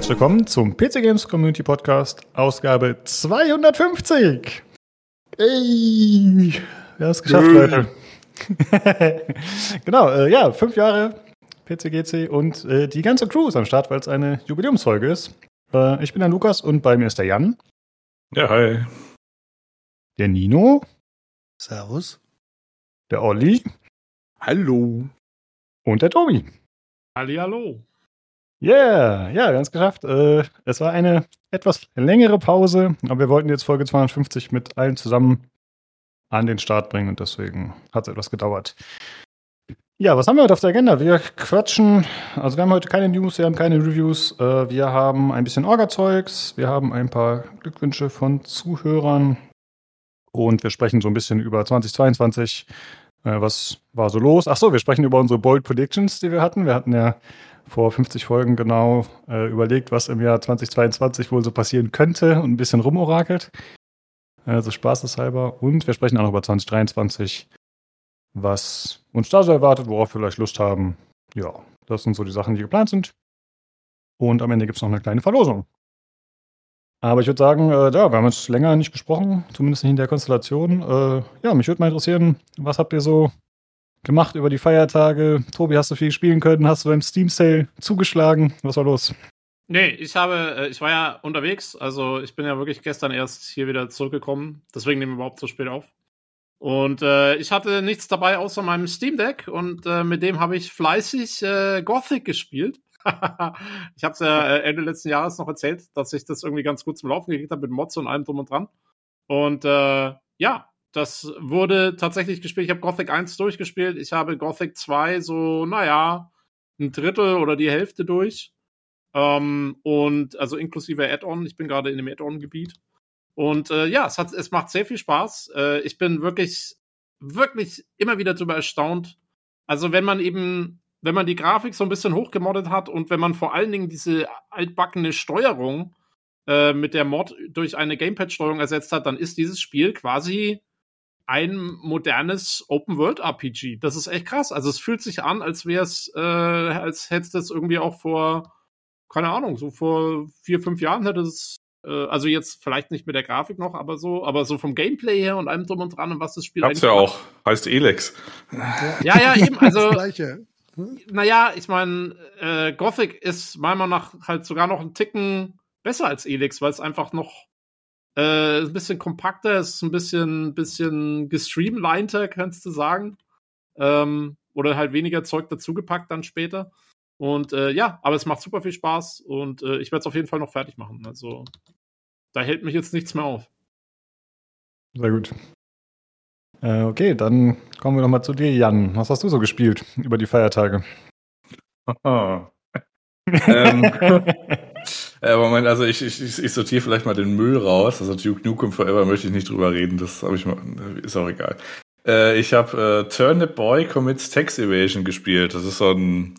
Hallo herzlich willkommen zum PC Games Community Podcast, Ausgabe 250. Ey, wir haben es geschafft, Nö. Leute. genau, äh, ja, fünf Jahre PCGC und äh, die ganze Crew ist am Start, weil es eine Jubiläumsfolge ist. Äh, ich bin der Lukas und bei mir ist der Jan, Ja, hi. der Nino, Servus. der Olli Hallo. und der Tobi. Hallihallo. Yeah, ja, wir haben es geschafft. Äh, es war eine etwas längere Pause, aber wir wollten jetzt Folge 250 mit allen zusammen an den Start bringen und deswegen hat es etwas gedauert. Ja, was haben wir heute auf der Agenda? Wir quatschen, also wir haben heute keine News, wir haben keine Reviews, äh, wir haben ein bisschen Orga-Zeugs, wir haben ein paar Glückwünsche von Zuhörern und wir sprechen so ein bisschen über 2022. Äh, was war so los? Ach so, wir sprechen über unsere Bold Predictions, die wir hatten. Wir hatten ja vor 50 Folgen genau äh, überlegt, was im Jahr 2022 wohl so passieren könnte und ein bisschen rumorakelt. Also spaßeshalber. Und wir sprechen auch noch über 2023, was uns da so erwartet, worauf wir vielleicht Lust haben. Ja, das sind so die Sachen, die geplant sind. Und am Ende gibt es noch eine kleine Verlosung. Aber ich würde sagen, äh, ja, wir haben jetzt länger nicht gesprochen, zumindest nicht in der Konstellation. Äh, ja, mich würde mal interessieren, was habt ihr so gemacht über die Feiertage? Tobi, hast du viel spielen können? Hast du beim Steam Sale zugeschlagen? Was war los? Nee, ich habe, äh, ich war ja unterwegs, also ich bin ja wirklich gestern erst hier wieder zurückgekommen, deswegen nehmen wir überhaupt so spät auf. Und äh, ich hatte nichts dabei außer meinem Steam Deck und äh, mit dem habe ich fleißig äh, Gothic gespielt. ich habe es ja äh, Ende letzten Jahres noch erzählt, dass ich das irgendwie ganz gut zum Laufen gekriegt habe mit Mods und allem drum und dran. Und äh, ja, das wurde tatsächlich gespielt. Ich habe Gothic 1 durchgespielt. Ich habe Gothic 2 so, naja, ein Drittel oder die Hälfte durch. Ähm, und also inklusive Add-on. Ich bin gerade in dem Add-on-Gebiet. Und äh, ja, es, hat, es macht sehr viel Spaß. Äh, ich bin wirklich, wirklich immer wieder darüber erstaunt. Also, wenn man eben, wenn man die Grafik so ein bisschen hochgemoddet hat und wenn man vor allen Dingen diese altbackene Steuerung äh, mit der Mod durch eine Gamepad-Steuerung ersetzt hat, dann ist dieses Spiel quasi ein modernes Open-World-RPG. Das ist echt krass. Also, es fühlt sich an, als wäre es, äh, als hätte es das irgendwie auch vor keine Ahnung, so vor vier, fünf Jahren hätte es, äh, also jetzt vielleicht nicht mit der Grafik noch, aber so, aber so vom Gameplay her und allem drum und dran und was das Spiel Hab's ja macht. auch. Heißt Elex. Ja, ja, eben, also, Das Gleiche. naja, ich meine, äh, Gothic ist meiner Meinung nach halt sogar noch ein Ticken besser als Elix, weil es einfach noch äh, ein bisschen kompakter ist, ein bisschen, bisschen gestreamliner, kannst du sagen. Ähm, oder halt weniger Zeug dazugepackt dann später. Und äh, ja, aber es macht super viel Spaß und äh, ich werde es auf jeden Fall noch fertig machen. Also da hält mich jetzt nichts mehr auf. Sehr gut. Äh, okay, dann kommen wir noch mal zu dir, Jan. Was hast du so gespielt über die Feiertage? Aha. ähm, äh, Moment, also ich, ich, ich sortiere vielleicht mal den Müll raus. Also Duke Nukem Forever möchte ich nicht drüber reden. Das habe ich mal, ist auch egal. Äh, ich habe äh, Turnip Boy Commits Tax Evasion gespielt. Das ist so ein,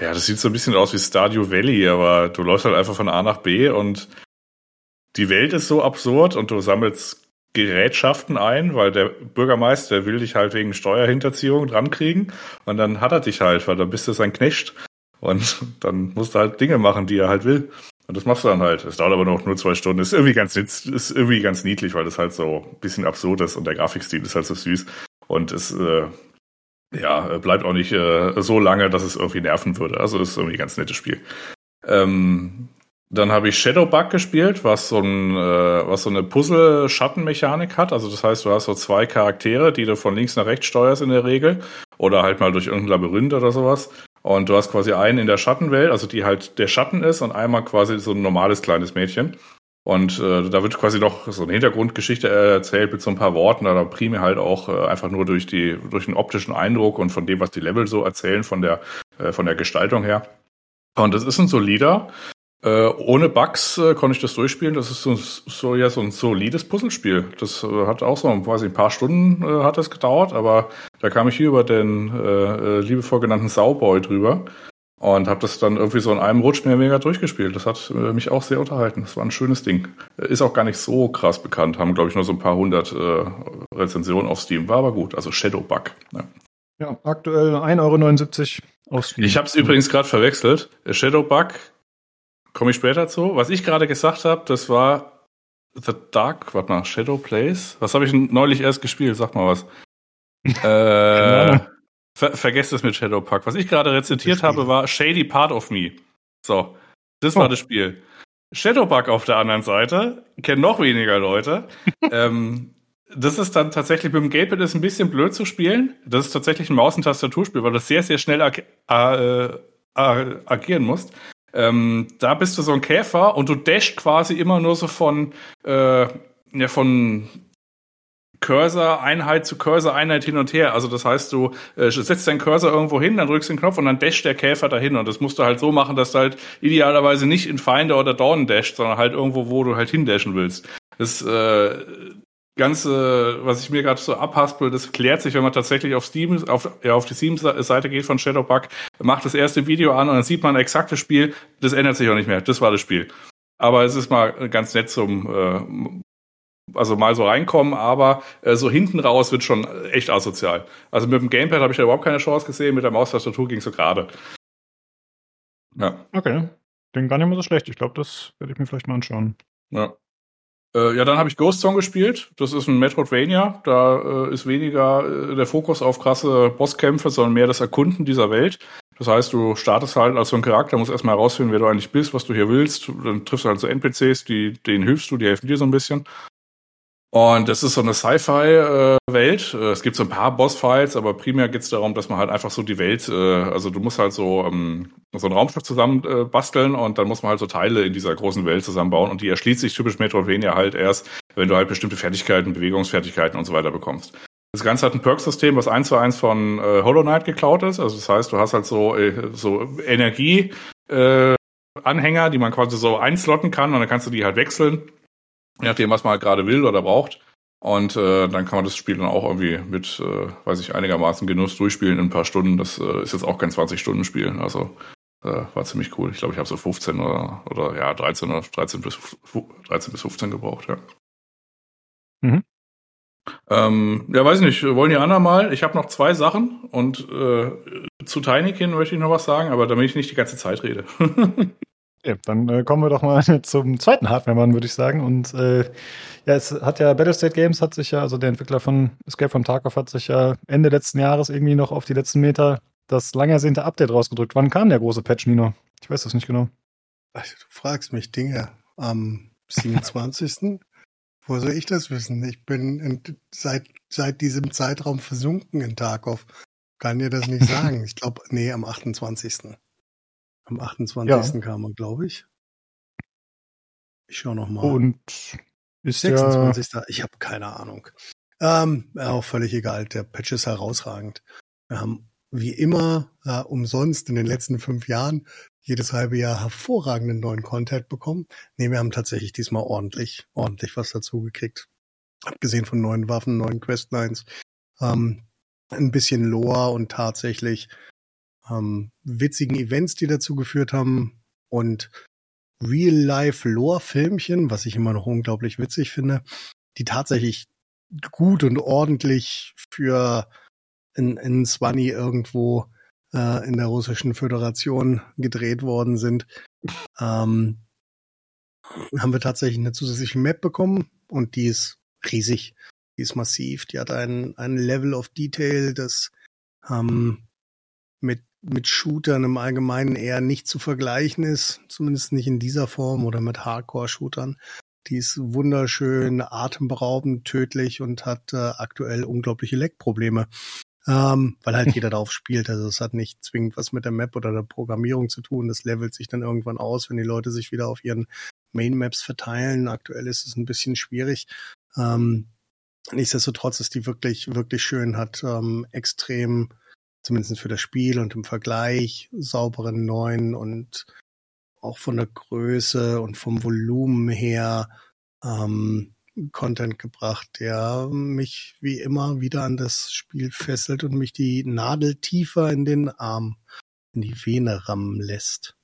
ja, das sieht so ein bisschen aus wie Stardew Valley, aber du läufst halt einfach von A nach B und die Welt ist so absurd und du sammelst Gerätschaften ein, weil der Bürgermeister will dich halt wegen Steuerhinterziehung drankriegen und dann hat er dich halt, weil dann bist du sein Knecht und dann musst du halt Dinge machen, die er halt will. Und das machst du dann halt. Es dauert aber noch nur zwei Stunden. Ist irgendwie ganz ist irgendwie ganz niedlich, weil das halt so ein bisschen absurd ist und der Grafikstil ist halt so süß. Und es äh, ja, bleibt auch nicht äh, so lange, dass es irgendwie nerven würde. Also ist irgendwie ein ganz nettes Spiel. Ähm, dann habe ich Shadowbug gespielt, was so, ein, äh, was so eine Puzzle-Schattenmechanik hat. Also das heißt, du hast so zwei Charaktere, die du von links nach rechts steuerst in der Regel. Oder halt mal durch irgendein Labyrinth oder sowas. Und du hast quasi einen in der Schattenwelt, also die halt der Schatten ist, und einmal quasi so ein normales kleines Mädchen. Und äh, da wird quasi noch so eine Hintergrundgeschichte erzählt mit so ein paar Worten, aber primär halt auch äh, einfach nur durch die durch den optischen Eindruck und von dem, was die Level so erzählen, von der äh, von der Gestaltung her. Und es ist ein solider, äh, ohne Bugs äh, konnte ich das durchspielen. Das ist so, so ja so ein solides Puzzlespiel. Das äh, hat auch so quasi ein paar Stunden äh, hat das gedauert, aber da kam ich hier über den äh, äh, liebevoll genannten Sauboy drüber und habe das dann irgendwie so in einem Rutsch mehr mega durchgespielt. Das hat mich auch sehr unterhalten. Das war ein schönes Ding. Ist auch gar nicht so krass bekannt. Haben glaube ich nur so ein paar hundert Rezensionen auf Steam. War aber gut. Also Shadowbug. Ja. Ja, aktuell 1,79 Euro auf Steam. Ich habe es übrigens gerade verwechselt. Shadowbug komme ich später zu. Was ich gerade gesagt habe, das war The Dark, warte mal, Shadow Place. Was habe ich neulich erst gespielt? Sag mal was. äh, ver vergesst es mit Shadow Park. Was ich gerade rezitiert habe, war Shady Part of Me. So, das war oh. das Spiel. Shadowbug auf der anderen Seite, kennen noch weniger Leute. ähm, das ist dann tatsächlich mit dem Gamepad ist ein bisschen blöd zu spielen. Das ist tatsächlich ein Maus- und Tastaturspiel, weil du sehr, sehr schnell ag äh, agieren musst. Ähm, da bist du so ein Käfer und du dashst quasi immer nur so von, äh, ja, von Cursor-Einheit zu Cursor-Einheit hin und her. Also das heißt, du äh, setzt deinen Cursor irgendwo hin, dann drückst den Knopf und dann dasht der Käfer dahin. Und das musst du halt so machen, dass du halt idealerweise nicht in Feinde oder Dornen dasht, sondern halt irgendwo, wo du halt hindashen willst. Das äh, Ganze, was ich mir gerade so abhaspel, das klärt sich, wenn man tatsächlich auf Steam, auf, ja, auf die Steam-Seite geht von Shadowbug, macht das erste Video an und dann sieht man ein exaktes Spiel. Das ändert sich auch nicht mehr. Das war das Spiel. Aber es ist mal ganz nett zum äh, also mal so reinkommen, aber äh, so hinten raus wird schon echt asozial. Also mit dem Gamepad habe ich ja überhaupt keine Chance gesehen, mit der Maustastatur ging es so gerade. Ja. Okay. Den gar nicht mehr so schlecht. Ich glaube, das werde ich mir vielleicht mal anschauen. Ja. Äh, ja, dann habe ich Ghost Song gespielt. Das ist ein Metroidvania. Da äh, ist weniger äh, der Fokus auf krasse Bosskämpfe, sondern mehr das Erkunden dieser Welt. Das heißt, du startest halt als so ein Charakter, musst erstmal herausfinden, wer du eigentlich bist, was du hier willst. Dann triffst du halt so NPCs, die, denen hilfst du, die helfen dir so ein bisschen. Und es ist so eine Sci-Fi-Welt. Äh, es gibt so ein paar Boss-Fights, aber primär geht es darum, dass man halt einfach so die Welt, äh, also du musst halt so, ähm, so ein Raumschiff zusammen äh, basteln und dann muss man halt so Teile in dieser großen Welt zusammenbauen und die erschließt sich typisch Metroidvania halt erst, wenn du halt bestimmte Fertigkeiten, Bewegungsfertigkeiten und so weiter bekommst. Das Ganze hat ein Perk-System, was eins zu eins von äh, Hollow Knight geklaut ist. Also das heißt, du hast halt so, äh, so Energie, äh, Anhänger, die man quasi so einslotten kann und dann kannst du die halt wechseln je nachdem, was man halt gerade will oder braucht. Und äh, dann kann man das Spiel dann auch irgendwie mit, äh, weiß ich, einigermaßen Genuss durchspielen in ein paar Stunden. Das äh, ist jetzt auch kein 20-Stunden-Spiel. Also äh, war ziemlich cool. Ich glaube, ich habe so 15 oder, oder ja, 13 oder 13 bis, 13 bis 15 gebraucht, ja. Mhm. Ähm, ja, weiß nicht, wollen die anderen mal? Ich habe noch zwei Sachen und äh, zu Tinykin möchte ich noch was sagen, aber damit ich nicht die ganze Zeit rede. Ja, dann äh, kommen wir doch mal zum zweiten Hardware-Mann, würde ich sagen. Und äh, ja, es hat ja Battlestate Games hat sich ja, also der Entwickler von Escape from Tarkov hat sich ja Ende letzten Jahres irgendwie noch auf die letzten Meter das lang ersehnte Update rausgedrückt. Wann kam der große Patch, Nino? Ich weiß das nicht genau. Ach, du fragst mich Dinge. Am 27. Wo soll ich das wissen? Ich bin in, seit, seit diesem Zeitraum versunken in Tarkov. Kann dir das nicht sagen. Ich glaube, nee, am 28. Am 28. Ja. kam er, glaube ich. Ich schaue noch mal. Und ist 26. Ja ich habe keine Ahnung. Ähm, auch völlig egal. Der Patch ist herausragend. Wir haben wie immer äh, umsonst in den letzten fünf Jahren jedes halbe Jahr hervorragenden neuen Content bekommen. Nee, wir haben tatsächlich diesmal ordentlich, ordentlich was dazu gekriegt. Abgesehen von neuen Waffen, neuen Questlines, ähm, ein bisschen Lore und tatsächlich ähm, witzigen Events, die dazu geführt haben und Real-Life-Lore-Filmchen, was ich immer noch unglaublich witzig finde, die tatsächlich gut und ordentlich für in, in Swanny irgendwo äh, in der russischen Föderation gedreht worden sind, ähm, haben wir tatsächlich eine zusätzliche Map bekommen und die ist riesig, die ist massiv, die hat ein, ein Level of Detail, das ähm, mit mit Shootern im Allgemeinen eher nicht zu vergleichen ist, zumindest nicht in dieser Form oder mit Hardcore-Shootern. Die ist wunderschön, atemberaubend, tödlich und hat äh, aktuell unglaubliche Leckprobleme. Ähm, weil halt jeder darauf spielt. Also es hat nicht zwingend was mit der Map oder der Programmierung zu tun. Das levelt sich dann irgendwann aus, wenn die Leute sich wieder auf ihren Main-Maps verteilen. Aktuell ist es ein bisschen schwierig. Ähm, nichtsdestotrotz ist die wirklich, wirklich schön, hat ähm, extrem zumindest für das Spiel und im Vergleich sauberen neuen und auch von der Größe und vom Volumen her ähm, Content gebracht, der mich wie immer wieder an das Spiel fesselt und mich die Nadel tiefer in den Arm, in die Vene rammen lässt.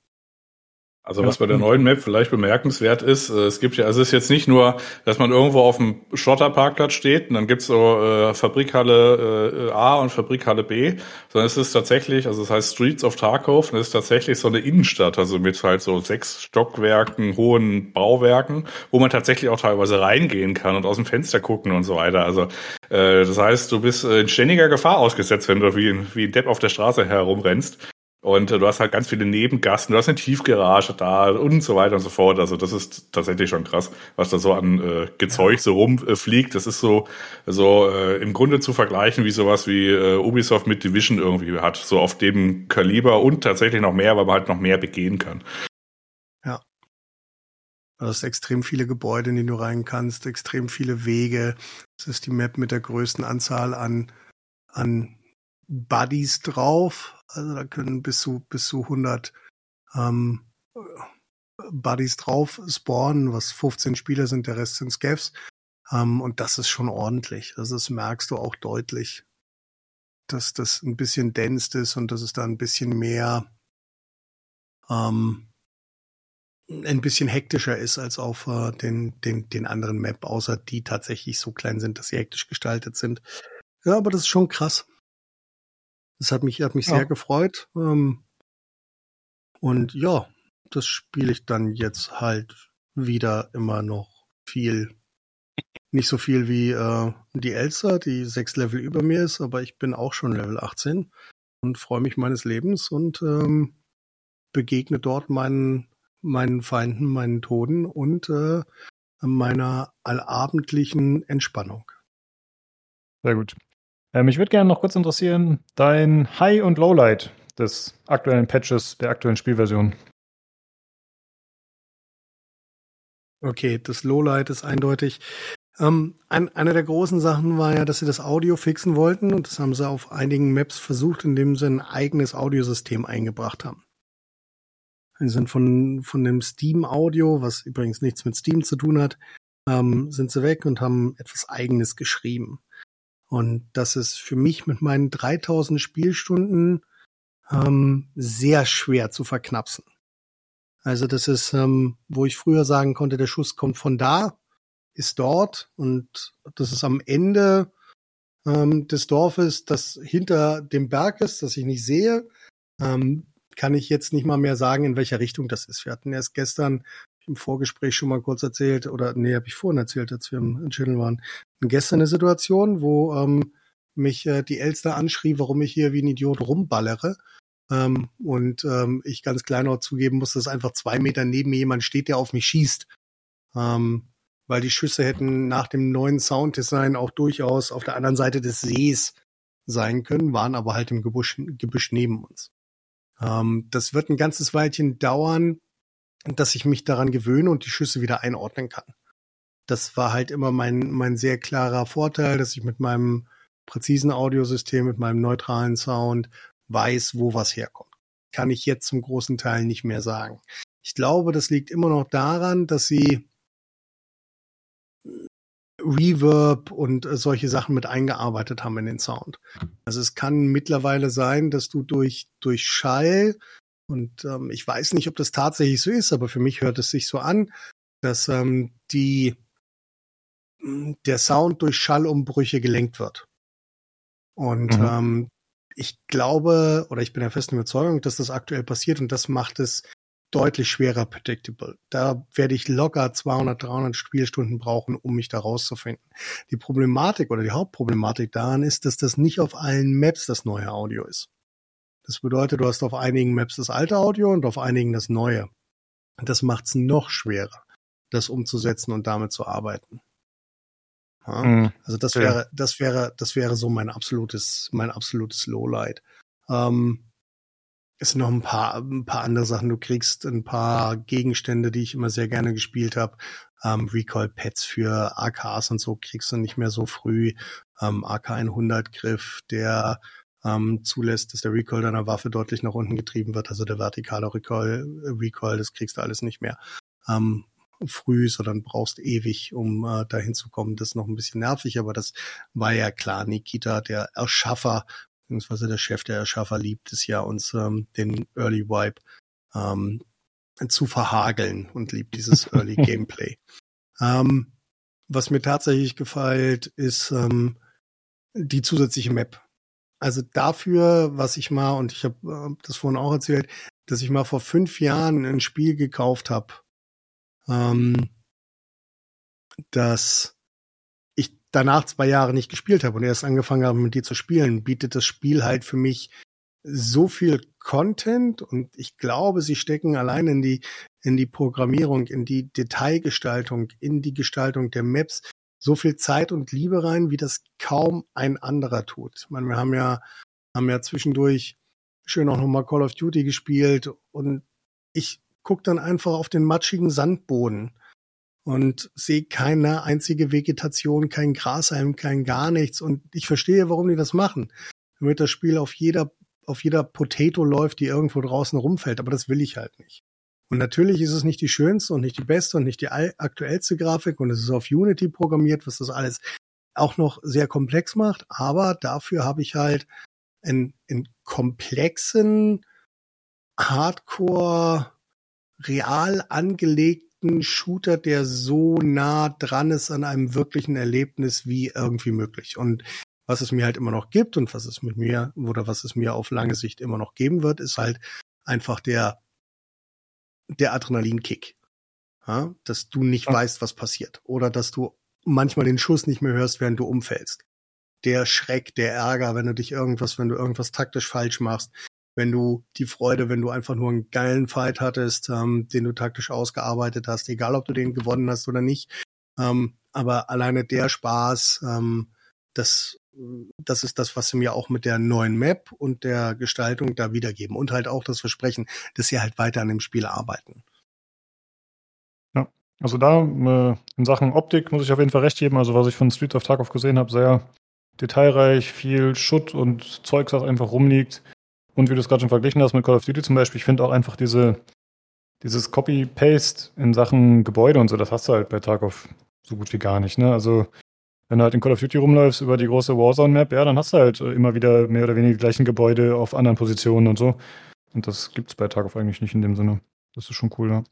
Also was bei der neuen Map vielleicht bemerkenswert ist, äh, es gibt ja, also es ist jetzt nicht nur, dass man irgendwo auf dem Schotterparkplatz steht und dann gibt's so äh, Fabrikhalle äh, A und Fabrikhalle B, sondern es ist tatsächlich, also es heißt Streets of Tarkov und es ist tatsächlich so eine Innenstadt, also mit halt so sechs Stockwerken, hohen Bauwerken, wo man tatsächlich auch teilweise reingehen kann und aus dem Fenster gucken und so weiter. Also äh, das heißt, du bist in ständiger Gefahr ausgesetzt, wenn du wie, wie ein Depp auf der Straße herumrennst. Und äh, du hast halt ganz viele Nebengassen, du hast eine Tiefgarage da und so weiter und so fort. Also das ist tatsächlich schon krass, was da so an äh, Gezeug so rumfliegt. Das ist so, so äh, im Grunde zu vergleichen wie sowas wie äh, Ubisoft mit Division irgendwie hat. So auf dem Kaliber und tatsächlich noch mehr, weil man halt noch mehr begehen kann. Ja. Du hast extrem viele Gebäude, in die du rein kannst, extrem viele Wege. Das ist die Map mit der größten Anzahl an, an Buddies drauf. Also da können bis zu, bis zu 100 ähm, Buddies drauf spawnen, was 15 Spieler sind, der Rest sind Scavs. Ähm, und das ist schon ordentlich. Das ist, merkst du auch deutlich, dass das ein bisschen dense ist und dass es da ein bisschen mehr, ähm, ein bisschen hektischer ist als auf äh, den, den, den anderen Map, außer die tatsächlich so klein sind, dass sie hektisch gestaltet sind. Ja, aber das ist schon krass. Das hat mich, hat mich ja. sehr gefreut. Ähm, und ja, das spiele ich dann jetzt halt wieder immer noch viel. Nicht so viel wie äh, die Elsa, die sechs Level über mir ist, aber ich bin auch schon Level 18 und freue mich meines Lebens und ähm, begegne dort meinen, meinen Feinden, meinen Toten und äh, meiner allabendlichen Entspannung. Sehr gut. Ähm, ich würde gerne noch kurz interessieren, dein High- und Lowlight des aktuellen Patches, der aktuellen Spielversion. Okay, das Lowlight ist eindeutig. Ähm, ein, eine der großen Sachen war ja, dass sie das Audio fixen wollten und das haben sie auf einigen Maps versucht, indem sie ein eigenes Audiosystem eingebracht haben. Sie sind von, von dem Steam Audio, was übrigens nichts mit Steam zu tun hat, ähm, sind sie weg und haben etwas eigenes geschrieben. Und das ist für mich mit meinen 3000 Spielstunden ähm, sehr schwer zu verknapsen. Also das ist, ähm, wo ich früher sagen konnte, der Schuss kommt von da, ist dort und das ist am Ende ähm, des Dorfes, das hinter dem Berg ist, das ich nicht sehe, ähm, kann ich jetzt nicht mal mehr sagen, in welcher Richtung das ist. Wir hatten erst gestern im Vorgespräch schon mal kurz erzählt, oder nee, habe ich vorhin erzählt, als wir im Channel waren. Gestern eine Situation, wo ähm, mich äh, die Elster anschrie, warum ich hier wie ein Idiot rumballere. Ähm, und ähm, ich ganz klein zugeben muss, dass einfach zwei Meter neben mir jemand steht, der auf mich schießt. Ähm, weil die Schüsse hätten nach dem neuen Sounddesign auch durchaus auf der anderen Seite des Sees sein können, waren aber halt im Gebüsch, Gebüsch neben uns. Ähm, das wird ein ganzes Weilchen dauern, dass ich mich daran gewöhne und die Schüsse wieder einordnen kann. Das war halt immer mein, mein sehr klarer Vorteil, dass ich mit meinem präzisen Audiosystem, mit meinem neutralen Sound weiß, wo was herkommt. Kann ich jetzt zum großen Teil nicht mehr sagen. Ich glaube, das liegt immer noch daran, dass sie Reverb und solche Sachen mit eingearbeitet haben in den Sound. Also es kann mittlerweile sein, dass du durch, durch Schall und ähm, ich weiß nicht, ob das tatsächlich so ist, aber für mich hört es sich so an, dass ähm, die hm, der Sound durch Schallumbrüche gelenkt wird. Und mhm. ähm, ich glaube oder ich bin der festen Überzeugung, dass das aktuell passiert und das macht es deutlich schwerer predictable. Da werde ich locker 200, 300 Spielstunden brauchen, um mich da rauszufinden. Die Problematik oder die Hauptproblematik daran ist, dass das nicht auf allen Maps das neue Audio ist. Das bedeutet, du hast auf einigen Maps das alte Audio und auf einigen das neue. Das macht es noch schwerer, das umzusetzen und damit zu arbeiten. Ja? Mhm. Also das wäre, das wäre, das wäre so mein absolutes, mein absolutes Lowlight. Ähm, es sind noch ein paar, ein paar andere Sachen. Du kriegst ein paar Gegenstände, die ich immer sehr gerne gespielt habe. Ähm, Recall-Pads für AKs und so kriegst du nicht mehr so früh. Ähm, AK 100 Griff, der ähm, zulässt, dass der Recoil deiner Waffe deutlich nach unten getrieben wird, also der vertikale Recoil, Recoil das kriegst du alles nicht mehr ähm, früh, sondern brauchst ewig, um äh, dahin zu kommen. Das ist noch ein bisschen nervig, aber das war ja klar. Nikita, der Erschaffer, beziehungsweise der Chef der Erschaffer liebt es ja, uns ähm, den Early Wipe ähm, zu verhageln und liebt dieses Early Gameplay. ähm, was mir tatsächlich gefällt, ist ähm, die zusätzliche Map. Also dafür, was ich mal, und ich habe äh, das vorhin auch erzählt, dass ich mal vor fünf Jahren ein Spiel gekauft habe, ähm, das ich danach zwei Jahre nicht gespielt habe und erst angefangen habe, mit dir zu spielen, bietet das Spiel halt für mich so viel Content und ich glaube, sie stecken allein in die, in die Programmierung, in die Detailgestaltung, in die Gestaltung der Maps so viel Zeit und Liebe rein, wie das kaum ein anderer tut. Ich meine, wir haben ja, haben ja zwischendurch schön auch nochmal Call of Duty gespielt und ich guck dann einfach auf den matschigen Sandboden und sehe keine einzige Vegetation, kein Grashalm, kein gar nichts und ich verstehe, warum die das machen. Damit das Spiel auf jeder auf jeder Potato läuft, die irgendwo draußen rumfällt, aber das will ich halt nicht. Und natürlich ist es nicht die schönste und nicht die beste und nicht die aktuellste Grafik und es ist auf Unity programmiert, was das alles auch noch sehr komplex macht, aber dafür habe ich halt einen, einen komplexen, hardcore, real angelegten Shooter, der so nah dran ist an einem wirklichen Erlebnis wie irgendwie möglich. Und was es mir halt immer noch gibt und was es mit mir oder was es mir auf lange Sicht immer noch geben wird, ist halt einfach der, der Adrenalinkick. Ja, dass du nicht ja. weißt, was passiert. Oder dass du manchmal den Schuss nicht mehr hörst, während du umfällst. Der Schreck, der Ärger, wenn du dich irgendwas, wenn du irgendwas taktisch falsch machst, wenn du die Freude, wenn du einfach nur einen geilen Fight hattest, ähm, den du taktisch ausgearbeitet hast, egal ob du den gewonnen hast oder nicht. Ähm, aber alleine der Spaß, ähm, das das ist das, was sie mir auch mit der neuen Map und der Gestaltung da wiedergeben. Und halt auch das Versprechen, dass sie halt weiter an dem Spiel arbeiten. Ja, also da äh, in Sachen Optik muss ich auf jeden Fall recht geben. Also was ich von Streets of Tarkov gesehen habe, sehr detailreich, viel Schutt und Zeugs, das einfach rumliegt. Und wie du es gerade schon verglichen hast mit Call of Duty zum Beispiel, ich finde auch einfach diese, dieses Copy-Paste in Sachen Gebäude und so, das hast du halt bei Tarkov so gut wie gar nicht. Ne? Also wenn du halt in Call of Duty rumläufst über die große Warzone-Map, ja, dann hast du halt immer wieder mehr oder weniger die gleichen Gebäude auf anderen Positionen und so. Und das gibt's bei Tarkov eigentlich nicht in dem Sinne. Das ist schon cool, ja.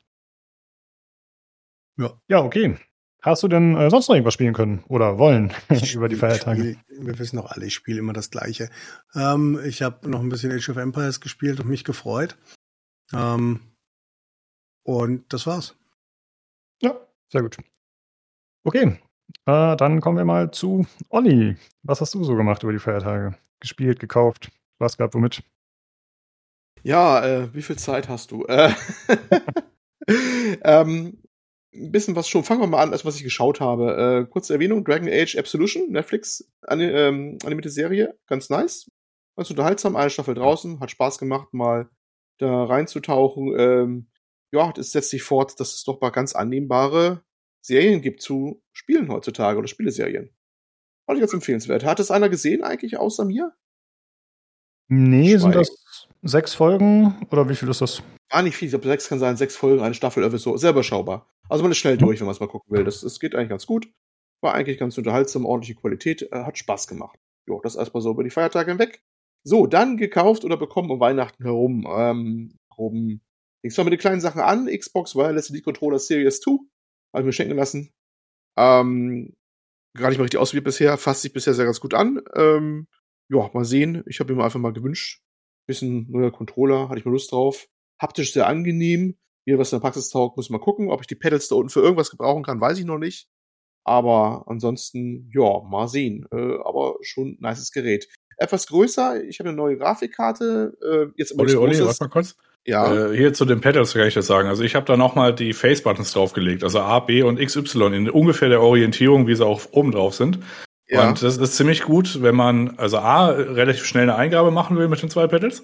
Ja, ja okay. Hast du denn äh, sonst noch irgendwas spielen können oder wollen über die Feiertage? Spiel, wir wissen doch alle, ich spiele immer das Gleiche. Ähm, ich habe noch ein bisschen Age of Empires gespielt und mich gefreut. Ähm, und das war's. Ja, sehr gut. Okay, äh, dann kommen wir mal zu Olli. Was hast du so gemacht über die Feiertage? Gespielt, gekauft? Was gab womit? Ja, äh, wie viel Zeit hast du? Äh, ähm, ein bisschen was schon. Fangen wir mal an, was ich geschaut habe. Äh, kurze Erwähnung: Dragon Age Absolution, Netflix, ähm, animierte Serie, ganz nice. Ganz unterhaltsam, eine Staffel draußen, hat Spaß gemacht, mal da reinzutauchen. Ähm, ja, das setzt sich fort, dass es doch mal ganz annehmbare Serien gibt zu Spielen heutzutage oder Spieleserien. Fand ich ganz empfehlenswert. Hat es einer gesehen eigentlich außer mir? Nee, Schweig. sind das sechs Folgen oder wie viel ist das? Gar nicht viel. Ich glaube, sechs kann sein, sechs Folgen, eine Staffel, irgendwie so. Sehr überschaubar. Also man ist schnell durch, wenn man es mal gucken will. Das, das geht eigentlich ganz gut. War eigentlich ganz unterhaltsam, ordentliche Qualität, äh, hat Spaß gemacht. Jo, das erstmal so über die Feiertage hinweg. So, dann gekauft oder bekommen um Weihnachten herum. Ähm, herum. Ich fange mit den kleinen Sachen an. Xbox Wireless Elite Controller Series 2 habe ich mir schenken lassen. Ähm, gar nicht mal richtig ausprobiert bisher, fasst sich bisher sehr ganz gut an. Ähm, ja, mal sehen. Ich habe mir einfach mal gewünscht. Bisschen neuer Controller, hatte ich mal Lust drauf. Haptisch sehr angenehm. Wie was in der Praxis taugt, muss ich mal gucken. Ob ich die Pedals da unten für irgendwas gebrauchen kann, weiß ich noch nicht. Aber ansonsten, ja, mal sehen. Äh, aber schon ein nices Gerät. Etwas größer, ich habe eine neue Grafikkarte. Äh, jetzt immer Olli, Olli, warte mal kurz. Ja. Äh, hier zu den Pedals kann ich das sagen. Also ich habe da nochmal die Face-Buttons draufgelegt. Also A, B und XY in ungefähr der Orientierung, wie sie auch oben drauf sind. Ja. Und das ist ziemlich gut, wenn man also A, relativ schnell eine Eingabe machen will mit den zwei Pedals.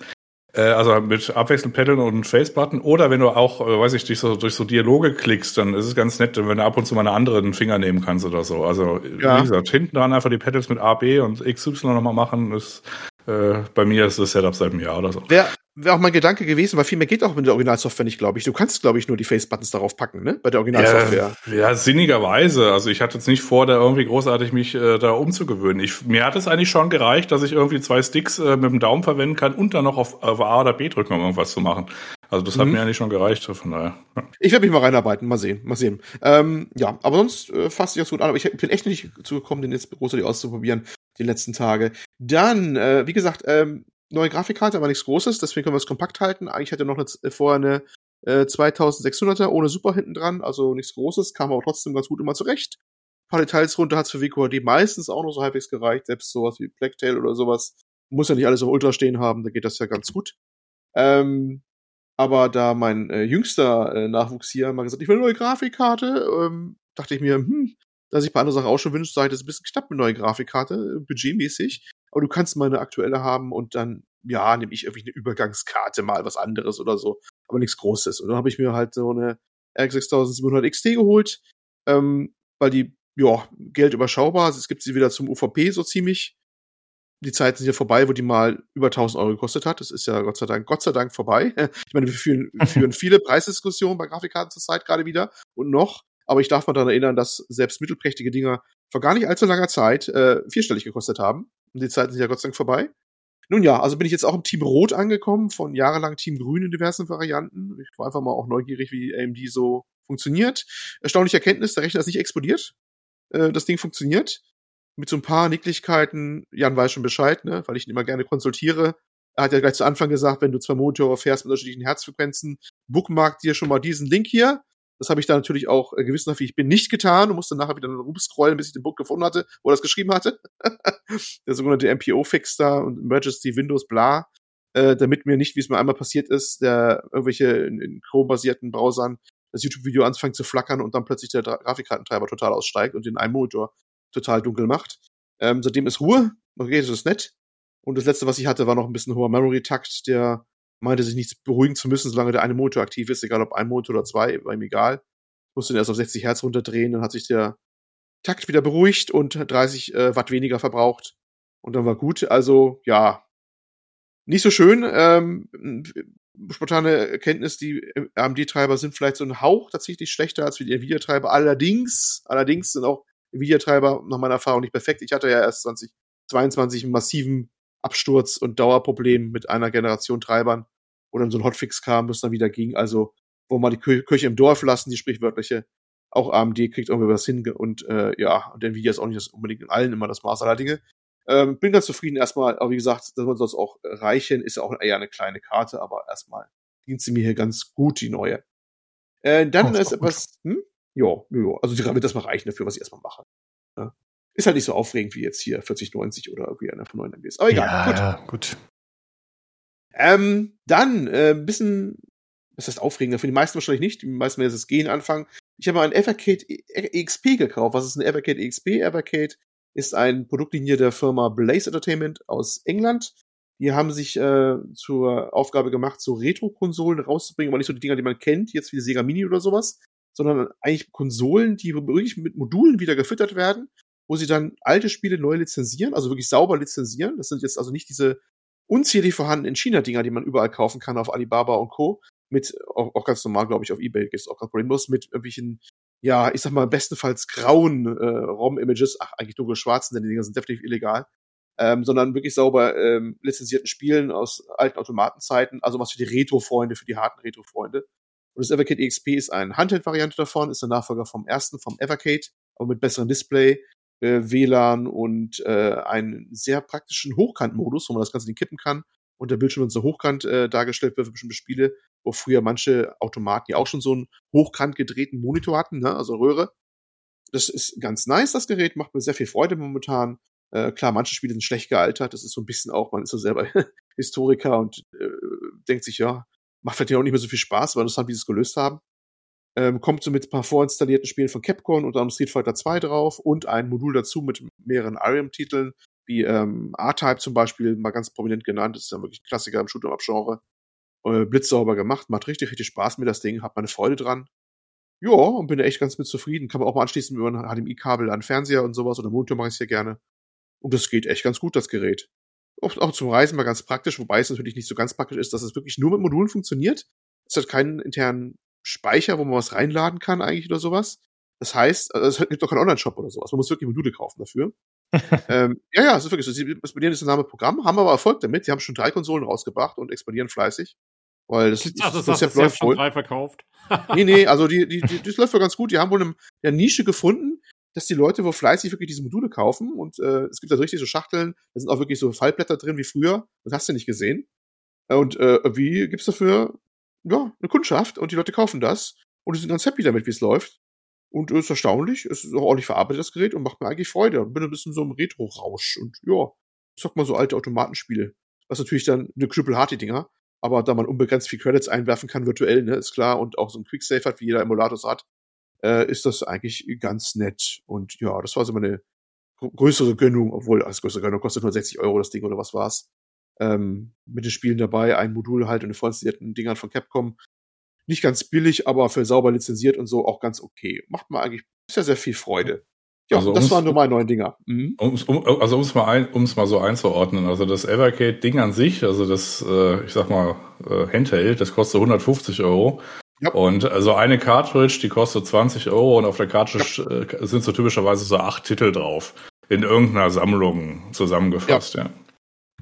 Äh, also mit abwechselnd Pedal und Face-Button. Oder wenn du auch, äh, weiß ich, durch so, durch so Dialoge klickst, dann ist es ganz nett, wenn du ab und zu mal einen anderen Finger nehmen kannst oder so. Also ja. wie gesagt, hinten dran einfach die Pedals mit A, B und XY nochmal machen, ist äh, bei mir ist das Setup seit einem Jahr oder so. Wer, wäre auch mein Gedanke gewesen, weil viel mehr geht auch mit der Originalsoftware nicht, glaube ich. Du kannst, glaube ich, nur die Face-Buttons darauf packen, ne? Bei der Originalsoftware. Ja, ja, sinnigerweise. Also ich hatte jetzt nicht vor, da irgendwie großartig mich äh, da umzugewöhnen. Ich, mir hat es eigentlich schon gereicht, dass ich irgendwie zwei Sticks äh, mit dem Daumen verwenden kann und dann noch auf, auf A oder B drücken, um irgendwas zu machen. Also das hat Mhm. mir eigentlich schon gereicht, von daher. Ja. Ich werde mich mal reinarbeiten, mal sehen, mal sehen. Ähm, ja, aber sonst äh, fasst sich das gut an. Aber ich bin echt nicht zugekommen, den jetzt großartig auszuprobieren, die letzten Tage. Dann, äh, wie gesagt, ähm, neue Grafikkarte, aber nichts Großes, deswegen können wir es kompakt halten. Eigentlich hatte noch eine, äh, vorher eine äh, 2600er ohne Super hinten dran, also nichts Großes, kam aber trotzdem ganz gut immer zurecht. Ein paar Details runter hat's für WQHD meistens auch noch so halbwegs gereicht, selbst sowas wie Blacktail oder sowas. Muss ja nicht alles auf Ultra stehen haben, da geht das ja ganz gut. Ähm, aber da mein äh, jüngster äh, Nachwuchs hier mal gesagt, ich will eine neue Grafikkarte, ähm, dachte ich mir, hm, dass ich bei anderen Sachen auch schon wünsche, sei das ein bisschen knapp mit neue Grafikkarte, äh, budgetmäßig. Aber du kannst meine aktuelle haben und dann, ja, nehme ich irgendwie eine Übergangskarte, mal was anderes oder so. Aber nichts Großes. Und dann habe ich mir halt so eine RX 6700 XT geholt, ähm, weil die, ja, Geld überschaubar. Also es gibt sie wieder zum UVP so ziemlich. Die Zeiten sind ja vorbei, wo die mal über 1000 Euro gekostet hat. Das ist ja Gott sei Dank, Gott sei Dank vorbei. Ich meine, wir führen, führen viele Preisdiskussionen bei Grafikkarten zurzeit gerade wieder und noch. Aber ich darf mal daran erinnern, dass selbst mittelprächtige Dinger vor gar nicht allzu langer Zeit äh, vierstellig gekostet haben. Und die Zeiten sind ja Gott sei Dank vorbei. Nun ja, also bin ich jetzt auch im Team Rot angekommen, von jahrelang Team Grün in diversen Varianten. Ich war einfach mal auch neugierig, wie AMD so funktioniert. Erstaunliche Erkenntnis, der Rechner ist nicht explodiert. Äh, das Ding funktioniert. Mit so ein paar Nicklichkeiten, Jan weiß schon Bescheid, ne, weil ich ihn immer gerne konsultiere. Er hat ja gleich zu Anfang gesagt, wenn du zwei Monitore fährst mit unterschiedlichen Herzfrequenzen, bookmark dir schon mal diesen Link hier. Das habe ich dann natürlich auch äh, gewissenhaft, wie ich bin, nicht getan und musste nachher wieder rumscrollen, bis ich den Book gefunden hatte, wo er das geschrieben hatte. Der sogenannte MPO-Fix da und Emergency Windows bla, äh, damit mir nicht, wie es mir einmal passiert ist, der irgendwelche in, in Chrome-basierten Browsern das YouTube-Video anfängt zu flackern und dann plötzlich der Grafikkartentreiber total aussteigt und den einen Monitor total dunkel macht. Ähm, seitdem ist Ruhe, okay, das ist nett. Und das letzte, was ich hatte, war noch ein bisschen hoher Memory-Takt, der meinte sich nicht beruhigen zu müssen, solange der eine Motor aktiv ist, egal ob ein Motor oder zwei, war ihm egal. Musste den erst auf 60 Hertz runterdrehen, dann hat sich der Takt wieder beruhigt und 30 äh, Watt weniger verbraucht. Und dann war gut. Also, ja, nicht so schön. Ähm, spontane Erkenntnis, die AMD-Treiber sind vielleicht so ein Hauch tatsächlich schlechter als die Nvidia-Treiber. Allerdings, allerdings sind auch Nvidia-Treiber nach meiner Erfahrung nicht perfekt. Ich hatte ja erst 2022 einen massiven Absturz und Dauerproblem mit einer Generation Treibern, wo dann so ein Hotfix kam, das dann wieder ging. Also, wo man die Kirche im Dorf lassen, die sprichwörtliche. Auch AMD kriegt irgendwie was hin und äh, ja, und Nvidia ist auch nicht das unbedingt in allen immer das Maß aller Dinge. Ähm, bin ganz zufrieden erstmal, aber wie gesagt, das soll uns auch reichen, ist ja auch eher eine kleine Karte, aber erstmal dient sie mir hier ganz gut, die neue. Äh, dann Oh, ist gut. etwas, hm? Ja, ja, also die wird das mal reichen dafür, was ich erstmal mache. Ja. Ist halt nicht so aufregend wie jetzt hier 4090 oder irgendwie einer von 9 MBs. Aber egal, gut. ja, gut. Ähm, dann äh, ein bisschen, was heißt aufregender? Für die meisten wahrscheinlich nicht. Die meisten werden das Gehen anfangen. Ich habe mal ein Evercade EXP gekauft. Was ist ein Evercade EXP? Evercade ist ein Produktlinie der Firma Blaze Entertainment aus England. Die haben sich äh, zur Aufgabe gemacht, so Retro-Konsolen rauszubringen, aber nicht so die Dinger, die man kennt, jetzt wie die Sega Mini oder sowas, sondern eigentlich Konsolen, die wirklich mit Modulen wieder gefüttert werden, wo sie dann alte Spiele neu lizenzieren, also wirklich sauber lizenzieren. Das sind jetzt also nicht diese unzählig vorhandenen China-Dinger, die man überall kaufen kann auf Alibaba und Co. Mit, auch, auch ganz normal, glaube ich, auf Ebay ist auch ganz problemlos, mit irgendwelchen, ja, ich sag mal, bestenfalls grauen äh, ROM-Images, ach, eigentlich dunkel-schwarzen, denn die Dinger sind definitiv illegal, ähm, sondern wirklich sauber ähm, lizenzierten Spielen aus alten Automatenzeiten, also was für die Retro-Freunde, für die harten Retro-Freunde. Und das Evercade EXP ist eine Handheld-Variante davon, ist der Nachfolger vom ersten, vom Evercade, aber mit besserem Display, äh, WLAN und äh, einen sehr praktischen Hochkant-Modus, wo man das Ganze nicht kippen kann und der Bildschirm dann so hochkant äh, dargestellt wird für bestimmte Spiele, wo früher manche Automaten ja auch schon so einen hochkant gedrehten Monitor hatten, ne? also Röhre. Das ist ganz nice, das Gerät, macht mir sehr viel Freude momentan. Äh, klar, manche Spiele sind schlecht gealtert, das ist so ein bisschen auch, man ist so selber Historiker und äh, denkt sich, ja, macht vielleicht ja auch nicht mehr so viel Spaß, aber interessant, wie sie es gelöst haben. Ähm, kommt so mit ein paar vorinstallierten Spielen von Capcom und dann Street Fighter 2 drauf und ein Modul dazu mit mehreren Arium-Titeln, wie ähm, R-Type zum Beispiel, mal ganz prominent genannt, das ist ja wirklich ein Klassiker im Shoot'em-Up-Genre. Äh, blitzsauber gemacht, macht richtig, richtig Spaß mit das Ding, hab meine Freude dran. Ja, und bin da echt ganz mit zufrieden. Kann man auch mal anschließen über ein HDMI-Kabel an Fernseher und sowas oder Monitor mache ich sehr gerne. Und das geht echt ganz gut, das Gerät. Oft auch zum Reisen mal ganz praktisch, wobei es natürlich nicht so ganz praktisch ist, dass es wirklich nur mit Modulen funktioniert. Es hat keinen internen Speicher, wo man was reinladen kann eigentlich oder sowas. Das heißt, also es gibt doch keinen Online-Shop oder sowas. Man muss wirklich Module kaufen dafür. ähm, ja, ja, es ist wirklich so. Sie expandieren das Name Programm, haben aber Erfolg damit. Die haben schon drei Konsolen rausgebracht und expandieren fleißig. Weil das, Ich das Konzept läuft schon wohl. drei verkauft. Nee, nee, also die, die, die, das läuft wohl ganz gut. Die haben wohl eine, eine Nische gefunden, dass die Leute wohl fleißig wirklich diese Module kaufen. Und äh, es gibt da richtig so Schachteln, da sind auch wirklich so Fallblätter drin wie früher. Das hast du nicht gesehen. Und äh, wie gibt's dafür ja, eine Kundschaft und die Leute kaufen das und die sind ganz happy damit, wie es läuft. Und es ist erstaunlich, es ist auch ordentlich verarbeitet, das Gerät, und macht mir eigentlich Freude. Und bin ein bisschen so im Retro-Rausch. Und ja, ich sag mal so alte Automatenspiele. Was natürlich dann eine Knüppel hart, die Dinger. Aber da man unbegrenzt viel Credits einwerfen kann, virtuell, ne, ist klar, und auch so ein Quicksave hat, wie jeder Emulator hat, äh, ist das eigentlich ganz nett. Und ja, das war so meine gr- größere Gönnung, obwohl, als größere Gönnung kostet nur 60 Euro das Ding oder was war's. Ähm, mit den Spielen dabei, ein Modul halt und den vorinstallierten Dingern von Capcom. Nicht ganz billig, aber für sauber lizenziert und so auch ganz okay. Macht mir eigentlich sehr, sehr viel Freude. Ja, Also das ums- waren nur meine neuen Dinger. Mhm. Um's, um, also um es mal, ein, um's mal so einzuordnen, also das Evercade-Ding an sich, also das, äh, ich sag mal, äh, Handheld, das kostet 150 Euro. Ja. Und also eine Cartridge, die kostet 20 Euro und auf der Cartridge äh, sind so typischerweise so acht Titel drauf. In irgendeiner Sammlung zusammengefasst, ja. Ja,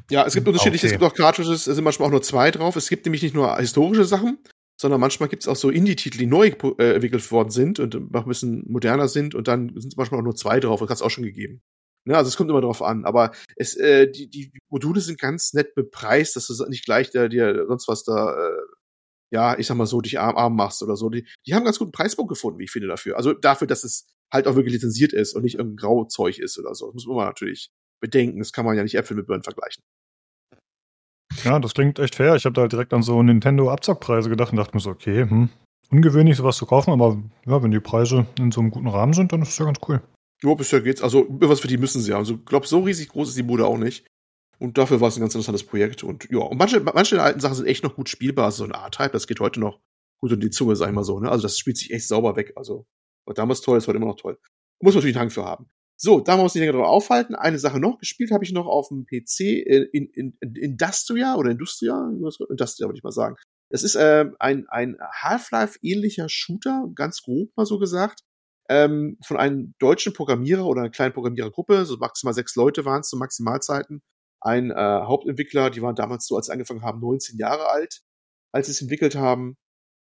es gibt unterschiedliche, Okay. es gibt auch Cartridges, es sind manchmal auch nur zwei drauf. Es gibt nämlich nicht nur historische Sachen, sondern manchmal gibt es auch so Indie-Titel, die neu äh, entwickelt worden sind und noch ein bisschen moderner sind und dann sind manchmal auch nur zwei drauf, das hat es auch schon gegeben. Ne, also es kommt immer drauf an, aber es, äh, die, die Module sind ganz nett bepreist, dass du nicht gleich der, dir sonst was da, äh, ja, ich sag mal so, dich arm, arm machst oder so. Die, die haben einen ganz guten Preispunkt gefunden, wie ich finde, dafür. Also dafür, dass es halt auch wirklich lizenziert ist und nicht irgendein Grauzeug ist oder so. Das muss man natürlich bedenken. Das kann man ja nicht Äpfel mit Birnen vergleichen. Ja, das klingt echt fair. Ich habe da halt direkt an so Nintendo-Abzockpreise gedacht und dachte mir so, okay, hm, ungewöhnlich sowas zu kaufen, aber ja, wenn die Preise in so einem guten Rahmen sind, dann ist das ja ganz cool. Ja, bisher geht's. Also, was für die müssen sie haben. Also, ich glaube, so riesig groß ist die Bude auch nicht. Und dafür war es ein ganz interessantes Projekt. Und ja, und manche, manche der alten Sachen sind echt noch gut spielbar. So ein A-Type, das geht heute noch gut in die Zunge, sag ich mal so. Ne? Also, das spielt sich echt sauber weg. Also, war damals toll, ist heute immer noch toll. Muss man natürlich einen Hang für haben. So, da muss ich länger drauf aufhalten. Eine Sache noch, gespielt habe ich noch auf dem PC äh, in, in, in Industria oder Industria, Industria würde ich mal sagen. Das ist äh, ein, ein Half-Life-ähnlicher Shooter, ganz grob mal so gesagt ähm, von einem deutschen Programmierer oder einer kleinen Programmierergruppe, so maximal sechs Leute waren es zu Maximalzeiten. Ein äh, Hauptentwickler, die waren damals so, als sie angefangen haben, 19 Jahre alt, als sie es entwickelt haben.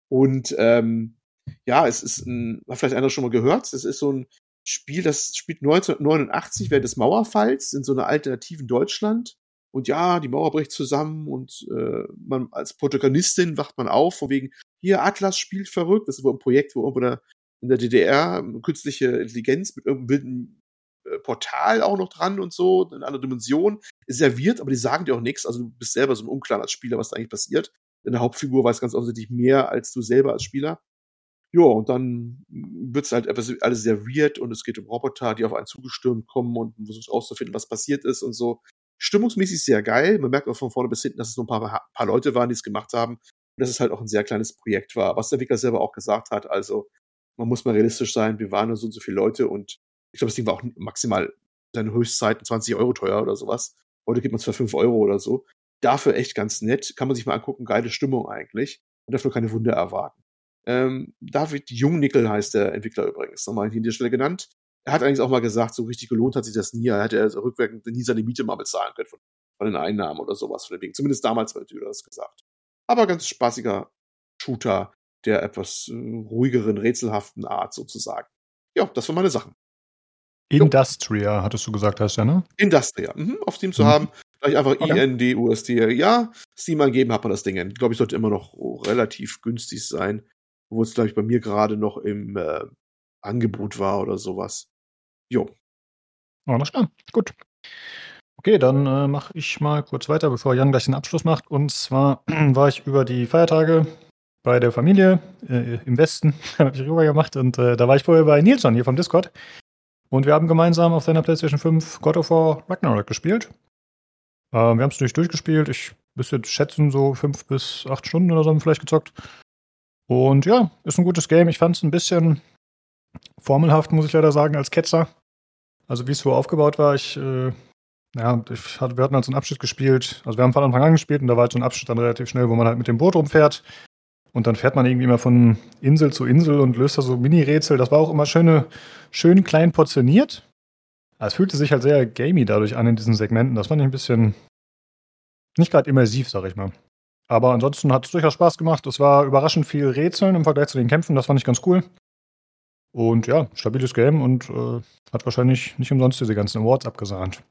Und ähm, ja, es ist ein, hat vielleicht einer schon mal gehört, es ist so ein Spiel, das spielt 1989 während des Mauerfalls in so einer alternativen Deutschland. Und ja, die Mauer bricht zusammen und äh, man als Protagonistin wacht man auf, von wegen, hier, Atlas spielt verrückt. Das ist wohl ein Projekt, wo irgendwo in der DDR künstliche Intelligenz mit irgendeinem wilden äh, Portal auch noch dran und so, in einer Dimension, serviert, aber die sagen dir auch nichts. Also du bist selber so im Unklaren als Spieler, was da eigentlich passiert. Deine Hauptfigur weiß ganz offensichtlich mehr als du selber als Spieler. Ja, und dann wird's halt alles sehr weird und es geht um Roboter, die auf einen zugestürmt kommen und man versucht auszufinden, was passiert ist und so. Stimmungsmäßig sehr geil. Man merkt auch von vorne bis hinten, dass es nur ein paar, paar Leute waren, die es gemacht haben. Und dass es halt auch ein sehr kleines Projekt war, was der Entwickler selber auch gesagt hat. Also man muss mal realistisch sein, wir waren nur so und so viele Leute und ich glaube, das Ding war auch maximal seine Höchstzeiten 20 Euro teuer oder sowas. Heute gibt man es für 5 Euro oder so. Dafür echt ganz nett. Kann man sich mal angucken. Geile Stimmung eigentlich. Und darf nur keine Wunder erwarten. Ähm, David Jungnickel heißt der Entwickler übrigens. Nochmal hier an der Stelle genannt. Er hat eigentlich auch mal gesagt, so richtig gelohnt hat sich das nie. Er hätte also rückwirkend nie seine Miete mal bezahlen können von, von den Einnahmen oder sowas von dem Ding. Zumindest damals hat er das gesagt. Aber ganz spaßiger Shooter der etwas äh, ruhigeren, rätselhaften Art sozusagen. Ja, das waren meine Sachen. Industria, hattest du gesagt, heißt ja, ne? Industria, mhm, auf Steam zu Mhm. haben. Gleich einfach Okay. I-N-D-U-S-T. Ja, Steam angeben hat man das Ding. Glaube ich, sollte immer noch relativ günstig sein. Wo es, glaube ich, bei mir gerade noch im äh, Angebot war oder sowas. Jo. Alles klar, gut. Okay, dann äh, mache ich mal kurz weiter, bevor Jan gleich den Abschluss macht. Und zwar war ich über die Feiertage bei der Familie äh, im Westen, habe ich rüber gemacht. Und äh, da war ich vorher bei Nilsson hier vom Discord. Und wir haben gemeinsam auf seiner PlayStation 5 God of War Ragnarok gespielt. Äh, wir haben es durch durchgespielt. Ich müsste jetzt schätzen, so fünf bis acht Stunden oder so haben wir vielleicht gezockt. Und ja, ist ein gutes Game. Ich fand es ein bisschen formelhaft, muss ich leider sagen, als Ketzer. Also wie es so aufgebaut war, ich, äh, ja, ich hatte, wir hatten halt so einen Abschnitt gespielt. Also wir haben von Anfang an gespielt und da war halt so ein Abschnitt dann relativ schnell, wo man halt mit dem Boot rumfährt. Und dann fährt man irgendwie immer von Insel zu Insel und löst da so Mini-Rätsel. Das war auch immer schöne, schön klein portioniert. Es fühlte sich halt sehr gamey dadurch an in diesen Segmenten. Das fand ich ein bisschen nicht gerade immersiv, sag ich mal. Aber ansonsten hat es durchaus Spaß gemacht. Es war überraschend viel Rätseln im Vergleich zu den Kämpfen. Das fand ich ganz cool. Und ja, stabiles Game und äh, hat wahrscheinlich nicht umsonst diese ganzen Awards abgesahnt.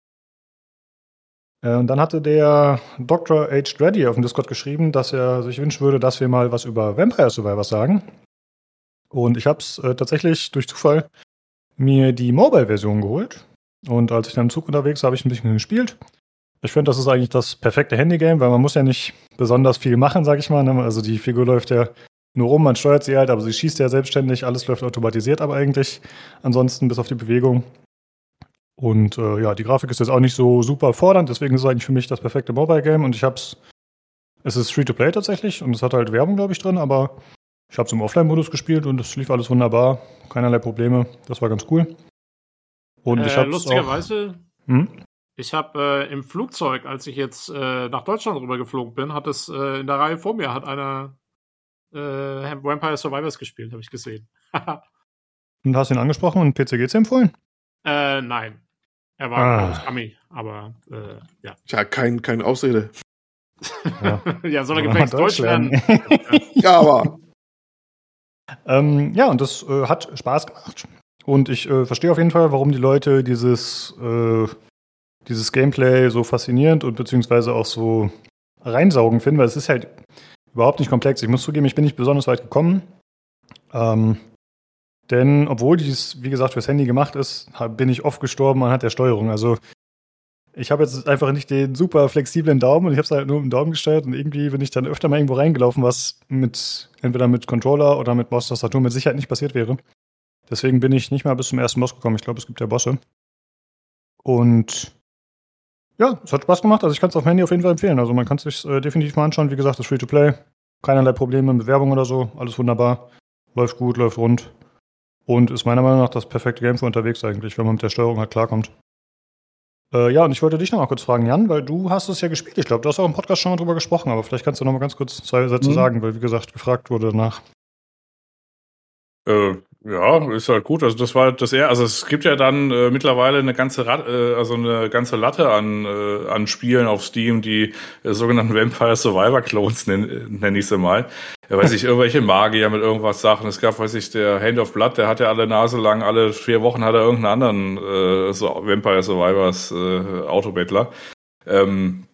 Äh, und dann hatte der Dr. H. Dreddy auf dem Discord geschrieben, dass er sich wünschen würde, dass wir mal was über Vampire Survivors sagen. Und ich habe es äh, tatsächlich durch Zufall mir die Mobile-Version geholt. Und als ich dann im Zug unterwegs war, habe ich ein bisschen gespielt. Ich finde, das ist eigentlich das perfekte Handygame, weil man muss ja nicht besonders viel machen, sag ich mal. Ne? Also die Figur läuft ja nur rum, man steuert sie halt, aber sie schießt ja selbstständig, alles läuft automatisiert, aber eigentlich ansonsten bis auf die Bewegung. Und äh, ja, die Grafik ist jetzt auch nicht so super fordernd, deswegen ist es eigentlich für mich das perfekte Mobile-Game und ich hab's. Es ist Free-to-Play tatsächlich und es hat halt Werbung, glaube ich, drin, aber ich habe es im Offline-Modus gespielt und es lief alles wunderbar, keinerlei Probleme. Das war ganz cool. Und äh, ich habe lustigerweise, hm? Ich habe äh, im Flugzeug, als ich jetzt äh, nach Deutschland rüber geflogen bin, hat es äh, in der Reihe vor mir hat einer äh, Vampire Survivors gespielt, habe ich gesehen. und hast ihn angesprochen und PCGC empfohlen? Äh, nein. Er war ah. Ami, aber äh, ja. Ja, kein, keine Ausrede. Ja, ja soll er gefälligst Deutsch lernen. ja, aber. Ähm, ja, und das äh, hat Spaß gemacht. Und ich äh, verstehe auf jeden Fall, warum die Leute dieses, äh, dieses Gameplay so faszinierend und beziehungsweise auch so reinsaugen finden, weil es ist halt überhaupt nicht komplex. Ich muss zugeben, ich bin nicht besonders weit gekommen. Ähm, denn obwohl dies, wie gesagt, fürs Handy gemacht ist, bin ich oft gestorben anhand der Steuerung. Also ich habe jetzt einfach nicht den super flexiblen Daumen und ich habe es halt nur mit dem Daumen gesteuert und irgendwie bin ich dann öfter mal irgendwo reingelaufen, was mit entweder mit Controller oder mit Boss-Tastatur mit Sicherheit nicht passiert wäre. Deswegen bin ich nicht mal bis zum ersten Boss gekommen. Ich glaube, es gibt ja Bosse. Und ja, es hat Spaß gemacht. Also ich kann es auf dem Handy auf jeden Fall empfehlen. Also man kann es sich äh, definitiv mal anschauen. Wie gesagt, das Free-to-Play. Keinerlei Probleme mit Werbung oder so. Alles wunderbar. Läuft gut, läuft rund. Und ist meiner Meinung nach das perfekte Game für unterwegs eigentlich, wenn man mit der Steuerung halt klarkommt. Äh, ja, und ich wollte dich noch mal kurz fragen, Jan, weil du hast es ja gespielt. Ich glaube, du hast auch im Podcast schon mal drüber gesprochen, aber vielleicht kannst du noch mal ganz kurz zwei Sätze mhm. sagen, weil wie gesagt gefragt wurde danach. Äh, ja, ist halt gut. Also das war das eher, also es gibt ja dann äh, mittlerweile eine ganze Rat, äh, also eine ganze Latte an äh, an Spielen auf Steam, die äh, sogenannten Vampire Survivor Clones nenne nenn ich sie mal. Ja, weiß ich, irgendwelche Magier mit irgendwas Sachen. Es gab, weiß ich, der Hand of Blood, der hat ja alle Nase lang, alle vier Wochen hat er irgendeinen anderen äh, so Vampire Survivors äh, Autobettler. Ähm,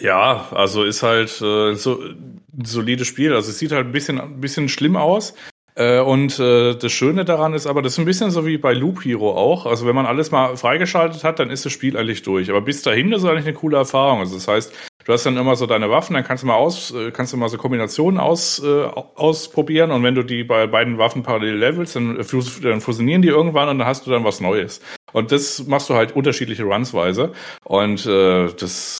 ja, also ist halt äh, so ein solides Spiel. Also es sieht halt ein bisschen, ein bisschen schlimm aus. Äh, und äh, das Schöne daran ist aber, das ist ein bisschen so wie bei Loop Hero auch. Also wenn man alles mal freigeschaltet hat, dann ist das Spiel eigentlich durch. Aber bis dahin ist es eigentlich eine coole Erfahrung. Also das heißt, du hast dann immer so deine Waffen, dann kannst du mal aus, äh, kannst du mal so Kombinationen aus, äh, ausprobieren und wenn du die bei beiden Waffen parallel levelst, dann, dann fusionieren die irgendwann und dann hast du dann was Neues. Und das machst du halt unterschiedliche Runsweise. Und äh, das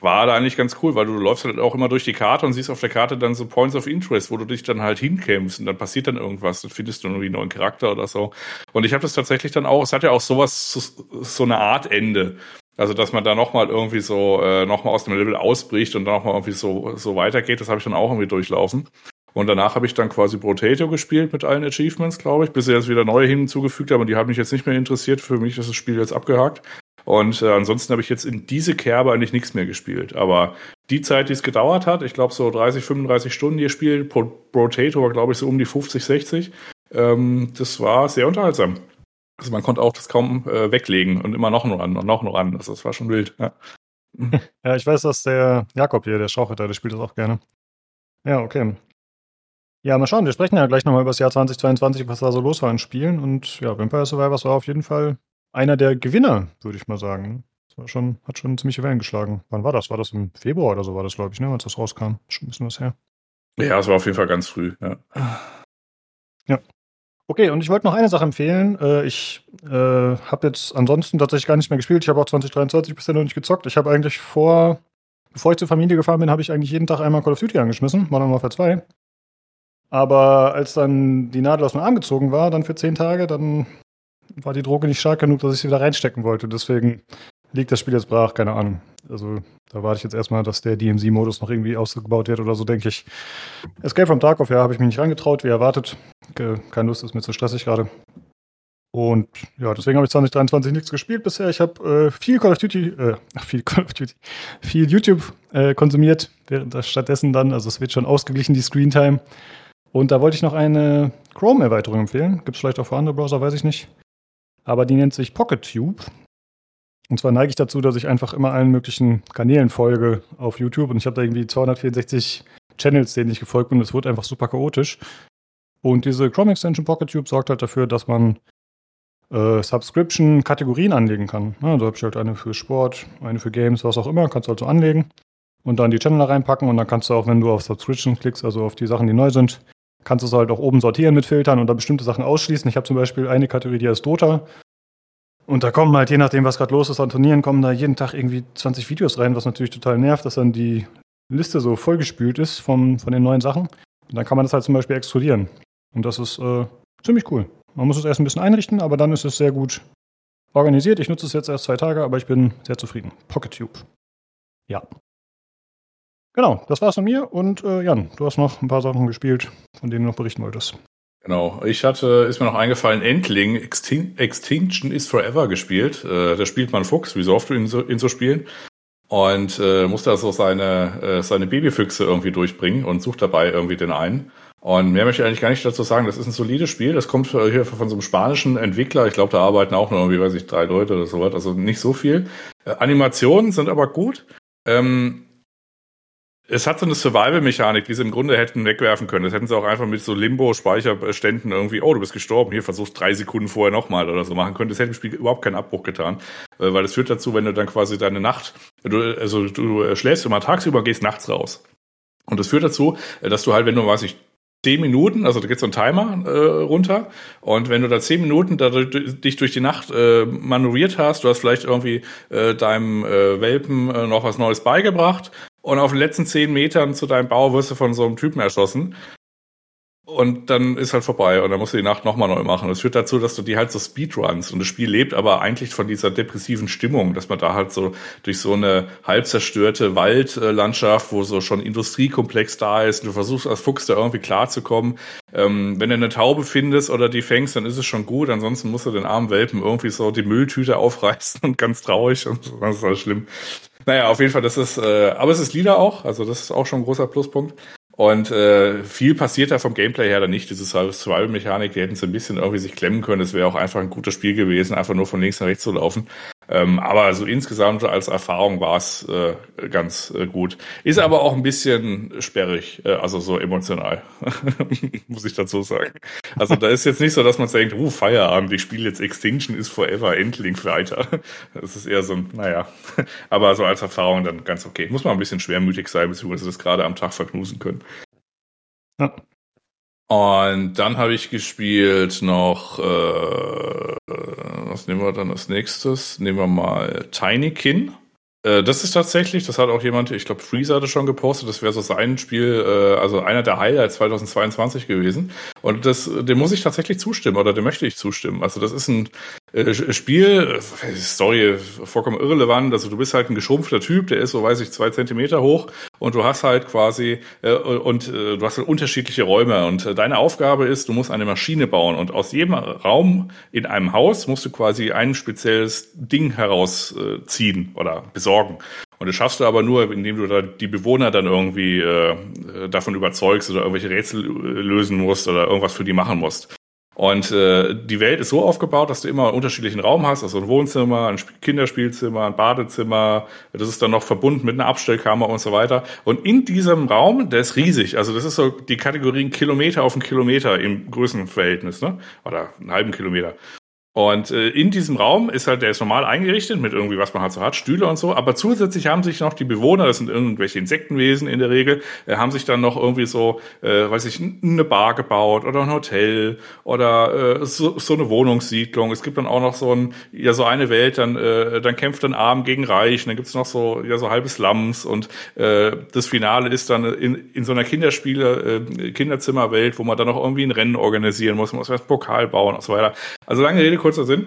war da eigentlich ganz cool, weil du läufst halt auch immer durch die Karte und siehst auf der Karte dann so Points of Interest, wo du dich dann halt hinkämpfst und dann passiert dann irgendwas, dann findest du irgendwie einen neuen Charakter oder so. Und ich habe das tatsächlich dann auch, es hat ja auch sowas, so eine Art Ende. Also, dass man da nochmal irgendwie so, äh, nochmal aus dem Level ausbricht und dann nochmal irgendwie so, so weitergeht, das habe ich dann auch irgendwie durchlaufen. Und danach habe ich dann quasi Potato gespielt mit allen Achievements, glaube ich, bis sie jetzt wieder neue hinzugefügt haben. Und die haben mich jetzt nicht mehr interessiert. Für mich ist das Spiel jetzt abgehakt. Und äh, ansonsten habe ich jetzt in diese Kerbe eigentlich nichts mehr gespielt. Aber die Zeit, die es gedauert hat, ich glaube so 30, 35 Stunden ihr Spiel, Potato war glaube ich so um die 50, 60, ähm, das war sehr unterhaltsam. Also man konnte auch das kaum äh, weglegen und immer noch nur an und noch nur an. Also das war schon wild. Ja. ja, ich weiß, dass der Jakob hier, der Schauchritter, der spielt das auch gerne. Ja, okay. Ja, mal schauen, wir sprechen ja gleich nochmal über das Jahr 2022, was da so los war in Spielen. Und ja, Vampire Survivors war auf jeden Fall einer der Gewinner, würde ich mal sagen. Das war schon, hat schon ziemliche Wellen geschlagen. Wann war das? War das im Februar oder so war das, glaube ich, ne, als das rauskam? Schon ein bisschen was her. Ja, es war auf jeden Fall ganz früh, ja. Ja. Okay, und ich wollte noch eine Sache empfehlen. Äh, ich äh, habe jetzt ansonsten tatsächlich gar nicht mehr gespielt. Ich habe auch 2023 bisher noch nicht gezockt. Ich habe eigentlich vor, bevor ich zur Familie gefahren bin, habe ich eigentlich jeden Tag einmal Call of Duty angeschmissen, Modern Warfare 2. Aber als dann die Nadel aus dem Arm gezogen war, dann für zehn Tage, dann war die Droge nicht stark genug, dass ich sie wieder reinstecken wollte. Deswegen liegt das Spiel jetzt brach, keine Ahnung. Also da warte ich jetzt erstmal, dass der DMC-Modus noch irgendwie ausgebaut wird oder so, denke ich. Escape from Tarkov, ja, habe ich mich nicht rangetraut, wie erwartet. Keine Lust, ist mir zu stressig gerade. Und ja, deswegen habe ich 2023 nichts gespielt bisher. Ich habe äh, viel Call of Duty, äh, viel Call of Duty, viel YouTube äh, konsumiert, während das stattdessen dann, also es wird schon ausgeglichen, die Screentime. Und da wollte ich noch eine Chrome-Erweiterung empfehlen. Gibt es vielleicht auch für andere Browser, weiß ich nicht. Aber die nennt sich PocketTube. Und zwar neige ich dazu, dass ich einfach immer allen möglichen Kanälen folge auf YouTube. Und ich habe da irgendwie 264 Channels, denen ich gefolgt bin. Es wurde einfach super chaotisch. Und diese Chrome Extension PocketTube sorgt halt dafür, dass man äh, Subscription-Kategorien anlegen kann. Ja, da habe ich halt eine für Sport, eine für Games, was auch immer, kannst du also anlegen und dann die Channel reinpacken und dann kannst du auch, wenn du auf Subscription klickst, also auf die Sachen, die neu sind, kannst du es halt auch oben sortieren mit Filtern und dann bestimmte Sachen ausschließen. Ich habe zum Beispiel eine Kategorie, die heißt Dota. Und da kommen halt, je nachdem, was gerade los ist an Turnieren, kommen da jeden Tag irgendwie 20 Videos rein, was natürlich total nervt, dass dann die Liste so vollgespült ist vom, von den neuen Sachen. Und dann kann man das halt zum Beispiel extrudieren. Und das ist äh, ziemlich cool. Man muss es erst ein bisschen einrichten, aber dann ist es sehr gut organisiert. Ich nutze es jetzt erst zwei Tage, aber ich bin sehr zufrieden. PocketTube. Ja. Genau, das war's von mir. Und äh, Jan, du hast noch ein paar Sachen gespielt, von denen du noch berichten wolltest. Genau, ich hatte, ist mir noch eingefallen, Endling, Extin Extinction is Forever gespielt. Äh, da spielt man Fuchs, wie so oft in so, in so Spielen. Und äh, muss da so seine, äh, seine Babyfüchse irgendwie durchbringen und sucht dabei irgendwie den einen. Und mehr möchte ich eigentlich gar nicht dazu sagen. Das ist ein solides Spiel. Das kommt hier von so einem spanischen Entwickler. Ich glaube, da arbeiten auch nur irgendwie, weiß ich, drei Leute oder so was. Also nicht so viel. Äh, Animationen sind aber gut. Ähm, es hat so eine Survival-Mechanik, die sie im Grunde hätten wegwerfen können. Das hätten sie auch einfach mit so Limbo-Speicherständen irgendwie, oh, du bist gestorben, hier versuchst drei Sekunden vorher nochmal oder so machen können. Das hätte im Spiel überhaupt keinen Abbruch getan. Äh, weil das führt dazu, wenn du dann quasi deine Nacht, du, also du schläfst immer tagsüber, gehst nachts raus. Und das führt dazu, äh, dass du halt, wenn du, weiß ich, zehn Minuten, also da geht so ein Timer äh, runter und wenn du da zehn Minuten da, dich durch die Nacht äh, manövriert hast, du hast vielleicht irgendwie äh, deinem äh, Welpen äh, noch was Neues beigebracht und auf den letzten zehn Metern zu deinem Bau wirst du von so einem Typen erschossen und dann ist halt vorbei und dann musst du die Nacht nochmal neu machen. Das führt dazu, dass du die halt so Speedruns und das Spiel lebt aber eigentlich von dieser depressiven Stimmung, dass man da halt so durch so eine halb zerstörte Waldlandschaft, wo so schon Industriekomplex da ist, und du versuchst als Fuchs da irgendwie klarzukommen. Ähm, wenn du eine Taube findest oder die fängst, dann ist es schon gut. Ansonsten musst du den armen Welpen irgendwie so die Mülltüte aufreißen und ganz traurig und das ist halt schlimm. Naja, auf jeden Fall, das ist, äh, aber es ist Lieder auch, also das ist auch schon ein großer Pluspunkt. Und äh, viel passiert da vom Gameplay her dann nicht. Diese Survival-Mechanik, die hätten sie ein bisschen irgendwie sich klemmen können. Es wäre auch einfach ein gutes Spiel gewesen, einfach nur von links nach rechts zu laufen. Ähm, aber so insgesamt als Erfahrung war es äh, ganz äh, gut. Ist aber auch ein bisschen sperrig, äh, also so emotional, muss ich dazu sagen. Also da ist jetzt nicht so, dass man denkt, uh, Feierabend, ich spiele jetzt Extinction is Forever, Endling weiter. Das ist eher so ein, naja, aber so als Erfahrung dann ganz okay. Muss man ein bisschen schwermütig sein, beziehungsweise das gerade am Tag verknusen können. Ja. Und dann habe ich gespielt noch, äh, was nehmen wir dann als nächstes? Nehmen wir mal Tinykin. Äh, das ist tatsächlich, das hat auch jemand, ich glaube, Freezer hatte schon gepostet, das wäre so sein Spiel, äh, also einer der Highlights 2022 gewesen. Und das, dem muss ich tatsächlich zustimmen oder dem möchte ich zustimmen. Also das ist ein äh, Spiel, Story vollkommen irrelevant. Also du bist halt ein geschrumpfter Typ, der ist so, weiß ich, zwei Zentimeter hoch und du hast halt quasi und du hast halt unterschiedliche Räume und deine Aufgabe ist, du musst eine Maschine bauen und aus jedem Raum in einem Haus musst du quasi ein spezielles Ding herausziehen oder besorgen sorgen. Und das schaffst du aber nur, indem du da die Bewohner dann irgendwie äh, davon überzeugst oder irgendwelche Rätsel lösen musst oder irgendwas für die machen musst. Und äh, die Welt ist so aufgebaut, dass du immer einen unterschiedlichen Raum hast, also ein Wohnzimmer, ein Kinderspielzimmer, ein Badezimmer, das ist dann noch verbunden mit einer Abstellkammer und so weiter. Und in diesem Raum, der ist riesig, also das ist so die Kategorien Kilometer auf einen Kilometer im Größenverhältnis, ne? Oder einen halben Kilometer. Und äh, in diesem Raum ist halt, der ist normal eingerichtet mit irgendwie, was man halt so hat, Stühle und so. Aber zusätzlich haben sich noch die Bewohner, das sind irgendwelche Insektenwesen in der Regel, äh, haben sich dann noch irgendwie so, äh, weiß ich, eine Bar gebaut oder ein Hotel oder äh, so, so eine Wohnungssiedlung. Es gibt dann auch noch so ein, ja so eine Welt, dann, äh, dann kämpft dann Arm gegen Reich. Und dann gibt's noch so, ja so halbe Slums und äh, das Finale ist dann in, in so einer Kinderspiele, äh, Kinderzimmerwelt, wo man dann noch irgendwie ein Rennen organisieren muss, man muss erst Pokal bauen und so weiter. Also lange Rede, kurzer Sinn.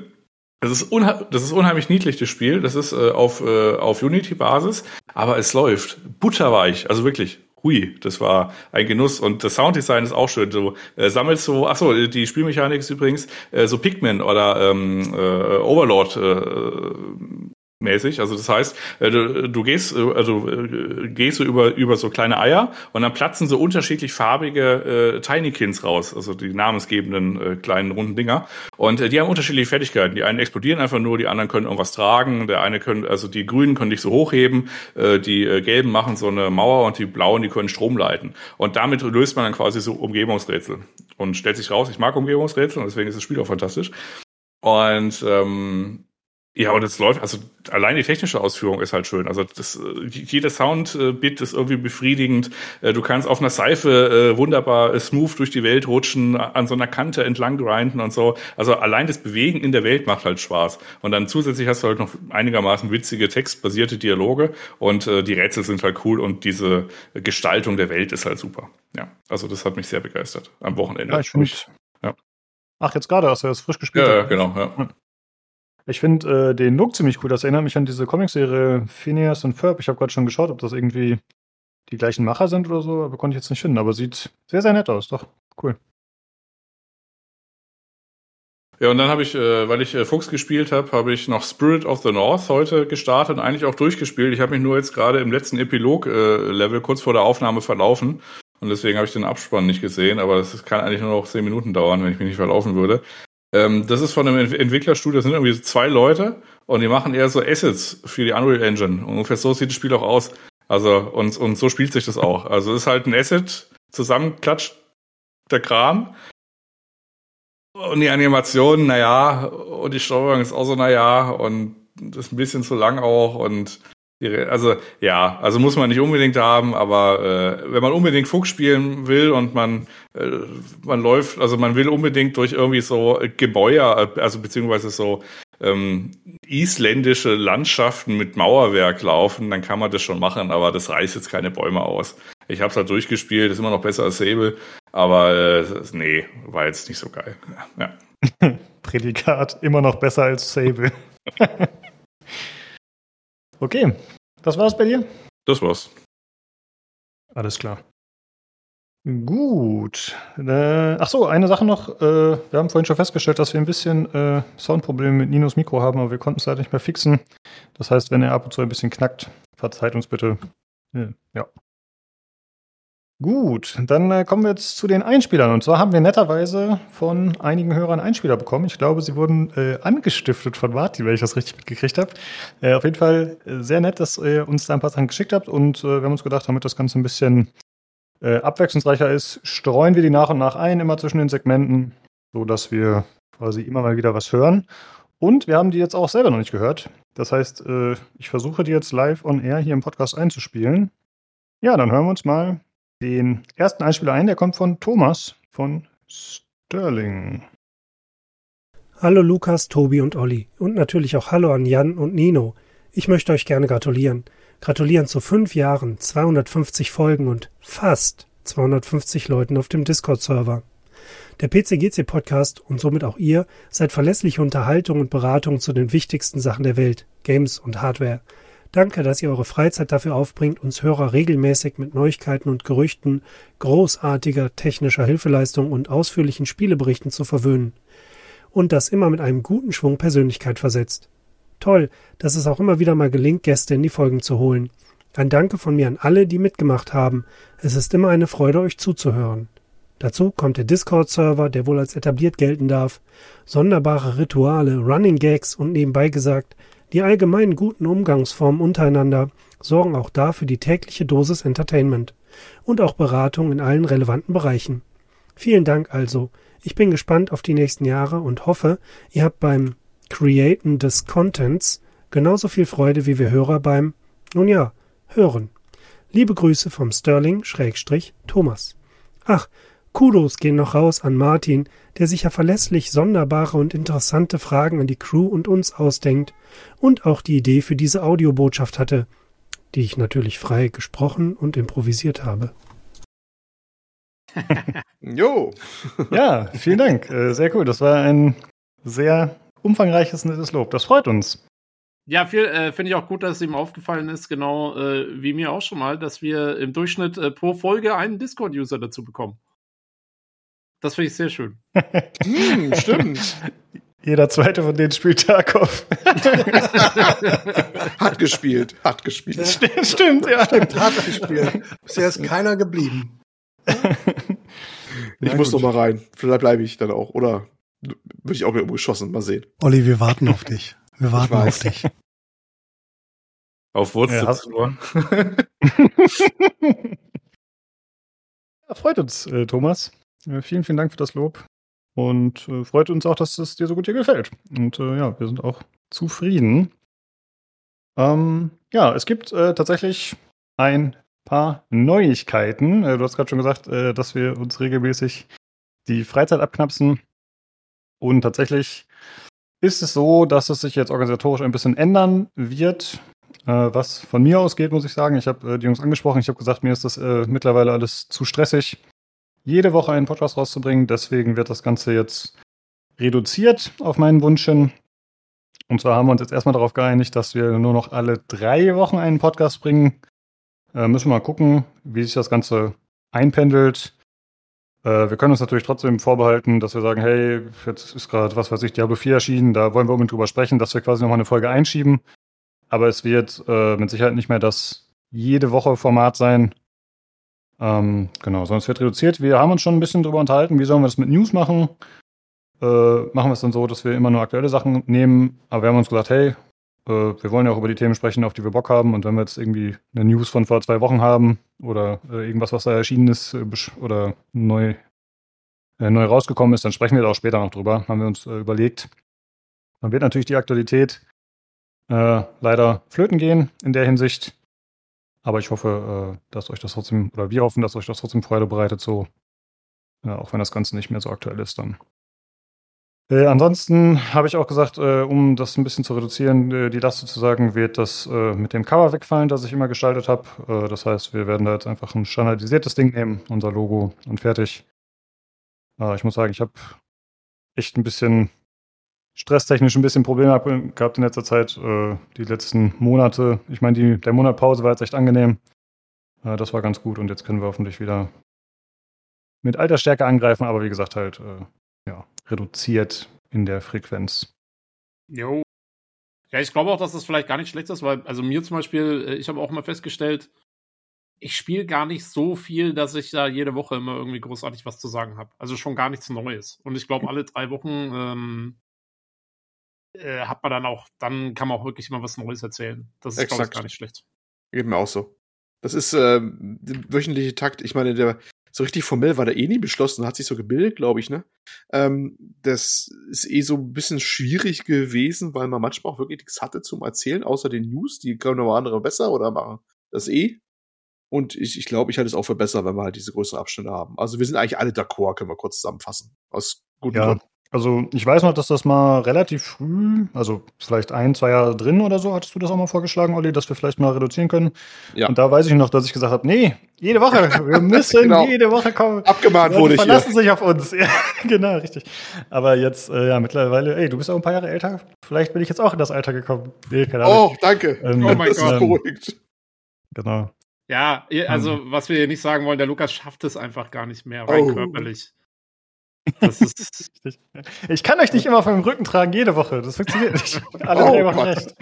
Das ist, das ist unheimlich niedlich, das Spiel. Das ist äh, auf, äh, auf Unity-Basis, aber es läuft butterweich, also wirklich hui, das war ein Genuss. Und das Sounddesign ist auch schön. Du äh, sammelst so, ach so, die Spielmechanik ist übrigens äh, so Pikmin oder ähm, äh, Overlord äh, mäßig. Also das heißt, äh, du, du gehst, äh, also äh, gehst du über über so kleine Eier und dann platzen so unterschiedlich farbige äh, Tinykins raus, also die namensgebenden äh, kleinen runden Dinger. Und äh, die haben unterschiedliche Fertigkeiten. Die einen explodieren einfach nur, die anderen können irgendwas tragen. Der eine können, also die Grünen können dich so hochheben, äh, die äh, Gelben machen so eine Mauer und die Blauen, die können Strom leiten. Und damit löst man dann quasi so Umgebungsrätsel und stellt sich raus, ich mag Umgebungsrätsel und deswegen ist das Spiel auch fantastisch. Und ähm, ja, und es läuft, also allein die technische Ausführung ist halt schön. Also das, jeder Soundbit ist irgendwie befriedigend. Äh, du kannst auf einer Seife äh, wunderbar smooth durch die Welt rutschen, an so einer Kante entlang grinden und so. Also allein das Bewegen in der Welt macht halt Spaß. Und dann zusätzlich hast du halt noch einigermaßen witzige textbasierte Dialoge und äh, die Rätsel sind halt cool und diese Gestaltung der Welt ist halt super. Ja, also das hat mich sehr begeistert am Wochenende. Ja, ich. Ja. Ach, jetzt gerade hast du das frisch gespielt. Ja, ja genau. Ja. Ich finde äh, den Look ziemlich cool. Das erinnert mich an diese Comicserie Phineas und Ferb. Ich habe gerade schon geschaut, ob das irgendwie die gleichen Macher sind oder so, aber konnte ich jetzt nicht finden. Aber sieht sehr, sehr nett aus. Doch, cool. Ja, und dann habe ich, äh, weil ich äh, Fuchs gespielt habe, habe ich noch Spirit of the North heute gestartet und eigentlich auch durchgespielt. Ich habe mich nur jetzt gerade im letzten Epilog-Level äh, kurz vor der Aufnahme verlaufen. Und deswegen habe ich den Abspann nicht gesehen, aber das kann eigentlich nur noch zehn Minuten dauern, wenn ich mich nicht verlaufen würde. Ähm, das ist von einem Entwicklerstudio, das sind irgendwie zwei Leute und die machen eher so Assets für die Unreal Engine. ungefähr so sieht das Spiel auch aus. Also, und, und so spielt sich das auch. Also, ist halt ein Asset, zusammenklatscht der Kram. Und die Animation, naja, und die Steuerung ist auch so, naja, und das ist ein bisschen zu lang auch und also ja, also muss man nicht unbedingt haben, aber äh, wenn man unbedingt Fuchs spielen will und man äh, man läuft, also man will unbedingt durch irgendwie so Gebäude, also beziehungsweise so ähm, isländische Landschaften mit Mauerwerk laufen, dann kann man das schon machen, aber das reißt jetzt keine Bäume aus. Ich habe es halt durchgespielt, ist immer noch besser als Sable, aber äh, nee, war jetzt nicht so geil. Ja. Prädikat immer noch besser als Sable. Okay, das war's bei dir? Das war's. Alles klar. Gut. Äh, ach so, eine Sache noch. Äh, wir haben vorhin schon festgestellt, dass wir ein bisschen äh, Soundprobleme mit Ninos Mikro haben, aber wir konnten es leider nicht mehr fixen. Das heißt, wenn er ab und zu ein bisschen knackt, verzeiht uns bitte. Ja. Gut, dann äh, kommen wir jetzt zu den Einspielern. Und zwar haben wir netterweise von einigen Hörern Einspieler bekommen. Ich glaube, sie wurden äh, angestiftet von Martin, wenn ich das richtig mitgekriegt habe. Äh, auf jeden Fall äh, sehr nett, dass ihr uns da ein paar Sachen geschickt habt. Und äh, wir haben uns gedacht, damit das Ganze ein bisschen äh, abwechslungsreicher ist, streuen wir die nach und nach ein, immer zwischen den Segmenten, sodass wir quasi immer mal wieder was hören. Und wir haben die jetzt auch selber noch nicht gehört. Das heißt, ich versuche die jetzt live on air hier im Podcast einzuspielen. Ja, dann hören wir uns mal den ersten Einspieler ein. Der kommt von Thomas von Sterling. Hallo Lukas, Tobi und Olli. Und natürlich auch Hallo an Jan und Nino. Ich möchte euch gerne gratulieren. Gratulieren zu fünf Jahren, 250 Folgen und fast 250 Leuten auf dem Discord-Server. Der PCGC-Podcast und somit auch ihr seid verlässliche Unterhaltung und Beratung zu den wichtigsten Sachen der Welt, Games und Hardware. Danke, dass ihr eure Freizeit dafür aufbringt, uns Hörer regelmäßig mit Neuigkeiten und Gerüchten, großartiger technischer Hilfeleistung und ausführlichen Spieleberichten zu verwöhnen. Und das immer mit einem guten Schwung Persönlichkeit versetzt. Toll, dass es auch immer wieder mal gelingt, Gäste in die Folgen zu holen. Ein Danke von mir an alle, die mitgemacht haben. Es ist immer eine Freude, euch zuzuhören. Dazu kommt der Discord-Server, der wohl als etabliert gelten darf, sonderbare Rituale, Running Gags und nebenbei gesagt, die allgemeinen guten Umgangsformen untereinander sorgen auch dafür die tägliche Dosis Entertainment und auch Beratung in allen relevanten Bereichen. Vielen Dank also. Ich bin gespannt auf die nächsten Jahre und hoffe, ihr habt beim Createn des Contents genauso viel Freude wie wir Hörer beim, nun ja, Hören. Liebe Grüße vom Sterling Schrägstrich Thomas. Ach, Kudos gehen noch raus an Martin, der sich ja verlässlich sonderbare und interessante Fragen an die Crew und uns ausdenkt und auch die Idee für diese Audiobotschaft hatte, die ich natürlich frei gesprochen und improvisiert habe. jo. ja, vielen Dank. Äh, sehr cool. Das war ein sehr umfangreiches, nettes Lob. Das freut uns. Ja, viel äh, finde ich auch gut, dass es ihm aufgefallen ist, genau äh, wie mir auch schon mal, dass wir im Durchschnitt äh, pro Folge einen Discord-User dazu bekommen. Das finde ich sehr schön. Hm, stimmt. Jeder zweite von denen spielt Tarkov. hat gespielt, hat gespielt. Stimmt, stimmt, ja. Stimmt, hat gespielt. Bisher ist keiner geblieben. Ich Na muss gut. noch mal rein. Vielleicht bleibe ich dann auch. Oder würde ich auch irgendwo geschossen. Mal sehen. Olli, wir warten auf dich. Wir warten auf dich. Auf Wurst Ja, ja, hast- nur. Ja, freut uns, äh, Thomas. Äh, vielen, vielen Dank für das Lob. Und äh, freut uns auch, dass es dir so gut hier gefällt. Und äh, ja, wir sind auch zufrieden. Ähm, ja, es gibt äh, tatsächlich ein paar Neuigkeiten. Äh, du hast gerade schon gesagt, äh, dass wir uns regelmäßig die Freizeit abknapsen. Und tatsächlich ist es so, dass es sich jetzt organisatorisch ein bisschen ändern wird. Was von mir ausgeht, muss ich sagen. Ich habe die Jungs angesprochen. Ich habe gesagt, mir ist das mittlerweile alles zu stressig, jede Woche einen Podcast rauszubringen. Deswegen wird das Ganze jetzt reduziert auf meinen Wunsch hin. Und zwar haben wir uns jetzt erstmal darauf geeinigt, dass wir nur noch alle drei Wochen einen Podcast bringen. Äh, müssen wir mal gucken, wie sich das Ganze einpendelt. Äh, wir können uns natürlich trotzdem vorbehalten, dass wir sagen, hey, jetzt ist gerade, was weiß ich, Diablo 4 erschienen, da wollen wir unbedingt drüber sprechen, dass wir quasi nochmal eine Folge einschieben. Aber es wird äh, mit Sicherheit nicht mehr das jede Woche Format sein. Ähm, genau, es wird reduziert. Wir haben uns schon ein bisschen drüber unterhalten, wie sollen wir das mit News machen. Äh, machen wir es dann so, dass wir immer nur aktuelle Sachen nehmen. Aber wir haben uns gesagt, hey, äh, wir wollen ja auch über die Themen sprechen, auf die wir Bock haben. Und wenn wir jetzt irgendwie eine News von vor zwei Wochen haben oder äh, irgendwas, was da erschienen ist äh, oder neu, äh, neu rausgekommen ist, dann sprechen wir da auch später noch drüber, haben wir uns äh, überlegt. Dann wird natürlich die Aktualität leider flöten gehen in der Hinsicht. Aber ich hoffe, äh, dass euch das trotzdem, oder wir hoffen, dass euch das trotzdem Freude bereitet, so, auch wenn das Ganze nicht mehr so aktuell ist dann. Äh, ansonsten habe ich auch gesagt, äh, um das ein bisschen zu reduzieren, äh, die Last sozusagen, wird das äh, mit dem Cover wegfallen, das ich immer gestaltet habe. Äh, das heißt, wir werden da jetzt einfach ein standardisiertes Ding nehmen, unser Logo und fertig. Ich muss sagen, ich habe echt ein bisschen stresstechnisch ein bisschen Probleme hab- gehabt in letzter Zeit, äh, die letzten Monate. Ich meine, die- der Monat Pause war jetzt echt angenehm. Äh, das war ganz gut und jetzt können wir hoffentlich wieder mit alter Stärke angreifen, aber wie gesagt, halt äh, ja, reduziert in der Frequenz. Jo. Ja, ich glaube auch, dass das vielleicht gar nicht schlecht ist, weil, also mir zum Beispiel, äh, ich habe auch mal festgestellt, ich spiele gar nicht so viel, dass ich da jede Woche immer irgendwie großartig was zu sagen habe. Also schon gar nichts Neues. Und ich glaube, alle drei Wochen ähm, äh, hat man dann auch, dann kann man auch wirklich immer was Neues erzählen. Das ist, glaube ich, gar nicht schlecht. Geht mir auch so. Das ist ähm, der wöchentliche Takt. Ich meine, der so richtig formell war der eh nie beschlossen, hat sich so gebildet, glaube ich, ne? Ähm, das ist eh so ein bisschen schwierig gewesen, weil man manchmal auch wirklich nichts hatte zum Erzählen, außer den News, die können noch andere besser oder machen das eh. Und ich, ich glaube, ich halte es auch für besser, wenn wir halt diese größeren Abstände haben. Also wir sind eigentlich alle d'accord, können wir kurz zusammenfassen. Aus guten Ja, Gründen. Also ich weiß noch, dass das mal relativ früh, also vielleicht ein, zwei Jahre drin oder so, hattest du das auch mal vorgeschlagen, Olli, dass wir vielleicht mal reduzieren können. Ja. Und da weiß ich noch, dass ich gesagt habe, nee, jede Woche, wir müssen Genau. jede Woche kommen. Abgemahnt wurde die ich hier. verlassen sich auf uns. Ja, genau, richtig. Aber jetzt, äh, ja, mittlerweile, ey, du bist auch ein paar Jahre älter. Vielleicht bin ich jetzt auch in das Alter gekommen. Nee, keine Ahnung. Oh, danke. Ähm, Oh mein das ist Gott. beruhigt. Genau. Ja, also was wir hier nicht sagen wollen, der Lukas schafft es einfach gar nicht mehr, rein Oh. körperlich. Das ist, Richtig. Ich kann euch nicht immer auf meinem Rücken tragen, jede Woche. Das funktioniert nicht. Alle Oh drei Wochen recht.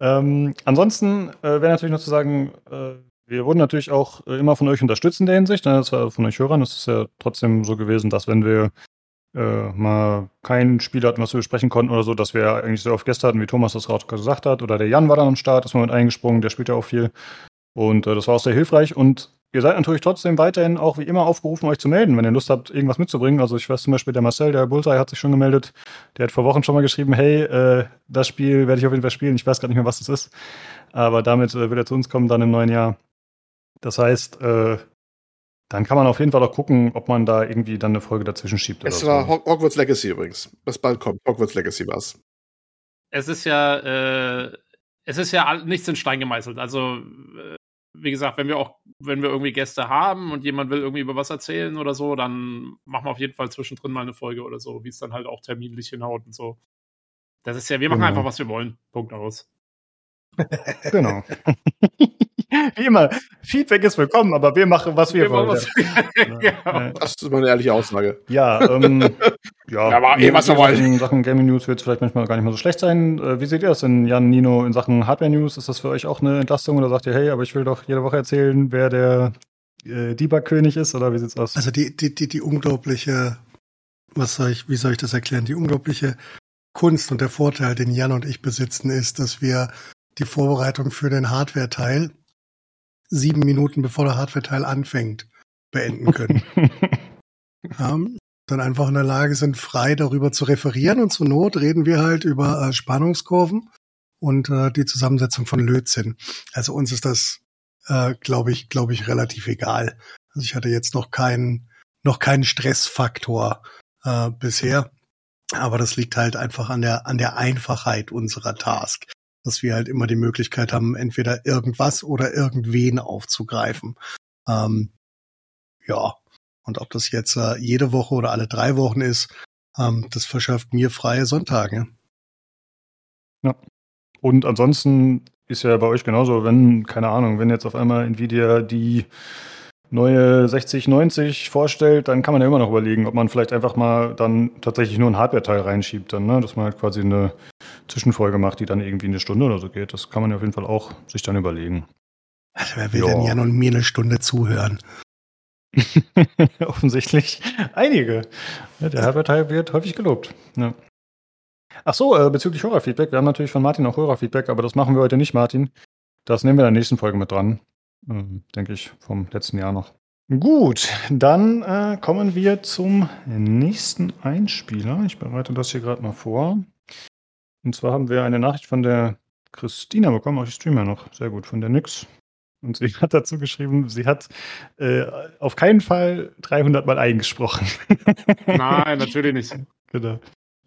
ähm, ansonsten äh, wäre natürlich noch zu sagen, äh, wir wurden natürlich auch äh, immer von euch unterstützt in der Hinsicht. Ne? Das war von euch Hörern. Es ist ja trotzdem so gewesen, dass wenn wir äh, mal kein Spiel hatten, was wir besprechen konnten oder so, dass wir eigentlich sehr oft Gäste hatten, wie Thomas das gerade gesagt hat. Oder der Jan war dann am Start, ist mal mit eingesprungen, der spielt ja auch viel. Und äh, das war auch sehr hilfreich. Und ihr seid natürlich trotzdem weiterhin auch wie immer aufgerufen, euch zu melden, wenn ihr Lust habt, irgendwas mitzubringen. Also ich weiß zum Beispiel, der Marcel, der Bullseye, hat sich schon gemeldet. Der hat vor Wochen schon mal geschrieben, hey, äh, das Spiel werde ich auf jeden Fall spielen. Ich weiß gar nicht mehr, was das ist. Aber damit äh, wird er zu uns kommen dann im neuen Jahr. Das heißt, äh, dann kann man auf jeden Fall auch gucken, ob man da irgendwie dann eine Folge dazwischen schiebt. Es oder war so. Hog- Hogwarts Legacy übrigens. Was bald kommt. Hogwarts Legacy war's. es ist ja, äh, es ist ja nichts in Stein gemeißelt. Also, äh, wie gesagt, wenn wir auch, wenn wir irgendwie Gäste haben und jemand will irgendwie über was erzählen oder so, dann machen wir auf jeden Fall zwischendrin mal eine Folge oder so, wie es dann halt auch terminlich hinhaut und so. Das ist ja, wir machen Genau. einfach, was wir wollen. Punkt aus. Genau. Wie immer, Feedback ist willkommen, aber wir machen, was wir, machen, wollen. was- ja. Ja. Das ist mal eine ehrliche Aussage. Ja, ähm, ja, Ja, aber eh, was wir wollen. in Sachen Gaming News wird es vielleicht manchmal gar nicht mal so schlecht sein. Äh, wie seht ihr das denn, Jan, Nino, in Sachen Hardware News? Ist das für euch auch eine Entlastung oder sagt ihr, hey, aber ich will doch jede Woche erzählen, wer der äh, Debug-König ist oder wie sieht's aus? Also die, die, die, die unglaubliche, was soll ich, wie soll ich das erklären? Die unglaubliche Kunst und der Vorteil, den Jan und ich besitzen, ist, dass wir die Vorbereitung für den Hardware-Teil sieben Minuten bevor der Hardware-Teil anfängt, beenden können. ähm, dann einfach in der Lage sind, frei darüber zu referieren und zur Not reden wir halt über äh, Spannungskurven und äh, die Zusammensetzung von Lötzinn. Also uns ist das, äh, glaube ich, glaube ich, relativ egal. Also ich hatte jetzt noch keinen, noch keinen Stressfaktor äh, bisher, aber das liegt halt einfach an der, an der Einfachheit unserer Task, dass wir halt immer die Möglichkeit haben, entweder irgendwas oder irgendwen aufzugreifen. Ähm, ja, und ob das jetzt äh, jede Woche oder alle drei Wochen ist, ähm, das verschafft mir freie Sonntage. Und ansonsten ist ja bei euch genauso, wenn, keine Ahnung, wenn jetzt auf einmal Nvidia die neue 6090 vorstellt, dann kann man ja immer noch überlegen, ob man vielleicht einfach mal dann tatsächlich nur ein Hardware-Teil reinschiebt, dann, ne? dass man halt quasi eine Zwischenfolge macht, die dann irgendwie eine Stunde oder so geht. Das kann man ja auf jeden Fall auch sich dann überlegen. Also wer will Ja. denn Jan und mir eine Stunde zuhören? Offensichtlich einige. Ja, der Hardware-Teil wird häufig gelobt. Ja. Ach so, äh, bezüglich Hörerfeedback. Wir haben natürlich von Martin auch Hörerfeedback, aber das machen wir heute nicht, Martin. Das nehmen wir in der nächsten Folge mit dran. Ähm, denke ich, vom letzten Jahr noch. Gut, dann äh, kommen wir zum nächsten Einspieler. Ich bereite das hier gerade mal vor. Und zwar haben wir eine Nachricht von der Christina bekommen, auch ich streame ja noch. Sehr gut, von der Nyx. Und sie hat dazu geschrieben, sie hat äh, auf keinen Fall 300 Mal eingesprochen. Nein, natürlich nicht. genau.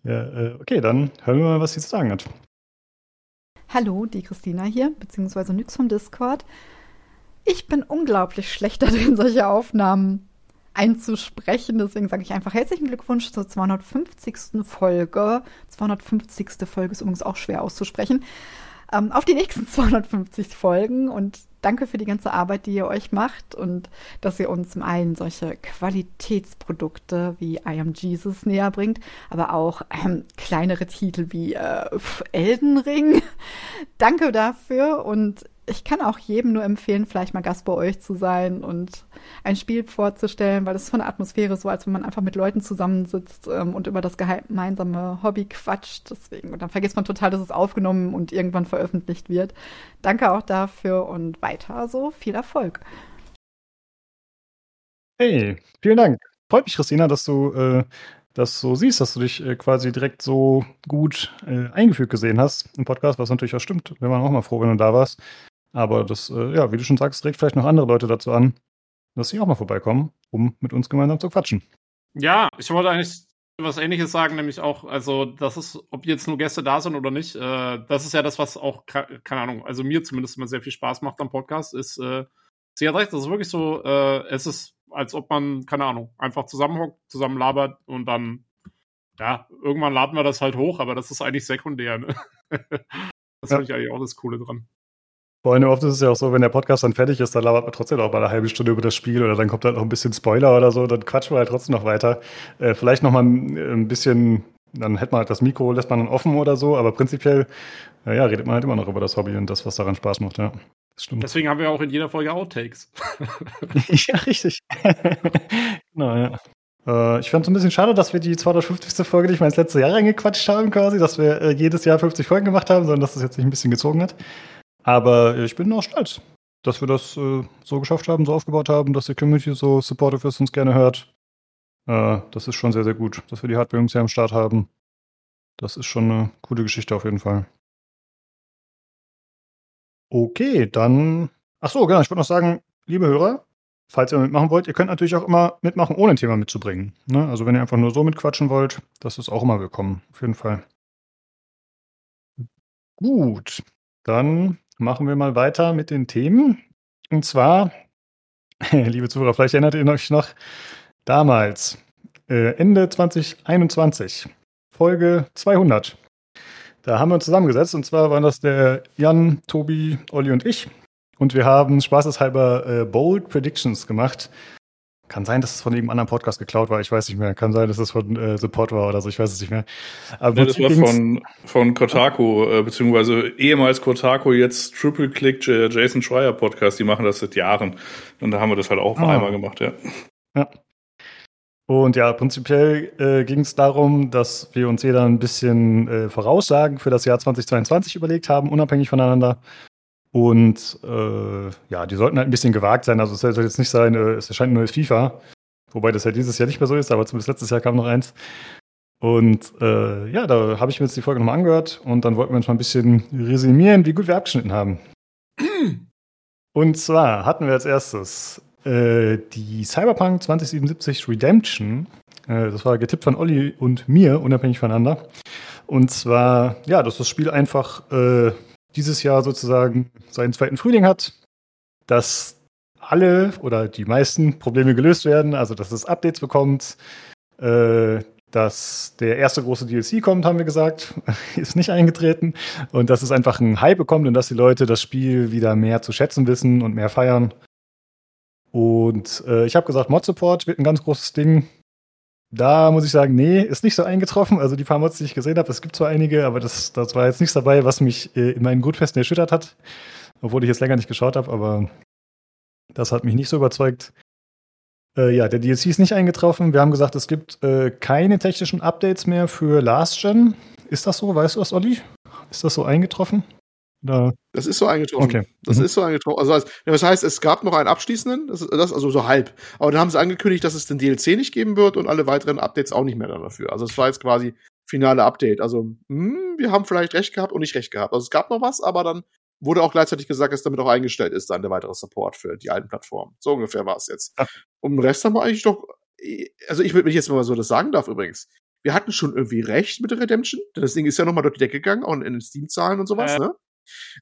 Ja, äh, okay, dann hören wir mal, was sie zu sagen hat. Hallo, die Christina hier, beziehungsweise Nyx vom Discord. Ich bin unglaublich schlecht darin, solche Aufnahmen einzusprechen. Deswegen sage ich einfach herzlichen Glückwunsch zur 250. Folge. 250. Folge ist übrigens auch schwer auszusprechen. Ähm, auf die nächsten 250 Folgen und danke für die ganze Arbeit, die ihr euch macht und dass ihr uns zum einen solche Qualitätsprodukte wie I Am Jesus näher bringt, aber auch ähm, kleinere Titel wie äh, Elden Ring. danke dafür und ich kann auch jedem nur empfehlen, vielleicht mal Gast bei euch zu sein und ein Spiel vorzustellen, weil es von der Atmosphäre so, als wenn man einfach mit Leuten zusammensitzt ähm, und über das gemeinsame Hobby quatscht. Deswegen, und dann vergisst man total, dass es aufgenommen und irgendwann veröffentlicht wird. Danke auch dafür und weiter so. Viel Erfolg. Hey, vielen Dank. Freut mich, Christina, dass du äh, das so siehst, dass du dich äh, quasi direkt so gut äh, eingefügt gesehen hast im Podcast, was natürlich auch stimmt. Wir waren auch mal froh, wenn du da warst. Aber das, äh, ja, wie du schon sagst, regt vielleicht noch andere Leute dazu an, dass sie auch mal vorbeikommen, um mit uns gemeinsam zu quatschen. Ja, ich wollte eigentlich was ähnliches sagen, nämlich auch, also das ist, ob jetzt nur Gäste da sind oder nicht, äh, das ist ja das, was auch, ke- keine Ahnung, also mir zumindest immer sehr viel Spaß macht am Podcast, ist, äh, sie hat recht, das ist wirklich so, äh, es ist, als ob man, keine Ahnung, einfach zusammenhockt, zusammen labert und dann, ja, irgendwann laden wir das halt hoch, aber das ist eigentlich sekundär, ne? das Ja. finde ich eigentlich auch das Coole dran. Vor allem oft ist es ja auch so, wenn der Podcast dann fertig ist, dann labert man trotzdem noch mal eine halbe Stunde über das Spiel oder dann kommt halt noch ein bisschen Spoiler oder so, dann quatschen wir halt trotzdem noch weiter. Äh, vielleicht noch mal ein, ein bisschen, dann hätte man halt das Mikro, lässt man dann offen oder so, aber prinzipiell, äh, ja, redet man halt immer noch über das Hobby und das, was daran Spaß macht, ja. Das stimmt. Deswegen haben wir auch in jeder Folge Outtakes. ja, richtig. genau, ja. Äh, ich fand es ein bisschen schade, dass wir die 250. Folge nicht mal ins letzte Jahr reingequatscht haben, quasi, dass wir äh, jedes Jahr 50 Folgen gemacht haben, sondern dass es jetzt nicht ein bisschen gezogen hat. Aber ich bin auch stolz, dass wir das äh, so geschafft haben, so aufgebaut haben, dass die Community so supportive ist, uns gerne hört. Äh, das ist schon sehr, sehr gut, dass wir die Hardware-Jungs hier am Start haben. Das ist schon eine coole Geschichte auf jeden Fall. Okay, dann. Ach so, genau. Ich wollte noch sagen, liebe Hörer, falls ihr mitmachen wollt, ihr könnt natürlich auch immer mitmachen, ohne ein Thema mitzubringen. Ne? Also wenn ihr einfach nur so mitquatschen wollt, das ist auch immer willkommen. Auf jeden Fall. Gut, dann machen wir mal weiter mit den Themen. Und zwar, liebe Zuhörer, vielleicht erinnert ihr euch noch damals, äh, Ende 2021, Folge 200. Da haben wir uns zusammengesetzt und zwar waren das der Jan, Tobi, Olli und ich. Und wir haben spaßeshalber äh, Bold Predictions gemacht. Kann sein, dass es von irgendeinem anderen Podcast geklaut war, ich weiß nicht mehr. Kann sein, dass es von äh, Support war oder so, ich weiß es nicht mehr. Aber ja, das war von, von Kotaku, äh, beziehungsweise ehemals Kotaku, jetzt Triple Click Jason Schreier Podcast, die machen das seit Jahren. Und da haben wir das halt auch ah. einmal gemacht, ja. Ja. Und ja, prinzipiell äh, ging es darum, dass wir uns jeder ein bisschen äh, Voraussagen für das Jahr 2022 überlegt haben, unabhängig voneinander. Und äh, ja, die sollten halt ein bisschen gewagt sein. Also es soll jetzt nicht sein, äh, es erscheint ein neues FIFA. Wobei das ja dieses Jahr nicht mehr so ist, aber zumindest letztes Jahr kam noch eins. Und äh, ja, da habe ich mir jetzt die Folge nochmal angehört und dann wollten wir uns mal ein bisschen resümieren, wie gut wir abgeschnitten haben. und zwar hatten wir als erstes äh, die Cyberpunk 2077 Redemption. Äh, das war getippt von Olli und mir, unabhängig voneinander. Und zwar, ja, dass das Spiel einfach äh, dieses Jahr sozusagen seinen zweiten Frühling hat, dass alle oder die meisten Probleme gelöst werden, also dass es Updates bekommt, äh, dass der erste große DLC kommt, haben wir gesagt, ist nicht eingetreten und dass es einfach einen Hype bekommt und dass die Leute das Spiel wieder mehr zu schätzen wissen und mehr feiern. Und äh, ich habe gesagt, Mod Support wird ein ganz großes Ding. Da muss ich sagen, nee, ist nicht so eingetroffen. Also die paar Mods, die ich gesehen habe, es gibt zwar einige, aber das, das war jetzt nichts dabei, was mich äh, in meinen Grundfesten erschüttert hat. Obwohl ich jetzt länger nicht geschaut habe, aber das hat mich nicht so überzeugt. Äh, ja, der DLC ist nicht eingetroffen. Wir haben gesagt, es gibt äh, keine technischen Updates mehr für Last Gen. Ist das so? Weißt du das, Olli? Ist das so eingetroffen? Oder? Das ist so eingetroffen. Okay. Das mhm. ist so eingetroffen. Also, das heißt, es gab noch einen abschließenden, das, das also so halb. Aber dann haben sie angekündigt, dass es den DLC nicht geben wird und alle weiteren Updates auch nicht mehr dafür. Also es war jetzt quasi finale Update. Also, hm, wir haben vielleicht recht gehabt und nicht recht gehabt. Also es gab noch was, aber dann wurde auch gleichzeitig gesagt, dass damit auch eingestellt ist, dann der weitere Support für die alten Plattformen. So ungefähr war es jetzt. Ach. Und den Rest haben wir eigentlich doch, also ich würde mich jetzt mal so das sagen darf übrigens. Wir hatten schon irgendwie recht mit der Redemption, denn das Ding ist ja nochmal durch die Decke gegangen, auch in den Steam-Zahlen und sowas, äh. ne?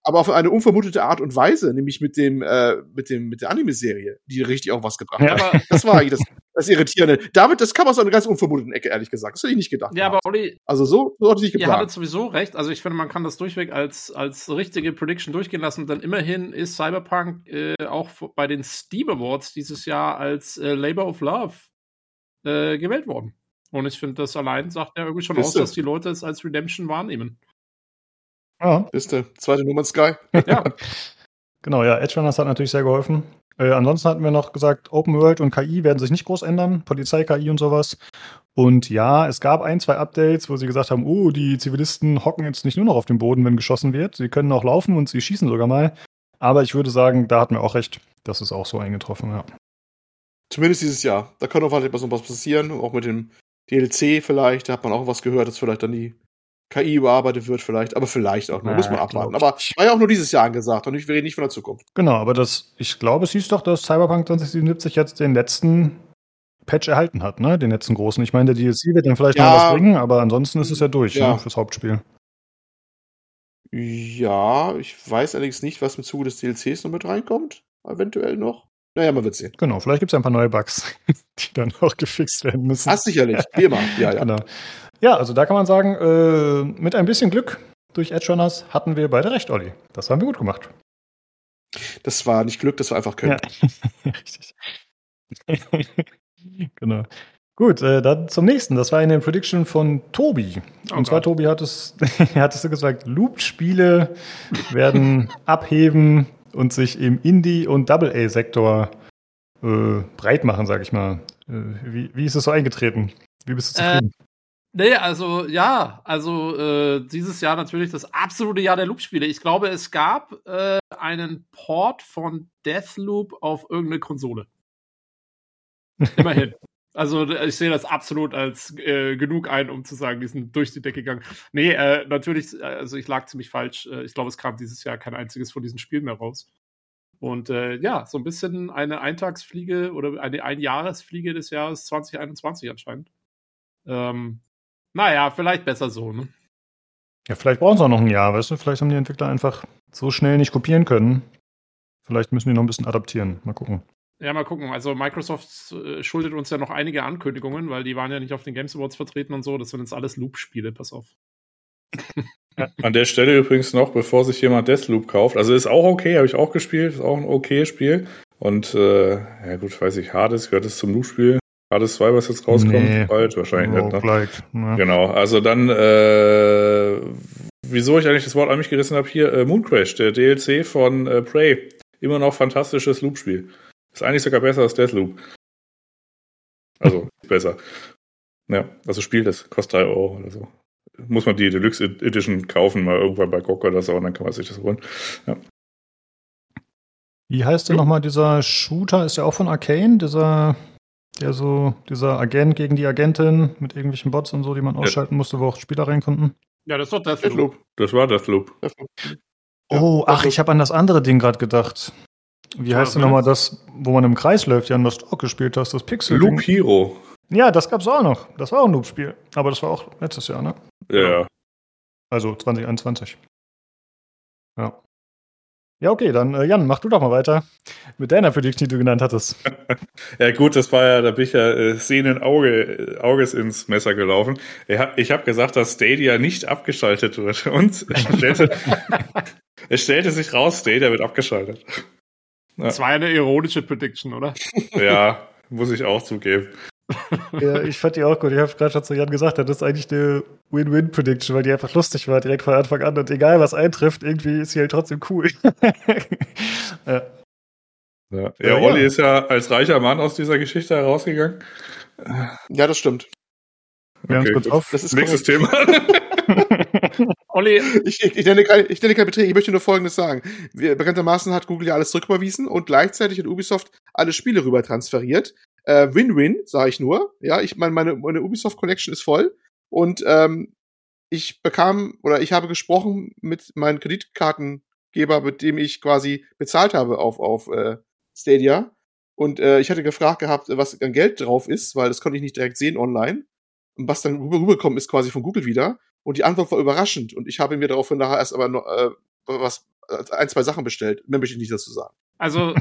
Aber auf eine unvermutete Art und Weise, nämlich mit dem, äh, mit dem, mit der Anime-Serie, die richtig auch was gebracht ja, hat. Das war eigentlich das, das Irritierende. Damit, das kam aus einer ganz unvermuteten Ecke, ehrlich gesagt. Das hätte ich nicht gedacht. Ja, aber Olli, also so, so hatte ich nicht geplant. Ihr hattet sowieso recht. Also ich finde, man kann das durchweg als, als richtige Prediction durchgehen lassen. Denn immerhin ist Cyberpunk äh, auch bei den Steam Awards dieses Jahr als äh, Labor of Love äh, gewählt worden. Und ich finde, das allein sagt ja irgendwie schon Biste. aus, dass die Leute es als Redemption wahrnehmen. Ja. Bist du. Zweite Nummer Sky. Ja. genau, ja. Edge Runners hat natürlich sehr geholfen. Äh, ansonsten hatten wir noch gesagt, Open World und KI werden sich nicht groß ändern, Polizei-KI und sowas. Und ja, es gab ein, zwei Updates, wo sie gesagt haben, oh, die Zivilisten hocken jetzt nicht nur noch auf dem Boden, wenn geschossen wird. Sie können auch laufen und sie schießen sogar mal. Aber ich würde sagen, da hatten wir auch recht. Das ist auch so eingetroffen, ja. Zumindest dieses Jahr. Da kann auch was passieren, auch mit dem DLC vielleicht. Da hat man auch was gehört, dass vielleicht dann die KI überarbeitet wird vielleicht, aber vielleicht auch nur, muss man abwarten. Aber war ja auch nur dieses Jahr angesagt und ich rede nicht von der Zukunft. Genau, aber das, ich glaube, es hieß doch, dass Cyberpunk 2077 jetzt den letzten Patch erhalten hat, ne? Den letzten großen. Ich meine, der DLC wird dann vielleicht ja, noch was bringen, aber ansonsten ist es ja durch, ja. Ne? fürs Hauptspiel. Ja, ich weiß allerdings nicht, was im Zuge des DLCs noch mit reinkommt. Eventuell noch. Naja, man wird sehen. Genau, vielleicht gibt es ein paar neue Bugs, die dann auch gefixt werden müssen. Ach, sicherlich, wie immer. Ja, ja. Genau. Ja, also da kann man sagen, äh, mit ein bisschen Glück durch Edge Runners hatten wir beide recht, Olli. Das haben wir gut gemacht. Das war nicht Glück, das war einfach Können. Ja. Richtig. genau. Gut, äh, dann zum nächsten. Das war eine Prediction von Tobi. Oh Und zwar, Gott. Tobi hat es, hattest du gesagt, Loop-Spiele werden abheben und sich im Indie- und Double-A-Sektor äh, breit machen, sag ich mal. Äh, wie, wie ist es so eingetreten? Wie bist du zufrieden? Äh, Nee, also ja, also äh, dieses Jahr natürlich das absolute Jahr der Loop-Spiele. Ich glaube, es gab äh, einen Port von Deathloop auf irgendeine Konsole. Immerhin. Also ich sehe das absolut als äh, genug ein, um zu sagen, die sind durch die Decke gegangen. Nee, äh, natürlich, also ich lag ziemlich falsch. Äh, ich glaube, es kam dieses Jahr kein einziges von diesen Spielen mehr raus. Und äh, ja, so ein bisschen eine Eintagsfliege oder eine Einjahresfliege des Jahres 2021 anscheinend. Ähm, naja, vielleicht besser so, ne? Ja, vielleicht brauchen sie auch noch ein Jahr, weißt du? Vielleicht haben die Entwickler einfach so schnell nicht kopieren können. Vielleicht müssen die noch ein bisschen adaptieren. Mal gucken. Ja, mal gucken. Also Microsoft äh, schuldet uns ja noch einige Ankündigungen, weil die waren ja nicht auf den Games Awards vertreten und so. Das sind jetzt alles Loop-Spiele, pass auf. An der Stelle übrigens noch, bevor sich jemand Deathloop kauft. Also ist auch okay, habe ich auch gespielt, ist auch ein okay Spiel. Und äh, ja gut, weiß ich, Hades gehört es zum Loop-Spiel. Hades 2, was jetzt rauskommt, Nee. bald wahrscheinlich nicht. Ne? Roguelike, ne? Genau, also dann, äh, wieso ich eigentlich das Wort an mich gerissen habe, hier äh, Mooncrash, der DLC von äh, Prey. Immer noch fantastisches Loop-Spiel. Ist eigentlich sogar besser als Deathloop. Also, besser. Ja, also spielt es, kostet 3 Euro oder so. Muss man die Deluxe Edition kaufen, mal irgendwann bei GOG oder so, und dann kann man sich das holen. Wie heißt denn nochmal dieser Shooter? Ist ja auch von Arcane, dieser, der so, dieser Agent gegen die Agentin mit irgendwelchen Bots und so, die man ausschalten musste, wo auch Spieler rein konnten. Ja, das ist doch Deathloop. Deathloop. Das war Deathloop. Deathloop. Oh, ach, ich habe an das andere Ding gerade gedacht. Wie heißt denn was? nochmal das, wo man im Kreis läuft, Jan, was du auch gespielt hast, das Pixel? Loop Hero. Ja, das gab's auch noch. Das war auch ein Loop-Spiel. Aber das war auch letztes Jahr, ne? Ja, ja. Also 2021. Ja. Ja, okay, dann äh, Jan, mach du doch mal weiter mit deiner Prediction, die du genannt hattest. Ja gut, das war ja, da bin ich ja äh, sehenden Auge, äh, Auges ins Messer gelaufen. Ich habe hab gesagt, dass Stadia nicht abgeschaltet wird. Und es stellte, es stellte sich raus, Stadia wird abgeschaltet. Das war ja eine ironische Prediction, oder? Ja, muss ich auch zugeben. Ja, ich fand die auch gut. Ich habe gerade schon zu Jan gesagt, das ist eigentlich eine Win-Win-Prediction, weil die einfach lustig war direkt von Anfang an. Und egal, was eintrifft, irgendwie ist sie halt trotzdem cool. ja. Ja, Ja, Olli ja. ist ja als reicher Mann aus dieser Geschichte herausgegangen. Ja, das stimmt. Wir haben Okay, kurz auf. Das ist Nächstes Thema. Olli, Ich, ich, ich, nenne keine, ich nenne keine Beträge, ich möchte nur Folgendes sagen. Bekanntermaßen hat Google ja alles zurücküberwiesen und gleichzeitig hat Ubisoft alle Spiele rüber transferiert. Äh, Win-Win, sage ich nur. Ja, ich meine, meine, meine Ubisoft Collection ist voll und ähm, ich bekam oder ich habe gesprochen mit meinem Kreditkartengeber, mit dem ich quasi bezahlt habe auf, auf äh, Stadia. Und äh, ich hatte gefragt gehabt, was an Geld drauf ist, weil das konnte ich nicht direkt sehen online. Und was dann rüber, rübergekommen ist quasi von Google wieder. Und die Antwort war überraschend. Und ich habe mir daraufhin nachher erst aber noch, äh, was, äh, ein, zwei Sachen bestellt. Mehr möchte ich nicht dazu sagen. also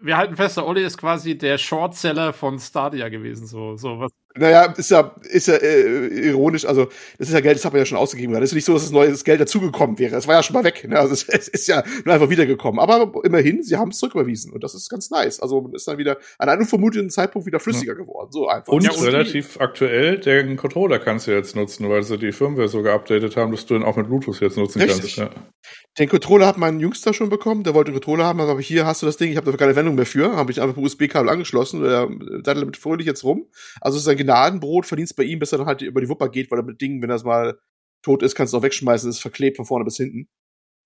wir halten fest, der Olli ist quasi der Shortseller von Stadia gewesen. So, so was. Naja, ist ja, ist ja äh, ironisch. Also, das ist ja Geld, das hat man ja schon ausgegeben. Das ist nicht so, dass das neues Geld dazugekommen wäre. Es war ja schon mal weg. Ne? Also, es, es ist ja nur einfach wiedergekommen. Aber immerhin, sie haben es zurücküberwiesen. Und das ist ganz nice. Also, man ist dann wieder an einem unvermuteten Zeitpunkt wieder flüssiger geworden. So einfach. Und Ja, und relativ aktuell, den Controller kannst du jetzt nutzen, weil sie die Firmware so geupdatet haben, dass du den auch mit Bluetooth jetzt nutzen Richtig. kannst. Ja. Den Controller hat mein Jüngster schon bekommen, der wollte einen Controller haben, aber hier hast du das Ding, ich habe dafür keine Wendung mehr für, habe ich einfach USB-Kabel angeschlossen, der daddelt damit fröhlich jetzt rum. Also es ist ein Gnadenbrot, verdienst bei ihm, bis er dann halt über die Wupper geht, weil er mit Dingen, wenn das mal tot ist, kannst du auch wegschmeißen, ist verklebt von vorne bis hinten.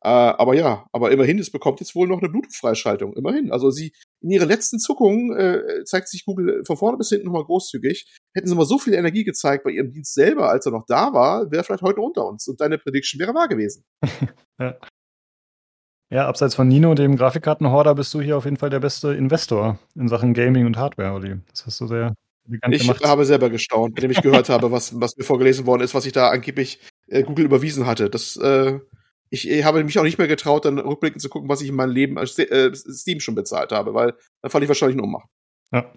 Äh, aber ja, aber immerhin, es bekommt jetzt wohl noch eine Bluetooth-Freischaltung, immerhin. Also sie, in ihren letzten Zuckungen äh, zeigt sich Google von vorne bis hinten nochmal großzügig. Hätten sie mal so viel Energie gezeigt bei ihrem Dienst selber, als er noch da war, wäre vielleicht heute unter uns und deine Prediction wäre wahr gewesen. Ja, abseits von Nino, dem Grafikkartenhorder, bist du hier auf jeden Fall der beste Investor in Sachen Gaming und Hardware, Olli. Das hast du sehr elegant Ich gemacht. habe selber gestaunt, indem ich gehört habe, was, was mir vorgelesen worden ist, was ich da angeblich äh, Google überwiesen hatte. Das, äh, ich, ich habe mich auch nicht mehr getraut, dann rückblickend zu gucken, was ich in meinem Leben als äh, Steam schon bezahlt habe, weil dann fand ich wahrscheinlich eine Ohnmacht. Ja.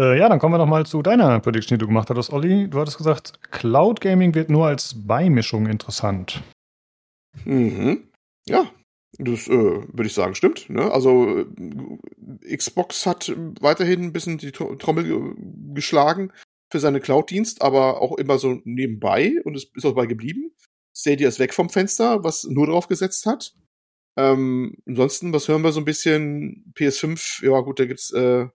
Äh, ja, dann kommen wir noch mal zu deiner Prediction, die du gemacht hattest, Olli. Du hattest gesagt, Cloud Gaming wird nur als Beimischung interessant. Mhm. Ja, das äh, würde ich sagen, stimmt. Ne? Also äh, Xbox hat weiterhin ein bisschen die Tro- Trommel ge- geschlagen für seine Cloud-Dienst, aber auch immer so nebenbei und es ist auch dabei geblieben. Stadia ist weg vom Fenster, was nur drauf gesetzt hat. Ähm, ansonsten, was hören wir so ein bisschen? PS5, ja gut, da gibt's äh,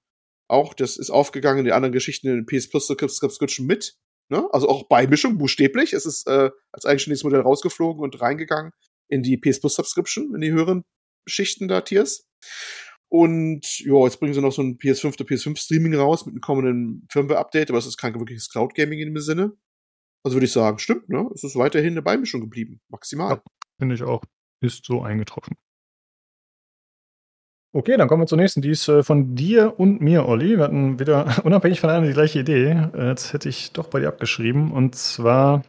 auch, das ist aufgegangen in den anderen Geschichten in PS Plus Subscription mit. Ne? Also auch Beimischung, buchstäblich. Es ist äh, als eigenständiges Modell rausgeflogen und reingegangen in die PS Plus Subscription, in die höheren Schichten da Tiers. Und ja, jetzt bringen sie noch so ein PS5 oder PS5 Streaming raus mit einem kommenden Firmware-Update, aber es ist kein wirkliches Cloud Gaming in dem Sinne. Also würde ich sagen, stimmt, ne? Es ist weiterhin eine Beimischung geblieben. Maximal. Ja. Finde ich auch. Ist so eingetroffen. Okay, dann kommen wir zur nächsten. Die ist äh, von dir und mir, Olli. Wir hatten wieder unabhängig voneinander die gleiche Idee. Äh, jetzt hätte ich doch bei dir abgeschrieben. Und zwar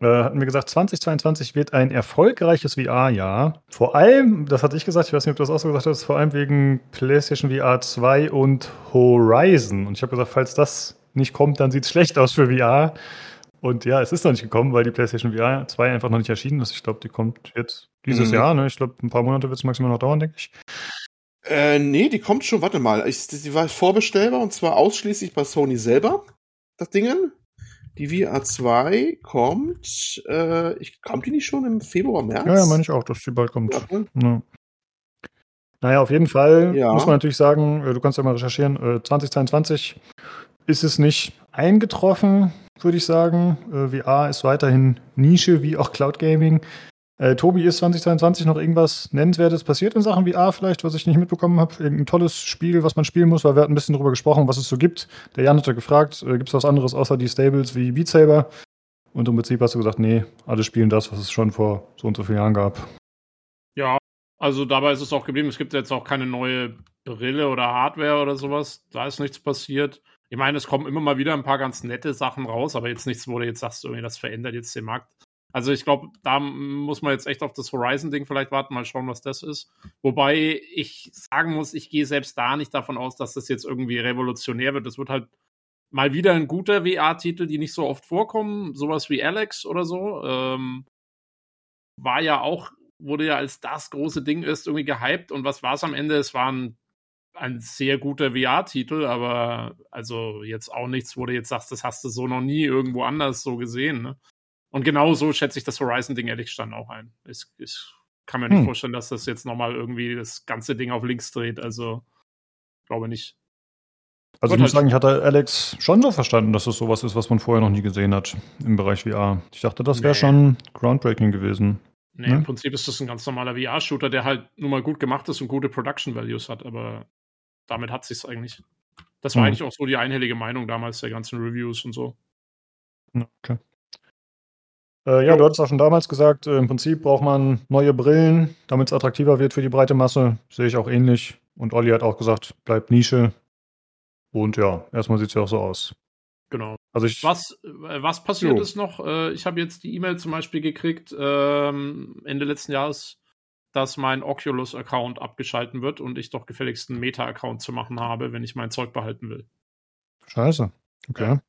hatten wir gesagt, 2022 wird ein erfolgreiches VR-Jahr. Vor allem, das hatte ich gesagt, ich weiß nicht, ob du das auch so gesagt hast, vor allem wegen PlayStation VR 2 und Horizon. Und ich habe gesagt, falls das nicht kommt, dann sieht es schlecht aus für VR. Und ja, es ist noch nicht gekommen, weil die PlayStation VR 2 einfach noch nicht erschienen ist. Ich glaube, die kommt jetzt dieses Mhm. Jahr. Ne? Ich glaube, ein paar Monate wird es maximal noch dauern, denke ich. Äh, nee, die kommt schon, warte mal. Ich, die war vorbestellbar und zwar ausschließlich bei Sony selber. Das Dingen. Die VR 2 kommt, äh, ich, kommt die nicht schon im Februar, März? Ja, ja, meine ich auch, dass die bald kommt. Ja, Ja. Naja, auf jeden Fall Ja. muss man natürlich sagen, äh, du kannst ja mal recherchieren, äh, 2022 ist es nicht eingetroffen, würde ich sagen. Äh, VR ist weiterhin Nische, wie auch Cloud Gaming. Äh, Tobi, ist 2022 noch irgendwas Nennenswertes passiert in Sachen VR vielleicht, was ich nicht mitbekommen habe? Irgendein tolles Spiel, was man spielen muss, weil wir hatten ein bisschen darüber gesprochen, was es so gibt. Der Jan hatte gefragt, äh, gibt es was anderes außer die Stables wie Beat Saber? Und im Prinzip hast du gesagt, nee, alle spielen das, was es schon vor so und so vielen Jahren gab. Ja, also dabei ist es auch geblieben. Es gibt jetzt auch keine neue Brille oder Hardware oder sowas. Da ist nichts passiert. Ich meine, es kommen immer mal wieder ein paar ganz nette Sachen raus, aber jetzt nichts, wo du jetzt sagst, irgendwie, das verändert jetzt den Markt. Also ich glaube, da muss man jetzt echt auf das Horizon-Ding vielleicht warten, mal schauen, was das ist. Wobei ich sagen muss, ich gehe selbst da nicht davon aus, dass das jetzt irgendwie revolutionär wird. Das wird halt mal wieder ein guter VR-Titel, die nicht so oft vorkommen, sowas wie Alex oder so. Ähm, war ja auch, wurde ja als das große Ding ist irgendwie gehypt und was war es am Ende? Es war ein, ein sehr guter VR-Titel, aber also jetzt auch nichts, wo du jetzt sagst, das hast du so noch nie irgendwo anders so gesehen. Ne? Und genau so schätze ich das Horizon-Ding ehrlich gestanden auch ein. Ich, ich kann mir nicht Hm. vorstellen, dass das jetzt nochmal irgendwie das ganze Ding auf links dreht. Also glaube nicht. Also ich muss halt- sagen, ich hatte Alex schon so verstanden, dass es sowas ist, was man vorher noch nie gesehen hat im Bereich VR. Ich dachte, das wäre Nee. schon groundbreaking gewesen. Nee, Ne? im Prinzip ist das ein ganz normaler VR-Shooter, der halt nur mal gut gemacht ist und gute Production Values hat, aber damit hat sich's eigentlich. Das war Hm. eigentlich auch so die einhellige Meinung damals der ganzen Reviews und so. Okay. Äh, ja, du hattest auch schon damals gesagt, äh, im Prinzip braucht man neue Brillen, damit es attraktiver wird für die breite Masse. Sehe ich auch ähnlich. Und Olli hat auch gesagt, bleibt Nische. Und ja, erstmal sieht es ja auch so aus. Genau. Also ich, Was, äh, was passiert Jo. ist noch? Äh, ich habe jetzt die E-Mail zum Beispiel gekriegt, ähm, Ende letzten Jahres, dass mein Oculus-Account abgeschalten wird und ich doch gefälligst einen Meta-Account zu machen habe, wenn ich mein Zeug behalten will. scheiße. Okay. Ja.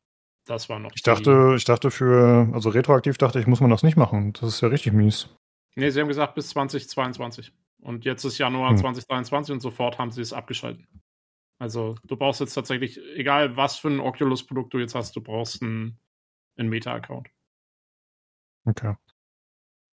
Das war noch. Ich dachte, ich dachte für, also retroaktiv dachte ich, muss man das nicht machen. Das ist ja richtig mies. Nee, sie haben gesagt bis 2022. Und jetzt ist Januar Hm. 2023 und sofort haben sie es abgeschaltet. Also du brauchst jetzt tatsächlich, egal was für ein Oculus-Produkt du jetzt hast, du brauchst einen, einen Meta-Account. Okay.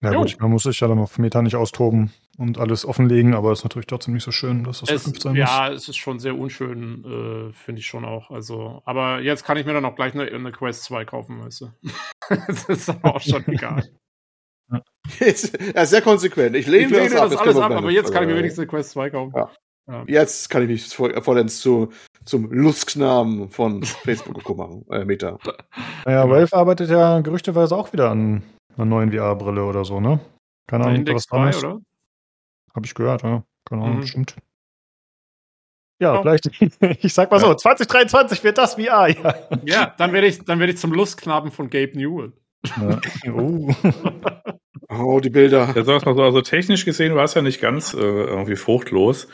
Ja Jo. gut, man muss sich ja dann auf Meta nicht austoben und alles offenlegen, aber es ist natürlich trotzdem nicht so schön, dass das Es, verknüpft sein muss. ja, es ist schon sehr unschön, äh, finde ich schon auch. Also, aber jetzt kann ich mir dann auch gleich eine, eine Quest 2 kaufen, weißt du. das ist aber auch schon egal. Jetzt, ja, sehr konsequent. Ich lehne ich lehne das ab. das alles ab, aber jetzt kann ich mir Also, wenigstens eine Quest 2 kaufen. Ja. Ja. Jetzt kann ich mich voll- vollends zu, zum Lustknaben von Facebook machen. Äh, Meta. Naja, Valve arbeitet ja gerüchteweise auch wieder an einer neuen VR-Brille oder so, ne? Keine Ahnung, Index was dran 3, ist. oder? Hab ich gehört, ja. Keine Ahnung, Mhm. bestimmt. Ja, Ja. vielleicht, ich sag mal so, 2023 wird das VR, ja. Ja, dann werde ich, dann werde ich zum Lustknaben von Gabe Newell. ja. Oh. Oh, die Bilder. Ja, sag's mal so, also technisch gesehen war es ja nicht ganz äh, irgendwie fruchtlos,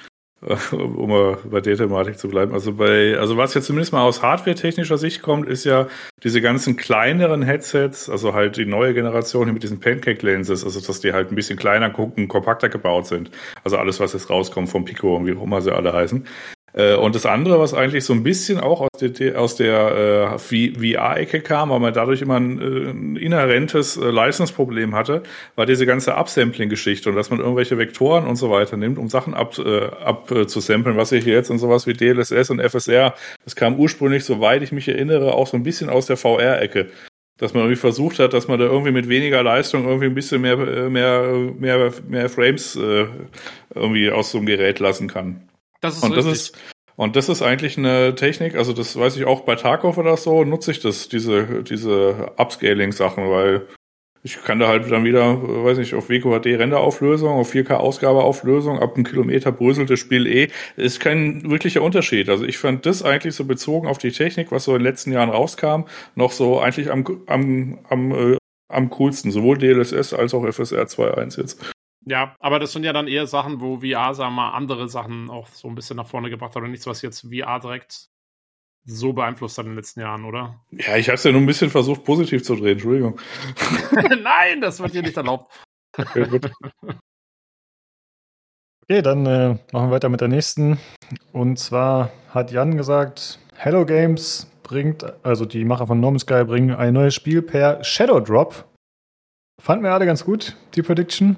um mal bei der Thematik zu bleiben. Also bei, also was jetzt zumindest mal aus hardware-technischer Sicht kommt, ist ja diese ganzen kleineren Headsets, also halt die neue Generation mit diesen Pancake-Lenses, also dass die halt ein bisschen kleiner gucken, kompakter gebaut sind. Also alles, was jetzt rauskommt vom Pico und wie auch immer sie alle heißen. Äh, Und das andere, was eigentlich so ein bisschen auch aus der, aus der äh, VR-Ecke kam, weil man dadurch immer ein, äh, ein inhärentes äh, Leistungsproblem hatte, war diese ganze Upsampling-Geschichte und dass man irgendwelche Vektoren und so weiter nimmt, um Sachen ab, äh, ab äh, was ich hier jetzt in sowas wie DLSS und FSR, das kam ursprünglich, soweit ich mich erinnere, auch so ein bisschen aus der VR-Ecke. Dass man irgendwie versucht hat, dass man da irgendwie mit weniger Leistung irgendwie ein bisschen mehr, äh, mehr, mehr, mehr Frames äh, irgendwie aus so einem Gerät lassen kann. Das ist Und das richtig. ist, und das ist eigentlich eine Technik, also das weiß ich auch bei Tarkov oder so, nutze ich das, diese, diese Upscaling-Sachen, weil ich kann da halt dann wieder, weiß nicht, auf WQHD Renderauflösung, auf 4K Ausgabeauflösung, ab einem Kilometer bröselt das Spiel eh. Ist kein wirklicher Unterschied. Also ich fand das eigentlich so bezogen auf die Technik, was so in den letzten Jahren rauskam, noch so eigentlich am, am, am, äh, am coolsten. Sowohl DLSS als auch FSR 2.1 jetzt. Ja, aber das sind ja dann eher Sachen, wo VR, sagen wir mal, andere Sachen auch so ein bisschen nach vorne gebracht hat und nichts, was jetzt VR direkt so beeinflusst hat in den letzten Jahren, oder? Ja, ich habe es ja nur ein bisschen versucht, positiv zu drehen, Entschuldigung. Nein, das wird hier nicht erlaubt. Okay, gut. Okay, dann äh, machen wir weiter mit der nächsten. Und zwar hat Jan gesagt, Hello Games bringt, also die Macher von No Man's Sky bringen ein neues Spiel per Shadow Drop. Fanden wir alle ganz gut, die Prediction.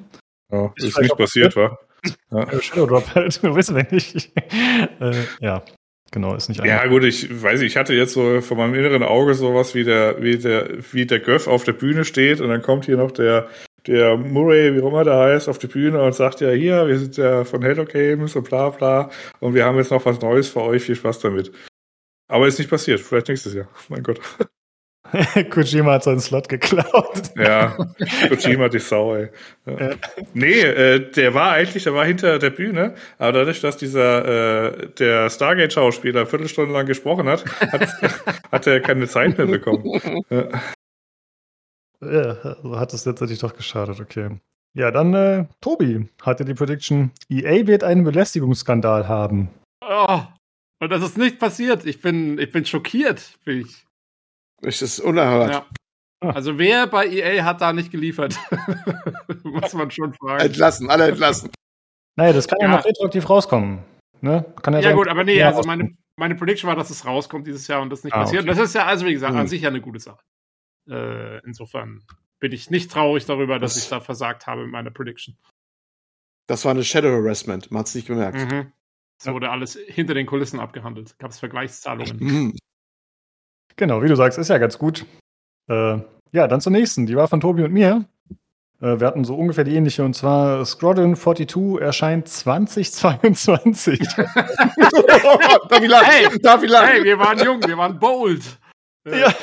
Ja, Ist ist nicht passiert, wa? Ja. Shadow Drop halt, wissen wir nicht. äh, ja, genau, ist nicht Ja, gut, ich weiß nicht, ich hatte jetzt so von meinem inneren Auge sowas wie der, wie der, wie der Göff auf der Bühne steht und dann kommt hier noch der, der Murray, wie auch immer der heißt, auf die Bühne und sagt ja, hier, wir sind ja von Hello Games und bla bla und wir haben jetzt noch was Neues für euch, viel Spaß damit. Aber ist nicht passiert, vielleicht nächstes Jahr. Mein Gott. Kojima hat seinen Slot geklaut. Ja, Kojima die Sau, ey. Ja. Ja. Nee, äh, der war eigentlich, der war hinter der Bühne, aber dadurch, dass dieser, äh, der Stargate-Schauspieler Viertelstunde lang gesprochen hat, hat, hat er keine Zeit mehr bekommen. Ja. Ja, also hat es letztendlich doch geschadet, okay. Ja, dann äh, Tobi hatte die Prediction, EA wird einen Belästigungsskandal haben. Oh, und das ist nicht passiert. Ich bin, ich bin schockiert. Bin ich. Das ist unerhört. Ja. Also wer bei EA hat da nicht geliefert? Muss man schon fragen. Entlassen, alle entlassen. Naja, das kann ja, Ja. noch retroaktiv rauskommen. Ne? Kann Ja sein, gut, aber nee, ja, also meine, meine Prediction war, dass es rauskommt dieses Jahr und das nicht Ah, passiert. okay. Das ist ja, also wie gesagt, an Hm. sich ja eine gute Sache. Äh, insofern bin ich nicht traurig darüber, dass Das- ich da versagt habe mit meiner Prediction. Das war eine Shadow Harassment, man hat es nicht gemerkt. Mhm. Es Ja. wurde alles hinter den Kulissen abgehandelt. Gab es Vergleichszahlungen. Mhm. Genau, wie du sagst, ist ja ganz gut. Äh, ja, dann zur nächsten. Die war von Tobi und mir. Äh, wir hatten so ungefähr die ähnliche und zwar Squadron 42 erscheint 2022. darf ich lachen? Hey! darf ich lachen? Hey, wir waren jung, wir waren bold. Ja.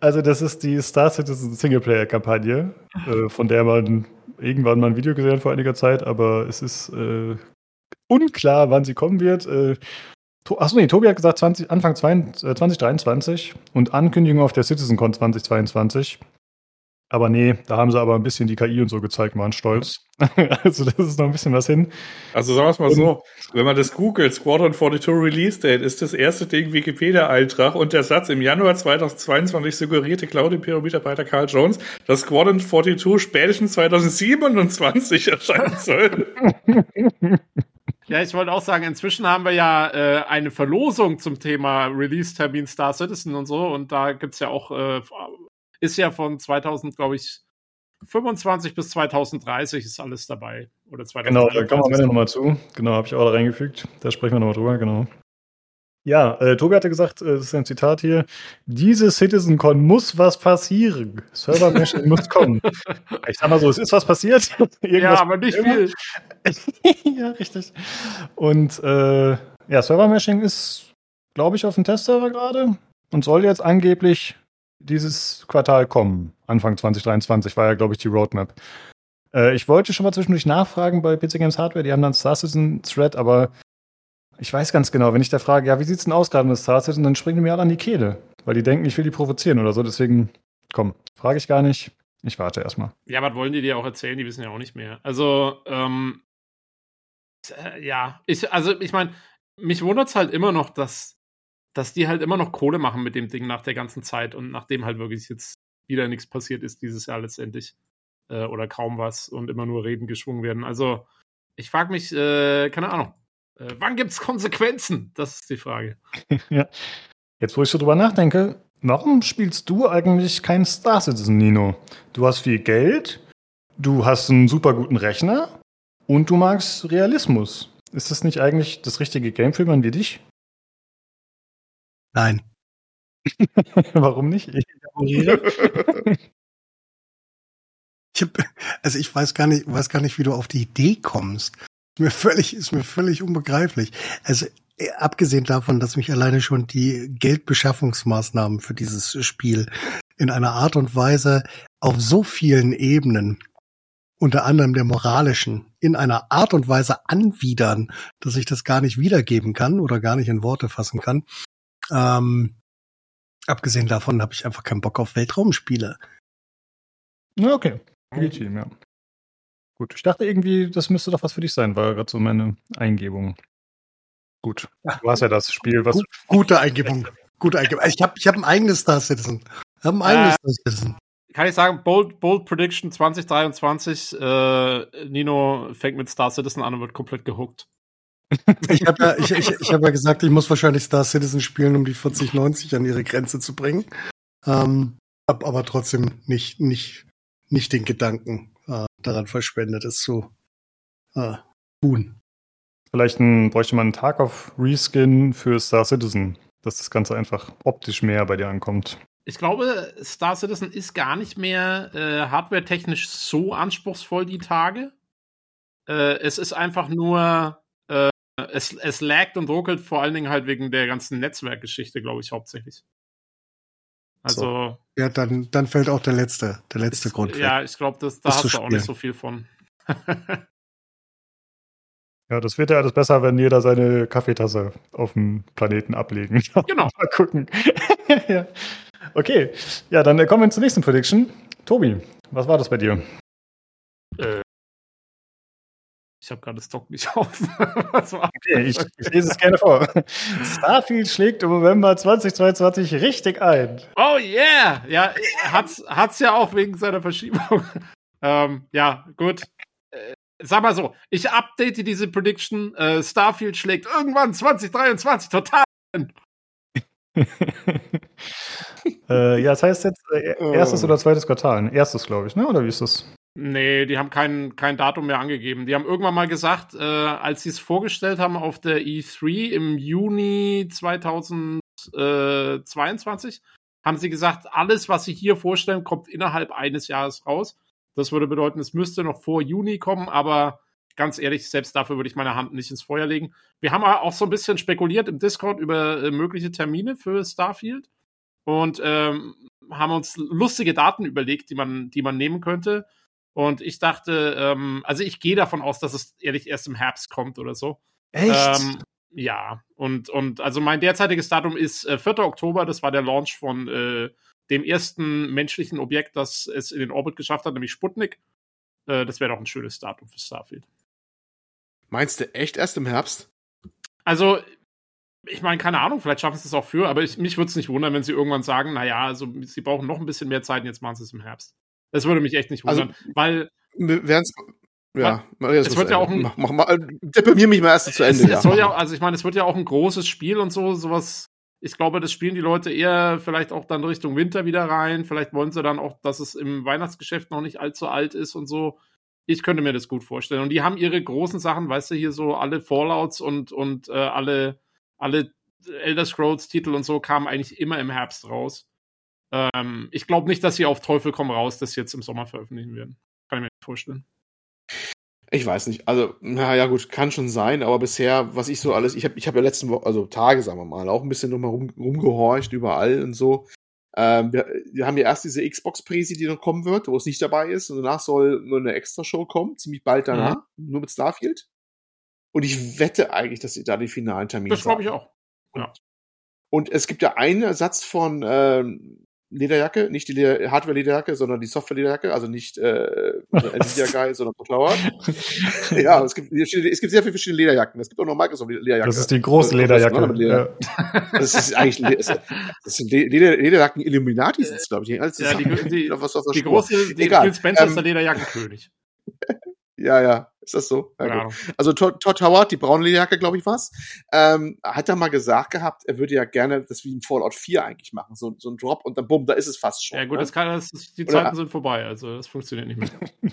Also, das ist die Star Citizen Singleplayer-Kampagne, äh, von der man irgendwann mal ein Video gesehen hat vor einiger Zeit, aber es ist äh, unklar, wann sie kommen wird. Äh, Achso, nee, Tobi hat gesagt 20, Anfang 22, äh, 2023 und Ankündigung auf der CitizenCon 2022. Aber nee, da haben sie aber ein bisschen die KI und so gezeigt, waren stolz. also, das ist noch ein bisschen was hin. Also sagen wir es mal so, wenn man das googelt, Squadron 42 Release Date, ist das erste Ding Wikipedia-Eintrag und der Satz im Januar 2022 suggerierte Cloud Imperium-Mitarbeiter Carl Jones, dass Squadron 42 spätestens 2027 erscheinen soll. Ja, ich wollte auch sagen, inzwischen haben wir ja äh, eine Verlosung zum Thema Release-Termin Star Citizen und so. Und da gibt's ja auch, äh, ist ja von 2000, glaube ich, 25 bis 2030 ist alles dabei. Oder 2030. Genau, da kommen wir am Ende nochmal zu. Genau, habe ich auch da reingefügt. Da sprechen wir nochmal drüber, genau. Ja, äh, Tobi hatte gesagt, äh, das ist ein Zitat hier, diese CitizenCon muss was passieren. Server-Meshing muss kommen. Ich sag mal so, es ist was passiert. Ja, aber nicht viel. ja, richtig. Und äh, ja, Server-Meshing ist, glaube ich, auf dem Testserver gerade und soll jetzt angeblich dieses Quartal kommen. Anfang 2023 war ja, glaube ich, die Roadmap. Äh, ich wollte schon mal zwischendurch nachfragen bei PC Games Hardware, die haben dann Star Citizen Thread, aber ich weiß ganz genau, wenn ich da frage, ja, wie sieht's denn aus gerade mit Star Citizen, dann springen die mir alle an die Kehle, weil die denken, ich will die provozieren oder so. Deswegen, komm, frage ich gar nicht. Ich warte erstmal. Ja, was wollen die dir auch erzählen? Die wissen ja auch nicht mehr. Also, ähm, äh, ja, ich, also ich meine, mich wundert's halt immer noch, dass, dass die halt immer noch Kohle machen mit dem Ding nach der ganzen Zeit und nachdem halt wirklich jetzt wieder nichts passiert ist dieses Jahr letztendlich. Äh, oder kaum was und immer nur Reden geschwungen werden. Also, ich frage mich, äh, keine Ahnung, äh, wann gibt's Konsequenzen? Das ist die Frage. ja. Jetzt, wo ich so drüber nachdenke, warum spielst du eigentlich kein Star Citizen, Nino? Du hast viel Geld, du hast einen super guten Rechner und du magst Realismus. Ist das nicht eigentlich das richtige Game für jemanden wie dich? Nein. warum nicht? Ich. Ich hab, also ich weiß gar nicht, weiß gar nicht, wie du auf die Idee kommst. Ist mir völlig, ist mir völlig unbegreiflich. Also äh, abgesehen davon, dass mich alleine schon die Geldbeschaffungsmaßnahmen für dieses Spiel in einer Art und Weise auf so vielen Ebenen, unter anderem der moralischen, in einer Art und Weise anwidern, dass ich das gar nicht wiedergeben kann oder gar nicht in Worte fassen kann. Ähm, abgesehen davon habe ich einfach keinen Bock auf Weltraumspiele. Okay. Legitim, ja. Gut, ich dachte irgendwie, das müsste doch was für dich sein, war gerade so meine Eingebung. Gut. Du hast ja das Spiel, was. Gu gute Eingebung. Gute Eingebung. Ich habe ich hab ein eigenes Star Citizen. Ich habe ein eigenes Äh, Star Citizen. Kann ich sagen, Bold, Bold Prediction 2023, äh, Nino fängt mit Star Citizen an und wird komplett gehuckt. Ich habe ja, ich, ich, ich hab ja gesagt, ich muss wahrscheinlich Star Citizen spielen, um die 4090 an ihre Grenze zu bringen. Ähm, hab aber trotzdem nicht, nicht, nicht den Gedanken äh, daran verschwendet, es zu äh, tun. Vielleicht ein, bräuchte man einen Tag auf Reskin für Star Citizen, dass das Ganze einfach optisch mehr bei dir ankommt. Ich glaube, Star Citizen ist gar nicht mehr äh, hardware-technisch so anspruchsvoll die Tage. Äh, es ist einfach nur, äh, es, es laggt und ruckelt vor allen Dingen halt wegen der ganzen Netzwerkgeschichte, glaube ich, hauptsächlich. Also, Ja, dann, dann fällt auch der letzte, der letzte ist, Grund. ja, weg. ich glaube, das, da Das zu hast du auch nicht so viel von. Ja, das wird ja alles besser, wenn jeder seine Kaffeetasse auf dem Planeten ablegen. Genau. Mal gucken. ja. Okay, ja, dann äh, kommen wir zur nächsten Prediction. Tobi, was war das bei dir? Äh, ich habe gerade das Doc nicht auf. Okay, ich, ich lese es gerne vor. Starfield schlägt im November 2022 richtig ein. Oh yeah! Ja, hat's, hat's ja auch wegen seiner Verschiebung. ähm, ja, gut. Äh, sag mal so, ich update diese Prediction. Äh, Starfield schlägt irgendwann 2023 total. äh, ja, das heißt jetzt äh, erstes oder zweites Quartal. Erstes, glaube ich, ne? Oder wie ist das? Nee, die haben kein, kein Datum mehr angegeben. Die haben irgendwann mal gesagt, äh, als sie es vorgestellt haben auf der E3 im Juni 2022, haben sie gesagt, alles, was sie hier vorstellen, kommt innerhalb eines Jahres raus. Das würde bedeuten, es müsste noch vor Juni kommen, aber ganz ehrlich, selbst dafür würde ich meine Hand nicht ins Feuer legen. Wir haben auch so ein bisschen spekuliert im Discord über äh, mögliche Termine für Starfield und ähm, haben uns lustige Daten überlegt, die man, die man nehmen könnte. Und ich dachte, ähm, also ich gehe davon aus, dass es ehrlich erst im Herbst kommt oder so. Ähm, ja, und, und also mein derzeitiges Datum ist äh, 4. Oktober, das war der Launch von äh, dem ersten menschlichen Objekt, das es in den Orbit geschafft hat, nämlich Sputnik. Äh, das wäre doch ein schönes Datum für Starfield. Meinst du echt erst im Herbst? Also, ich meine, keine Ahnung, vielleicht schaffen sie es auch für, aber ich, mich würde es nicht wundern, wenn sie irgendwann sagen, naja, also sie brauchen noch ein bisschen mehr Zeit und jetzt machen sie es im Herbst. Das würde mich echt nicht Also, wundern, weil Wir werden's, ja, jetzt Es wird ja auch ein- mach, mach, mach, deprimier mich mal erst zu Ende. es, ja. es soll ja, also ich meine, es wird ja auch ein großes Spiel und so, sowas. Ich glaube, das spielen die Leute eher vielleicht auch dann Richtung Winter wieder rein. Vielleicht wollen sie dann auch, dass es im Weihnachtsgeschäft noch nicht allzu alt ist und so. Ich könnte mir das gut vorstellen. Und die haben ihre großen Sachen, weißt du, hier so alle Fallouts und, und äh, alle, alle Elder Scrolls Titel und so kamen eigentlich immer im Herbst raus. Ähm, ich glaube nicht, dass sie auf Teufel komm raus das jetzt im Sommer veröffentlichen werden. Kann ich mir nicht vorstellen. Ich weiß nicht. Also, na ja, gut, kann schon sein, aber bisher, was ich so alles, ich habe ich hab ja letzten Woche, also Tage, sagen wir mal, auch ein bisschen nochmal rum, rumgehorcht überall und so. Ähm, wir, wir haben ja erst diese Xbox-Präsi, die noch kommen wird, wo es nicht dabei ist, und danach soll nur eine Extra-Show kommen, ziemlich bald danach, nur mit Starfield. Und ich wette eigentlich, dass sie da den finalen Termin Das glaube ich auch. Und es gibt ja einen Ersatz von ähm, Lederjacke, nicht die Leder Hardware-Lederjacke, sondern die Software-Lederjacke, also nicht äh, Nvidia Guy, sondern Tower. ja, es gibt, es gibt sehr viele verschiedene Lederjacken. Es gibt auch noch Microsoft-Lederjacke. Das ist die große das- Lederjacke. das- Leder- Ja. Das ist eigentlich, das sind Le- Leder, Lederjacken Illuminati sind es, glaube ich. Alles Ja, die, die, die Spur. große, die Egal. Phil Spencer ist Ähm, der Lederjackenkönig. Ja, ja, ist das so? Ja. Ahnung. Also Todd Todd Howard, die braune Lederjacke, glaube ich, was, ähm, hat er mal gesagt gehabt, er würde ja gerne das wie in Fallout 4 eigentlich machen, so, so ein Drop und dann bumm, da ist es fast schon. Ja, gut, ne? das kann, das die Oder- Zeiten sind vorbei, also das funktioniert nicht mehr.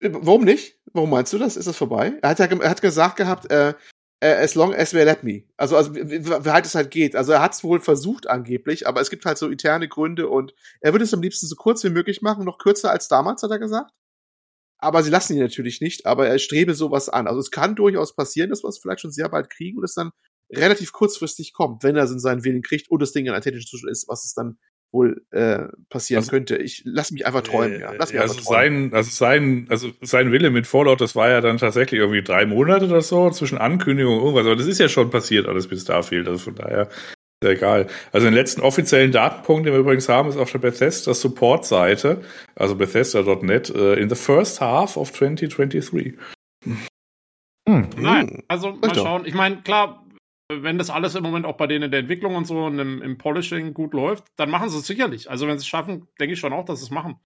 Warum nicht? Warum meinst du das? Ist das vorbei? Er hat ja er hat gesagt gehabt, äh, äh, as long as they let me. Also, also wie, wie wie halt es halt geht. Also er hat es wohl versucht angeblich, aber es gibt halt so interne Gründe und er würde es am liebsten so kurz wie möglich machen, noch kürzer als damals, hat er gesagt. Aber sie lassen ihn natürlich nicht, aber er strebe sowas an. Also es kann durchaus passieren, dass wir es vielleicht schon sehr bald kriegen und es dann relativ kurzfristig kommt, wenn er es in seinen Willen kriegt und das Ding in einem technischen Zustand ist, was es dann wohl äh, passieren Also- könnte. Ich lass mich einfach träumen, ja. Lass mich Ja, einfach also träumen. sein, also sein, also sein Wille mit Fallout, das war ja dann tatsächlich irgendwie drei Monate oder so zwischen Ankündigung und irgendwas. Aber das ist ja schon passiert alles bis Starfield. Also von daher ja egal. Also den letzten offiziellen Datenpunkt, den wir übrigens haben, ist auf der Bethesda Support-Seite, also Bethesda.net, äh, in the first half of 2023. Hm. Nein, also mal doch. schauen. Ich meine, klar, wenn das alles im Moment auch bei denen in der Entwicklung und so und im, im Polishing gut läuft, dann machen sie es sicherlich. Also wenn sie es schaffen, denke ich schon auch, dass sie es machen.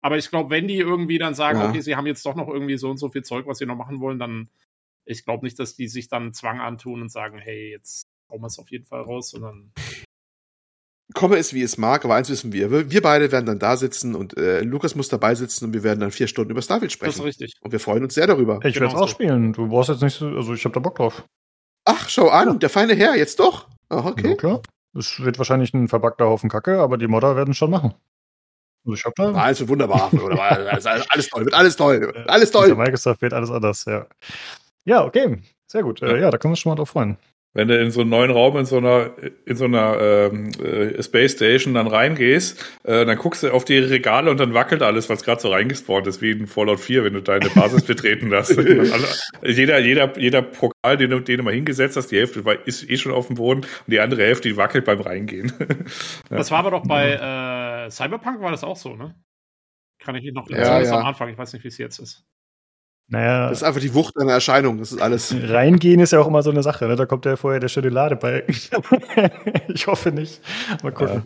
Aber ich glaube, wenn die irgendwie dann sagen, Ja. okay, sie haben jetzt doch noch irgendwie so und so viel Zeug, was sie noch machen wollen, dann ich glaube nicht, dass die sich dann Zwang antun und sagen, hey, jetzt hauen wir es auf jeden Fall raus, sondern Komme es, wie es mag, aber eins wissen wir. Wir beide werden dann da sitzen und äh, Lukas muss dabei sitzen und wir werden dann vier Stunden über Starfield das ist sprechen. richtig. Und wir freuen uns sehr darüber. Ich werde es auch spielen. Du brauchst jetzt nicht so, also ich habe da Bock drauf. Ach, schau an, der feine Herr, jetzt doch. Ah, Ja, okay. klar. Es wird wahrscheinlich ein verbackter Haufen Kacke, aber die Modder werden es schon machen. Also ich habe da. Alles wird wunderbar. wunderbar. Alles, alles toll, wird alles toll. Wird alles toll. Microsoft wird alles anders, ja. Ja, okay. Sehr gut. Äh, ja, da können wir uns schon mal drauf freuen. Wenn du in so einen neuen Raum in so einer in so einer ähm, äh, Space Station dann reingehst, äh, dann guckst du auf die Regale und dann wackelt alles, was gerade so reingespawnt ist, wie in Fallout 4, wenn du deine Basis betreten hast. Jeder jeder jeder Pokal, den du den du mal hingesetzt hast, die Hälfte war, ist eh schon auf dem Boden und die andere Hälfte die wackelt beim Reingehen. Ja. Das war aber doch bei äh, Cyberpunk war das auch so, ne? Kann ich noch Ja, ja. am Anfang, ich weiß nicht, wie es jetzt ist. Naja, Das ist einfach die Wucht einer Erscheinung. Das ist alles. reingehen ist ja auch immer so eine Sache. Ne? Da kommt ja vorher der schöne Ladebalken. ich hoffe nicht. Mal gucken.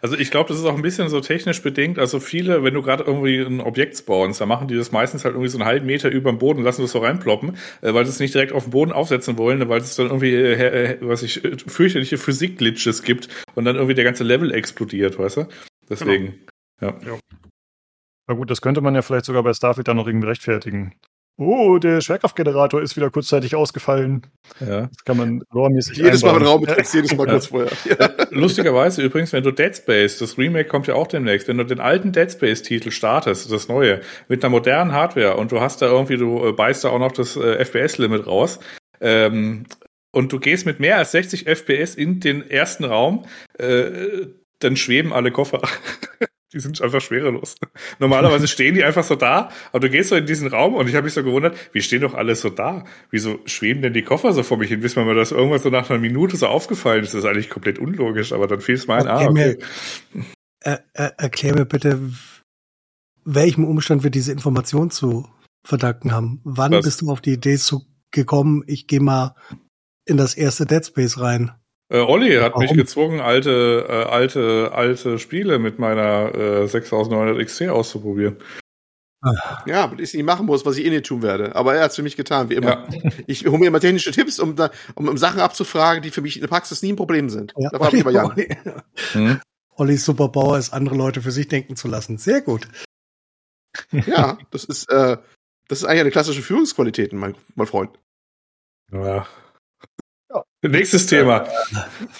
Also ich glaube, das ist auch ein bisschen so technisch bedingt. Also viele, wenn du gerade irgendwie ein Objekt spawnst, dann machen die das meistens halt irgendwie so einen halben Meter über dem Boden, lassen das so reinploppen, äh, weil sie es nicht direkt auf den Boden aufsetzen wollen, weil es dann irgendwie, äh, äh, was ich, äh, fürchterliche Physik-Glitches gibt und dann irgendwie der ganze Level explodiert, weißt du? Deswegen. Ja. Na gut, das könnte man ja vielleicht sogar bei Starfield dann noch irgendwie rechtfertigen. Oh, der Schwerkraftgenerator ist wieder kurzzeitig ausgefallen. ja. Das kann man rohrmäßig Jedes Mal, wenn einbauen. Raum betrittst, jedes Mal kurz vorher. Ja. Lustigerweise übrigens, wenn du Dead Space, das Remake kommt ja auch demnächst, wenn du den alten Dead Space-Titel startest, das neue, mit einer modernen Hardware und du hast da irgendwie, du äh, beißt da auch noch das äh, FPS-Limit raus, ähm, und du gehst mit mehr als 60 FPS in den ersten Raum, äh, dann schweben alle Koffer. Die sind einfach schwerelos. Normalerweise stehen die einfach so da, aber du gehst so in diesen Raum und ich habe mich so gewundert, wie stehen doch alle so da? Wieso schweben denn die Koffer so vor mich hin, bis mir mal das irgendwas so nach einer Minute so aufgefallen ist? Das ist eigentlich komplett unlogisch, aber dann fiel es mir ein, ah, Okay, okay. Äh, äh, erklär mir bitte, welchem Umstand wir diese Information zu verdanken haben. Wann Was? bist du auf die Idee zu gekommen, ich gehe mal in das erste Dead Space rein? Äh, Olli hat mich Warum? gezwungen, alte, äh, alte, alte Spiele mit meiner äh, 6900 XT auszuprobieren. ja, aber ich nicht machen muss, was ich eh nicht tun werde. Aber er hat es für mich getan, wie immer. Ich hole mir immer technische Tipps, um, da, um, um Sachen abzufragen, die für mich in der Praxis nie ein Problem sind. Ja, Da war ich bei Jan. Olli, Hm? Ollis Superbauer ist, andere Leute für sich denken zu lassen. Sehr gut. Ja, das ist, äh, das ist eigentlich eine klassische Führungsqualität, mein, mein Freund. Ja. Ja. Nächstes Thema.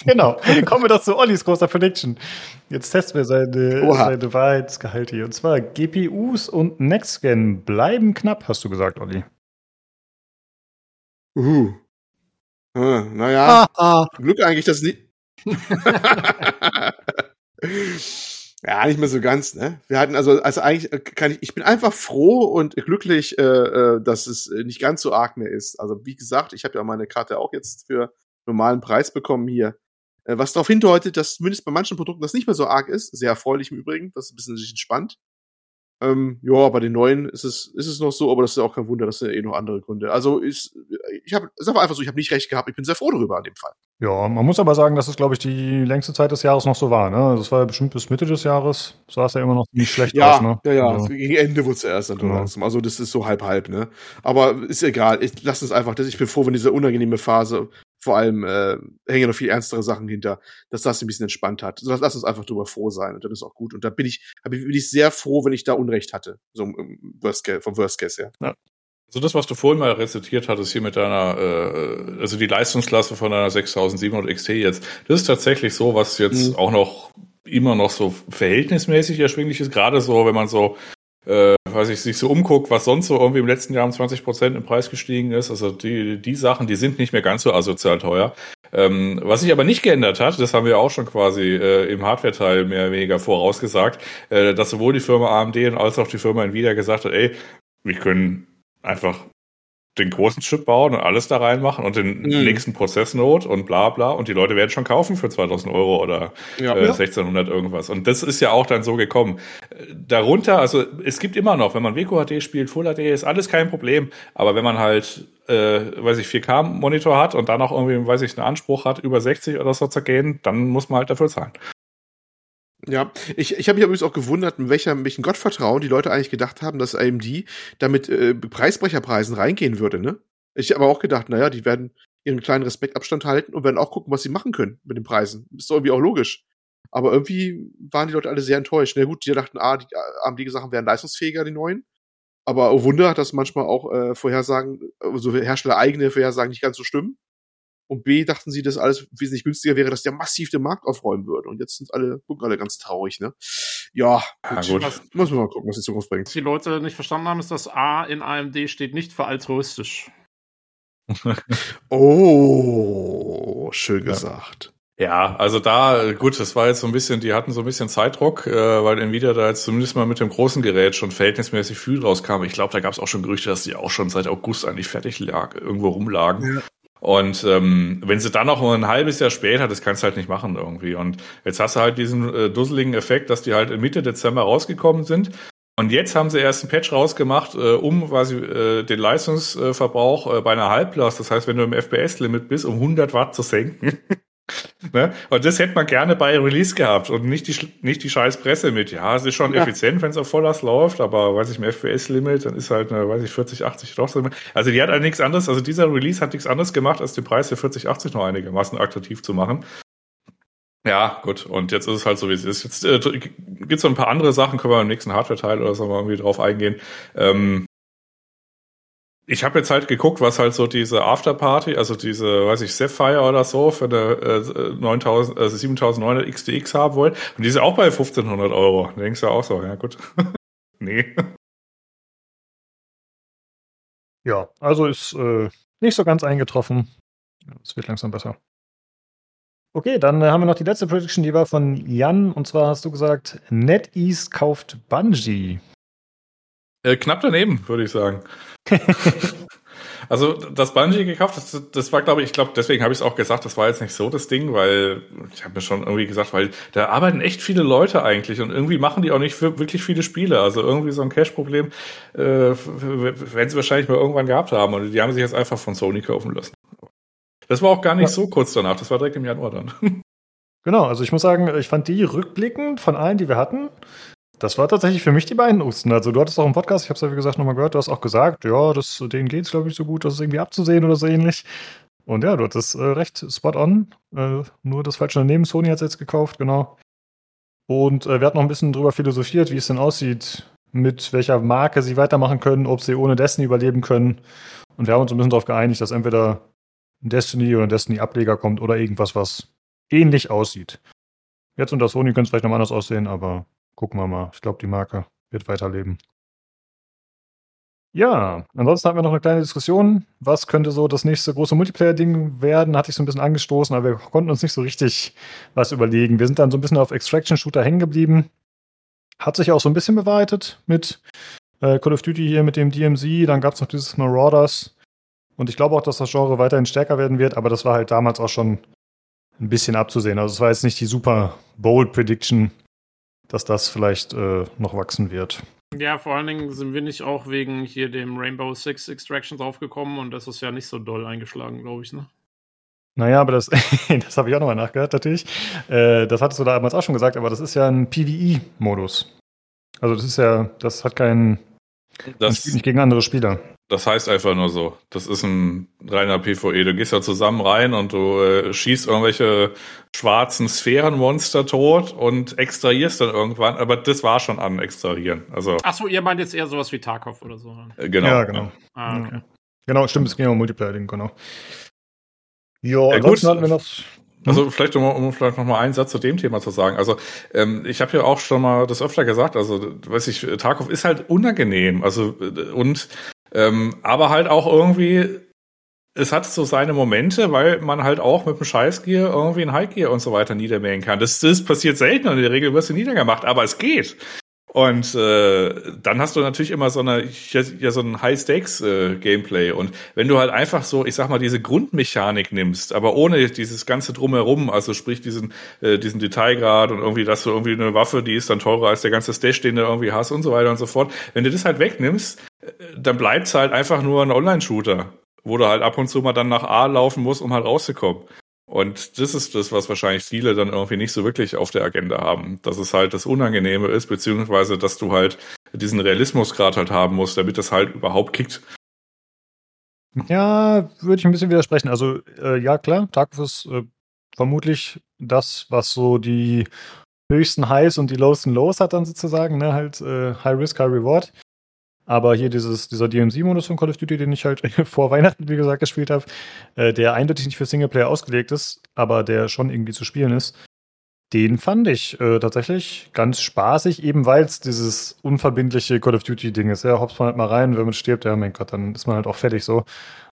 Genau. Kommen wir doch zu Ollis großer Prediction. Jetzt testen wir seine, Oha. seine Wahrheitsgehalte hier. Und zwar GPUs und Nextgen bleiben knapp, hast du gesagt, Olli. Uh. Äh, naja, Ah, ah. Glück eigentlich, dass nie. ja, nicht mehr so ganz, ne? Wir hatten also, also eigentlich äh, kann ich, ich bin einfach froh und glücklich, äh, äh, dass es äh, nicht ganz so arg mehr ist. Also, wie gesagt, ich habe ja meine Karte auch jetzt für normalen Preis bekommen hier. Was darauf hindeutet, dass zumindest bei manchen Produkten das nicht mehr so arg ist. Sehr erfreulich im Übrigen. Das ist ein bisschen sich entspannt. Ähm, ja, bei den neuen ist es, ist es noch so, aber das ist ja auch kein Wunder, das sind ja eh noch andere Gründe. Also ist, ich habe, ist einfach so, ich habe nicht recht gehabt, ich bin sehr froh darüber in dem Fall. Ja, man muss aber sagen, dass es, glaube ich, die längste Zeit des Jahres noch so war. Ne? Also Das war ja bestimmt bis Mitte des Jahres. Sah es ja immer noch nicht schlecht Ja, aus. Ne? ja, ja. Also, Gegen Ende wurde es erst dann Genau. langsam. Also das ist so halb halb, ne? Aber ist egal. Ich lass es einfach. Ich bin froh, wenn diese unangenehme Phase, vor allem äh, hängen ja noch viel ernstere Sachen hinter, dass das ein bisschen entspannt hat. Also, lass uns einfach drüber froh sein und dann ist auch gut. Und da bin ich, bin ich sehr froh, wenn ich da Unrecht hatte. So im Worst Case, vom Worst Case her. Also das, was du vorhin mal rezitiert hattest hier mit deiner, äh, also die Leistungsklasse von deiner 6700 XT jetzt, das ist tatsächlich so, was jetzt Mhm. auch noch immer noch so verhältnismäßig erschwinglich ist, gerade so, wenn man so, äh, weiß ich, sich so umguckt, was sonst so irgendwie im letzten Jahr um 20 Prozent im Preis gestiegen ist. Also die, die Sachen, die sind nicht mehr ganz so asozial teuer. Ähm, was sich aber nicht geändert hat, das haben wir auch schon quasi äh, im Hardware-Teil mehr oder weniger vorausgesagt, äh, dass sowohl die Firma AMD als auch die Firma Nvidia gesagt hat, ey, wir können einfach den großen Chip bauen und alles da reinmachen und den Mhm. nächsten Prozessnode und bla bla und die Leute werden schon kaufen für 2000 Euro oder Ja. äh, 1600 irgendwas. Und das ist ja auch dann so gekommen. Darunter, also es gibt immer noch, wenn man WQHD spielt, Full HD ist alles kein Problem. Aber wenn man halt, äh, weiß ich, 4K-Monitor hat und dann auch irgendwie, weiß ich, einen Anspruch hat, über 60 oder so zu gehen, dann muss man halt dafür zahlen. Ja, ich, ich habe mich übrigens auch gewundert, in welcher, in welchen Gottvertrauen die Leute eigentlich gedacht haben, dass AMD damit äh, Preisbrecherpreisen reingehen würde, ne? Ich habe auch gedacht, naja, die werden ihren kleinen Respektabstand halten und werden auch gucken, was sie machen können mit den Preisen. Ist doch irgendwie auch logisch. Aber irgendwie waren die Leute alle sehr enttäuscht. Na gut, die dachten, ah, die AMD-Sachen wären leistungsfähiger, die neuen. Aber oh Wunder, dass manchmal auch äh, Vorhersagen, also Hersteller eigene Vorhersagen nicht ganz so stimmen. Und B dachten sie, dass alles wesentlich günstiger wäre, dass der massiv den Markt aufräumen würde. Und jetzt sind alle, gucken alle ganz traurig, ne? Ja, Ja, gut. Was Muss man mal gucken, was die Zukunft bringt. die Leute nicht verstanden haben, ist, dass A in AMD steht nicht für altruistisch. Oh, schön Ja. gesagt. Ja, also da, gut, das war jetzt so ein bisschen, die hatten so ein bisschen Zeitdruck, äh, weil Nvidia da jetzt zumindest mal mit dem großen Gerät schon verhältnismäßig viel rauskam. Ich glaube, da gab es auch schon Gerüchte, dass die auch schon seit August eigentlich fertig lag, irgendwo rumlagen. Ja. Und ähm, wenn sie dann noch ein halbes Jahr später, das kannst du halt nicht machen irgendwie. Und jetzt hast du halt diesen äh, dusseligen Effekt, dass die halt Mitte Dezember rausgekommen sind. Und jetzt haben sie erst einen Patch rausgemacht, äh, um quasi äh, den Leistungsverbrauch äh, bei einer Halblast, das heißt, wenn du im FPS-Limit bist, um 100 Watt zu senken. ne? Und das hätte man gerne bei Release gehabt und nicht die, nicht die scheiß Presse mit. Ja, es ist schon Ja. effizient, wenn es auf Volllast läuft, aber weiß ich, im FPS-Limit, dann ist halt, eine, weiß ich, 40, 80 doch so. Also die hat halt nichts anderes, also dieser Release hat nichts anderes gemacht, als den Preis für 40, 80 noch einigermaßen attraktiv zu machen. Ja, gut. Und jetzt ist es halt so, wie es ist. Jetzt äh, gibt's so ein paar andere Sachen, können wir im nächsten Hardware-Teil oder so mal irgendwie drauf eingehen. Ähm, ich habe jetzt halt geguckt, was halt so diese Afterparty, also diese, weiß ich, Sapphire oder so für eine äh, 9000, also 7900 XTX haben wollen. Und die ist auch bei 1500 Euro. Da denkst du auch so, ja gut. nee. Ja, also ist äh, nicht so ganz eingetroffen. Es wird langsam besser. Okay, dann äh, haben wir noch die letzte Prediction, die war von Jan. Und zwar hast du gesagt, NetEase kauft Bungie. Äh, knapp daneben, würde ich sagen. Also das Bungie gekauft, das, das war, glaube ich, ich glaube, deswegen habe ich es auch gesagt, das war jetzt nicht so das Ding, weil ich habe mir schon irgendwie gesagt, weil da arbeiten echt viele Leute eigentlich und irgendwie machen die auch nicht wirklich viele Spiele. Also irgendwie so ein Cash-Problem äh, werden sie wahrscheinlich mal irgendwann gehabt haben und die haben sich jetzt einfach von Sony kaufen lassen. Das war auch gar nicht Ja. so kurz danach, das war direkt im Januar dann. Genau, also ich muss sagen, ich fand die rückblickend von allen, die wir hatten, das war tatsächlich für mich die beeindruckendsten. Also du hattest auch im Podcast, ich habe es ja wie gesagt nochmal gehört, du hast auch gesagt, ja, das, denen geht es glaube ich so gut, das ist irgendwie abzusehen oder so ähnlich. Und ja, du hattest äh, recht spot on. Äh, nur das falsche daneben, Sony hat es jetzt gekauft, genau. Und äh, wir hatten noch ein bisschen drüber philosophiert, wie es denn aussieht, mit welcher Marke sie weitermachen können, ob sie ohne Destiny überleben können. Und wir haben uns ein bisschen darauf geeinigt, dass entweder ein Destiny oder ein Destiny-Ableger kommt oder irgendwas, was ähnlich aussieht. Jetzt unter Sony könnte es vielleicht noch anders aussehen, aber gucken wir mal. Ich glaube, die Marke wird weiterleben. Ja, ansonsten hatten wir noch eine kleine Diskussion. Was könnte so das nächste große Multiplayer-Ding werden? Hatte ich so ein bisschen angestoßen, aber wir konnten uns nicht so richtig was überlegen. Wir sind dann so ein bisschen auf Extraction-Shooter hängen geblieben. Hat sich auch so ein bisschen bewahrheitet mit äh, Call of Duty hier, mit dem DMZ. Dann gab es noch dieses Marauders. Und ich glaube auch, dass das Genre weiterhin stärker werden wird, aber das war halt damals auch schon ein bisschen abzusehen. Also es war jetzt nicht die super bold Prediction, dass das vielleicht äh, noch wachsen wird. Ja, vor allen Dingen sind wir nicht auch wegen hier dem Rainbow Six Extraction draufgekommen und das ist ja nicht so doll eingeschlagen, glaube ich, ne? Naja, aber das, das habe ich auch nochmal nachgehört, natürlich. Äh, das hattest du damals auch schon gesagt, aber das ist ja ein PvE-Modus. Also das ist ja, das hat keinen, man Das, spielt nicht gegen andere Spieler. Das heißt einfach nur so. Das ist ein reiner PvE. Du gehst ja zusammen rein und du äh, schießt irgendwelche schwarzen Sphärenmonster tot und extrahierst dann irgendwann. Aber das war schon an Extrahieren. Also Achso, ihr meint jetzt eher sowas wie Tarkov oder so. ne? äh, genau. Ja, genau. Ah, okay. Genau, stimmt, es ging um Multiplayer-Ding, genau. Ja, Ja, ansonsten gut. hatten wir noch. Also vielleicht um, um vielleicht noch mal einen Satz zu dem Thema zu sagen. Also ähm, ich habe ja auch schon mal das öfter gesagt. Also weiß ich, Tarkov ist halt unangenehm. Also äh, und ähm, aber halt auch irgendwie es hat so seine Momente, weil man halt auch mit dem Scheißgear irgendwie ein Highgear und so weiter niedermähen kann. Das, das passiert selten und in der Regel wirst du niedergemacht, aber es geht. Und äh, dann hast du natürlich immer so eine ja, so ein High Stakes äh, Gameplay und wenn du halt einfach so, ich sag mal, diese Grundmechanik nimmst, aber ohne dieses ganze drumherum, also sprich diesen äh, diesen Detailgrad und irgendwie, dass du irgendwie eine Waffe, die ist dann teurer als der ganze Stash, den du irgendwie hast und so weiter und so fort. Wenn du das halt wegnimmst, äh, dann bleibt's halt einfach nur ein Online-Shooter, wo du halt ab und zu mal dann nach A laufen musst, um halt rauszukommen. Und das ist das, was wahrscheinlich viele dann irgendwie nicht so wirklich auf der Agenda haben. Dass es halt das Unangenehme ist, beziehungsweise dass du halt diesen Realismusgrad halt haben musst, damit das halt überhaupt kickt. Ja, würde ich ein bisschen widersprechen. Also, äh, ja, klar, Tarkov ist äh, vermutlich das, was so die höchsten Highs und die lowsten Lows hat dann sozusagen, ne? Halt äh, High Risk, High Reward. Aber hier dieses, dieser DMC-Modus von Call of Duty, den ich halt vor Weihnachten, wie gesagt, gespielt habe, äh, der eindeutig nicht für Singleplayer ausgelegt ist, aber der schon irgendwie zu spielen ist, den fand ich äh, tatsächlich ganz spaßig, eben weil es dieses unverbindliche Call of Duty-Ding ist. Ja, hopst man halt mal rein, wenn man stirbt, ja, mein Gott, dann ist man halt auch fertig so.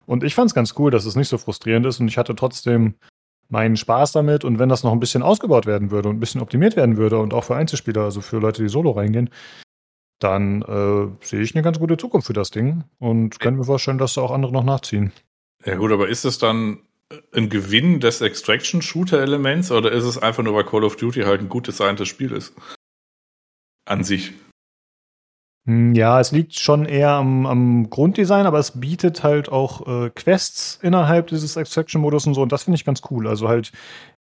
Und ich fand es ganz cool, dass es nicht so frustrierend ist und ich hatte trotzdem meinen Spaß damit. Und wenn das noch ein bisschen ausgebaut werden würde und ein bisschen optimiert werden würde und auch für Einzelspieler, also für Leute, die solo reingehen, dann äh, sehe ich eine ganz gute Zukunft für das Ding und kann mir vorstellen, dass da auch andere noch nachziehen. Ja gut, aber ist es dann ein Gewinn des Extraction-Shooter-Elements oder ist es einfach nur, weil Call of Duty halt ein gut designtes Spiel ist? An sich. Hm, ja, es liegt schon eher am, am Grunddesign, aber es bietet halt auch äh, Quests innerhalb dieses Extraction-Modus und so. Und das finde ich ganz cool. Also halt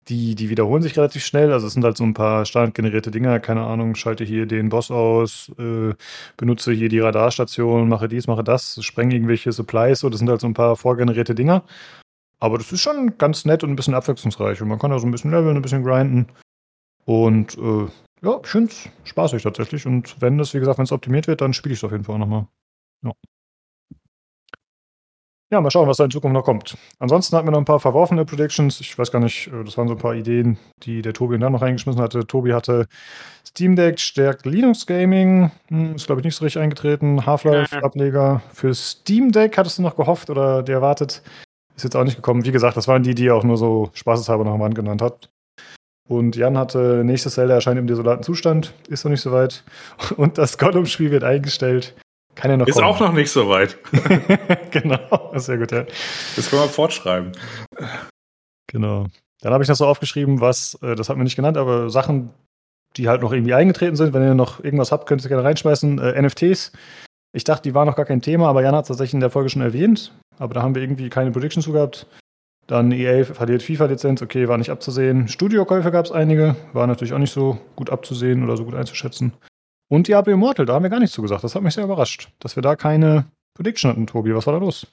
die, die wiederholen sich relativ schnell. Also es sind halt so ein paar standardgenerierte Dinger, keine Ahnung, schalte hier den Boss aus, äh, benutze hier die Radarstation, mache dies, mache das, spreng irgendwelche Supplies, so, das sind halt so ein paar vorgenerierte Dinger. Aber das ist schon ganz nett und ein bisschen abwechslungsreich. Und man kann da so ein bisschen leveln, ein bisschen grinden. Und äh, ja, ich finde es spaßig tatsächlich. Und wenn das, wie gesagt, wenn es optimiert wird, dann spiele ich es auf jeden Fall nochmal. Ja. Ja, mal schauen, was da in Zukunft noch kommt. Ansonsten hatten wir noch ein paar verworfene Predictions. Ich weiß gar nicht, äh, das waren so ein paar Ideen, die der Tobi dann noch reingeschmissen hatte. Tobi hatte Steam Deck stärkt Linux Gaming. Hm, ist, glaube ich, nicht so richtig eingetreten. Half-Life-Ableger für Steam Deck hattest du noch gehofft oder dir erwartet. Ist jetzt auch nicht gekommen. Wie gesagt, das waren die, die er auch nur so spaßeshalber noch am Rand genannt hat. Und Jan hatte nächstes Zelda erscheint im desolaten Zustand. Ist noch nicht so weit. Und das Gollum-Spiel wird eingestellt. Kann ja noch Ist kommen. auch noch nicht so weit. genau, sehr gut, ja. Das können wir fortschreiben. Genau. Dann habe ich noch so aufgeschrieben, was, äh, das hat mir nicht genannt, aber Sachen, die halt noch irgendwie eingetreten sind. Wenn ihr noch irgendwas habt, könnt ihr gerne reinschmeißen. Äh, NFTs. Ich dachte, die waren noch gar kein Thema, aber Jan hat es tatsächlich in der Folge schon erwähnt. Aber da haben wir irgendwie keine Prediction zu gehabt. Dann EA verliert FIFA-Lizenz, okay, war nicht abzusehen. Studiokäufe gab es einige, war natürlich auch nicht so gut abzusehen oder so gut einzuschätzen. Und Diablo Immortal, da haben wir gar nichts zu gesagt. Das hat mich sehr überrascht, dass wir da keine Prediction hatten, Tobi. Was war da los?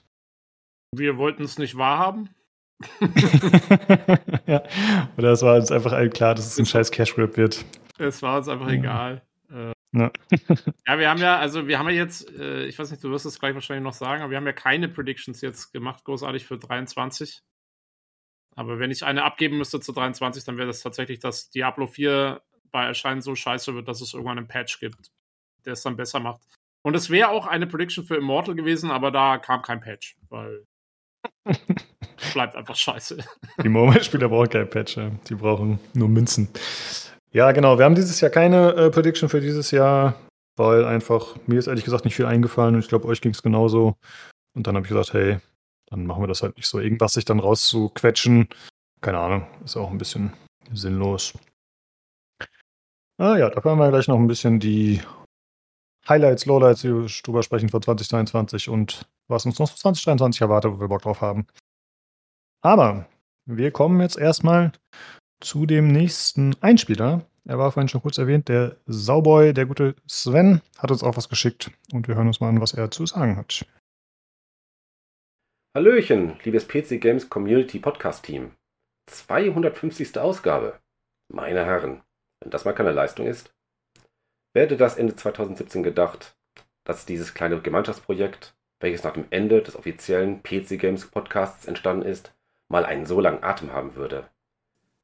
Wir wollten es nicht wahrhaben. ja. Oder es war uns einfach allen klar, dass es ein scheiß Cash Grab wird. Es war uns einfach ja. egal. Äh, ja. ja, wir haben ja, also wir haben ja jetzt, äh, ich weiß nicht, du wirst es gleich wahrscheinlich noch sagen, aber wir haben ja keine Predictions jetzt gemacht, großartig für 23. Aber wenn ich eine abgeben müsste zu 23, dann wäre das tatsächlich, dass Diablo 4 bei Erscheinen so scheiße wird, dass es irgendwann einen Patch gibt, der es dann besser macht. Und es wäre auch eine Prediction für Immortal gewesen, aber da kam kein Patch, weil bleibt einfach scheiße. Die Mobile-Spieler brauchen kein Patch, ja. die brauchen nur Münzen. Ja, genau. Wir haben dieses Jahr keine äh, Prediction für dieses Jahr, weil einfach mir ist ehrlich gesagt nicht viel eingefallen und ich glaube, euch ging es genauso. Und dann habe ich gesagt, hey, dann machen wir das halt nicht so. Irgendwas sich dann rauszuquetschen, keine Ahnung, ist auch ein bisschen sinnlos. Ah ja, da werden wir gleich noch ein bisschen die Highlights, Lowlights drüber sprechen von 2023 und was uns noch 2023 erwartet, wo wir Bock drauf haben. Aber wir kommen jetzt erstmal zu dem nächsten Einspieler. Er war vorhin schon kurz erwähnt, der Sauboy, der gute Sven, hat uns auch was geschickt und wir hören uns mal an, was er zu sagen hat. Hallöchen, liebes PC Games Community Podcast Team. 250. Ausgabe. Meine Herren, wenn das mal keine Leistung ist. Wer hätte das Ende 2017 gedacht, dass dieses kleine Gemeinschaftsprojekt, welches nach dem Ende des offiziellen PC Games Podcasts entstanden ist, mal einen so langen Atem haben würde.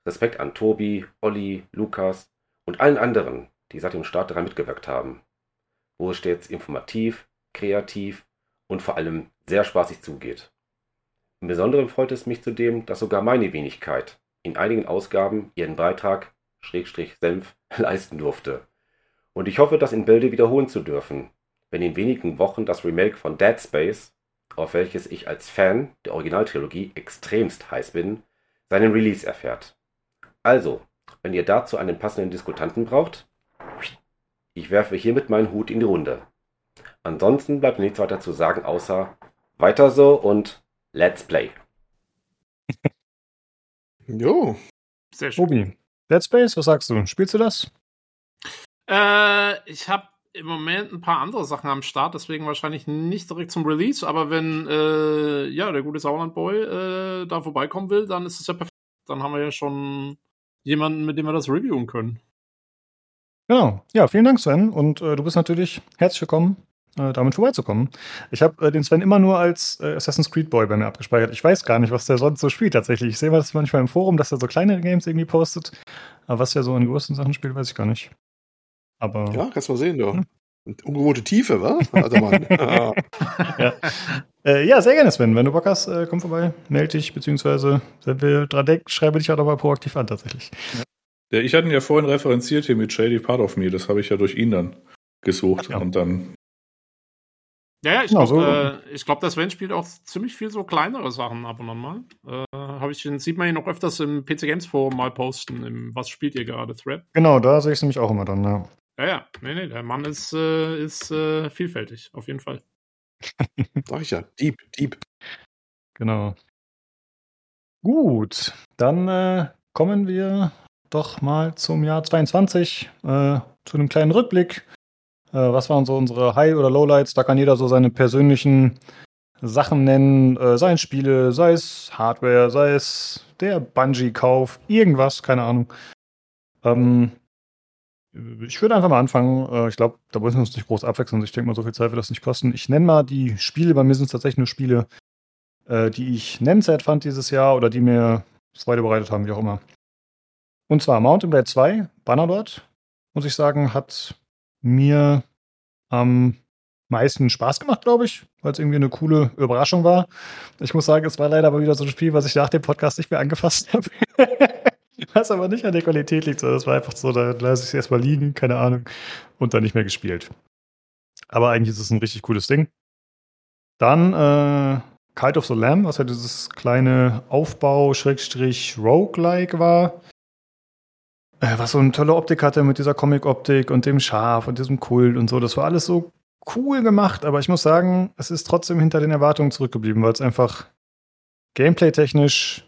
Respekt an Tobi, Olli, Lukas und allen anderen, die seit dem Start daran mitgewirkt haben. Wo es stets informativ, kreativ und vor allem sehr spaßig zugeht. Im Besonderen freut es mich zudem, dass sogar meine Wenigkeit in einigen Ausgaben ihren Beitrag Senf leisten durfte. Und ich hoffe, das in Bälde wiederholen zu dürfen, wenn in wenigen Wochen das Remake von Dead Space, auf welches ich als Fan der Originaltrilogie extremst heiß bin, seinen Release erfährt. Also, wenn ihr dazu einen passenden Diskutanten braucht, ich werfe hiermit meinen Hut in die Runde. Ansonsten bleibt nichts weiter zu sagen, außer weiter so und let's play. Jo. Sehr schön. Tobi, Dead Space, was sagst du? Spielst du das? Äh, ich habe im Moment ein paar andere Sachen am Start, deswegen wahrscheinlich nicht direkt zum Release, aber wenn äh, ja der gute Sauerland Boy äh, da vorbeikommen will, dann ist es ja perfekt. Dann haben wir ja schon jemanden, mit dem wir das reviewen können. Genau. Ja, vielen Dank, Sven. Und äh, du bist natürlich herzlich willkommen, äh, damit vorbeizukommen. Ich habe äh, den Sven immer nur als äh, Assassin's Creed Boy bei mir abgespeichert. Ich weiß gar nicht, was der sonst so spielt tatsächlich. Ich sehe das manchmal im Forum, dass er so kleinere Games irgendwie postet. Aber was er so an größten Sachen spielt, weiß ich gar nicht. Aber Ja, kannst mal sehen, du. Hm. Ungewohnte Tiefe, wa? Alter Mann. Ah. ja. Äh, ja, sehr gerne, Sven. Wenn du Bock hast, äh, komm vorbei, melde dich, beziehungsweise, wenn wir dran denken, schreibe dich auch nochmal proaktiv an, tatsächlich. Ja, ich hatte ihn ja vorhin referenziert hier mit Shady Part of Me. Das habe ich ja durch ihn dann gesucht. Ja. Und dann, Ja, ja, ich Genau, glaube, so. äh, ich glaub, der Sven spielt auch ziemlich viel so kleinere Sachen ab und an mal. Äh, hab ich, sieht man ihn noch öfters im PC Games Forum mal posten, im Was spielt ihr gerade Thread. Genau, da sehe ich es nämlich auch immer dann, ja. Ja, ja, nee, nee, der Mann ist, äh, ist äh, vielfältig, auf jeden Fall. Sag ich ja. Deep, deep. Genau. Gut, dann äh, kommen wir doch mal zum Jahr 22, äh, zu einem kleinen Rückblick. Äh, was waren so unsere High- oder Lowlights? Da kann jeder so seine persönlichen Sachen nennen, äh, sei es Spiele, sei es Hardware, sei es der Bungee-Kauf, irgendwas, keine Ahnung. Ähm, ich würde einfach mal anfangen. Äh, ich glaube, da müssen wir uns nicht groß abwechseln. Ich denke mal, so viel Zeit wird das nicht kosten. Ich nenne mal die Spiele. Bei mir sind es tatsächlich nur Spiele, äh, die ich nennenswert fand dieses Jahr oder die mir Freude bereitet haben, wie auch immer. Und zwar Mountain Blade 2, Bannerlord, muss ich sagen, hat mir am meisten Spaß gemacht, glaube ich, weil es irgendwie eine coole Überraschung war. Ich muss sagen, es war leider aber wieder so ein Spiel, was ich nach dem Podcast nicht mehr angefasst habe. was aber nicht an der Qualität liegt, sondern es war einfach so, da lasse ich es erstmal liegen, keine Ahnung, und dann nicht mehr gespielt. Aber eigentlich ist es ein richtig cooles Ding. Dann äh, Kite of the Lamb, was ja dieses kleine Aufbau-Roguelike war. Äh, was so eine tolle Optik hatte mit dieser Comic-Optik und dem Schaf und diesem Kult und so. Das war alles so cool gemacht, aber ich muss sagen, es ist trotzdem hinter den Erwartungen zurückgeblieben, weil es einfach gameplay-technisch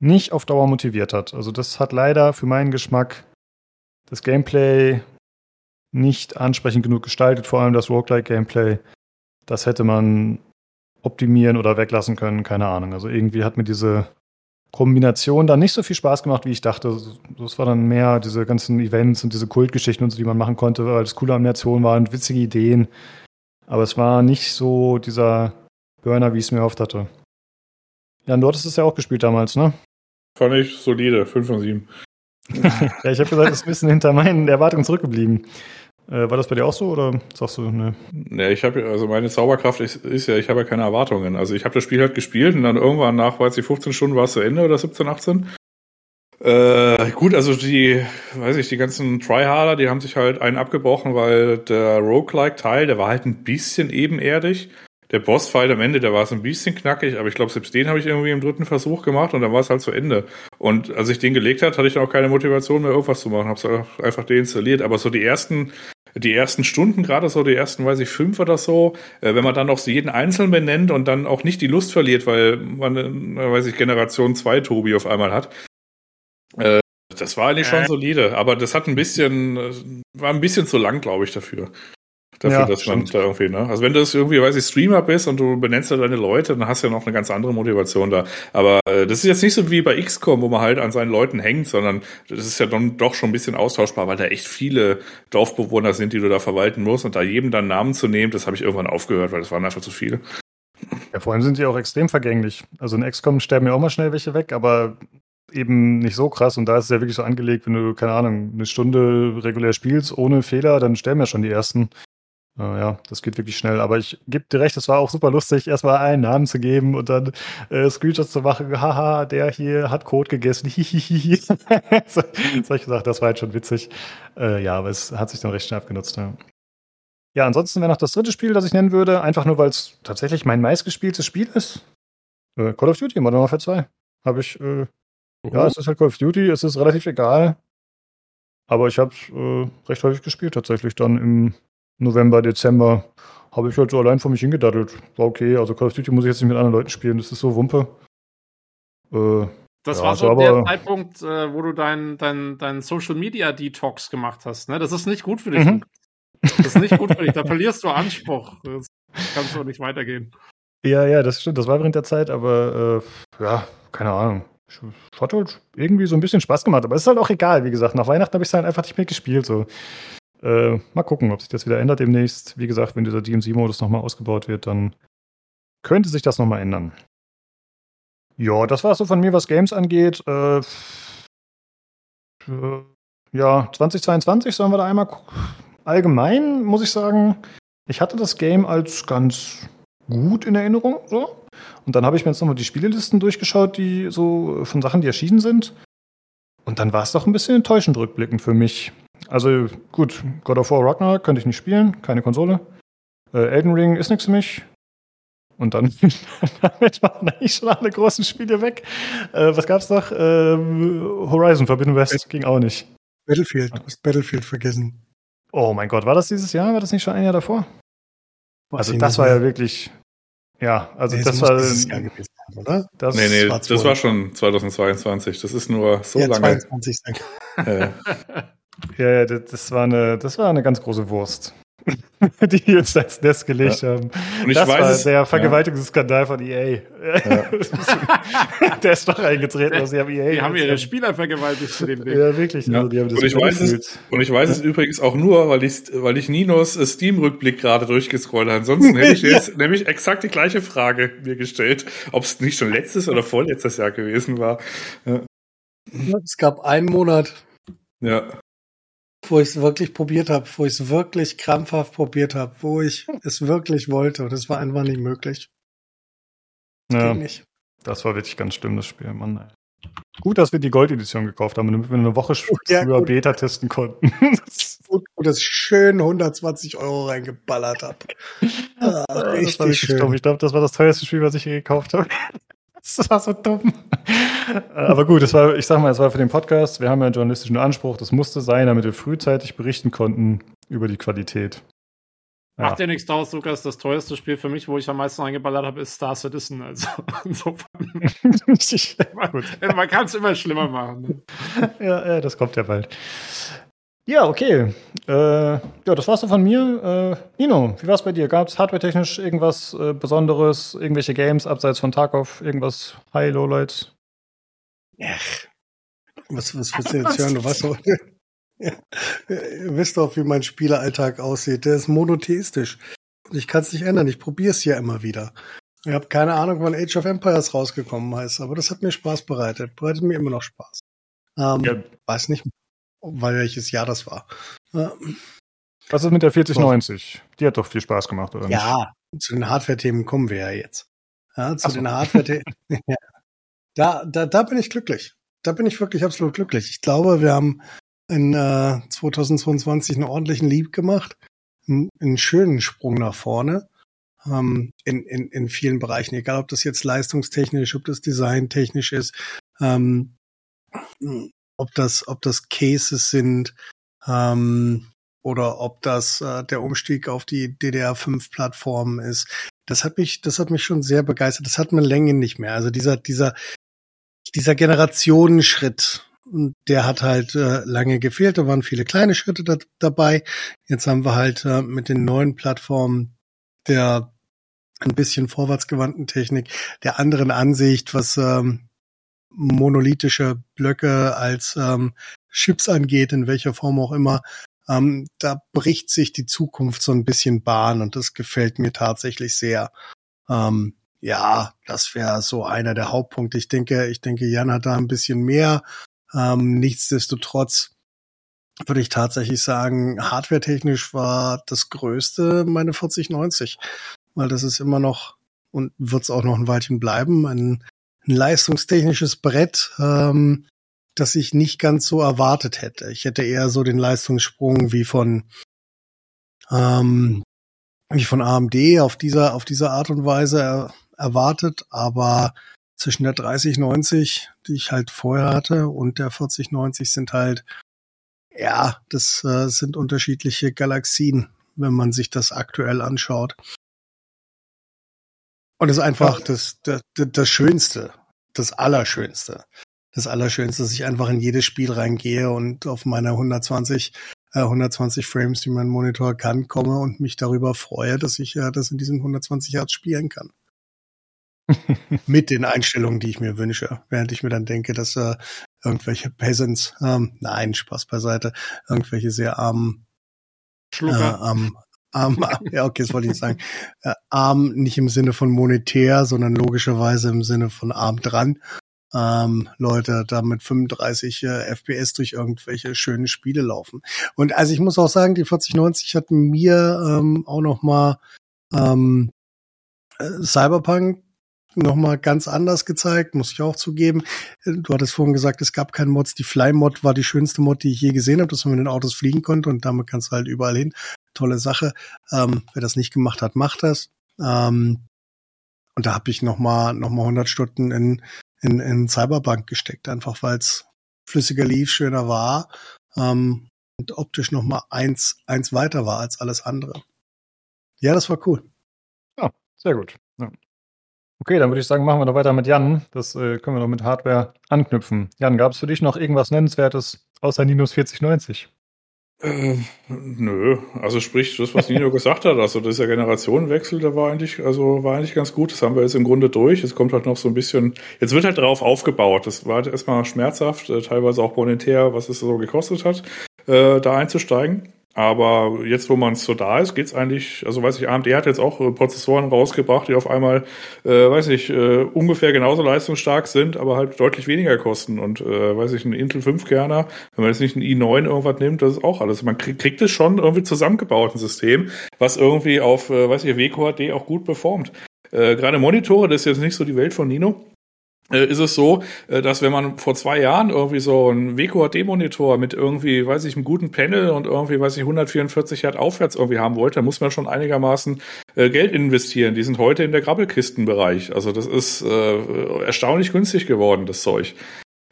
nicht auf Dauer motiviert hat. Also das hat leider für meinen Geschmack das Gameplay nicht ansprechend genug gestaltet, vor allem das Roguelike-Gameplay. Das hätte man optimieren oder weglassen können, keine Ahnung. Also irgendwie hat mir diese Kombination dann nicht so viel Spaß gemacht, wie ich dachte. Das war dann mehr diese ganzen Events und diese Kultgeschichten und so, die man machen konnte, weil es coole Animationen waren und witzige Ideen. Aber es war nicht so dieser Burner, wie ich es mir erhofft hatte. Jan, du hattest es ja auch gespielt damals, ne? fand ich solide. 5 von 7. ja, ich habe gesagt, es ist ein bisschen hinter meinen Erwartungen zurückgeblieben. Äh, war das bei dir auch so oder sagst du, ne? Ja, ich habe also meine Zauberkraft ist, ist ja, ich habe ja keine Erwartungen. Also ich habe das Spiel halt gespielt und dann irgendwann nach, weiß ich, 15 Stunden war es zu Ende oder 17, 18. Äh, gut, also die, weiß ich, die ganzen Tryharder, die haben sich halt einen abgebrochen, weil der Roguelike-Teil, der war halt ein bisschen ebenerdig. Der Bossfight am Ende, der war so ein bisschen knackig, aber ich glaube, selbst den habe ich irgendwie im dritten Versuch gemacht und dann war es halt zu Ende. Und als ich den gelegt hat, hatte ich dann auch keine Motivation mehr, irgendwas zu machen. Habe es einfach deinstalliert. Aber so die ersten, die ersten Stunden, gerade so die ersten, weiß ich, fünf oder so, äh, wenn man dann noch so jeden Einzelnen benennt und dann auch nicht die Lust verliert, weil man, äh, weiß ich, Generation 2 Tobi auf einmal hat. Äh, das war eigentlich schon solide, aber das hat ein bisschen, war ein bisschen zu lang, glaube ich, dafür. Dafür, Ja, dass man da irgendwie, ne? Also wenn du das irgendwie, weiß ich, Streamer bist und du benennst da deine Leute, dann hast du ja noch eine ganz andere Motivation da. Aber äh, das ist jetzt nicht so wie bei XCOM, wo man halt an seinen Leuten hängt, sondern das ist ja dann doch schon ein bisschen austauschbar, weil da echt viele Dorfbewohner sind, die du da verwalten musst. Und da jedem dann Namen zu nehmen, das habe ich irgendwann aufgehört, weil das waren einfach zu viele. Ja, vor allem sind die auch extrem vergänglich. Also in XCOM sterben ja auch mal schnell welche weg, aber eben nicht so krass. Und da ist es ja wirklich so angelegt, wenn du, keine Ahnung, eine Stunde regulär spielst, ohne Fehler, dann sterben ja schon die ersten. Äh, ja, das geht wirklich schnell. Aber ich gebe dir recht, es war auch super lustig, erstmal einen Namen zu geben und dann äh, Screenshots zu machen. Haha, der hier hat Code gegessen. Hihihihi. so, so ich gesagt, das war halt schon witzig. Äh, ja, aber es hat sich dann recht schnell abgenutzt. Ja. Ja, ansonsten wäre noch das dritte Spiel, das ich nennen würde, einfach nur, weil es tatsächlich mein meistgespieltes Spiel ist. Äh, Call of Duty, Modern Warfare 2. Habe ich, äh, ja, es ist halt Call of Duty, es ist relativ egal. Aber ich habe es äh, recht häufig gespielt, tatsächlich dann im November, Dezember. Habe ich halt so allein vor mich hingedaddelt. War okay. Also Call of Duty muss ich jetzt nicht mit anderen Leuten spielen, das ist so Wumpe. Äh, das ja, war so aber, der Zeitpunkt, äh, wo du deinen dein, dein Social Media Detox gemacht hast. Ne? Das ist nicht gut für dich. Mhm. Das ist nicht gut für dich. Da verlierst du Anspruch. Das kann so nicht weitergehen. Ja, ja, das stimmt. Das war während der Zeit, aber äh, ja, keine Ahnung. Hat halt irgendwie so ein bisschen Spaß gemacht, aber es ist halt auch egal, wie gesagt. Nach Weihnachten habe ich es halt einfach nicht mehr gespielt. So. Äh, mal gucken, ob sich das wieder ändert demnächst. Wie gesagt, wenn dieser DMC-Modus nochmal ausgebaut wird, dann könnte sich das nochmal ändern. Ja, das war so von mir, was Games angeht. Äh, äh, ja, 2022 sollen wir da einmal allgemein, muss ich sagen, ich hatte das Game als ganz gut in Erinnerung. So. Und dann habe ich mir jetzt nochmal die Spielelisten durchgeschaut, die so von Sachen, die erschienen sind. Und dann war es doch ein bisschen enttäuschend rückblickend für mich. Also gut, God of War Ragnarok könnte ich nicht spielen, keine Konsole. Äh, Elden Ring ist nichts für mich. Und dann damit waren eigentlich schon alle großen Spiele weg. Äh, was gab's noch? Ähm, Horizon Forbidden West ging auch nicht. Battlefield, du hast Battlefield vergessen. Oh mein Gott, war das dieses Jahr? War das nicht schon ein Jahr davor? Also das war ja wirklich, ja, also nee, das war dieses Jahr gewesen, oder? Das nee, nee, war das war schon 2022. Das ist nur so ja, lange. 22. ja, ja, das war eine, das war eine ganz große Wurst. die uns ins Nest gelegt ja. haben. Und ich das weiß war es, der Vergewaltigungsskandal ja. von EA. Ja. der ist doch eingetreten, dass sie haben EA. Die haben ihre Spieler vergewaltigt zu dem Ding. Ja, wirklich. Ja. Also, und, ich weiß es, und ich weiß es übrigens auch nur, weil ich, weil ich Ninos Steam-Rückblick gerade durchgescrollt habe. Ansonsten hätte ich jetzt nämlich exakt die gleiche Frage mir gestellt, ob es nicht schon letztes oder vorletztes Jahr gewesen war. Es gab einen Monat. Ja wo ich es wirklich probiert habe, wo ich es wirklich krampfhaft probiert habe, wo ich es wirklich wollte. Und es war einfach nicht möglich. Ja, nicht. das war wirklich ganz schlimm, das Spiel, Mann. Gut, dass wir die Gold-Edition gekauft haben, damit wir eine Woche ja, früher gut. Beta testen konnten. gut, gut, dass ich schön 120 Euro reingeballert habe. Ah, richtig schön. Ich glaube, das war das teuerste Spiel, was ich je gekauft habe. Das war so dumm. Aber gut, das war, ich sag mal, es war für den Podcast. Wir haben ja einen journalistischen Anspruch. Das musste sein, damit wir frühzeitig berichten konnten über die Qualität. Ja. Macht ja nichts draus, Lukas. Das teuerste Spiel für mich, wo ich am meisten eingeballert habe, ist Star Citizen. Also insofern. man, man kann es immer schlimmer machen. Ne? Ja, ja, das kommt ja bald. Ja, okay. Äh, ja, das war's so von mir. Äh, Nino, wie war's bei dir? Gab's hardware-technisch irgendwas äh, Besonderes, irgendwelche Games abseits von Tarkov, irgendwas High, Lowlights? Ach, was, was willst du jetzt hören? Du weißt doch, ja, ihr wisst doch, wie mein Spieleralltag aussieht. Der ist monotheistisch. Und ich kann es nicht ändern. Ich probiere es ja immer wieder. Ich habe keine Ahnung, wann Age of Empires rausgekommen ist, aber das hat mir Spaß bereitet. Bereitet mir immer noch Spaß. Ähm, ja. Weiß nicht, weil welches Jahr das war. Was ist mit der 4090? Die hat doch viel Spaß gemacht, oder ja, nicht? zu den Hardware-Themen kommen wir ja jetzt. Ja, zu so. den Hardware-Themen. ja. Da, da, da bin ich glücklich. Da bin ich wirklich absolut glücklich. Ich glaube, wir haben in äh, 2022 einen ordentlichen Lieb gemacht, einen, einen schönen Sprung nach vorne ähm, in, in, in vielen Bereichen, egal ob das jetzt leistungstechnisch, ob das designtechnisch ist, ähm, ob das, ob das Cases sind ähm, oder ob das äh, der Umstieg auf die DDR5-Plattform ist. Das hat mich, das hat mich schon sehr begeistert. Das hat man länger nicht mehr. Also dieser, dieser, dieser Generationenschritt, der hat halt äh, lange gefehlt. Da waren viele kleine Schritte da, dabei. Jetzt haben wir halt äh, mit den neuen Plattformen der ein bisschen vorwärtsgewandten Technik, der anderen Ansicht, was ähm, monolithische Blöcke als ähm, Chips angeht, in welcher Form auch immer, ähm, da bricht sich die Zukunft so ein bisschen Bahn und das gefällt mir tatsächlich sehr. Ähm, ja, das wäre so einer der Hauptpunkte. Ich denke, ich denke, Jan hat da ein bisschen mehr. Ähm, nichtsdestotrotz würde ich tatsächlich sagen, hardwaretechnisch war das Größte meine 4090, weil das ist immer noch und wird es auch noch ein Weilchen bleiben, ein, ein leistungstechnisches Brett, ähm, das ich nicht ganz so erwartet hätte. Ich hätte eher so den Leistungssprung wie von ähm, wie von AMD auf dieser auf diese Art und Weise er, erwartet, aber zwischen der 3090, die ich halt vorher hatte, und der 4090 sind halt ja, das äh, sind unterschiedliche Galaxien, wenn man sich das aktuell anschaut. Und das ist einfach das, das, das Schönste, das Allerschönste. Das Allerschönste, dass ich einfach in jedes Spiel reingehe und auf meiner 120, äh, 120 Frames, die mein Monitor kann, komme und mich darüber freue, dass ich äh, das in diesen 120 Hertz spielen kann. Mit den Einstellungen, die ich mir wünsche. Während ich mir dann denke, dass äh, irgendwelche Peasants, ähm, nein, Spaß beiseite, irgendwelche sehr armen, äh, arm, arm, ja, okay, das wollte ich sagen, äh, arm nicht im Sinne von monetär, sondern logischerweise im Sinne von arm dran, ähm, Leute da mit 35 äh, FPS durch irgendwelche schönen Spiele laufen. Und also ich muss auch sagen, die 4090 hat mir ähm, auch noch mal ähm, äh, Cyberpunk nochmal ganz anders gezeigt, muss ich auch zugeben. Du hattest vorhin gesagt, es gab keinen Mods. Die Fly-Mod war die schönste Mod, die ich je gesehen habe, dass man mit den Autos fliegen konnte und damit kannst du halt überall hin. Tolle Sache. Ähm, wer das nicht gemacht hat, macht das. Ähm, und da habe ich nochmal noch mal 100 Stunden in, in, in Cyberbank gesteckt, einfach weil es flüssiger lief, schöner war ähm, und optisch nochmal eins, eins weiter war als alles andere. Ja, das war cool. Ja, sehr gut. Ja. Okay, dann würde ich sagen, machen wir doch weiter mit Jan. Das äh, können wir noch mit Hardware anknüpfen. Jan, gab es für dich noch irgendwas Nennenswertes außer Ninos 4090? Äh, nö, also sprich, das, was Nino gesagt hat, also dieser Generationenwechsel, der war eigentlich, also war eigentlich ganz gut. Das haben wir jetzt im Grunde durch. Es kommt halt noch so ein bisschen, jetzt wird halt darauf aufgebaut. Das war halt erstmal schmerzhaft, äh, teilweise auch monetär, was es so gekostet hat, äh, da einzusteigen. Aber jetzt, wo man so da ist, geht's eigentlich, also weiß ich, AMD hat jetzt auch äh, Prozessoren rausgebracht, die auf einmal, äh, weiß ich, äh, ungefähr genauso leistungsstark sind, aber halt deutlich weniger kosten. Und äh, weiß ich, ein Intel 5-Kerner, wenn man jetzt nicht ein i9 irgendwas nimmt, das ist auch alles. Man krieg, kriegt es schon irgendwie zusammengebaut, ein System, was irgendwie auf, äh, weiß ich, WQHD auch gut performt. Äh, Gerade Monitore, das ist jetzt nicht so die Welt von Nino ist es so, äh, dass wenn man vor zwei Jahren irgendwie so einen WQHD-Monitor mit irgendwie, weiß ich, einem guten Panel und irgendwie, weiß ich, 144 Hertz aufwärts irgendwie haben wollte, dann muss man schon einigermaßen äh, Geld investieren. Die sind heute in der Grabbelkistenbereich. Also das ist äh, erstaunlich günstig geworden, das Zeug.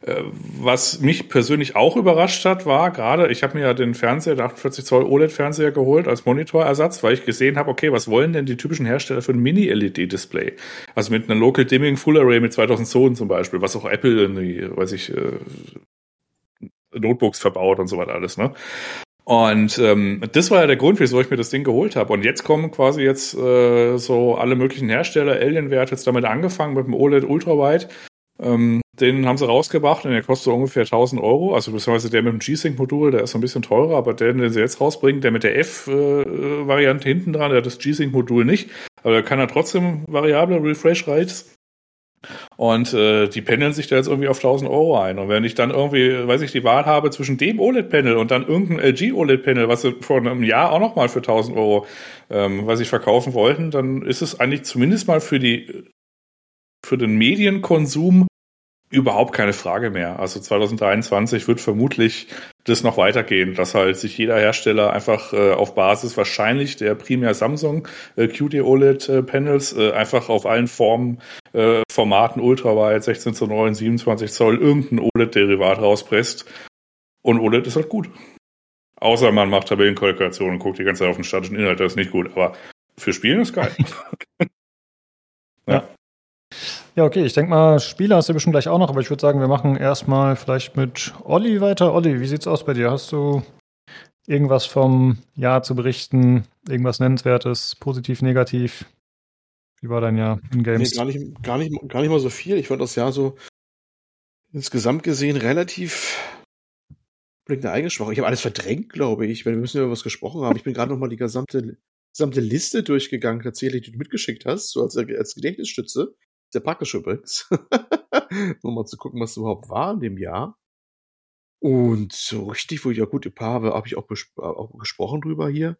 Was mich persönlich auch überrascht hat, war gerade, ich habe mir ja den Fernseher, den 48 Zoll OLED-Fernseher geholt als Monitorersatz, weil ich gesehen habe, okay, was wollen denn die typischen Hersteller für ein Mini-LED-Display? Also mit einer Local Dimming Full Array mit 2000 Zonen zum Beispiel, was auch Apple in die, weiß ich, äh, Notebooks verbaut und so weiter alles, ne? Und ähm, das war ja der Grund, wieso ich mir das Ding geholt habe. Und jetzt kommen quasi jetzt äh, so alle möglichen Hersteller. Alienware hat jetzt damit angefangen mit dem OLED Ultrawide. Ähm, den haben sie rausgebracht und der kostet ungefähr 1000 Euro. Also beziehungsweise der mit dem G-Sync-Modul, der ist so ein bisschen teurer, aber der, den sie jetzt rausbringen, der mit der F-Variante hinten dran, der hat das G-Sync-Modul nicht, aber da kann er trotzdem variable Refresh-Rates. Und äh, die pendeln sich da jetzt irgendwie auf 1000 Euro ein. Und wenn ich dann irgendwie, weiß ich, die Wahl habe zwischen dem OLED-Panel und dann irgendeinem LG OLED-Panel, was sie vor einem Jahr auch nochmal für 1000 Euro, ähm, was ich verkaufen wollten, dann ist es eigentlich zumindest mal für die für den Medienkonsum überhaupt keine Frage mehr. Also 2023 wird vermutlich das noch weitergehen, dass halt sich jeder Hersteller einfach äh, auf Basis wahrscheinlich der primär Samsung äh, QD OLED äh, Panels äh, einfach auf allen Formen, äh, Formaten Ultrawide, 16 zu 9, 27 Zoll irgendein OLED-Derivat rauspresst. Und OLED ist halt gut. Außer man macht Tabellenkalkulationen und guckt die ganze Zeit auf den statischen Inhalt, das ist nicht gut. Aber für Spielen ist geil. ja. Ja, okay, ich denke mal, Spieler hast du bestimmt gleich auch noch, aber ich würde sagen, wir machen erstmal vielleicht mit Olli weiter. Olli, wie sieht's aus bei dir? Hast du irgendwas vom Jahr zu berichten? Irgendwas Nennenswertes, positiv, negativ? Wie war dein Jahr in Games? Nee, gar nicht, gar nicht, gar nicht mal so viel. Ich fand das Jahr so insgesamt gesehen relativ eine eigene Sprache. Ich habe alles verdrängt, glaube ich, weil wir müssen über was gesprochen haben. Ich bin gerade noch mal die gesamte, gesamte Liste durchgegangen, tatsächlich, die du mitgeschickt hast, so als, als Gedächtnisstütze. Sehr praktisch übrigens. Nur mal zu gucken, was überhaupt war in dem Jahr. Und so richtig, wo ich ja gut ein paar habe, habe ich auch, auch gesprochen drüber hier.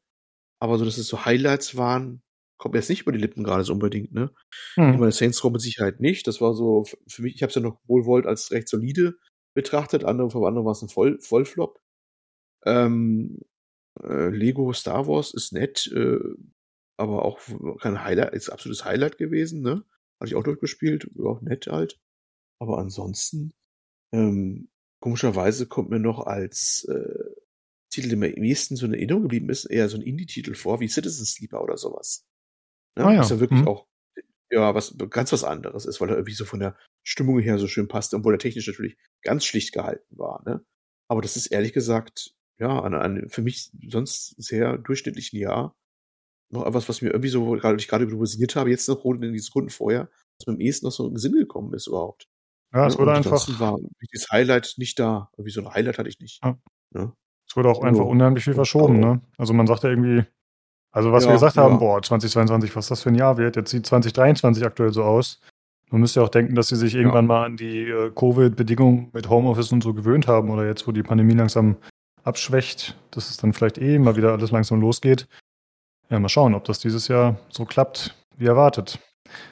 Aber so, dass es so Highlights waren, kommt jetzt nicht über die Lippen gerade so unbedingt, ne? Hm. Ich meine, Saints Row mit Sicherheit nicht. Das war so, für mich, ich habe es ja noch wohlwollend als recht solide betrachtet. Andere, für andere war es ein Voll, Vollflop. Ähm, äh, Lego Star Wars ist nett, äh, aber auch kein Highlight, ist absolutes Highlight gewesen, ne? Hatte ich auch durchgespielt, auch nett halt. Aber ansonsten, ähm, komischerweise kommt mir noch als äh, Titel, der mir am ehesten so in Erinnerung geblieben ist, eher so ein Indie-Titel vor, wie Citizen Sleeper oder sowas. Ne? Ah, ja. Ist ja wirklich hm. auch, ja, was ganz was anderes ist, weil er irgendwie so von der Stimmung her so schön passt, obwohl er technisch natürlich ganz schlicht gehalten war, ne? Aber das ist ehrlich gesagt, ja, an einem für mich sonst sehr durchschnittlichen Jahr noch etwas, was mir irgendwie so, gerade ich gerade darüber sinniert habe, jetzt noch in die Sekunden vorher, was mir am ehesten noch so den Sinn gekommen ist überhaupt. Ja, es wurde einfach. war das Highlight nicht da. Irgendwie so ein Highlight hatte ich nicht. Ja. Ne? Es wurde auch einfach unheimlich viel verschoben, ne? Also man sagt ja irgendwie, also was ja, wir gesagt ja. haben, boah, 2022, was das für ein Jahr wird, jetzt sieht 2023 aktuell so aus. Man müsste ja auch denken, dass sie sich irgendwann mal an die äh, Covid-Bedingungen mit Homeoffice und so gewöhnt haben oder jetzt, wo die Pandemie langsam abschwächt, dass es dann vielleicht eh mal wieder alles langsam losgeht. Ja, mal schauen, ob das dieses Jahr so klappt, wie erwartet.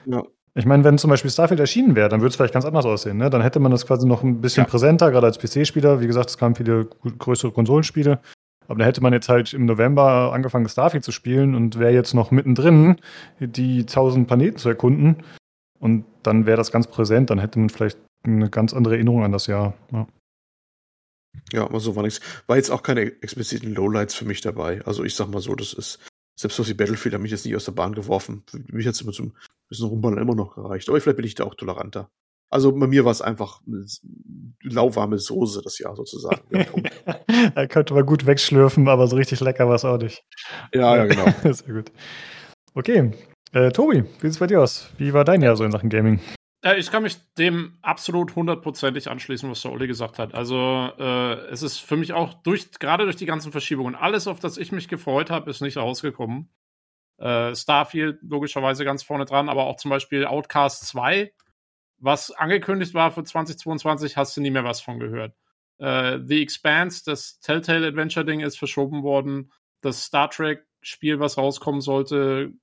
Ja. Ich meine, wenn zum Beispiel Starfield erschienen wäre, dann würde es vielleicht ganz anders aussehen. Ne? Dann hätte man das quasi noch ein bisschen ja. präsenter, gerade als PC-Spieler. Wie gesagt, es kamen viele größere Konsolenspiele. Aber dann hätte man jetzt halt im November angefangen, Starfield zu spielen und wäre jetzt noch mittendrin, die tausend Planeten zu erkunden. Und dann wäre das ganz präsent. Dann hätte man vielleicht eine ganz andere Erinnerung an das Jahr. Ja. Ja, aber so war nichts. War jetzt auch keine expliziten Lowlights für mich dabei. Also ich sag mal so, das ist, selbst auf die Battlefield hat mich jetzt nicht aus der Bahn geworfen. Mich hat es immer zum bisschen Rumballern immer noch gereicht. Aber vielleicht bin ich da auch toleranter. Also bei mir war es einfach lauwarme Soße das Jahr sozusagen. er könnte mal gut wegschlürfen, aber so richtig lecker war es auch nicht. Ja, ja, genau. Sehr gut. Okay. Äh, Tobi, wie sieht es bei dir aus? Wie war dein Jahr so in Sachen Gaming? Ja, ich kann mich dem absolut hundertprozentig anschließen, was der Olli gesagt hat. Also äh, es ist für mich auch durch, gerade durch die ganzen Verschiebungen, alles, auf das ich mich gefreut habe, ist nicht rausgekommen. Äh, Starfield logischerweise ganz vorne dran, aber auch zum Beispiel Outcast 2, was angekündigt war für 2022, hast du nie mehr was von gehört. Äh, The Expanse, das Telltale Adventure Ding ist verschoben worden. Das Star Trek Spiel, was rauskommen sollte,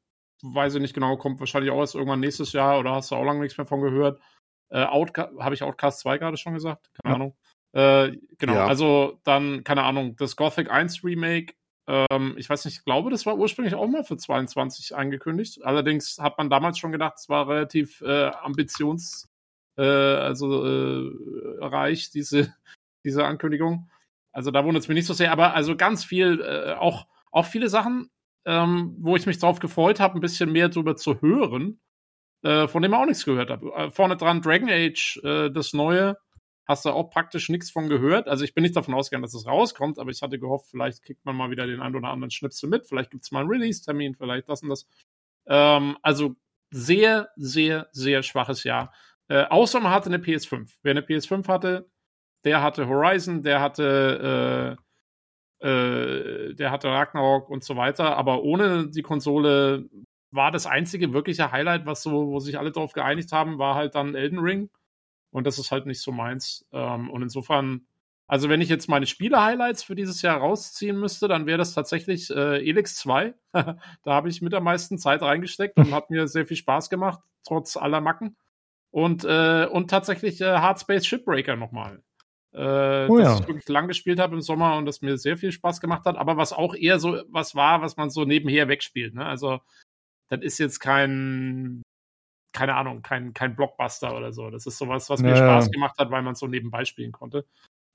weiß ich nicht genau, kommt wahrscheinlich auch erst irgendwann nächstes Jahr oder hast du auch lange nichts mehr von gehört. Äh, Habe ich Outcast 2 gerade schon gesagt? Keine ja. Ahnung. Äh, genau, ja. also dann, keine Ahnung, das Gothic 1 Remake. Ähm, ich weiß nicht, ich glaube, das war ursprünglich auch mal für 22 angekündigt. Allerdings hat man damals schon gedacht, es war relativ äh, ambitions, äh, also äh, reich, diese, diese Ankündigung. Also da wundert es mich nicht so sehr, aber also ganz viel, äh, auch, auch viele Sachen, ähm, wo ich mich drauf gefreut habe, ein bisschen mehr drüber zu hören, äh, von dem ich auch nichts gehört habe. Äh, vorne dran Dragon Age, äh, das neue, hast du auch praktisch nichts von gehört. Also ich bin nicht davon ausgegangen, dass es rauskommt, aber ich hatte gehofft, vielleicht kriegt man mal wieder den einen oder anderen Schnipsel mit, vielleicht gibt es mal einen Release-Termin, vielleicht das und das. Ähm, also sehr, sehr, sehr schwaches Jahr. Äh, außer man hatte eine PS5. Wer eine PS5 hatte, der hatte Horizon, der hatte äh, der hatte Ragnarok und so weiter, aber ohne die Konsole war das einzige wirkliche Highlight, was so, wo sich alle darauf geeinigt haben, war halt dann Elden Ring. Und das ist halt nicht so meins. Ähm, und insofern, also wenn ich jetzt meine Spiele-Highlights für dieses Jahr rausziehen müsste, dann wäre das tatsächlich äh, Elix 2. da habe ich mit der meisten Zeit reingesteckt und hat mir sehr viel Spaß gemacht, trotz aller Macken. Und, äh, und tatsächlich äh, Hardspace Shipbreaker nochmal äh, oh, das ja. ich wirklich lang gespielt habe im Sommer und das mir sehr viel Spaß gemacht hat, aber was auch eher so was war, was man so nebenher wegspielt. Ne? Also, das ist jetzt kein, keine Ahnung, kein, kein Blockbuster oder so. Das ist sowas, was mir ja. Spaß gemacht hat, weil man es so nebenbei spielen konnte.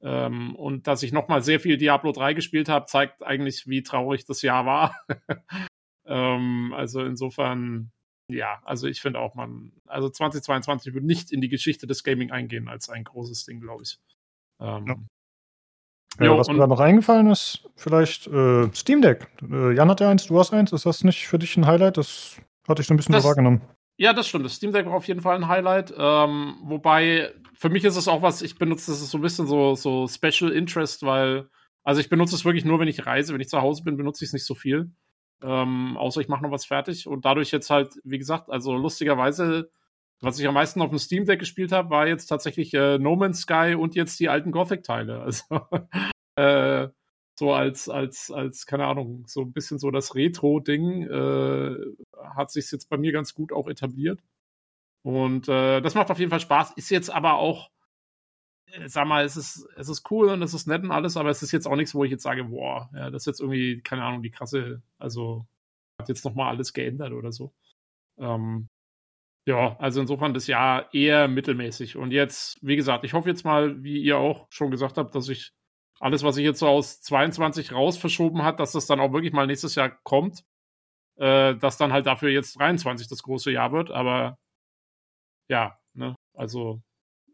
Ähm, und dass ich nochmal sehr viel Diablo 3 gespielt habe, zeigt eigentlich, wie traurig das Jahr war. ähm, also insofern, ja, also ich finde auch, man, also 2022 wird nicht in die Geschichte des Gaming eingehen als ein großes Ding, glaube ich. Ähm, ja. jo, was mir da noch eingefallen ist, vielleicht äh, Steam Deck. Äh, Jan hat ja eins, du hast eins. Ist das nicht für dich ein Highlight? Das hatte ich so ein bisschen das, so wahrgenommen. Ja, das stimmt. Das Steam Deck war auf jeden Fall ein Highlight. Ähm, wobei, für mich ist es auch was, ich benutze das so ein bisschen so, so Special Interest, weil, also ich benutze es wirklich nur, wenn ich reise. Wenn ich zu Hause bin, benutze ich es nicht so viel. Ähm, außer ich mache noch was fertig. Und dadurch jetzt halt, wie gesagt, also lustigerweise Was ich am meisten auf dem Steam Deck gespielt habe, war jetzt tatsächlich äh, No Man's Sky und jetzt die alten Gothic-Teile. Also äh, so als, als, als, keine Ahnung, so ein bisschen so das Retro-Ding äh, hat sich jetzt bei mir ganz gut auch etabliert. Und äh, das macht auf jeden Fall Spaß. Ist jetzt aber auch, äh, sag mal, es ist, es ist cool und es ist nett und alles, aber es ist jetzt auch nichts, wo ich jetzt sage, boah, ja, das ist jetzt irgendwie, keine Ahnung, die krasse, also hat jetzt nochmal alles geändert oder so. Ähm, ja, also insofern das Jahr eher mittelmäßig. Und jetzt, wie gesagt, ich hoffe jetzt mal, wie ihr auch schon gesagt habt, dass ich alles, was ich jetzt so aus 22 raus verschoben hat, dass das dann auch wirklich mal nächstes Jahr kommt. Äh, dass dann halt dafür jetzt 23 das große Jahr wird. Aber ja, ne, also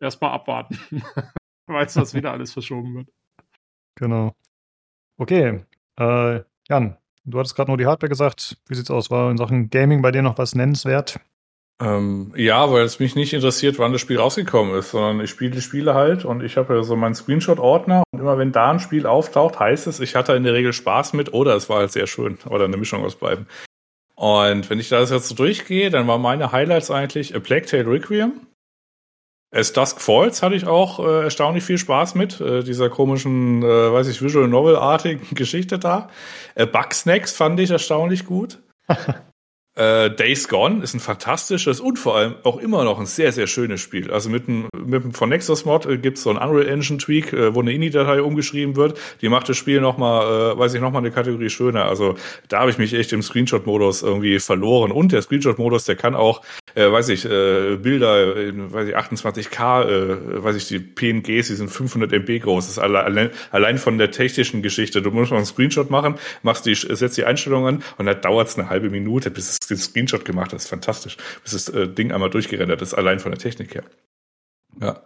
erstmal abwarten. Weiß, dass wieder alles verschoben wird. Genau. Okay. Äh, Jan, du hattest gerade nur die Hardware gesagt. Wie sieht's aus? War in Sachen Gaming bei dir noch was nennenswert? Ähm, ja, weil es mich nicht interessiert, wann das Spiel rausgekommen ist, sondern ich spiele die Spiele halt und ich habe ja so meinen Screenshot-Ordner und immer wenn da ein Spiel auftaucht, heißt es, ich hatte in der Regel Spaß mit oder es war halt sehr schön oder eine Mischung aus beiden. Und wenn ich das jetzt so durchgehe, dann waren meine Highlights eigentlich A Plague Tale Requiem. As Dusk Falls hatte ich auch äh, erstaunlich viel Spaß mit, äh, dieser komischen, äh, weiß ich, Visual Novel-artigen Geschichte da. Äh, Bugsnacks fand ich erstaunlich gut. Äh, Days Gone ist ein fantastisches und vor allem auch immer noch ein sehr, sehr schönes Spiel. Also mit dem, mit dem von Nexus Mod äh, gibt es so ein Unreal Engine Tweak, äh, wo eine INI-Datei umgeschrieben wird. Die macht das Spiel nochmal, äh, weiß ich, nochmal eine Kategorie schöner. Also da habe ich mich echt im Screenshot-Modus irgendwie verloren. Und der Screenshot-Modus, der kann auch, äh, weiß ich, äh, Bilder in, weiß ich, 28K, äh, weiß ich, die PNGs, die sind 500 MB groß. Das ist allein, allein von der technischen Geschichte. Du musst mal einen Screenshot machen, machst die, setzt die Einstellungen und dann dauert es eine halbe Minute, bis es Screenshot gemacht hast. Fantastisch. Bis das äh, Ding einmal durchgerendert ist, allein von der Technik her. Ja.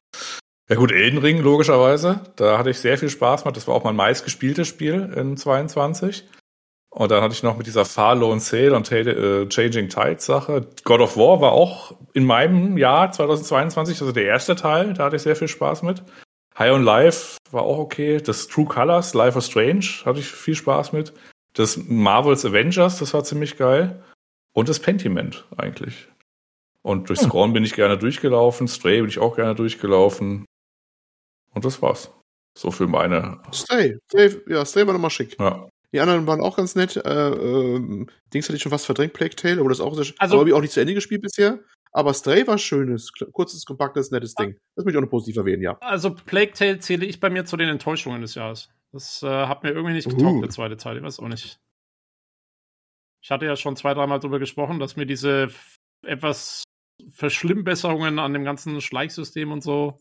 Ja gut, Elden Ring, logischerweise. Da hatte ich sehr viel Spaß mit. Das war auch mein meistgespieltes Spiel in 22. Und dann hatte ich noch mit dieser Far Lone Sale und äh, Changing Tides Sache. God of War war auch in meinem Jahr 2022, also der erste Teil. Da hatte ich sehr viel Spaß mit. High on Life war auch okay. Das True Colors, Life of Strange hatte ich viel Spaß mit. Das Marvel's Avengers, das war ziemlich geil. Und das Pentiment eigentlich. Und durch Scrawn hm. bin ich gerne durchgelaufen, Stray bin ich auch gerne durchgelaufen. Und das war's. So für meine. Stray, Stray ja, Stray war nochmal schick. Ja. Die anderen waren auch ganz nett. Äh, äh, Dings hatte ich schon fast verdrängt, Plague Tale, aber das auch sehr Also habe ich auch nicht zu Ende gespielt bisher. Aber Stray war schönes, kurzes, kompaktes, nettes Ding. Das möchte ich auch noch positiv erwähnen, ja. Also Plague Tale zähle ich bei mir zu den Enttäuschungen des Jahres. Das äh, hat mir irgendwie nicht getaugt, uh. der zweite Teil. Ich weiß auch nicht. Ich hatte ja schon zwei, dreimal darüber gesprochen, dass mir diese etwas Verschlimmbesserungen an dem ganzen Schleichsystem und so,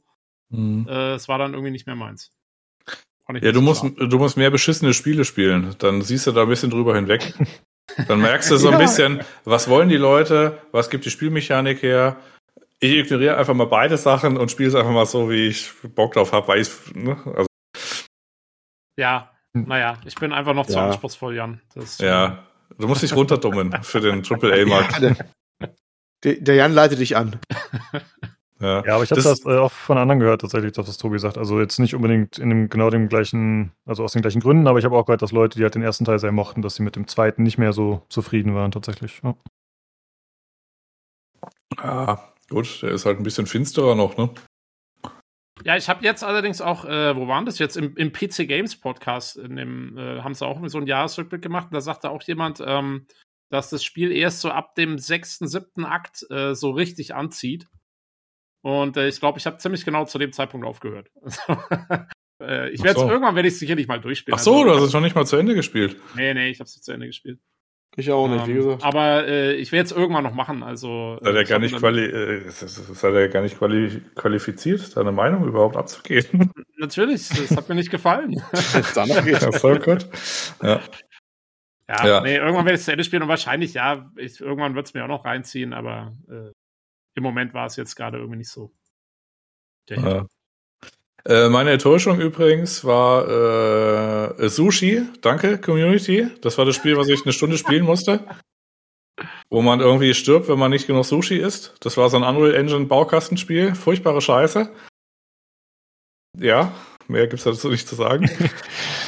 mhm. äh, es war dann irgendwie nicht mehr meins. Ja, du musst, du musst mehr beschissene Spiele spielen. Dann siehst du da ein bisschen drüber hinweg. Dann merkst du so ein ja. bisschen, was wollen die Leute, was gibt die Spielmechanik her. Ich ignoriere einfach mal beide Sachen und spiele es einfach mal so, wie ich Bock drauf habe, weil ich, ne, also. Ja, naja, ich bin einfach noch ja. zu anspruchsvoll, Jan. Das, ja, Du musst dich runterdummen für den Triple A-Markt. der, der Jan leitet dich an. Ja, ja aber ich habe das, das äh, auch von anderen gehört, tatsächlich, das, was Tobi sagt. Also jetzt nicht unbedingt in dem genau dem gleichen, also aus den gleichen Gründen, aber ich habe auch gehört, dass Leute, die halt den ersten Teil sehr mochten, dass sie mit dem zweiten nicht mehr so zufrieden waren, tatsächlich. Ja, ja gut, der ist halt ein bisschen finsterer noch, ne? Ja, ich habe jetzt allerdings auch, äh, wo waren das jetzt? Im, im PC Games Podcast, in dem äh, haben sie auch so einen Jahresrückblick gemacht. Und da sagte auch jemand, ähm, dass das Spiel erst so ab dem sechsten, siebten Akt äh, so richtig anzieht. Und äh, ich glaube, ich habe ziemlich genau zu dem Zeitpunkt aufgehört. äh, ich werde so. irgendwann werde ich sicherlich mal durchspielen. Ach so, also, du hast es noch nicht mal zu Ende gespielt. Nee, nee, ich habe es nicht zu Ende gespielt. Ich auch nicht, ähm, wie gesagt. Aber äh, ich werde es irgendwann noch machen. Also, seid ihr gar nicht, quali äh, gar nicht quali qualifiziert, deine Meinung überhaupt abzugeben? Natürlich, das hat mir nicht gefallen. Dann geht das voll gut. Ja. Ja, ja. Nee, irgendwann werde ich es zu Ende spielen und wahrscheinlich, ja, ich, irgendwann wird es mir auch noch reinziehen, aber äh, im Moment war es jetzt gerade irgendwie nicht so. Ja. Äh, meine Enttäuschung übrigens war äh, Sushi. Danke, Community. Das war das Spiel, was ich eine Stunde spielen musste. Wo man irgendwie stirbt, wenn man nicht genug Sushi isst. Das war so ein Unreal Engine Baukastenspiel. Furchtbare Scheiße. Ja, mehr gibt's dazu nicht zu sagen.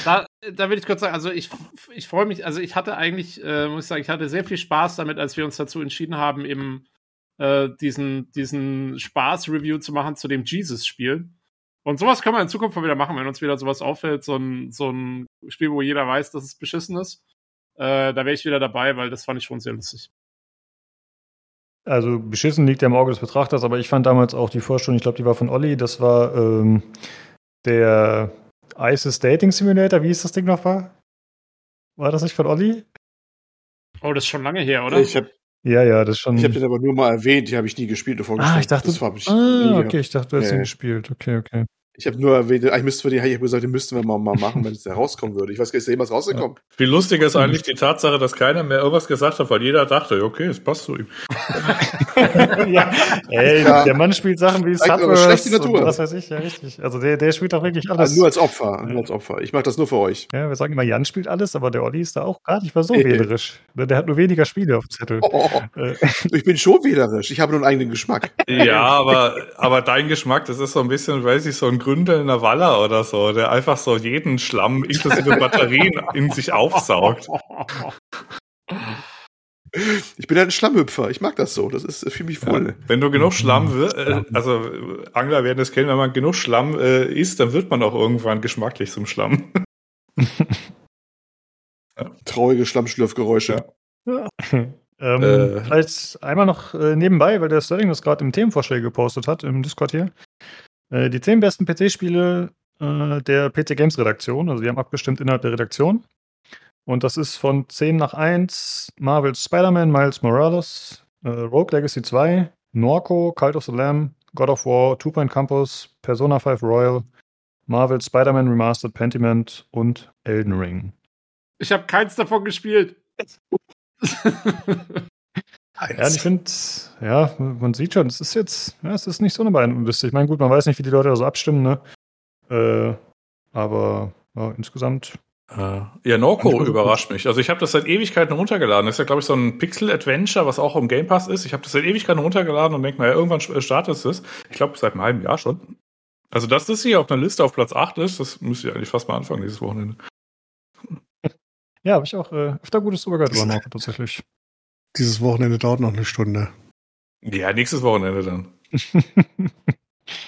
Da, da will ich kurz sagen, also ich, ich freue mich, also ich hatte eigentlich, äh, muss ich sagen, ich hatte sehr viel Spaß damit, als wir uns dazu entschieden haben, eben äh, diesen, diesen Spaß-Review zu machen zu dem Jesus-Spiel. Und sowas können wir in Zukunft mal wieder machen, wenn uns wieder sowas auffällt, so ein, so ein Spiel, wo jeder weiß, dass es beschissen ist. Äh, da wäre ich wieder dabei, weil das fand ich schon sehr lustig. Also beschissen liegt ja im Auge des Betrachters, aber ich fand damals auch die Vorstellung, ich glaube, die war von Olli, das war ähm, der ISIS Dating Simulator, wie hieß das Ding noch war? War das nicht von Olli? Oh, das ist schon lange her, oder? Ich habe Ja, ja, das schon. ich hab den aber nur mal erwähnt, die habe ich nie gespielt vorgestellt. ah, ich dachte, das war ich ah, okay, ich dachte, du hast ihn gespielt. Okay, okay. Ich habe nur erwähnt, eigentlich müssten wir die, ich habe gesagt, den müssten wir mal, mal machen, wenn es da rauskommen würde. Ich weiß gar nicht, ist jemals rausgekommen? Viel lustiger ist eigentlich die Tatsache, dass keiner mehr irgendwas gesagt hat, weil jeder dachte, okay, es passt zu ihm. ja, ey, Ja. der Mann spielt Sachen wie Suburbs schlechte Natur. und was weiß ich, ja, richtig. Also der, der spielt auch wirklich alles. Also nur als Opfer, nur als Opfer. Ich mache das nur für euch. ja, wir sagen immer, Jan spielt alles, aber der Olli ist da auch gar nicht mal so Nee. wählerisch. Der hat nur weniger Spiele auf dem Zettel. Oh, Äh, ich bin schon wählerisch. Ich habe nur einen eigenen Geschmack. Ja, aber, aber dein Geschmack, das ist so ein bisschen, weiß ich, so ein gründelnder Waller oder so, der einfach so jeden Schlamm inklusive Batterien in sich aufsaugt. Ich bin ein Schlammhüpfer. Ich mag das so. Das ist für mich wohl. Wenn du genug Schlamm, wir- äh, also äh, Angler werden es kennen, wenn man genug Schlamm äh, isst, dann wird man auch irgendwann geschmacklich zum Schlamm. Traurige Schlammschlürfgeräusche. Ja. ähm, Äh. Vielleicht einmal noch äh, nebenbei, weil der Sterling das gerade im Themenvorschläge gepostet hat, im Discord hier. Äh, die zehn besten PC-Spiele äh, der PC Games Redaktion. Also die haben abgestimmt innerhalb der Redaktion. Und das ist von 10 nach 1 Marvel's Spider-Man, Miles Morales, äh, Rogue Legacy 2, Norco, Cult of the Lamb, God of War, Two Point Campus, Persona 5 Royal, Marvel's Spider-Man Remastered Pentiment und Elden Ring. Ich habe keins davon gespielt. Ja, und ich finde, ja, man sieht schon, es ist jetzt, ja, es ist nicht so eine Beinliste. Ich meine, gut, man weiß nicht, wie die Leute da so abstimmen, ne? Äh, aber ja, insgesamt. Äh, Ja, Norco überrascht mich. Also ich habe das seit Ewigkeiten runtergeladen. Das ist ja, glaube ich, so ein Pixel-Adventure, was auch im Game Pass ist. Ich habe das seit Ewigkeiten runtergeladen und denke mal, ja, irgendwann sch- startet es. Ich glaube, seit einem halben Jahr schon. Also, dass das hier auf einer Liste auf Platz 8 ist, das müsste ich eigentlich fast mal anfangen dieses Wochenende. Ja, habe ich auch äh, öfter Gutes drüber gehört über Norco tatsächlich. Dieses Wochenende dauert noch eine Stunde. Ja, nächstes Wochenende dann.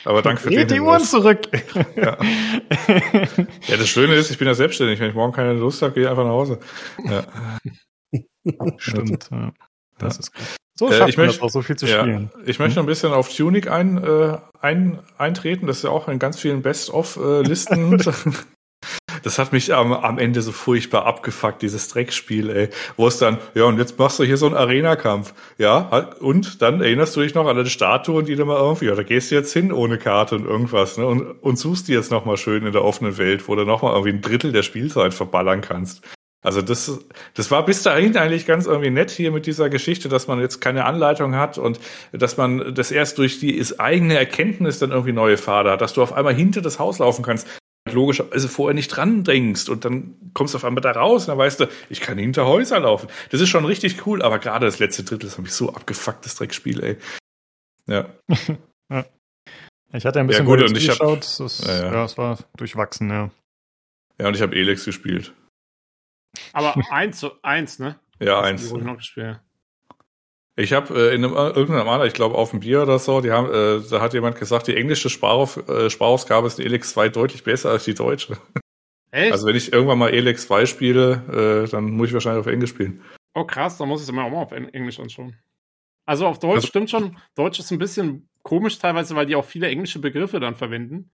Aber danke für Dreht den die Uhren zurück! Ja. Ja, das Schöne ist, ich bin ja selbstständig. Wenn ich morgen keine Lust habe, gehe ich einfach nach Hause. Ja. Stimmt, ja. Das Ja. ist gut. So Äh, schafft ich man möchte- das auch, so viel zu Ja, spielen. ich möchte noch ein bisschen auf Tunic ein, äh, ein, eintreten. Das ist ja auch in ganz vielen Best-of-Listen. das hat mich am, am Ende so furchtbar abgefuckt, dieses Dreckspiel, ey. Wo es dann, ja, und jetzt machst du hier so einen Arena-Kampf. Ja, und dann erinnerst du dich noch an deine Statuen, die du mal irgendwie, ja, da gehst du jetzt hin ohne Karte und irgendwas, ne? Und, und suchst die jetzt nochmal schön in der offenen Welt, wo du nochmal irgendwie ein Drittel der Spielzeit verballern kannst. Also das, das war bis dahin eigentlich ganz irgendwie nett hier mit dieser Geschichte, dass man jetzt keine Anleitung hat und dass man das erst durch die ist eigene Erkenntnis dann irgendwie neue Pfade hat, dass du auf einmal hinter das Haus laufen kannst, logischerweise vorher nicht dran dringst und dann kommst du auf einmal da raus und dann weißt du, ich kann hinter Häuser laufen. Das ist schon richtig cool, aber gerade das letzte Drittel, das habe ich so abgefuckt, das Dreckspiel, ey. Ja. Ich hatte ein bisschen gut, Rolex und ich hab- geschaut. Das, Ja, ja, ja. es war durchwachsen, ja. Ja, und ich habe Elex gespielt. Aber eins, zu eins, ne? Ja, Das eins. noch gespielt. Ich habe äh, in einem, äh, irgendeinem anderen, ich glaube auf dem Bier oder so, die haben, äh, da hat jemand gesagt, die englische Sprachauf, äh, Sprachausgabe ist in Elex 2 deutlich besser als die deutsche. Echt? Also wenn ich irgendwann mal Elex 2 spiele, äh, dann muss ich wahrscheinlich auf Englisch spielen. oh krass, dann muss ich es mir auch mal auf Eng- Englisch anschauen. Also auf Deutsch Also- stimmt schon. Deutsch ist ein bisschen komisch teilweise, weil die auch viele englische Begriffe dann verwenden.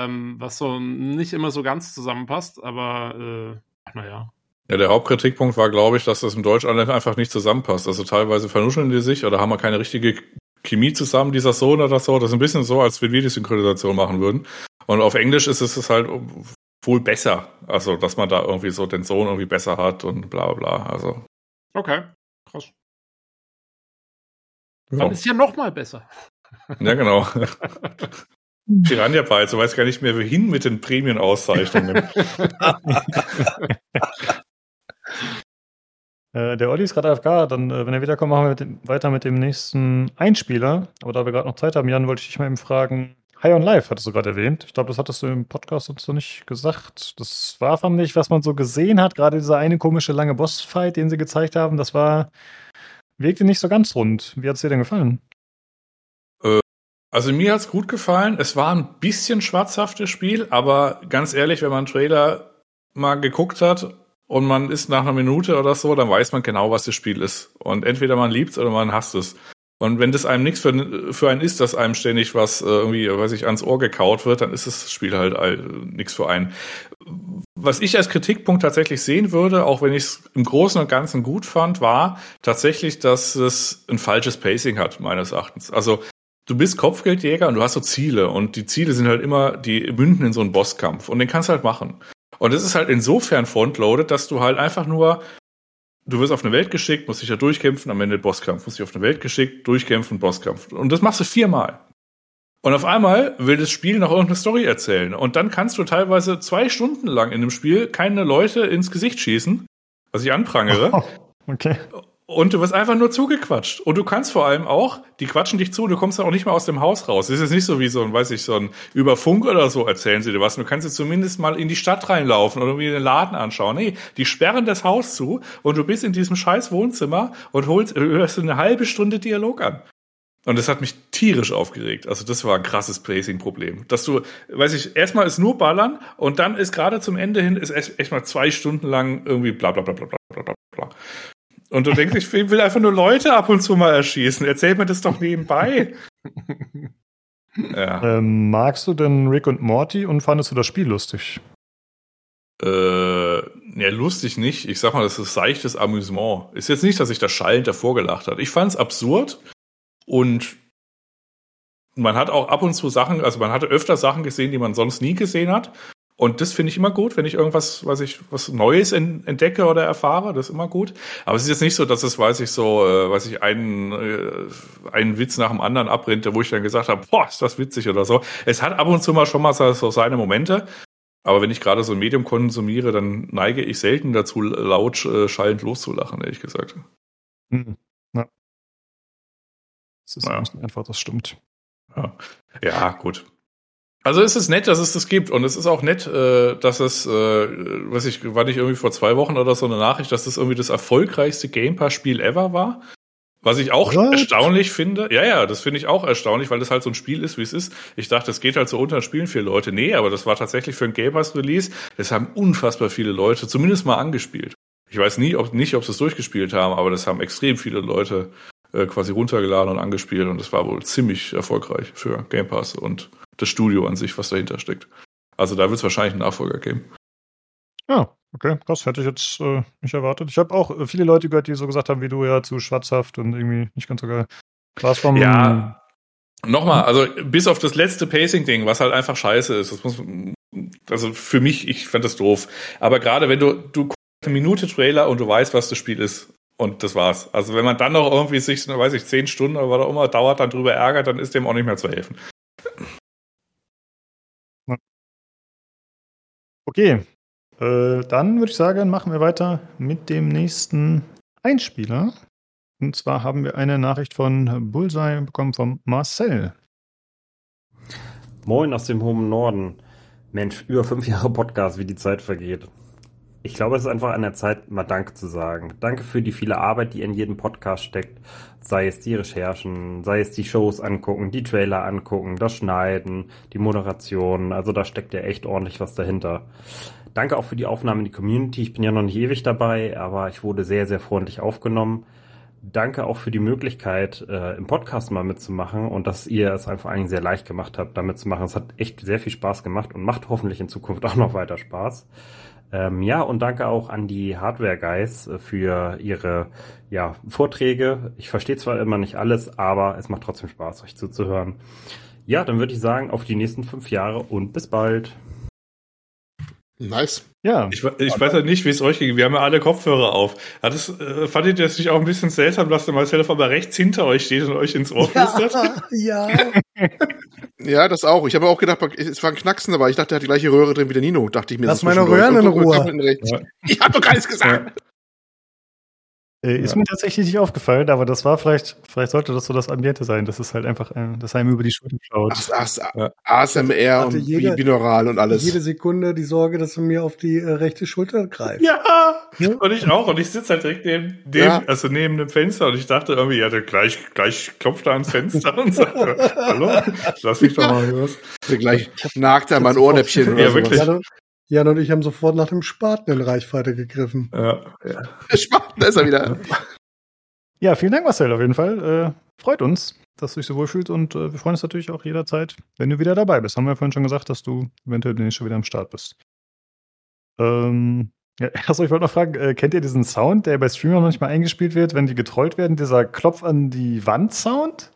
Ähm, was so nicht immer so ganz zusammenpasst, aber äh, naja. Ja, der Hauptkritikpunkt war, glaube ich, dass das im Deutsch einfach nicht zusammenpasst. Also teilweise vernuscheln die sich oder haben wir keine richtige Chemie zusammen, dieser Sohn oder so. Das ist ein bisschen so, als wenn wir die Synchronisation machen würden. Und auf Englisch ist es halt wohl besser. Also, dass man da irgendwie so den Sohn irgendwie besser hat und bla bla bla. Also, Okay, krass. ja, Dann ist ja noch mal besser. ja genau. Piranha Bytes, du weißt gar nicht mehr, wohin mit den Prämienauszeichnungen. Äh, der Olli ist gerade AFK, dann, äh, wenn er wiederkommt, machen wir mit dem, weiter mit dem nächsten Einspieler. Aber da wir gerade noch Zeit haben, Jan, wollte ich dich mal eben fragen. High on Life hattest du gerade erwähnt. Ich glaube, das hattest du im Podcast uns so nicht gesagt. Das war, fand ich, was man so gesehen hat. Gerade dieser eine komische lange Bossfight, den sie gezeigt haben, das war wirkte nicht so ganz rund. Wie hat's dir denn gefallen? Also mir hat's gut gefallen. Es war ein bisschen schwarzhaftes Spiel, aber ganz ehrlich, wenn man Trailer mal geguckt hat und man ist nach einer Minute oder so, dann weiß man genau, was das Spiel ist. Und entweder man liebt's oder man hasst es. Und wenn das einem nichts für, für einen ist, dass einem ständig was äh, irgendwie, weiß ich, ans Ohr gekaut wird, dann ist das Spiel halt äh, nichts für einen. Was ich als Kritikpunkt tatsächlich sehen würde, auch wenn ich es im Großen und Ganzen gut fand, war tatsächlich, dass es ein falsches Pacing hat, meines Erachtens. Also du bist Kopfgeldjäger und du hast so Ziele und die Ziele sind halt immer, die münden in so einen Bosskampf und den kannst du halt machen. Und es ist halt insofern frontloaded, dass du halt einfach nur du wirst auf eine Welt geschickt, musst dich da durchkämpfen, am Ende Bosskampf, musst dich auf eine Welt geschickt, durchkämpfen, Bosskampf. Und das machst du viermal. Und auf einmal will das Spiel noch irgendeine Story erzählen. Und dann kannst du teilweise zwei Stunden lang in dem Spiel keine Leute ins Gesicht schießen, was ich anprangere. Oh, okay. Und du wirst einfach nur zugequatscht. Und du kannst vor allem auch, die quatschen dich zu, du kommst dann auch nicht mehr aus dem Haus raus. Das ist jetzt nicht so wie so ein, weiß ich, so ein über Funk oder so erzählen sie dir was. Du kannst jetzt zumindest mal in die Stadt reinlaufen oder irgendwie den Laden anschauen. Nee, die sperren das Haus zu und du bist in diesem scheiß Wohnzimmer und holst, hörst eine halbe Stunde Dialog an. Und das hat mich tierisch aufgeregt. Also das war ein krasses Pacing-Problem. Dass du, weiß ich, erstmal ist nur Ballern und dann ist gerade zum Ende hin ist echt mal zwei Stunden lang irgendwie bla bla bla bla bla bla bla. Und du denkst, ich will einfach nur Leute ab und zu mal erschießen. Erzähl mir das doch nebenbei. ja. Ähm, magst du denn Rick und Morty und fandest du das Spiel lustig? Äh, ja, lustig nicht. Ich sag mal, das ist seichtes Amüsement. Ist jetzt nicht, dass ich da schallend davor gelacht habe. Ich fand's absurd und man hat auch ab und zu Sachen, also man hatte öfter Sachen gesehen, die man sonst nie gesehen hat. Und das finde ich immer gut, wenn ich irgendwas, weiß ich, was Neues entdecke oder erfahre, das ist immer gut. Aber es ist jetzt nicht so, dass es, weiß ich, so, äh, weiß ich, einen, äh, einen Witz nach dem anderen abbrennt, wo ich dann gesagt habe, boah, ist das witzig oder so. Es hat ab und zu mal schon mal so seine Momente. Aber wenn ich gerade so ein Medium konsumiere, dann neige ich selten dazu, laut äh, schallend loszulachen, ehrlich gesagt. Mhm. Ja. Das ist ja. nicht einfach, das stimmt. Ja, ja gut. Also es ist nett, dass es das gibt und es ist auch nett, äh, dass es, äh, was ich, war nicht irgendwie vor zwei Wochen oder so eine Nachricht, dass das irgendwie das erfolgreichste Game Pass Spiel ever war. Was ich auch What? erstaunlich finde. Ja, ja, das finde ich auch erstaunlich, weil das halt so ein Spiel ist, wie es ist. Ich dachte, es geht halt so unter, spielen vier Leute. Nee, aber das war tatsächlich für ein Game Pass Release. Es haben unfassbar viele Leute zumindest mal angespielt. Ich weiß nie, ob, nicht, ob sie es durchgespielt haben, aber das haben extrem viele Leute äh, quasi runtergeladen und angespielt und das war wohl ziemlich erfolgreich für Game Pass und das Studio an sich, was dahinter steckt. Also da wird es wahrscheinlich einen Nachfolger geben. Ja, okay, das hätte ich jetzt äh, nicht erwartet. Ich habe auch äh, viele Leute gehört, die so gesagt haben wie du, ja, zu schwarzhaft und irgendwie nicht ganz so geil. Was vom ja, nochmal, also bis auf das letzte Pacing-Ding, was halt einfach scheiße ist. Das muss, also für mich, ich fand das doof. Aber gerade wenn du, du guckst eine Minute Trailer und du weißt, was das Spiel ist. Und das war's. Also wenn man dann noch irgendwie sich, weiß ich, zehn Stunden oder was auch immer dauert, dann drüber ärgert, dann ist dem auch nicht mehr zu helfen. Okay, äh, dann würde ich sagen, machen wir weiter mit dem nächsten Einspieler. Und zwar haben wir eine Nachricht von Bullseye bekommen von Marcel. Moin aus dem hohen Norden. Mensch, über fünf Jahre Podcast, wie die Zeit vergeht. Ich glaube, es ist einfach an der Zeit, mal Danke zu sagen. Danke für die viele Arbeit, die in jedem Podcast steckt. Sei es die Recherchen, sei es die Shows angucken, die Trailer angucken, das Schneiden, die Moderation. Also da steckt ja echt ordentlich was dahinter. Danke auch für die Aufnahme in die Community. Ich bin ja noch nicht ewig dabei, aber ich wurde sehr, sehr freundlich aufgenommen. Danke auch für die Möglichkeit, äh, im Podcast mal mitzumachen und dass ihr es einfach eigentlich sehr leicht gemacht habt, damit zu machen. Es hat echt sehr viel Spaß gemacht und macht hoffentlich in Zukunft auch noch weiter Spaß. Ähm, ja, und danke auch an die Hardware Guys äh, für ihre ja, Vorträge. Ich verstehe zwar immer nicht alles, aber es macht trotzdem Spaß, euch zuzuhören. Ja, dann würde ich sagen, auf die nächsten fünf Jahre und bis bald. Nice. Ja. Ich, ich weiß ja nicht, wie es euch ging. Wir haben ja alle Kopfhörer auf. Hat es, äh, fandet ihr es nicht auch ein bisschen seltsam, dass der Marcel auf einmal rechts hinter euch steht und euch ins Ohr flüstert? Ja. Ja. Ja, das auch. Ich habe auch gedacht, es war ein Knacksen, aber ich dachte, er hat die gleiche Röhre drin wie der Nino. Dachte ich mir. Lass meine Röhren in Ruhe. Ja. Ich habe doch gar nichts gesagt. Äh, ist mir tatsächlich nicht aufgefallen, aber das war vielleicht, vielleicht sollte das so das Ambiente sein, dass es halt einfach, äh, dass einem über die Schulter schaut. Ach, ach, ASMR Hatte und jeder- binaural und alles. Jede Sekunde die Sorge, dass er mir auf die äh, rechte Schulter greift. Ja, und ich auch. Und ich sitze halt direkt neben dem, Ja. also neben dem Fenster und ich dachte irgendwie, ja, der gleich, gleich klopft er ans Fenster und sagt, hallo, lass mich doch mal los. gleich nagt er mein Ohrläppchen oder Ja, wirklich. Jan und, ich haben sofort nach dem Spaten in Reichweite gegriffen. Ja, ja. Spannend, da ist er wieder. Ja, vielen Dank, Marcel, auf jeden Fall. Äh, freut uns, dass du dich so wohlfühlst und äh, wir freuen uns natürlich auch jederzeit, wenn du wieder dabei bist. Haben wir vorhin schon gesagt, dass du eventuell demnächst schon wieder am Start bist. Ähm, ja, achso, ich wollte noch fragen, äh, kennt ihr diesen Sound, der bei Streamern manchmal eingespielt wird, wenn die getrollt werden? Dieser Klopf an die Wand-Sound?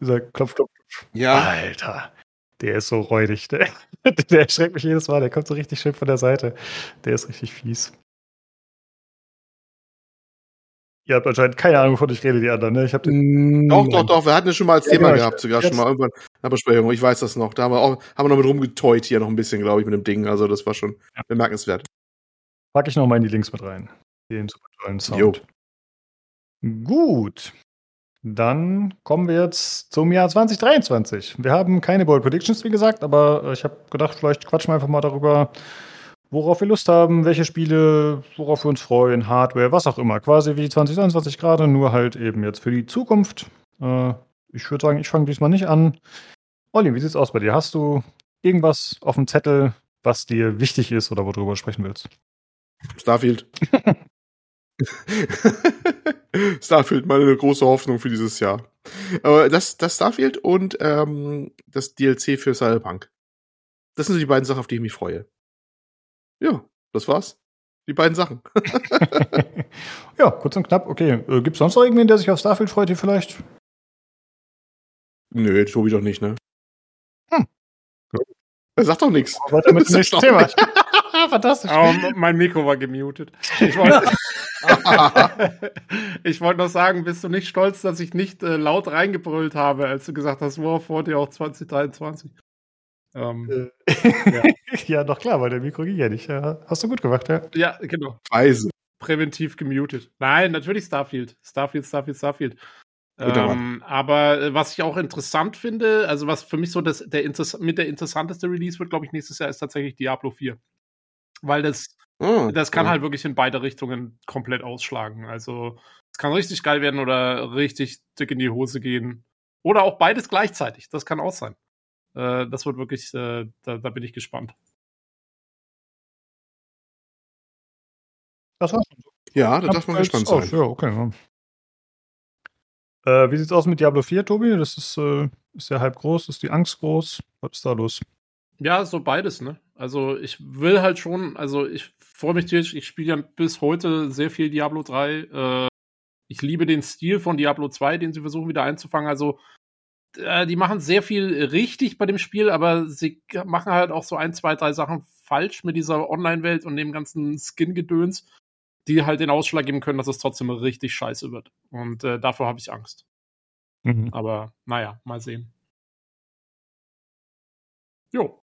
Dieser Klopf, Klopf. Ja, Alter, der ist so räudig. Der, der erschreckt mich jedes Mal. Der kommt so richtig schön von der Seite. Der ist richtig fies. Ihr habt anscheinend keine Ahnung, wovon ich rede, die anderen. Ne? Ich habe den doch, doch, doch. Wir hatten es schon mal als Ja, Thema genau, gehabt, sogar schon mal irgendwann in der Besprechung. Ich weiß das noch. Da haben wir, auch, haben wir noch mit rumgetoyt hier noch ein bisschen, glaube ich, mit dem Ding. Also das war schon bemerkenswert. packe ich noch mal in die Links mit rein. Den super tollen Sound. Jo. Gut. Dann kommen wir jetzt zum Jahr 2023. Wir haben keine Bold Predictions, wie gesagt, aber äh, ich habe gedacht, vielleicht quatschen wir einfach mal darüber, worauf wir Lust haben, welche Spiele, worauf wir uns freuen, Hardware, was auch immer. Quasi wie 2023 gerade, nur halt eben jetzt für die Zukunft. Äh, ich würde sagen, ich fange diesmal nicht an. Olli, wie sieht's aus bei dir? Hast du irgendwas auf dem Zettel, was dir wichtig ist oder worüber du sprechen willst? Starfield. Starfield, meine große Hoffnung für dieses Jahr. Aber das, das Starfield und ähm, das DLC für Cyberpunk. Das sind so die beiden Sachen, auf die ich mich freue. Ja, das war's. Die beiden Sachen. ja, kurz und knapp. Okay, äh, gibt es sonst noch irgendwen, der sich auf Starfield freut hier vielleicht? Nö, Tobi doch nicht, ne? Hm. Er sagt doch nichts. Weiter mit dem nächsten Thema. Fantastisch. Aber m- mein Mikro war gemutet. Ich wollte ich wollte noch sagen, bist du nicht stolz, dass ich nicht äh, laut reingebrüllt habe, als du gesagt hast, worauf freut ihr auch 2023? Ähm, ja, doch klar, weil der Mikro ging ja nicht. Ja, hast du gut gemacht, ja. ja, genau. Weise. Präventiv gemutet. Nein, natürlich Starfield. Starfield, Starfield, Starfield. Ähm, aber äh, was ich auch interessant finde, also was für mich so das, der Interess mit der interessanteste Release wird, glaube ich, nächstes Jahr ist tatsächlich Diablo 4. Weil das Ah, Das kann ja. halt wirklich in beide Richtungen komplett ausschlagen. Also es kann richtig geil werden oder richtig dick in die Hose gehen. Oder auch beides gleichzeitig. Das kann auch sein. Äh, das wird wirklich, äh, da, da bin ich gespannt. Das war's schon so. Ja, da darf man gespannt sein. Ja, okay. Ja. Äh, wie sieht's aus mit Diablo 4, Tobi? Das ist, äh, ist ja halb groß, ist die Angst groß. Was ist da los? Ja, so beides, ne? Also ich will halt schon, also ich freue mich tierisch, ich spiele ja bis heute sehr viel Diablo 3. Äh, ich liebe den Stil von Diablo 2, den sie versuchen wieder einzufangen. Also äh, die machen sehr viel richtig bei dem Spiel, aber sie machen halt auch so ein, zwei, drei Sachen falsch mit dieser Online-Welt und dem ganzen Skin-Gedöns, die halt den Ausschlag geben können, dass es trotzdem richtig scheiße wird. Und äh, davor habe ich Angst. Mhm. Aber naja, mal sehen. Jo.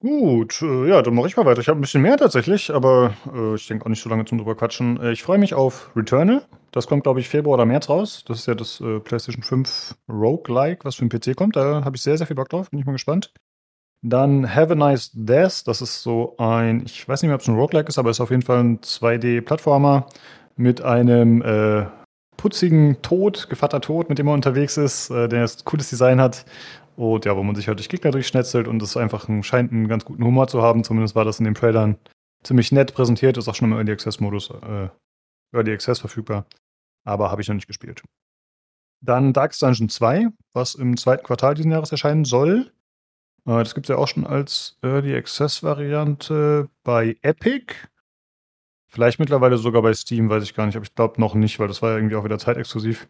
Gut, äh, ja, dann mache ich mal weiter. Ich habe ein bisschen mehr tatsächlich, aber äh, ich denke auch nicht so lange zum drüber quatschen. Äh, ich freue mich auf Returnal. Das kommt, glaube ich, Februar oder März raus. Das ist ja das äh, PlayStation 5 Roguelike, was für den PC kommt. Da habe ich sehr, sehr viel Bock drauf. Bin ich mal gespannt. Dann Have a Nice Death. Das ist so ein, ich weiß nicht mehr, ob es ein Roguelike ist, aber ist auf jeden Fall ein 2D-Plattformer mit einem äh, putzigen Tod, Gevatter Tod, mit dem er unterwegs ist, äh, der ein cooles Design hat. Und ja, wo man sich halt durch Gegner durchschnetzelt und es einfach ein, scheint einen ganz guten Humor zu haben. Zumindest war das in den Trailern ziemlich nett präsentiert. Ist auch schon im Early Access Modus, äh, Early Access verfügbar. Aber habe ich noch nicht gespielt. Dann Darkest Dungeon 2, was im zweiten Quartal diesen Jahres erscheinen soll. Äh, das gibt es ja auch schon als Early Access Variante bei Epic. Vielleicht mittlerweile sogar bei Steam, weiß ich gar nicht, aber ich glaube noch nicht, weil das war ja irgendwie auch wieder zeitexklusiv.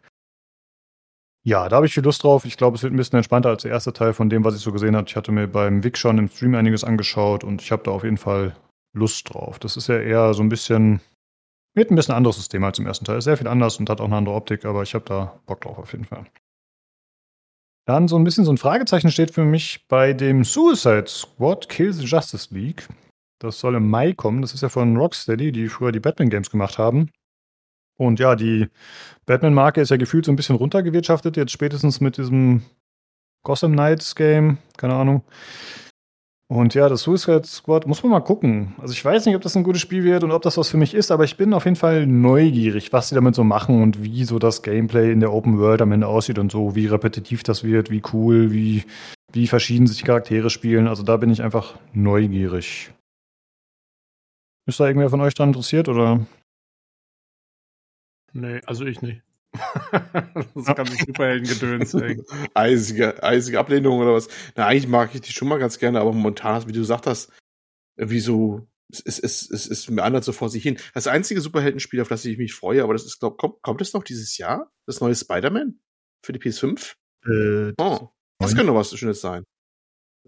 Ja, da habe ich viel Lust drauf. Ich glaube, es wird ein bisschen entspannter als der erste Teil von dem, was ich so gesehen habe. Ich hatte mir beim Vic schon im Stream einiges angeschaut und ich habe da auf jeden Fall Lust drauf. Das ist ja eher so ein bisschen, wird ein bisschen anderes System als im ersten Teil. Ist sehr viel anders und hat auch eine andere Optik, aber ich habe da Bock drauf auf jeden Fall. Dann so ein bisschen so ein Fragezeichen steht für mich bei dem Suicide Squad Kill the Justice League. Das soll im Mai kommen. Das ist ja von Rocksteady, die früher die Batman Games gemacht haben. Und ja, die Batman-Marke ist ja gefühlt so ein bisschen runtergewirtschaftet, jetzt spätestens mit diesem Gotham Knights Game, keine Ahnung. Und ja, das Suicide Squad muss man mal gucken. Also ich weiß nicht, ob das ein gutes Spiel wird und ob das was für mich ist, aber ich bin auf jeden Fall neugierig, was sie damit so machen und wie so das Gameplay in der Open World am Ende aussieht und so, wie repetitiv das wird, wie cool, wie, wie verschieden sich die Charaktere spielen. Also da bin ich einfach neugierig. Ist da irgendwer von euch dran interessiert oder? Nee, also ich nicht. das kann nicht Superhelden-Gedöns. ey. eisige, eisige Ablehnung oder was? Na, eigentlich mag ich die schon mal ganz gerne, aber momentan, wie du gesagt hast, irgendwie so, es, es, es, es, es meandert so vor sich hin. Das einzige Superheldenspiel, auf das ich mich freue, aber das ist, glaub, kommt, kommt es noch dieses Jahr? Das neue Spider-Man? Für die PS5? Äh, Oh, das könnte noch was Schönes sein.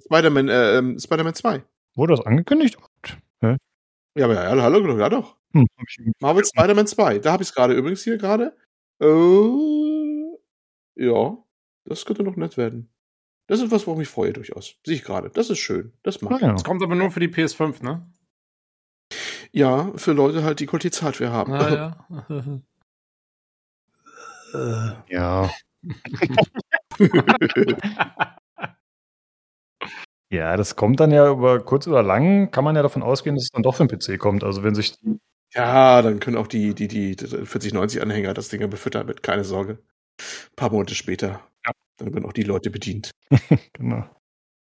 Spider-Man, äh, ähm, Spider-Man 2. wurde das angekündigt? Ja, aber ja, hallo, ja doch. Hm, Marvel Spider-Man 2. Da habe ich es gerade übrigens hier gerade. Äh, ja, das könnte noch nett werden. Das ist was, worauf ich mich freue durchaus. Sehe ich gerade. Das ist schön. Das mag Ah, ich. ja. Das kommt aber nur für die PS5, ne? Ja, für Leute halt, die Qualitätshardware haben. Naja. Äh, ja. Ja, das kommt dann ja über kurz oder lang, kann man ja davon ausgehen, dass es dann doch für den PC kommt. Also wenn sich die, ja, dann können auch die, die, die 4090 Anhänger das Ding ja befüttern mit, keine Sorge. Ein paar Monate später. Ja. Dann werden auch die Leute bedient. genau.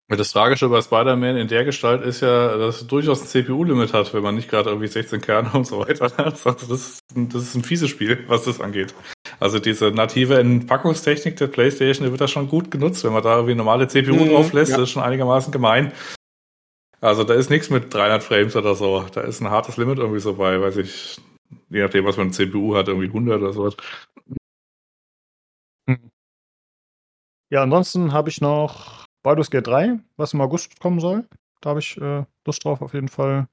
Das Tragische bei Spider-Man in der Gestalt ist ja, dass es durchaus ein CPU-Limit hat, wenn man nicht gerade irgendwie 16 Kerne und so weiter hat. Also das, ist, ein- das ist ein fieses Spiel, was das angeht. Also diese native Entpackungstechnik der PlayStation, die wird da schon gut genutzt. Wenn man da irgendwie normale CPU Mhm, drauf lässt, ja. das ist schon einigermaßen gemein. Also da ist nichts mit 300 Frames oder so. Da ist ein hartes Limit irgendwie so bei, weiß ich, je nachdem, was man eine CPU hat, irgendwie 100 oder sowas. Ja, ansonsten habe ich noch Baldur's Gate 3, was im August kommen soll. Da habe ich äh, Lust drauf auf jeden Fall.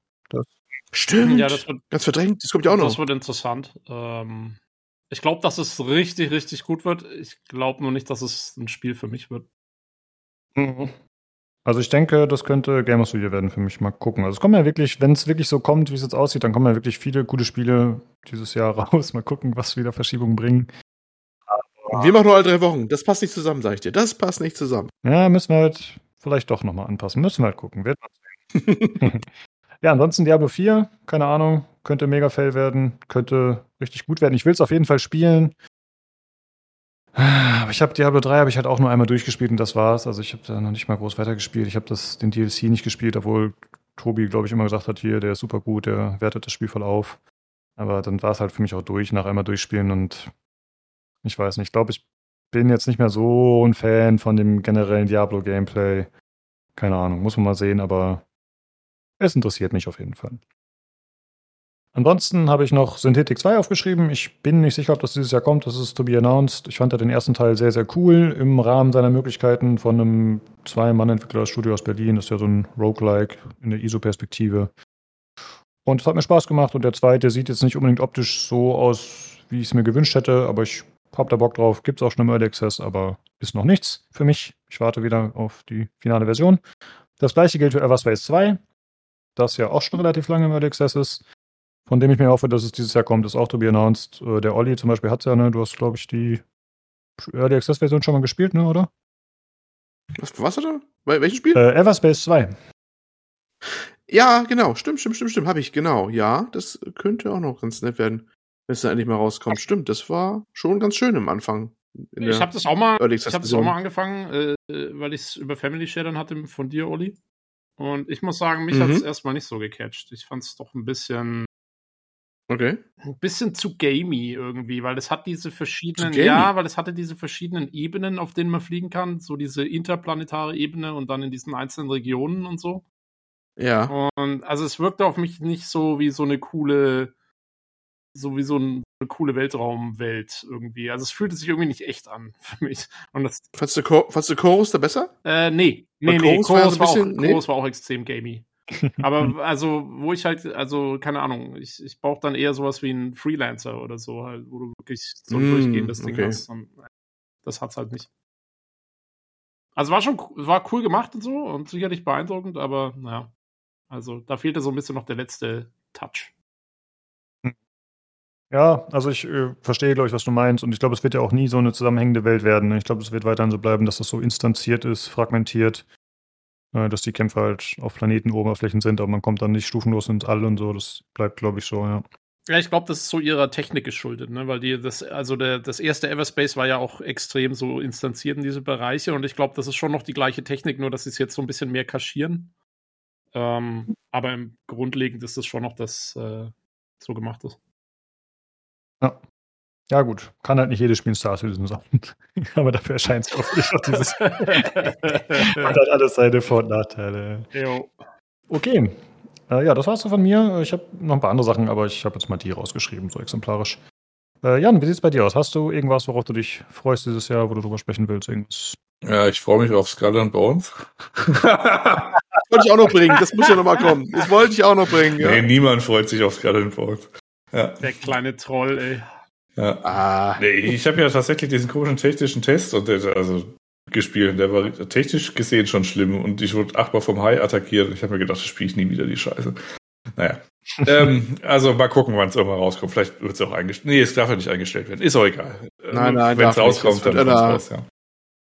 Stimmt. ja, das wird, Ganz verdrängt. Das kommt ja auch das noch. wird interessant. Ähm, ich glaube, dass es richtig, richtig gut wird. Ich glaube nur nicht, dass es ein Spiel für mich wird. Also ich denke, das könnte Game of the Year werden für mich. Mal gucken. Also es kommen ja wirklich, wenn es wirklich so kommt, wie es jetzt aussieht, dann kommen ja wirklich viele gute Spiele dieses Jahr raus. Mal gucken, was wieder Verschiebungen bringen. Wir machen nur alle drei Wochen. Das passt nicht zusammen, sag ich dir. Das passt nicht zusammen. Ja, müssen wir halt vielleicht doch nochmal anpassen. Müssen wir halt gucken. Wird ja, ansonsten Diablo 4, keine Ahnung, könnte mega fail werden, könnte richtig gut werden. Ich will es auf jeden Fall spielen. Aber ich habe Diablo 3 habe ich halt auch nur einmal durchgespielt und das war's. Also ich habe da noch nicht mal groß weitergespielt. Ich habe den DLC nicht gespielt, obwohl Tobi, glaube ich, immer gesagt hat, hier, der ist super gut, der wertet das Spiel voll auf. Aber dann war es halt für mich auch durch, nach einmal durchspielen und ich weiß nicht, ich glaube, ich bin jetzt nicht mehr so ein Fan von dem generellen Diablo-Gameplay. Keine Ahnung, muss man mal sehen, aber es interessiert mich auf jeden Fall. Ansonsten habe ich noch Synthetic 2 aufgeschrieben. Ich bin nicht sicher, ob das dieses Jahr kommt. Das ist to be announced. Ich fand ja den ersten Teil sehr, sehr cool im Rahmen seiner Möglichkeiten von einem Zwei-Mann-Entwickler-Studio aus Berlin. Das ist ja so ein Roguelike in der ISO-Perspektive. Und es hat mir Spaß gemacht. Und der zweite sieht jetzt nicht unbedingt optisch so aus, wie ich es mir gewünscht hätte, aber ich hab da Bock drauf. Gibt es auch schon im Early Access, aber ist noch nichts für mich. Ich warte wieder auf die finale Version. Das gleiche gilt für Everspace 2, das ja auch schon relativ lange im Early Access ist. Von dem ich mir hoffe, dass es dieses Jahr kommt, ist auch to be announced. Äh, Der Olli zum Beispiel hat es ja, ne? Du hast, glaube ich, die Early Access Version schon mal gespielt, ne, oder? Was, was hat er? Bei welchem Spiel? Äh, Everspace 2. Ja, genau. Stimmt, stimmt, stimmt, stimmt. Habe ich, genau. Ja, das könnte auch noch ganz nett werden, wenn es dann endlich mal rauskommt. Stimmt, das war schon ganz schön am Anfang. In Ich habe das auch mal, ich habe das auch mal angefangen, äh, weil ich es über Family Share dann hatte von dir, Olli. Und ich muss sagen, mich Mhm. hat es erstmal nicht so gecatcht. Ich fand es doch ein bisschen, Okay. ein bisschen zu gamey irgendwie, weil es hat diese verschiedenen, ja, weil es hatte diese verschiedenen Ebenen, auf denen man fliegen kann, so diese interplanetare Ebene und dann in diesen einzelnen Regionen und so. Ja. Und also es wirkte auf mich nicht so wie so eine coole, so wie so ein- eine coole Weltraumwelt irgendwie. Also es fühlte sich irgendwie nicht echt an für mich. Und das, Fandst du, Chorus da besser? äh, nee, nee, nee, Chorus war war, auch, bisschen- nee? Chorus war auch extrem gamey. Aber also, wo ich halt, also, keine Ahnung, ich, ich brauche dann eher sowas wie einen Freelancer oder so, halt, wo du wirklich so ein Mm, durchgehendes Ding okay. hast. Und das hat's halt nicht. Also war schon war cool gemacht und so und sicherlich beeindruckend, aber naja. Also da fehlte so ein bisschen noch der letzte Touch. Ja, also ich äh, verstehe, glaube ich, was du meinst. Und ich glaube, es wird ja auch nie so eine zusammenhängende Welt werden. ne? Ich glaube, es wird weiterhin so bleiben, dass das so instanziert ist, fragmentiert, dass die Kämpfe halt auf Planetenoberflächen sind, aber man kommt dann nicht stufenlos ins All und so. Das bleibt, glaube ich, so, ja. Ja, ich glaube, das ist so ihrer Technik geschuldet, ne? Weil die, das, also der, das erste Everspace war ja auch extrem so instanziert in diese Bereiche und ich glaube, das ist schon noch die gleiche Technik, nur dass sie es jetzt so ein bisschen mehr kaschieren. Ähm, aber im Grundlegend ist es schon noch, dass äh, so gemacht ist. Ja, gut. Kann halt nicht jedes Spiel ein Star Citizen sein. aber dafür erscheint es hoffentlich auch dieses. Hat halt alles seine Vor- und Nachteile. Jo. Okay. Äh, ja, das war's so von mir. Ich habe noch ein paar andere Sachen, aber ich habe jetzt mal die rausgeschrieben, so exemplarisch. Äh, Jan, wie sieht's bei dir aus? Hast du irgendwas, worauf du dich freust dieses Jahr, wo du drüber sprechen willst? Irgendwas? Ja, ich freue mich auf Skull and Bones. wollte ich auch noch bringen. Das muss ja noch mal kommen. Das wollte ich auch noch bringen. Ja. Nee, niemand freut sich auf Skull and Bones. Ja. Der kleine Troll, ey. Ja. Ah, Nee, ich habe ja tatsächlich diesen komischen technischen Test und der, also gespielt. Der war technisch gesehen schon schlimm und ich wurde achtmal vom Hai attackiert und ich habe mir gedacht, das spiele ich nie wieder die Scheiße. Naja. ähm, also mal gucken, wann es irgendwann rauskommt. Vielleicht wird es auch eingestellt. Nee, es darf ja nicht eingestellt werden. Ist auch egal. Nein, nein, Wenn es nicht. rauskommt, dann wird einer- raus, ja.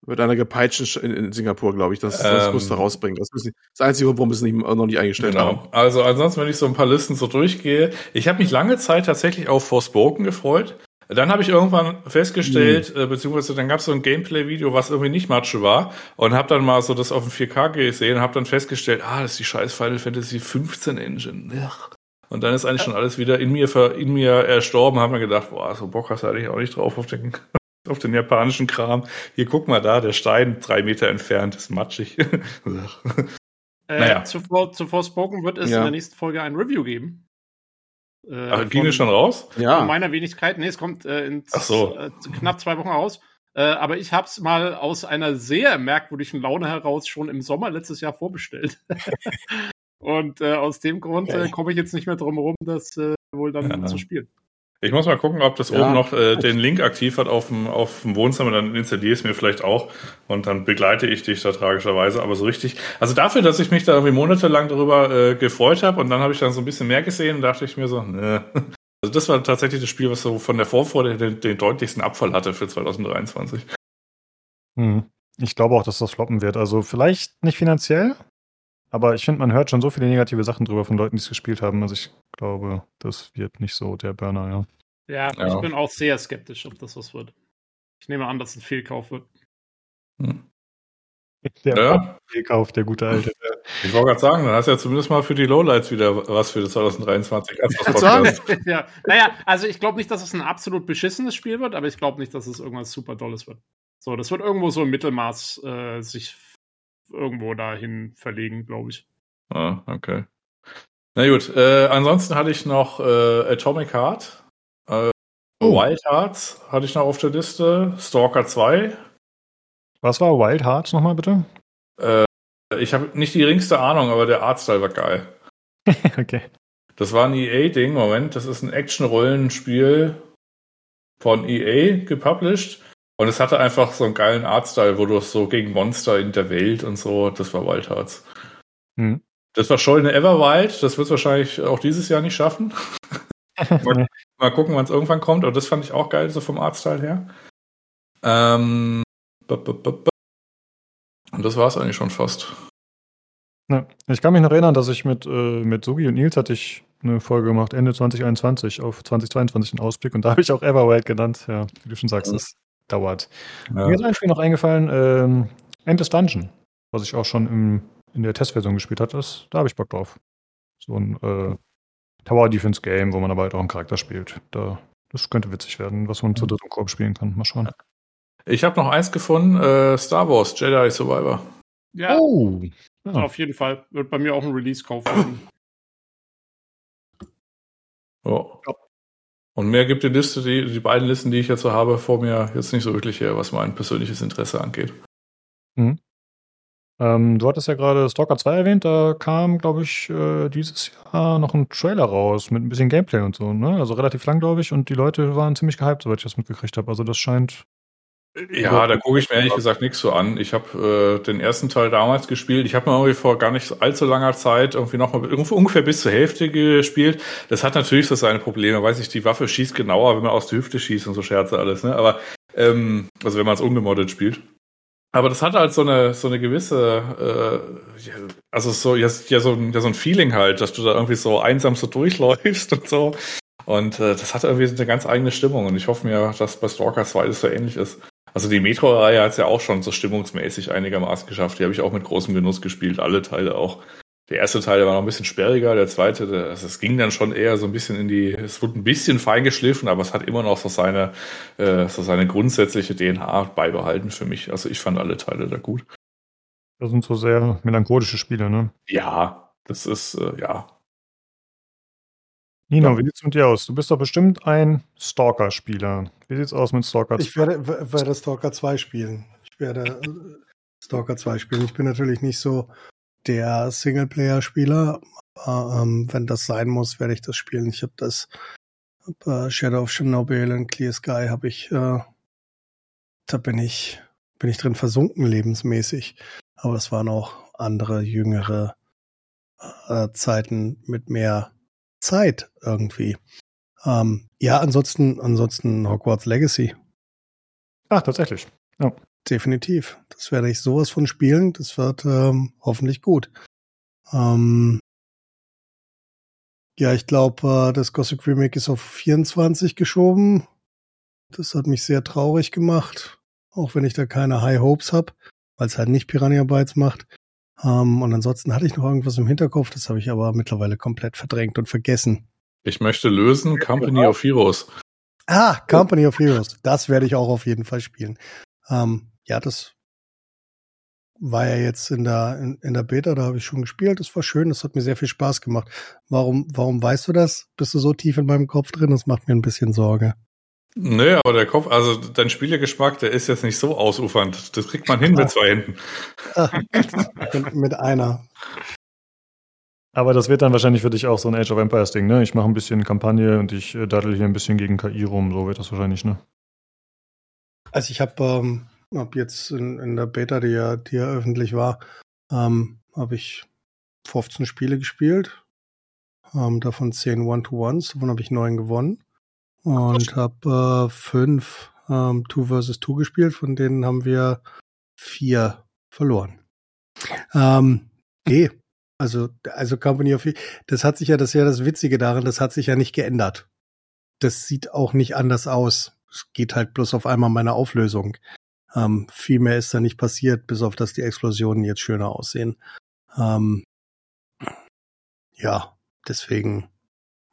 wird einer gepeitscht in, in Singapur, glaube ich. Das, das Ähm, musst du rausbringen. Das, müssen, das einzige warum wir es nicht, noch nicht eingestellt haben. Genau. Also ansonsten, wenn ich so ein paar Listen so durchgehe, ich habe mich lange Zeit tatsächlich auf Forspoken gefreut. Dann habe ich irgendwann festgestellt, Hm. äh, beziehungsweise dann gab es so ein Gameplay-Video, was irgendwie nicht Matsche war und habe dann mal so das auf dem 4K gesehen und habe dann festgestellt, ah, das ist die scheiß Final Fantasy 15 Engine. Ugh. Und dann ist eigentlich schon alles wieder in mir ver, in mir erstorben, habe mir gedacht, boah, so Bock hast du eigentlich auch nicht drauf auf den, auf den japanischen Kram. Hier, guck mal da, der Stein drei Meter entfernt, ist matschig. Äh, Naja. zuvor, zuvor Spoken wird es Ja. in der nächsten Folge ein Review geben. Äh, Ach, ging von- es schon raus? Von Ja. meiner Wenigkeit. Nee, es kommt äh, in Ach so. äh, knapp zwei Wochen raus. Äh, aber ich habe es mal aus einer sehr merkwürdigen Laune heraus schon im Sommer letztes Jahr vorbestellt. Und äh, aus dem Grund äh, komme ich jetzt nicht mehr drum herum, das äh, wohl dann Ja. zu spielen. Ich muss mal gucken, ob das Ja. oben noch äh, den Link aktiv hat auf dem, auf dem Wohnzimmer, dann installiere ich es mir vielleicht auch und dann begleite ich dich da tragischerweise, aber so richtig. Also dafür, dass ich mich da irgendwie monatelang darüber äh, gefreut habe und dann habe ich dann so ein bisschen mehr gesehen, dachte ich mir so, ne. Also das war tatsächlich das Spiel, was so von der Vorfreude den, den deutlichsten Abfall hatte für 2023. Hm. Ich glaube auch, dass das floppen wird. Also vielleicht nicht finanziell, aber ich finde, man hört schon so viele negative Sachen drüber von Leuten, die es gespielt haben. Also ich glaube, das wird nicht so der Burner, ja. Ja, Ja. ich bin auch sehr skeptisch, ob das was wird. Ich nehme an, dass es ein Fehlkauf wird. Der Ja. Kauf, der gute alte. Ich wollte gerade sagen, dann hast du ja zumindest mal für die Lowlights wieder was für das 2023 als Kannst sagen. Podcast. ja, naja, also ich glaube nicht, dass es ein absolut beschissenes Spiel wird, aber ich glaube nicht, dass es irgendwas super Dolles wird. So, das wird irgendwo so im Mittelmaß äh, sich irgendwo dahin verlegen, glaube ich. Ah, okay. Na gut, äh, ansonsten hatte ich noch äh, Atomic Heart, äh, Oh. Wild Hearts hatte ich noch auf der Liste, Stalker 2. Was war Wild Hearts nochmal bitte? Äh, ich habe nicht die geringste Ahnung, aber der Artstyle war geil. okay. Das war ein EA-Ding, Moment, das ist ein Action-Rollenspiel von EA gepublished. Und es hatte einfach so einen geilen Artstyle, wo du so gegen Monster in der Welt und so, das war Wild Hearts. Hm. Das war Scholl eine Everwild, das wird es wahrscheinlich auch dieses Jahr nicht schaffen. Mal gucken, wann es irgendwann kommt, aber das fand ich auch geil, so vom Artstyle her. Ähm, b -b -b -b und das war es eigentlich schon fast. Ja. Ich kann mich noch erinnern, dass ich mit, äh, mit Sugi und Nils hatte ich eine Folge gemacht, Ende 2021 auf 2022 einen Ausblick und da habe ich auch Everwild genannt. Ja, wie du schon sagst, Mhm. Dauert. Ja. Mir ist ein Spiel noch eingefallen, ähm, Endless Dungeon, was ich auch schon im, in der Testversion gespielt hatte. Das, da habe ich Bock drauf. So ein äh, Tower Defense Game, wo man aber halt auch einen Charakter spielt. Da, das könnte witzig werden, was man zu dritt im Korb spielen kann. Mal schauen. Ich habe noch eins gefunden, äh, Star Wars Jedi Survivor. Ja, Oh! Ja. auf jeden Fall. Wird bei mir auch ein Release-Kauf werden. Ja. Und mehr gibt die Liste, die, die beiden Listen, die ich jetzt so habe, vor mir jetzt nicht so wirklich her, was mein persönliches Interesse angeht. Ähm, du hattest ja gerade Stalker 2 erwähnt, da kam, glaube ich, äh, dieses Jahr noch ein Trailer raus mit ein bisschen Gameplay und so, ne? Also relativ lang, glaube ich, und die Leute waren ziemlich gehypt, soweit ich das mitgekriegt habe. Also das scheint. Ja, da gucke ich mir ehrlich gesagt nichts so an. Ich habe äh, den ersten Teil damals gespielt. Ich habe mal irgendwie vor gar nicht allzu langer Zeit irgendwie noch mal ungefähr bis zur Hälfte gespielt. Das hat natürlich so seine Probleme. Weiß ich, die Waffe schießt genauer, wenn man aus der Hüfte schießt und so Scherze alles. Ne? Aber ähm, also wenn man es ungemoddet spielt. Aber das hat halt so eine so eine gewisse, äh, also so ja, ja so ein ja so ein Feeling halt, dass du da irgendwie so einsam so durchläufst und so. Und äh, das hat irgendwie eine ganz eigene Stimmung. Und ich hoffe mir, dass bei Stalker 2 das so ähnlich ist. Also die Metro-Reihe hat es ja auch schon so stimmungsmäßig einigermaßen geschafft. Die habe ich auch mit großem Genuss gespielt, alle Teile auch. Der erste Teil der war noch ein bisschen sperriger, der zweite, der, also es ging dann schon eher so ein bisschen in die, es wurde ein bisschen fein geschliffen, aber es hat immer noch so seine, äh, so seine grundsätzliche DNA beibehalten für mich. Also ich fand alle Teile da gut. Das sind so sehr melancholische Spiele, ne? Ja, das ist, äh, ja. Nino, wie sieht's mit dir aus? Du bist doch bestimmt ein Stalker-Spieler. Wie sieht's aus mit Stalker 2? Ich werde, werde Stalker 2 spielen. Ich werde äh, Stalker 2 spielen. Ich bin natürlich nicht so der Singleplayer-Spieler. Aber, ähm, wenn das sein muss, werde ich das spielen. Ich habe das hab, äh, Shadow of Chernobyl und Clear Sky habe ich, äh, da bin ich, bin ich drin versunken lebensmäßig. Aber es waren auch andere, jüngere äh, Zeiten mit mehr Zeit irgendwie. Ähm, ja, ansonsten, ansonsten Hogwarts Legacy. Ach, tatsächlich. Ja. Definitiv. Das werde ich sowas von spielen. Das wird ähm, hoffentlich gut. Ähm, ja, ich glaube, äh, das Gothic Remake ist auf 24 geschoben. Das hat mich sehr traurig gemacht, auch wenn ich da keine High Hopes habe, weil es halt nicht Piranha Bytes macht. Ähm, und ansonsten hatte ich noch irgendwas im Hinterkopf, das habe ich aber mittlerweile komplett verdrängt und vergessen. Ich möchte lösen Company of Heroes. Ah, Company of Heroes. Das werde ich auch auf jeden Fall spielen. Ähm, ja, das war ja jetzt in der, in, in der Beta, da habe ich schon gespielt. Das war schön, das hat mir sehr viel Spaß gemacht. Warum, warum weißt du das? Bist du so tief in meinem Kopf drin? Das macht mir ein bisschen Sorge. Nö, aber der Kopf, also dein Spielergeschmack, der ist jetzt nicht so ausufernd. Das kriegt man hin mit zwei Händen. mit einer. Aber das wird dann wahrscheinlich für dich auch so ein Age of Empires Ding, ne? Ich mache ein bisschen Kampagne und ich äh, daddel hier ein bisschen gegen KI rum, so wird das wahrscheinlich, ne? Also ich habe ähm, hab jetzt in, in der Beta, die ja, die ja öffentlich war, ähm, habe ich 15 Spiele gespielt. Ähm, davon 10 One-to-Ones, davon habe ich 9 gewonnen. Und habe äh, fünf ähm, Two vs. Two gespielt, von denen haben wir vier verloren. Ähm, nee, also, also Company of das hat sich ja, das ist ja das Witzige daran, das hat sich ja nicht geändert. Das sieht auch nicht anders aus. Es geht halt bloß auf einmal meine Auflösung. Ähm, viel mehr ist da nicht passiert, bis auf dass die Explosionen jetzt schöner aussehen. Ähm, ja, deswegen,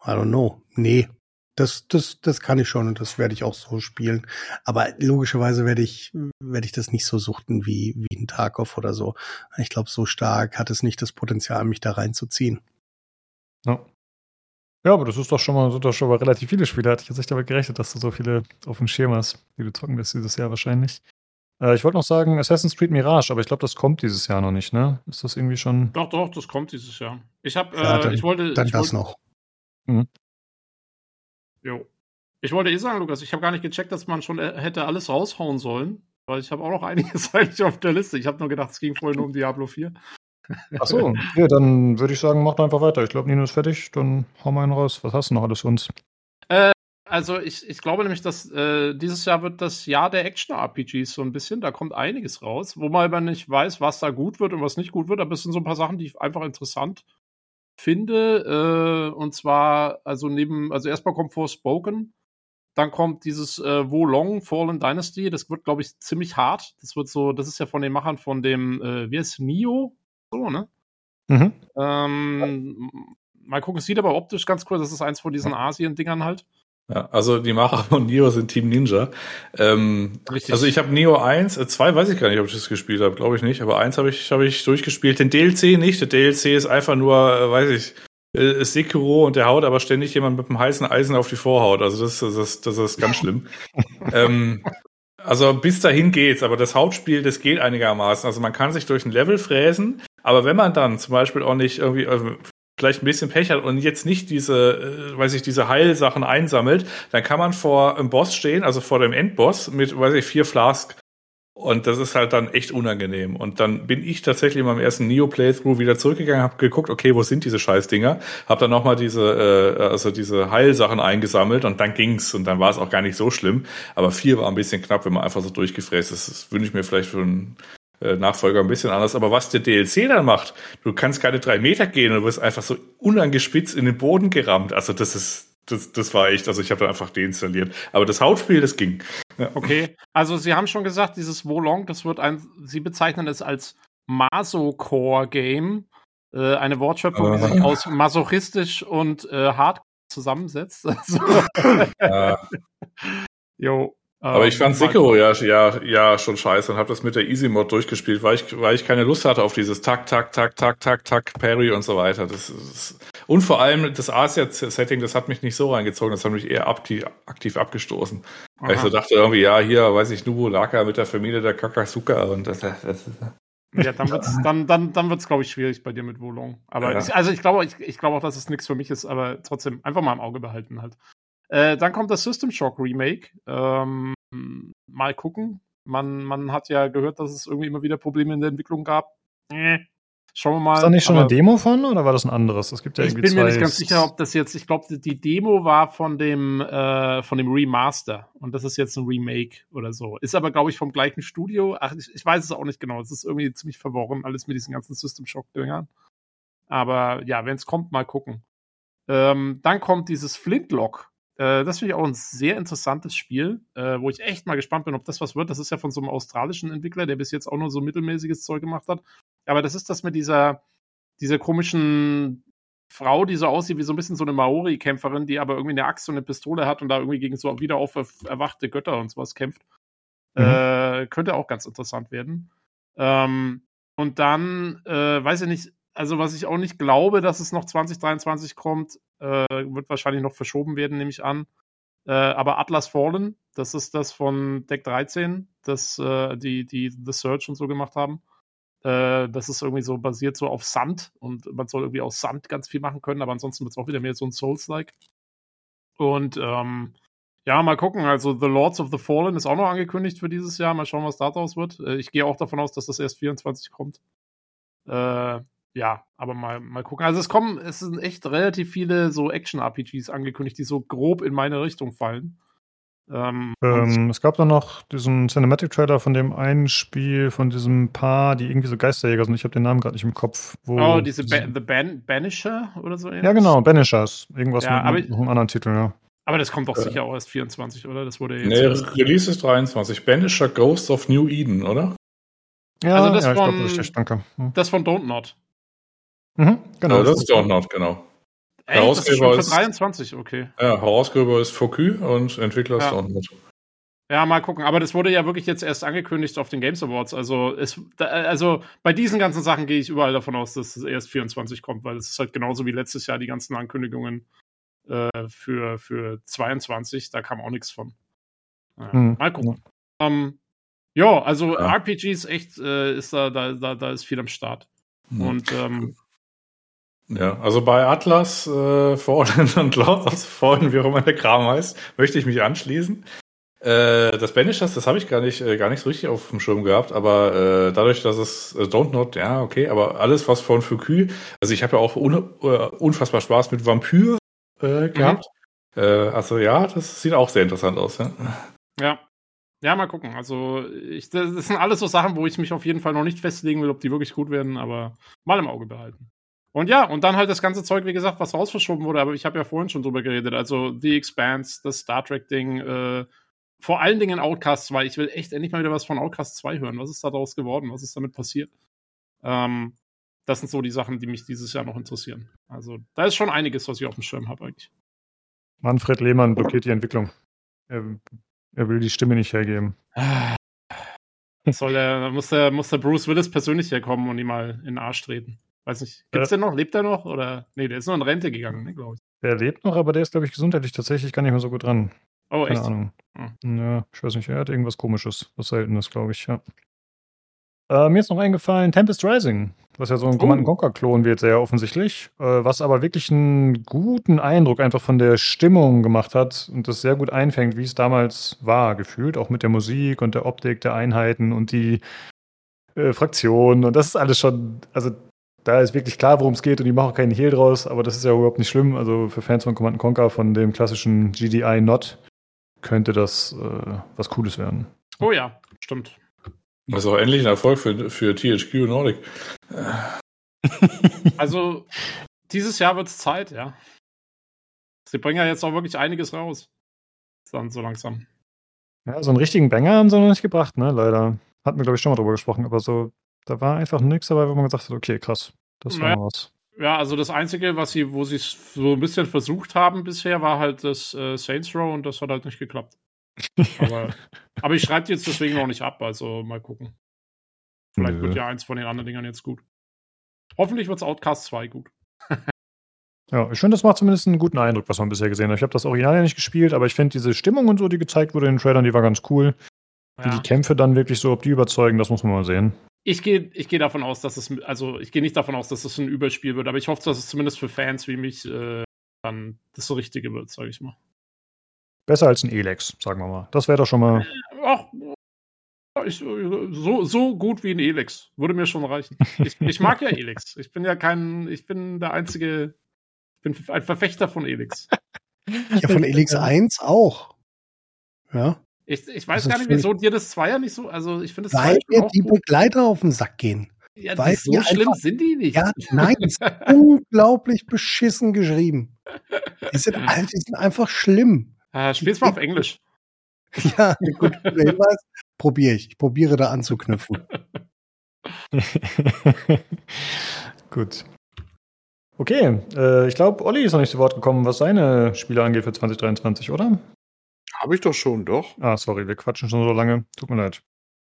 I don't know. Nee, das, das, das kann ich schon und das werde ich auch so spielen. Aber logischerweise werde ich, werde ich das nicht so suchten wie, wie ein Tarkov oder so. Ich glaube, so stark hat es nicht das Potenzial, mich da reinzuziehen. Ja. Ja, aber das ist doch schon mal, sind doch schon mal relativ viele Spiele. Hatte ich jetzt nicht damit gerechnet, dass du so viele auf dem Schirm hast, die du zocken wirst dieses Jahr wahrscheinlich. Äh, ich wollte noch sagen Assassin's Creed Mirage, aber ich glaube, das kommt dieses Jahr noch nicht, ne? Ist das irgendwie schon. Doch, doch, das kommt dieses Jahr. Ich habe, Ja, äh, dann- ich wollte. Dann ich das wollte, noch. Jo. Ich wollte eh sagen, Lukas, ich habe gar nicht gecheckt, dass man schon äh, hätte alles raushauen sollen. Weil ich habe auch noch einiges eigentlich auf der Liste. Ich habe nur gedacht, es ging vorhin nur um Diablo 4. Ach so, ja, dann würde ich sagen, mach doch einfach weiter. Ich glaube, Nino ist fertig, dann hau mal einen raus. Was hast du noch alles für uns? Also ich, ich glaube nämlich, dass äh, dieses Jahr wird das Jahr der Action-RPGs so ein bisschen. Da kommt einiges raus, wo man nicht weiß, was da gut wird und was nicht gut wird. Aber es sind so ein paar Sachen, die ich einfach interessant finde. Äh, und zwar, also neben, also erstmal kommt Forspoken, dann kommt dieses äh, Wo Long Fallen Dynasty. Das wird, glaube ich, ziemlich hart. Das wird so, das ist ja von den Machern von dem, äh, wie heißt Nio? So, ne? Mhm. Ähm, mal gucken, es sieht aber optisch ganz cool. Das ist eins von diesen Asien-Dingern halt. Ja, also die Macher von Neo sind Team Ninja. Ähm, Richtig. also ich habe Neo 1, äh, 2 weiß ich gar nicht, ob ich das gespielt habe, glaube ich nicht, aber 1 habe ich, hab ich durchgespielt. Den DLC nicht. Der DLC ist einfach nur, äh, weiß ich, äh, Sekiro und der haut aber ständig jemand mit einem heißen Eisen auf die Vorhaut. Also das, das, das, das ist ganz schlimm. ähm, also bis dahin geht's, aber das Hauptspiel, das geht einigermaßen. Also man kann sich durch ein Level fräsen, aber wenn man dann zum Beispiel auch nicht irgendwie, also vielleicht ein bisschen Pech hat und jetzt nicht diese, äh, weiß ich, diese Heilsachen einsammelt, dann kann man vor einem Boss stehen, also vor dem Endboss mit, weiß ich, vier Flask. Und das ist halt dann echt unangenehm. Und dann bin ich tatsächlich in meinem ersten Neo-Playthrough wieder zurückgegangen, habe geguckt, okay, wo sind diese Scheißdinger? Habe dann nochmal diese, äh, also diese Heilsachen eingesammelt und dann ging's und dann war es auch gar nicht so schlimm. Aber vier war ein bisschen knapp, wenn man einfach so durchgefräst ist. Das wünsche ich mir vielleicht für äh, Nachfolger ein bisschen anders. Aber was der DLC dann macht, du kannst keine drei Meter gehen und du wirst einfach so unangespitzt in den Boden gerammt. Also das ist, das, das war echt, also ich habe dann einfach deinstalliert. Aber das Hauptspiel, das ging. Ja. Okay, also Sie haben schon gesagt, dieses Wolong, das wird ein, Sie bezeichnen es als Masocore-Game. Äh, eine Wortschöpfung, die sich aus masochistisch und äh, hart zusammensetzt. Also, Ja. jo, Aber ich ähm, fand mal- Sekiro ja, ja, ja schon scheiße und habe das mit der Easy Mod durchgespielt, weil ich, weil ich keine Lust hatte auf dieses Tak, Tak, Tak, Tak, Tak, Tak, Parry und so weiter. Das ist, und vor allem das Asia-Setting, das hat mich nicht so reingezogen, das hat mich eher aktiv, aktiv abgestoßen. Weil ich Aha. so dachte irgendwie, ja, hier, weiß ich, Nubulaka mit der Familie der Kakasuka und das, das, das Ja, dann wird's, dann, dann, dann wird's, glaube ich, schwierig bei dir mit Wolong. Aber Ja. ich, also ich glaube, ich, ich glaube auch, dass es nichts für mich ist, aber trotzdem einfach mal im Auge behalten halt. Äh, dann kommt das System Shock Remake. Ähm, mal gucken. Man, man hat ja gehört, dass es irgendwie immer wieder Probleme in der Entwicklung gab. Äh, schauen wir mal. Ist da nicht schon Aber eine Demo von oder war das ein anderes? Es gibt ja ich irgendwie bin mir nicht ganz sicher, ob das jetzt, ich glaube, die Demo war von dem, äh, von dem Remaster und das ist jetzt ein Remake oder so. Ist aber, glaube ich, vom gleichen Studio. Ach, ich, ich weiß es auch nicht genau. Es ist irgendwie ziemlich verworren, alles mit diesen ganzen System Shock-Dingern. Aber ja, wenn es kommt, mal gucken. Ähm, dann kommt dieses Flintlock. Äh, das finde ich auch ein sehr interessantes Spiel, äh, wo ich echt mal gespannt bin, ob das was wird. Das ist ja von so einem australischen Entwickler, der bis jetzt auch nur so mittelmäßiges Zeug gemacht hat. Aber das ist das mit dieser, dieser komischen Frau, die so aussieht wie so ein bisschen so eine Maori-Kämpferin, die aber irgendwie eine Axt und eine Pistole hat und da irgendwie gegen so wieder auf erwachte Götter und sowas kämpft. Mhm. Äh, könnte auch ganz interessant werden. Ähm, und dann, äh, weiß ich nicht, also was ich auch nicht glaube, dass es noch 2023 kommt, äh, wird wahrscheinlich noch verschoben werden, nehme ich an. Äh, aber Atlas Fallen, das ist das von Deck 13, das äh, die, die The Search und so gemacht haben. Äh, das ist irgendwie so basiert so auf Sand und man soll irgendwie aus Sand ganz viel machen können, aber ansonsten wird es auch wieder mehr so ein Souls-like. Und ähm, ja, mal gucken. Also The Lords of the Fallen ist auch noch angekündigt für dieses Jahr. Mal schauen, was daraus wird. Äh, ich gehe auch davon aus, dass das erst 24 kommt. Äh, ja, aber mal, mal gucken. Also es kommen, es sind echt relativ viele so Action-RPGs angekündigt, die so grob in meine Richtung fallen. Ähm, Ähm, es gab dann noch diesen Cinematic-Trailer von dem einen Spiel, von diesem Paar, die irgendwie so Geisterjäger sind. Ich habe den Namen gerade nicht im Kopf. Wo oh, diese ba The Ban Banisher oder so. Ja, ähnlich? genau, Banishers. Irgendwas Ja, aber mit, ich- mit einem anderen Titel, ja. Aber das kommt doch Äh. sicher auch erst 24, oder? Das wurde jetzt. Nee, Release ist 23. Banisher Ghost of New Eden, oder? Ja, Also das ja, ich glaube, von- richtig, danke. Hm. das von Don't Not. Mhm, genau. Ja, das ist Don't Not, genau. Ey, ist Herausgeber ist- 23, okay. Ja, Herausgeber ist Focus und Entwickler ist Ja. Don't Not. Ja, mal gucken. Aber das wurde ja wirklich jetzt erst angekündigt auf den Games Awards. Also, es, da, also bei diesen ganzen Sachen gehe ich überall davon aus, dass es erst 24 kommt, weil es ist halt genauso wie letztes Jahr die ganzen Ankündigungen äh, für, für 22. Da kam auch nichts von. Ja, Hm, Mal gucken. Ähm, ja, also Ja. RPGs echt ist ist da, da, da, da ist viel am Start. Hm. Und ähm, Ja, also bei Atlas, äh, Fallen und Lords of Fallen, wie auch immer der Kram heißt, möchte ich mich anschließen. Äh, das Banishers, das habe ich gar nicht, äh, gar nicht so richtig auf dem Schirm gehabt, aber äh, dadurch, dass es äh, Don't Not, ja, okay, aber alles, was von Foucault, also ich habe ja auch un äh, unfassbar Spaß mit Vampyr äh, gehabt. Äh, also ja, das sieht auch sehr interessant aus, ja. Ja. Ja, mal gucken. Also, ich, das das sind alles so Sachen, wo ich mich auf jeden Fall noch nicht festlegen will, ob die wirklich gut werden, aber mal im Auge behalten. Und ja, und dann halt das ganze Zeug, wie gesagt, was rausverschoben wurde, aber ich habe ja vorhin schon drüber geredet. Also The Expanse, das Star Trek-Ding, äh, vor allen Dingen Outcast 2. Ich will echt endlich mal wieder was von Outcast 2 hören. Was ist da daraus geworden? Was ist damit passiert? Ähm, das sind so die Sachen, die mich dieses Jahr noch interessieren. Also, da ist schon einiges, was ich auf dem Schirm habe eigentlich. Manfred Lehmann blockiert die Entwicklung. Er, er will die Stimme nicht hergeben. Soll der, da muss der, muss der Bruce Willis persönlich herkommen und ihm mal in den Arsch treten. Weiß nicht, gibt's Ja. den noch? Lebt er noch? Oder? Nee, der ist nur in Rente gegangen, ne, glaube ich. Der lebt noch, aber der ist, glaube ich, gesundheitlich tatsächlich gar nicht mehr so gut dran. Oh, Keine echt? Ahnung. Hm. Ja, ich weiß nicht, er hat irgendwas komisches, was selten ist, glaube ich, ja. Äh, mir ist noch eingefallen Tempest Rising, was ja so ein Oh. Command Conquer-Klon wird, sehr offensichtlich. Äh, was aber wirklich einen guten Eindruck einfach von der Stimmung gemacht hat und das sehr gut einfängt, wie es damals war, gefühlt. Auch mit der Musik und der Optik der Einheiten und die äh, Fraktionen. Und das ist alles schon, also da ist wirklich klar, worum es geht und die machen auch keinen Hehl draus, aber das ist ja überhaupt nicht schlimm. Also für Fans von Command Conquer, von dem klassischen GDI Not, könnte das äh, was Cooles werden. Oh ja, stimmt. Das ist auch endlich ein Erfolg für, für THQ Nordic. Also, dieses Jahr wird es Zeit, ja. Sie bringen ja jetzt auch wirklich einiges raus. Dann so langsam. Ja, so einen richtigen Banger haben sie noch nicht gebracht, ne? Leider. Hatten wir, glaube ich, schon mal drüber gesprochen, aber so, da war einfach nichts dabei, wo man gesagt hat, okay, krass, das war was. Ja, also das Einzige, was sie, wo sie es so ein bisschen versucht haben bisher, war halt das äh, Saints Row und das hat halt nicht geklappt. Aber, aber ich schreibe die jetzt deswegen noch nicht ab, also mal gucken. Vielleicht Nö. wird ja eins von den anderen Dingern jetzt gut. Hoffentlich wird Outcast 2 gut. Ja, ich finde, das macht zumindest einen guten Eindruck, was man bisher gesehen hat. Ich habe das Original ja nicht gespielt, aber ich finde diese Stimmung und so, die gezeigt wurde in den Trailern, die war ganz cool. Wie Ja. die Kämpfe dann wirklich so, ob die überzeugen, das muss man mal sehen. Ich gehe ich geh davon aus, dass es, also ich gehe nicht davon aus, dass es ein Überspiel wird, aber ich hoffe, dass es zumindest für Fans wie mich äh, dann das so Richtige wird, sage ich mal. Besser als ein Elex, sagen wir mal. Das wäre doch schon mal. Ach, ich, so, so gut wie ein Elex. Würde mir schon reichen. Ich, ich mag ja Elex. Ich bin ja kein, ich bin der einzige, ich bin ein Verfechter von Elex. Ja, von Elix 1 auch. Ja. Ich, ich weiß gar nicht, wieso dir das Zweier nicht so, also ich finde das Weil mir die Begleiter auf den Sack gehen. ja, weil so schlimm einfach- sind die nicht. Ja, nein, ist unglaublich beschissen geschrieben. Die sind, die sind einfach schlimm. äh, spiel's mal auf Englisch. Ja, gut, guter Hinweis. Probiere ich. Ich probiere da anzuknüpfen. Gut. Okay, äh, ich glaube, Olli ist noch nicht zu Wort gekommen, was seine Spiele angeht für 2023, oder? Habe ich doch schon, doch. Ah, sorry, wir quatschen schon so lange. Tut mir leid.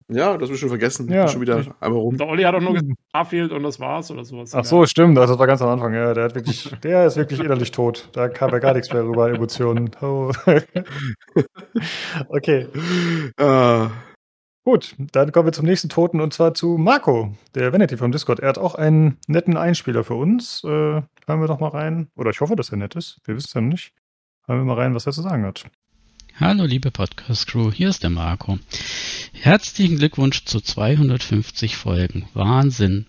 Ja, das habe ich schon vergessen. Ja. Bin schon wieder einmal rum. Der Olli hat auch nur gesagt, Starfield und das war's oder sowas. Ach so, stimmt, also das war ganz am Anfang. Ja, der hat wirklich, der ist wirklich innerlich tot. Da kam ja gar nichts mehr rüber, Emotionen. Oh. okay. Ah, Gut, dann kommen wir zum nächsten Toten und zwar zu Marco, der Vanity vom Discord. Er hat auch einen netten Einspieler für uns. Äh, hören wir doch mal rein. Oder ich hoffe, dass er nett ist. Wir wissen es ja noch nicht. Hören wir mal rein, was er zu sagen hat. Hallo liebe Podcast-Crew, hier ist der Marco. Herzlichen Glückwunsch zu 250 Folgen. Wahnsinn.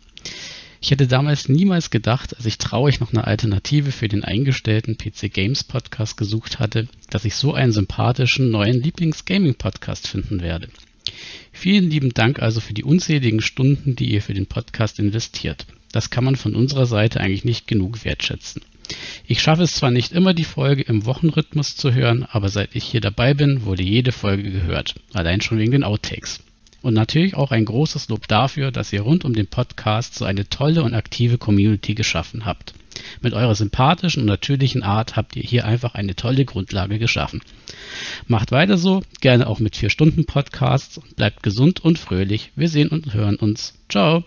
Ich hätte damals niemals gedacht, als ich traurig noch eine Alternative für den eingestellten PC Games Podcast gesucht hatte, dass ich so einen sympathischen neuen Lieblings-Gaming-Podcast finden werde. Vielen lieben Dank also für die unzähligen Stunden, die ihr für den Podcast investiert. Das kann man von unserer Seite eigentlich nicht genug wertschätzen. Ich schaffe es zwar nicht immer, die Folge im Wochenrhythmus zu hören, aber seit ich hier dabei bin, wurde jede Folge gehört. Allein schon wegen den Outtakes. Und natürlich auch ein großes Lob dafür, dass ihr rund um den Podcast so eine tolle und aktive Community geschaffen habt. Mit eurer sympathischen und natürlichen Art habt ihr hier einfach eine tolle Grundlage geschaffen. Macht weiter so, gerne auch mit 4-Stunden-Podcasts. Bleibt gesund und fröhlich. Wir sehen und hören uns. Ciao.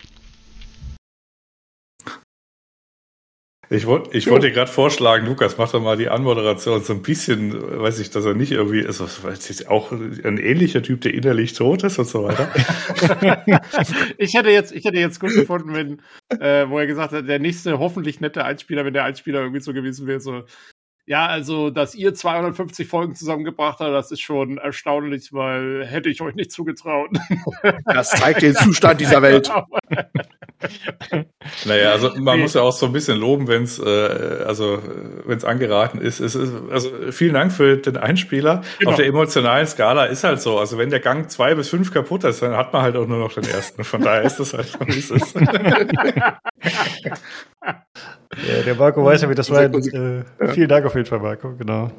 Ich, wollt, ich wollte dir gerade vorschlagen, Lukas, mach doch mal die Anmoderation so ein bisschen, weiß ich, dass er nicht irgendwie ist, weiß ich, auch ein ähnlicher Typ, der innerlich tot ist und so weiter. ich hätte jetzt, ich hätte jetzt gut gefunden, wenn, äh, wo er gesagt hat, der nächste hoffentlich nette Einspieler, wenn der Einspieler irgendwie so gewesen wäre, so, ja, also, dass ihr 250 Folgen zusammengebracht habt, das ist schon erstaunlich, weil hätte ich euch nicht zugetraut. das zeigt den Zustand dieser Welt. Naja, also man Nee. muss ja auch so ein bisschen loben, wenn es äh, also wenn es angeraten ist. Es ist. Also vielen Dank für den Einspieler. Genau. Auf der emotionalen Skala ist halt so. Also wenn der Gang zwei bis fünf kaputt ist, dann hat man halt auch nur noch den ersten. Von daher ist das halt schon, wie es ist. Ja, der Marco weiß ja, wie das war. Äh, Ja. Vielen Dank auf jeden Fall, Marco. Genau.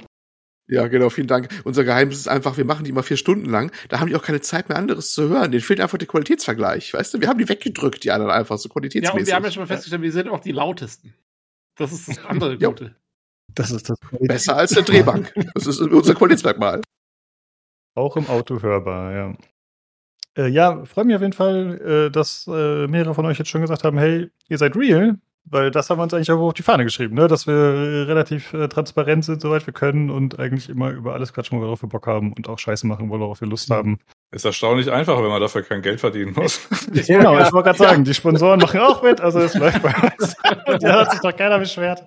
Ja, genau, vielen Dank. Unser Geheimnis ist einfach, wir machen die mal vier Stunden lang. Da haben die auch keine Zeit mehr, anderes zu hören. Denen fehlt einfach der Qualitätsvergleich. Weißt du, wir haben die weggedrückt, die anderen einfach so ja, qualitätsmäßig. und wir haben ja schon mal festgestellt, wir sind auch die lautesten. Das ist das andere Ja. Gute. Das ist das. Besser als der Drehbank. Das ist unser Qualitätsmerkmal. Auch im Auto hörbar, ja. Äh, ja, freue mich auf jeden Fall, äh, dass äh, mehrere von euch jetzt schon gesagt haben, hey, ihr seid real, weil das haben wir uns eigentlich auch auf die Fahne geschrieben, ne? dass wir äh, relativ äh, transparent sind, soweit wir können und eigentlich immer über alles quatschen, worauf wir Bock haben und auch Scheiße machen, worauf wir Lust Mhm. haben. Ist erstaunlich einfach, wenn man dafür kein Geld verdienen muss. Genau, ich wollte gerade sagen, die Sponsoren machen auch mit, also es läuft bei uns. da hat sich doch keiner beschwert.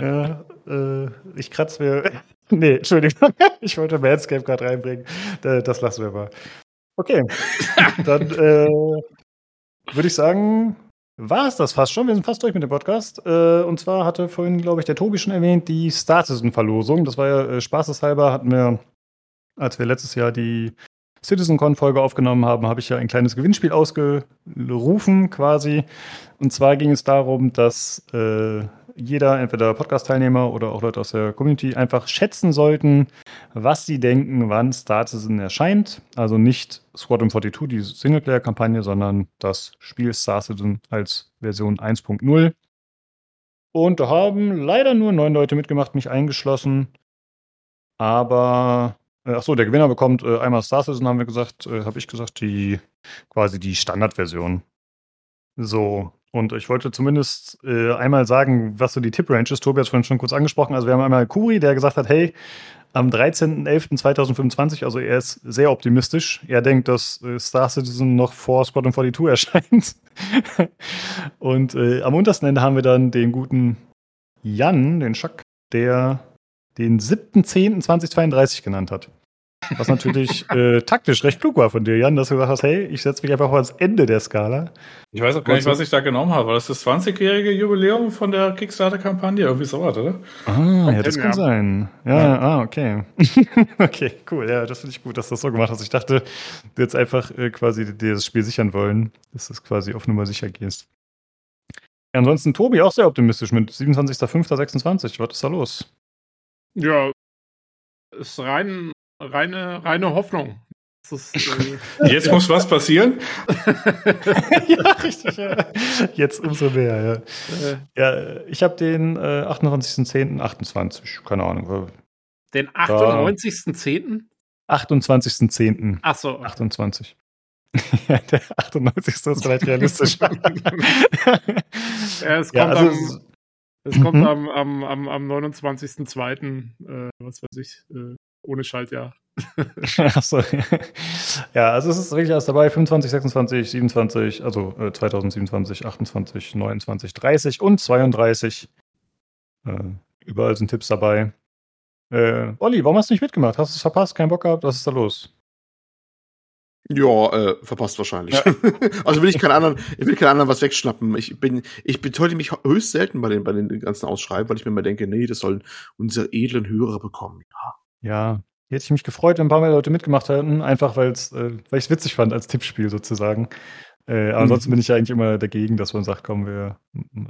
Ja, äh, ich kratze mir. Nee, Entschuldigung. Ich wollte Manscape gerade reinbringen. Das lassen wir mal. Okay. Dann äh, würde ich sagen, war es das fast schon. Wir sind fast durch mit dem Podcast. Äh, und zwar hatte vorhin, glaube ich, der Tobi schon erwähnt, die Star Citizen-Verlosung. Das war ja äh, spaßeshalber, hatten wir, als wir letztes Jahr die CitizenCon-Folge aufgenommen haben, habe ich ja ein kleines Gewinnspiel ausgerufen quasi. Und zwar ging es darum, dass äh, jeder, entweder Podcast-Teilnehmer oder auch Leute aus der Community, einfach schätzen sollten, was sie denken, wann Star Citizen erscheint. Also nicht Squadron 42, die Singleplayer-Kampagne, sondern das Spiel Star Citizen als Version 1.0. Und da haben leider nur neun Leute mitgemacht, mich eingeschlossen. Aber äh, Ach so, der Gewinner bekommt äh, einmal Star Citizen, haben wir gesagt, äh, habe ich gesagt, die quasi die Standardversion. So, und ich wollte zumindest äh, einmal sagen, was so die Tipp-Range ist. Tobi hat es vorhin schon kurz angesprochen. Also wir haben einmal Kuri, der gesagt hat, hey, am 13.11.2025, also er ist sehr optimistisch. Er denkt, dass äh, Star Citizen noch vor Squadron 42 erscheint. und äh, am untersten Ende haben wir dann den guten Jan, den Schack, der den 7.10.2032 genannt hat. Was natürlich äh, taktisch recht klug war von dir, Jan, dass du gesagt hast, hey, ich setze mich einfach mal ans Ende der Skala. Ich weiß auch gar nicht, was ich da genommen habe. War das das 20-jährige Jubiläum von der Kickstarter-Kampagne? Irgendwie sowas, oder? Ah, ja, das kann sein. Ja, Ja. ah, okay. okay, cool. Ja, das finde ich gut, dass du das so gemacht hast. Ich dachte, du jetzt einfach äh, quasi dir das Spiel sichern wollen, dass du es quasi auf Nummer sicher gehst. Ja, ansonsten Tobi auch sehr optimistisch mit 27.05.26. Was ist da los? Ja, ist rein, reine, reine Hoffnung. Das ist, äh, Jetzt muss was passieren. ja, richtig. Ja. Jetzt umso mehr, äh, ja. Ja, ich habe den äh, 28.10.28. Keine Ahnung. den 98.10. 28.10. Achso, 28. ja, der 98. ist vielleicht realistisch. ja, es kommt, ja, also, am, es kommt Mhm. am, am, am, am 29.02., äh, was weiß ich, äh, ohne Schaltjahr. Achso. Ja, also es ist wirklich alles dabei. 25, 26, 27, also äh, 2027, 28, 29, 30 und 32. Äh, überall sind Tipps dabei. Äh, Olli, warum hast du nicht mitgemacht? Hast du es verpasst? Keinen Bock gehabt? Was ist da los? Ja, äh, verpasst wahrscheinlich. also will ich keinen anderen, ich will keinen anderen was wegschnappen. Ich bin, ich beteute mich höchst selten bei den, bei den ganzen Ausschreiben, weil ich mir immer denke, nee, das sollen unsere edlen Hörer bekommen. Ja. Ja, hier hätte ich mich gefreut, wenn ein paar mehr Leute mitgemacht hätten, einfach weil's, äh, weil ich es witzig fand als Tippspiel sozusagen. Äh, aber ansonsten Mhm. bin ich ja eigentlich immer dagegen, dass man sagt, komm, wir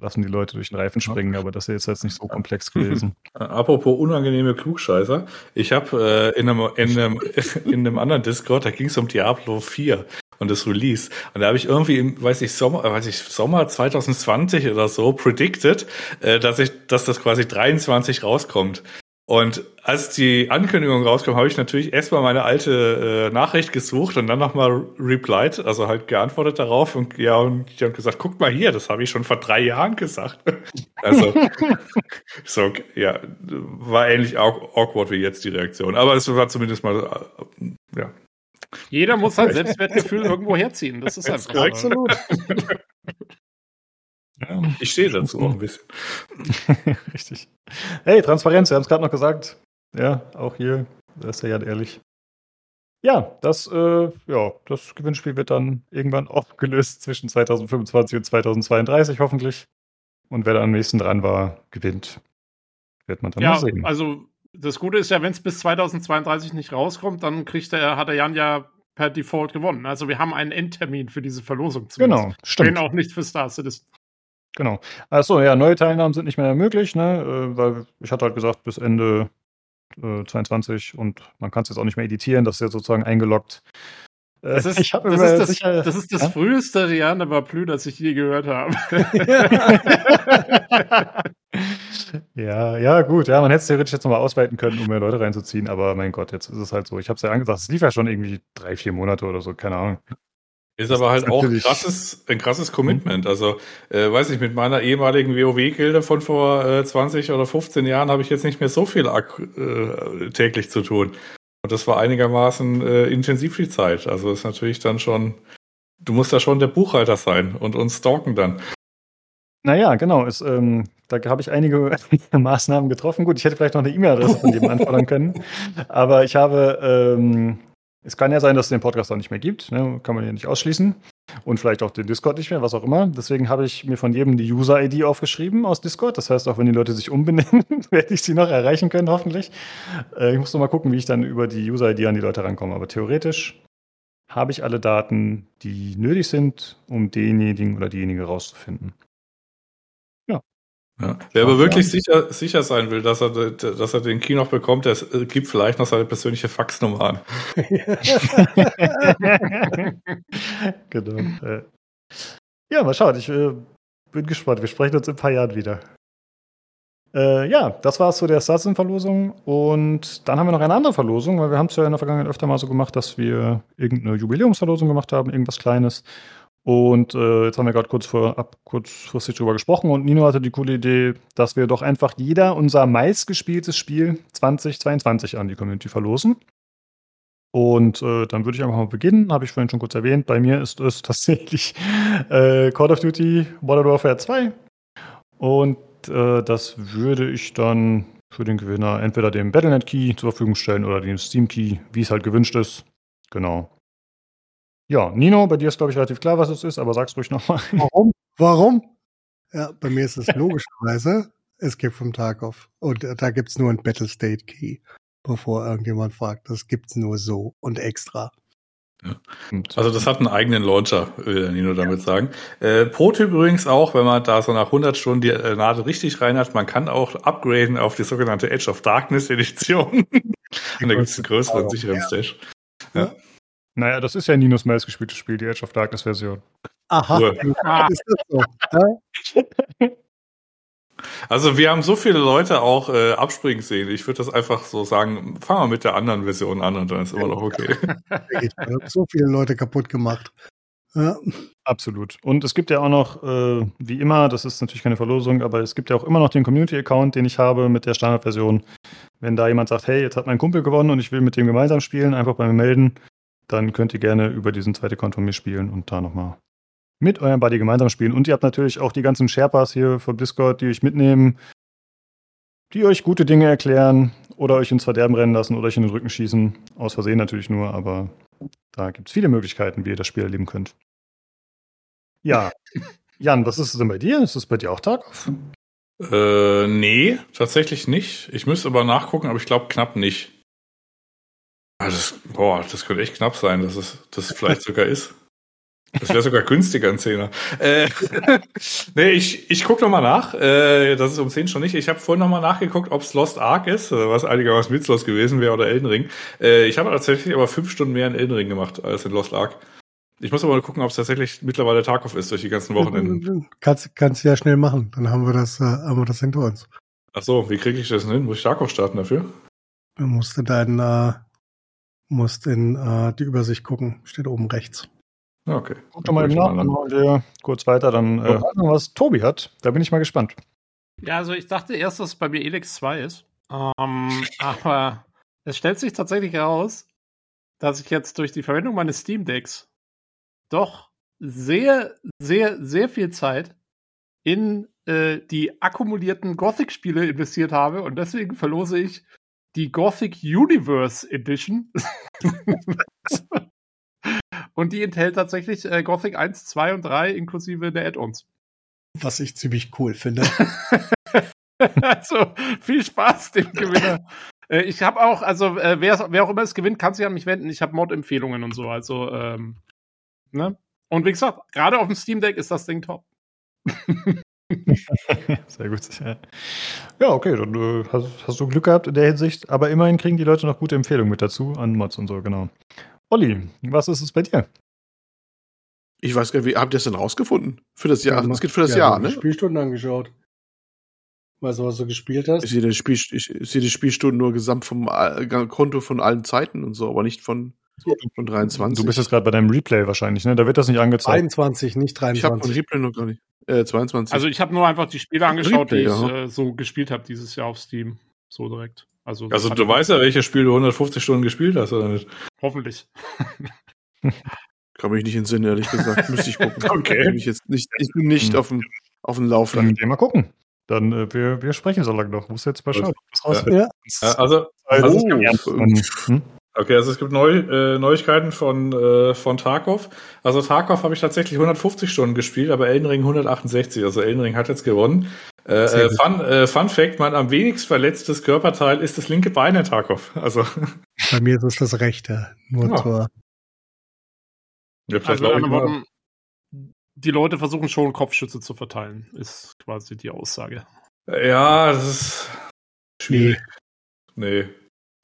lassen die Leute durch den Reifen springen, aber das ist jetzt nicht so komplex gewesen. Äh, Apropos unangenehme Klugscheißer. Ich habe äh, in, einem, in, einem, in einem anderen Discord, da ging es um Diablo 4 und das Release. Und da habe ich irgendwie im, weiß ich, Sommer, weiß ich, Sommer 2020 oder so predicted, äh, dass ich, dass das quasi 23 rauskommt. Und als die Ankündigung rauskam, habe ich natürlich erstmal meine alte äh, Nachricht gesucht und dann nochmal replied, also halt geantwortet darauf und ja, und die haben gesagt, guck mal hier, das habe ich schon vor drei Jahren gesagt. Also so, ja, war ähnlich awkward wie jetzt die Reaktion. Aber es war zumindest mal, äh, ja. Jeder muss sein Selbstwertgefühl irgendwo herziehen. Das ist einfach so. Absolut. Ja. Ich stehe dazu auch ein bisschen. Richtig. Hey, Transparenz, wir haben es gerade noch gesagt. Ja, auch hier, da ist der Jan ehrlich. Ja, das, äh, ja, das Gewinnspiel wird dann irgendwann aufgelöst zwischen 2025 und 2032 hoffentlich. Und wer da am nächsten dran war, gewinnt. Wird man dann Ja, sehen. also das Gute ist ja, wenn es bis 2032 nicht rauskommt, dann kriegt der, hat der Jan ja per Default gewonnen. Also wir haben einen Endtermin für diese Verlosung. genau, Den stimmt. auch nicht für Star Citizen. Genau. Achso, ja, neue Teilnahmen sind nicht mehr möglich, ne? äh, weil ich hatte halt gesagt, bis Ende äh, 22 und man kann es jetzt auch nicht mehr editieren, das ist ja sozusagen eingeloggt. Äh, Das ist, ich hab das, ist das, sicher- das, ist das Ja? früheste Rihanna Baplu, das ich je gehört habe. ja, ja, gut. Ja, man hätte es theoretisch jetzt nochmal ausweiten können, um mehr Leute reinzuziehen, aber mein Gott, jetzt ist es halt so. Ich habe es ja angesagt, es lief ja schon irgendwie drei, vier Monate oder so, keine Ahnung. Ist aber halt auch natürlich- krasses, ein krasses Commitment. Also, äh, weiß ich, mit meiner ehemaligen WoW-Gilde von vor äh, 20 oder 15 Jahren habe ich jetzt nicht mehr so viel äh, täglich zu tun. Und das war einigermaßen äh, intensiv die Zeit. Also ist natürlich dann schon, du musst ja schon der Buchhalter sein und uns stalken dann. Naja, genau. Es, ähm, da habe ich einige Maßnahmen getroffen. Gut, ich hätte vielleicht noch eine E-Mail-Adresse von jedem anfordern können. Aber ich habe, ähm, es kann ja sein, dass es den Podcast auch nicht mehr gibt. Ne? Kann man ja nicht ausschließen. Und vielleicht auch den Discord nicht mehr, was auch immer. Deswegen habe ich mir von jedem die User-ID aufgeschrieben aus Discord. Das heißt, auch wenn die Leute sich umbenennen, werde ich sie noch erreichen können, hoffentlich. Äh, ich muss noch mal gucken, wie ich dann über die User-ID an die Leute rankomme. Aber theoretisch habe ich alle Daten, die nötig sind, um denjenigen oder diejenige rauszufinden. Ja. Wer aber wirklich sicher, sicher sein will, dass er, dass er den Key noch bekommt, der gibt vielleicht noch seine persönliche Faxnummer an. genau. Ja, mal schauen. Ich äh, bin gespannt. Wir sprechen uns in ein paar Jahren wieder. Äh, ja, das war es zu der Assassin-Verlosung. Und dann haben wir noch eine andere Verlosung, weil wir haben es ja in der Vergangenheit öfter mal so gemacht, dass wir irgendeine Jubiläumsverlosung gemacht haben, irgendwas Kleines. Und äh, jetzt haben wir gerade kurz vor, kurzfristig drüber gesprochen und Nino hatte die coole Idee, dass wir doch einfach jeder unser meistgespieltes Spiel 2022 an die Community verlosen. Und äh, dann würde ich einfach mal beginnen, habe ich vorhin schon kurz erwähnt. Bei mir ist es tatsächlich äh, Call of Duty Modern Warfare 2. Und äh, das würde ich dann für den Gewinner entweder den Battlenet Key zur Verfügung stellen oder den Steam Key, wie es halt gewünscht ist. Genau. Ja, Nino, bei dir ist, glaube ich, relativ klar, was es ist, aber sag's ruhig nochmal. Warum? Warum? Ja, bei mir ist es logischerweise Escape from Tarkov. Und äh, da gibt's nur einen Battle State Key, bevor irgendjemand fragt. Das gibt's nur so und extra. Ja. Also das hat einen eigenen Launcher, will Nino damit ja. sagen. Äh, Pro-Typ übrigens auch, wenn man da so nach 100 Stunden die äh, Nadel richtig rein hat, man kann auch upgraden auf die sogenannte Edge of Darkness Edition. und da gibt's einen größeren, sicheren ja. Stash. Ja. Naja, das ist ja Ninos meistgespieltes Spiel, die Edge of Darkness Version. Aha. ist das so? Ja? Also wir haben so viele Leute auch äh, abspringen sehen. Ich würde das einfach so sagen, fangen wir mit der anderen Version an und dann ist immer noch okay. Ich habe so viele Leute kaputt gemacht. Ja. Absolut. Und es gibt ja auch noch, äh, wie immer, das ist natürlich keine Verlosung, aber es gibt ja auch immer noch den Community-Account, den ich habe mit der Standardversion. Wenn da jemand sagt, hey, jetzt hat mein Kumpel gewonnen und ich will mit dem gemeinsam spielen, einfach bei mir melden dann könnt ihr gerne über diesen zweiten Konto mitspielen und da nochmal mit eurem Buddy gemeinsam spielen. Und ihr habt natürlich auch die ganzen Sherpas hier vom Discord, die euch mitnehmen, die euch gute Dinge erklären oder euch ins Verderben rennen lassen oder euch in den Rücken schießen. Aus Versehen natürlich nur, aber da gibt es viele Möglichkeiten, wie ihr das Spiel erleben könnt. Ja. Jan, was ist es denn bei dir? Ist es bei dir auch Tag auf? Äh, nee, tatsächlich nicht. Ich müsste aber nachgucken, aber ich glaube knapp nicht. Ah, das, boah, das könnte echt knapp sein, dass es das vielleicht sogar ist. Das wäre sogar günstiger, ein Zehner. Äh, nee, ich, ich gucke nochmal nach. Äh, das ist um 10 schon nicht. Ich habe vorhin nochmal nachgeguckt, ob es Lost Ark ist, was einigermaßen witzlos gewesen wäre, oder Elden Ring. Äh, ich habe tatsächlich aber fünf Stunden mehr in Elden Ring gemacht als in Lost Ark. Ich muss aber mal gucken, ob es tatsächlich mittlerweile Tarkov ist durch die ganzen Wochenenden. Kannst, kannst du ja schnell machen. Dann haben wir das, äh, haben wir das hinter uns. Ach so, wie kriege ich das denn hin? Muss ich Tarkov starten dafür? Du musst deinen äh, musst in äh, die Übersicht gucken. Steht oben rechts. Okay. Guck doch mal eben nach, dann machen wir kurz weiter, dann äh, was Tobi hat. Da bin ich mal gespannt. Ja, also ich dachte erst, dass es bei mir Elex 2 ist. Ähm, aber es stellt sich tatsächlich heraus, dass ich jetzt durch die Verwendung meines Steam Decks doch sehr, sehr, sehr viel Zeit in äh, die akkumulierten Gothic-Spiele investiert habe und deswegen verlose ich die Gothic Universe Edition. und die enthält tatsächlich äh, Gothic 1, 2 und 3 inklusive der Add-ons. Was ich ziemlich cool finde. also viel Spaß dem Gewinner. äh, ich habe auch, also äh, wer, wer, auch immer es gewinnt, kann sich an mich wenden. Ich habe Mod-Empfehlungen und so. Also, ähm, ne? Und wie gesagt, gerade auf dem Steam Deck ist das Ding top. Sehr gut. Ja, okay, dann äh, hast, hast, du Glück gehabt in der Hinsicht, aber immerhin kriegen die Leute noch gute Empfehlungen mit dazu an Mods und so, genau. Olli, was ist es bei dir? Ich weiß gar nicht, wie habt ihr das denn rausgefunden? Für das Jahr, es geht für das ja, Jahr, ne? Spielstunden angeschaut. Weißt du, was du gespielt hast? Ich sehe, Spiel, ich sehe die Spielstunden nur gesamt vom äh, Konto von allen Zeiten und so, aber nicht von, von 23. Du bist jetzt gerade bei deinem Replay wahrscheinlich, ne? Da wird das nicht angezeigt. 23, nicht 23. Ich habe ein Replay noch gar nicht. Äh, 22. Also ich habe nur einfach die Spiele angeschaut, Replay, die ich äh, so gespielt habe dieses Jahr auf Steam. So direkt. Also, Also du weißt ja, welches Spiel du 150 Stunden gespielt hast, oder nicht? Hoffentlich. Kann mich nicht entsinnen, ehrlich gesagt. Müsste ich gucken. Okay. Bin Ich, jetzt nicht, ich bin nicht Hm. auf dem, auf dem Dann Laufenden. gehen wir mal gucken. Dann, äh, wir, wir sprechen so lange noch. Muss jetzt mal schauen, was rausfällt. Ja. Ja, also, Also, also, Oh, okay, also es gibt Neu, äh, Neuigkeiten von, äh, von Tarkov. Also Tarkov habe ich tatsächlich 150 Stunden gespielt, aber Elden Ring 168. Also Elden Ring hat jetzt gewonnen. Äh, äh. Fun, äh, Fun Fact, mein am wenigst verletztes Körperteil ist das linke Bein in Tarkov. Also, Bei mir ist es das rechte. Nur Ja. zur. hab Also Worten, die Leute versuchen schon Kopfschütze zu verteilen, ist quasi die Aussage. ja, das ist Nee. schwierig. Nee.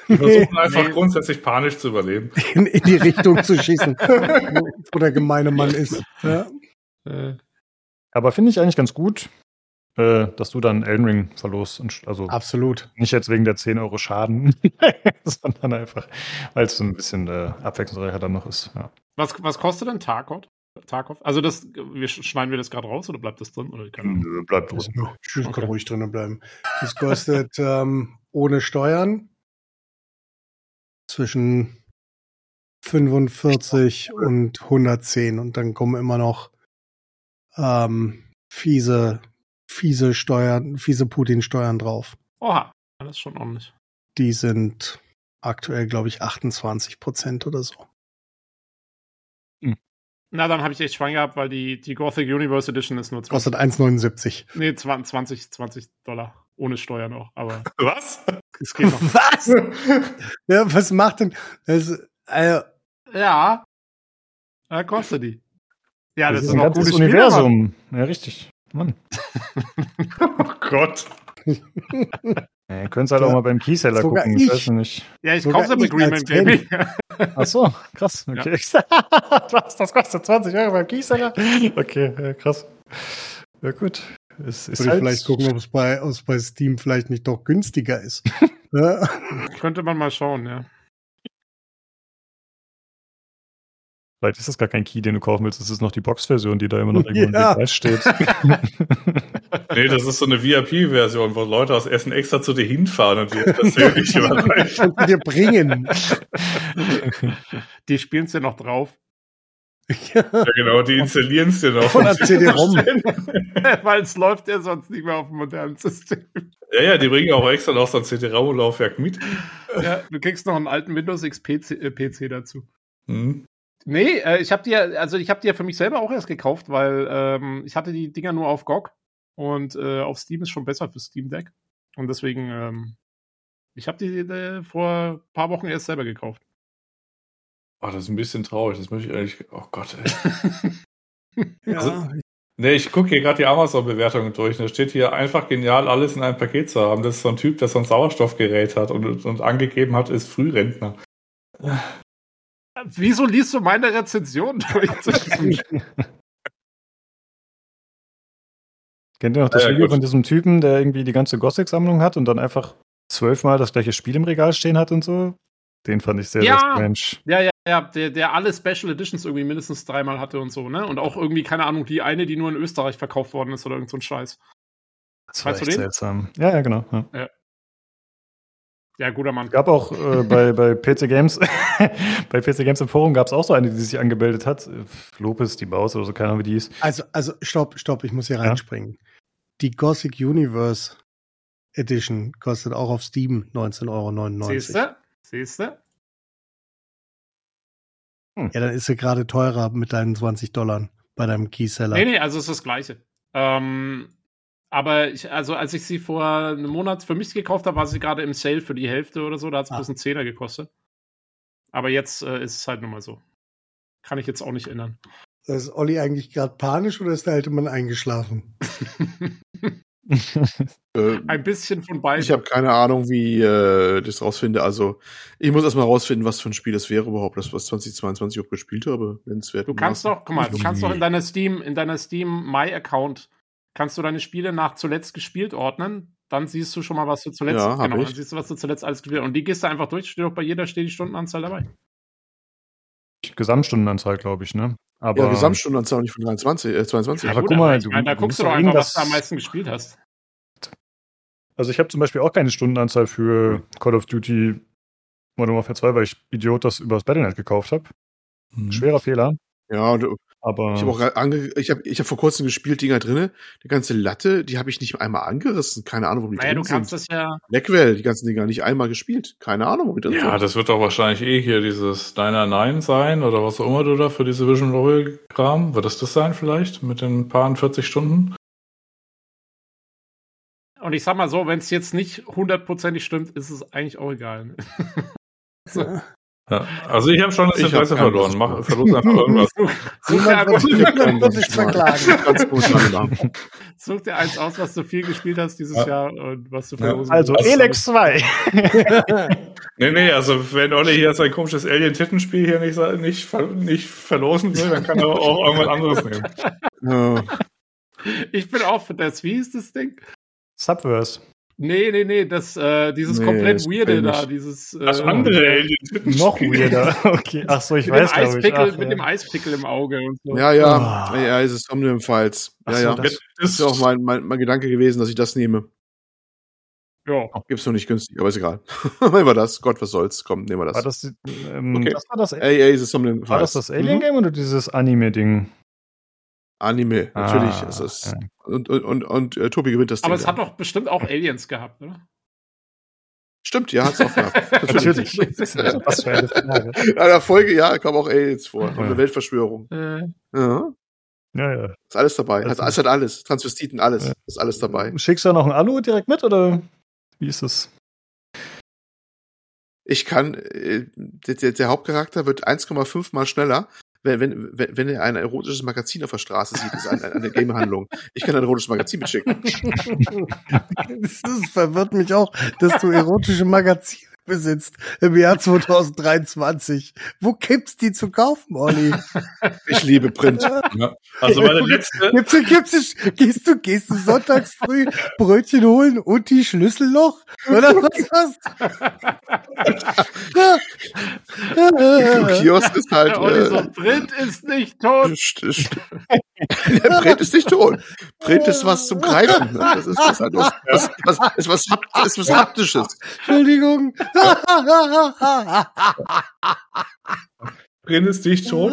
Die versuchen einfach Nee. grundsätzlich panisch zu überleben. In, in die Richtung zu schießen, wo, der gemeine Mann ist. Ja. Äh, Aber finde ich eigentlich ganz gut, äh, dass du dann Elden Ring verlost. Also Absolut. nicht jetzt wegen der 10 Euro Schaden, sondern einfach, weil es so ein bisschen äh, abwechslungsreicher dann noch ist. Ja. was, was kostet denn Tarkov? Tarkov? Also das, wir sch- schneiden wir das gerade raus oder bleibt das drin? Oder. Nö, Bleibt Das, drin. das Okay. kann ruhig drinnen bleiben. Das kostet ähm, ohne Steuern zwischen 45 und 110 und dann kommen immer noch ähm, fiese, fiese Steuern, fiese Putin-Steuern drauf. Oha, das ist schon ordentlich. Die sind aktuell, glaube ich, 28 Prozent oder so. Na, dann habe ich echt Schwein gehabt, weil die, die Gothic Universe Edition ist nur 20, Kostet 1,79. nee, 20, 20 Dollar. Ohne Steuer noch, aber Was? es geht noch. Was? Ja, was macht denn das? Äh, ja. Da kostet die. Ja, das, das ist ein auch ganzes gute Spiele. Universum. ja, richtig. Mann. Oh Gott. Ja, ihr könnt halt auch Ja. mal beim Keyseller Sogar gucken. ich. Ich weiß nicht. Ja, ich kaufe ich Agreement, als Baby. Ach so, krass. Okay. Was? Das kostet 20 Euro beim Keyseller? Okay, ja, krass. Ja, gut. Es ist Würde ich halt, vielleicht gucken, ob es bei, bei Steam vielleicht nicht doch günstiger ist. ja. Könnte man mal schauen, ja. Vielleicht ist das gar kein Key, den du kaufen willst. Das ist noch die Box-Version, die da immer noch irgendwo Ja. im Preis steht. Nee, das ist so eine VIP-Version, wo Leute aus Essen extra zu dir hinfahren und dir persönlich überreichen. Und dir bringen. Die spielen es ja noch drauf, ja. Ja, genau, die installieren es dir noch. Von der CD-ROM. weil es läuft ja sonst nicht mehr auf dem modernen System. Ja, ja, die bringen auch extra noch so ein CD-RAW-Laufwerk mit. Ja, du kriegst noch einen alten Windows XP C- äh, PC dazu. Hm. Nee, äh, ich habe die ja, also ich habe die ja für mich selber auch erst gekauft, weil ähm, ich hatte die Dinger nur auf GOG und äh, auf Steam ist schon besser für Steam Deck. Und deswegen, ähm, ich habe die äh, vor ein paar Wochen erst selber gekauft. Oh, das ist ein bisschen traurig. Das möchte ich eigentlich. Oh Gott, ey. ja. Nee, ich gucke hier gerade die Amazon-Bewertungen durch. Da steht hier einfach genial, alles in einem Paket zu haben. Das ist so ein Typ, der so ein Sauerstoffgerät hat und, und angegeben hat, ist Frührentner. Wieso liest du meine Rezension durch? Kennt ihr noch das Ja, Video gut. von diesem Typen, der irgendwie die ganze Gothic-Sammlung hat und dann einfach zwölfmal das gleiche Spiel im Regal stehen hat und so? Den fand ich sehr, Ja. sehr strange. ja, ja, ja, der, der alle Special Editions irgendwie mindestens dreimal hatte und so, ne? Und auch irgendwie, keine Ahnung, die eine, die nur in Österreich verkauft worden ist oder irgend so ein Scheiß. Das war Weißt du echt den? seltsam. Ja, ja, genau. Ja. Ja, guter Mann. gab auch äh, bei, bei PC Games, bei PC Games im Forum gab es auch so eine, die sich angemeldet hat. Lopez, die Baus oder so, keine Ahnung, wie die hieß. Also, also, stopp, stopp, ich muss hier Ja? reinspringen. Die Gothic Universe Edition kostet auch auf Steam 19,99 Euro. Siehste? Siehste? Ja, dann ist sie gerade teurer mit deinen 20 Dollar bei deinem Keyseller. Nee, nee, also es ist das Gleiche. Ähm, aber ich, also als ich sie vor einem Monat für mich gekauft habe, war sie gerade im Sale für die Hälfte oder so. Da hat es Ah. bloß einen Zehner gekostet. Aber jetzt äh, ist es halt nun mal so. Kann ich jetzt auch nicht ändern. Ist Olli eigentlich gerade panisch oder ist der alte Mann eingeschlafen? Äh, Ein bisschen von beiden. ich habe keine Ahnung, wie äh, das rausfinde. Also, ich muss erstmal rausfinden, was für ein Spiel das wäre überhaupt, das was 2022 auch gespielt habe. Nennenswert. Du kannst doch, guck mal, du kannst doch in deiner Steam, in deiner Steam My Account kannst du deine Spiele nach zuletzt gespielt ordnen. Dann siehst du schon mal, was du zuletzt, Ja, genau, ich. dann siehst du, was du zuletzt alles gespielt hast. Und die gehst du einfach durch, steht auch bei jeder steht die Stundenanzahl dabei. Gesamtstundenanzahl, glaube ich, ne? Aber Ja, Gesamtstundenanzahl nicht von 23, äh, 22. Aber Gut, guck mal, du- meine, da du guckst du doch einfach, was irgendwas- du am meisten gespielt hast. Also ich habe zum Beispiel auch keine Stundenanzahl für Call of Duty Modern Warfare 2, weil ich Idiot das übers Battlenet gekauft habe. Mhm. Schwerer Fehler. Ja, und Aber ich habe auch ange ich habe ich hab vor kurzem gespielt, Dinger drinne. Die ganze Latte, die habe ich nicht einmal angerissen. Keine Ahnung, wo die Naja, drin du kannst sind. das ja. Blackwell, die ganzen Dinger nicht einmal gespielt. Keine Ahnung, wo die drin Ja, sind. das wird doch wahrscheinlich eh hier dieses 999 sein oder was auch immer du da für diese Vision Royal Kram. Wird das das sein vielleicht mit den paar 40 Stunden? Und ich sag mal so, wenn es jetzt nicht hundertprozentig stimmt, ist es eigentlich auch egal. ne? Ja. Also ich habe schon das Interesse verloren. Mach, versuch einfach irgendwas. Such dir, einfach, verklagen. Such dir eins aus, was du viel gespielt hast dieses Ja. Jahr und was du Ja. verlosen also willst. Elex 2. Nee, nee, also wenn Olli hier sein komisches Alien-Tittenspiel hier nicht, nicht, nicht verlosen will, dann kann er auch irgendwas anderes nehmen. Ja. Ich bin auch für das. Wie ist das Ding? Subverse. Nee, nee, nee, das, äh, dieses Nee, komplett das Weirde da, dieses. Äh, Das andere Alien-Tittenspiel. Noch weirder. Okay. Ach so, ich mit weiß, dem. Eispickel, Ach, mit ja. dem Eispickel im Auge und so. Ja, ja, Ah. ja, ist es Somnium Files. Ach Ja, so, ja. das- Das ist auch mein, mein, mein Gedanke gewesen, dass ich das nehme. Ja. Gibt's noch nicht günstig, aber ist egal. nehmen wir das. Gott, was soll's. Komm, nehmen wir das. War das, ähm, Okay. das war das, ist war das, das Alien-Game oder dieses Anime-Ding? Anime, natürlich. Ah, ist es. ja. Und, und, und, und äh, Tobi gewinnt das Ding. Aber es dann. hat doch bestimmt auch Aliens gehabt, oder? Stimmt, ja, hat's auch gehabt. Natürlich. Natürlich. Was für eine Frage. In einer Folge, ja, kam auch Aliens vor. Ja. eine Weltverschwörung. Äh, Ja, Ja, ja. ist alles dabei. Hat, Also- es hat alles. Transvestiten, alles. Ja. Ist alles dabei. Schickst du da noch ein Alu direkt mit oder wie ist es? Ich kann, äh, der, der, der Hauptcharakter wird 1,5 mal schneller, wenn, wenn, wenn er ein erotisches Magazin auf der Straße sieht, ist eine, eine Game-Handlung. Ich kann ein erotisches Magazin mitschicken. Das verwirrt mich auch, dass du erotische Magazine besitzt im Jahr 2023. Wo gibt's die zu kaufen, Olli? Ich liebe Print. Ja. Also meine letzte, Gibt's, gibt's, gehst du, gehst du sonntags früh Brötchen holen und die Schlüssel noch? Oder was hast Im Kiosk ist halt, Olli so, äh, Print ist nicht tot. der Print ist nicht tot. Print ist was zum Greifen. Das ist, das ist halt was, was, was, ist was, ist was Haptisches. Entschuldigung. Print ist tot,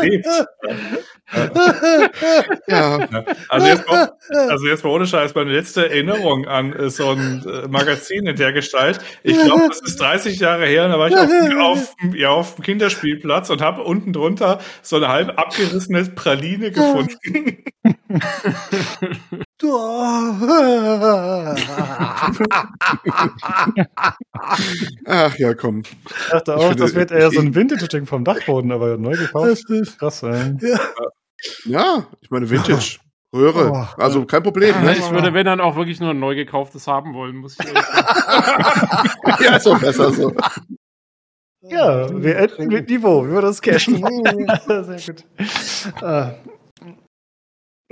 lebt. Ja. Also jetzt mal, also jetzt mal ohne Scheiß, meine letzte Erinnerung an äh, so ein äh, Magazin in der Gestalt. Ich glaube, das ist 30 Jahre her, und da war ich auf, auf, ja, auf dem Kinderspielplatz und habe unten drunter so eine halb abgerissene Praline gefunden. Ach ja, komm. Ich dachte Ich auch, finde, das wird eher so ein ich- Vintage-Ding vom Dachboden, aber neu gekauft. Das ist, Krass, ey. Ja, ich meine Vintage. Röhre. Oh. Also kein Problem. Ne? Ich würde, wenn dann auch wirklich nur ein neu gekauftes haben wollen, muss ich. Ja, ist doch besser so. Ja, wir enden mit Niveau, wie wir das cashen. Sehr gut. Ah.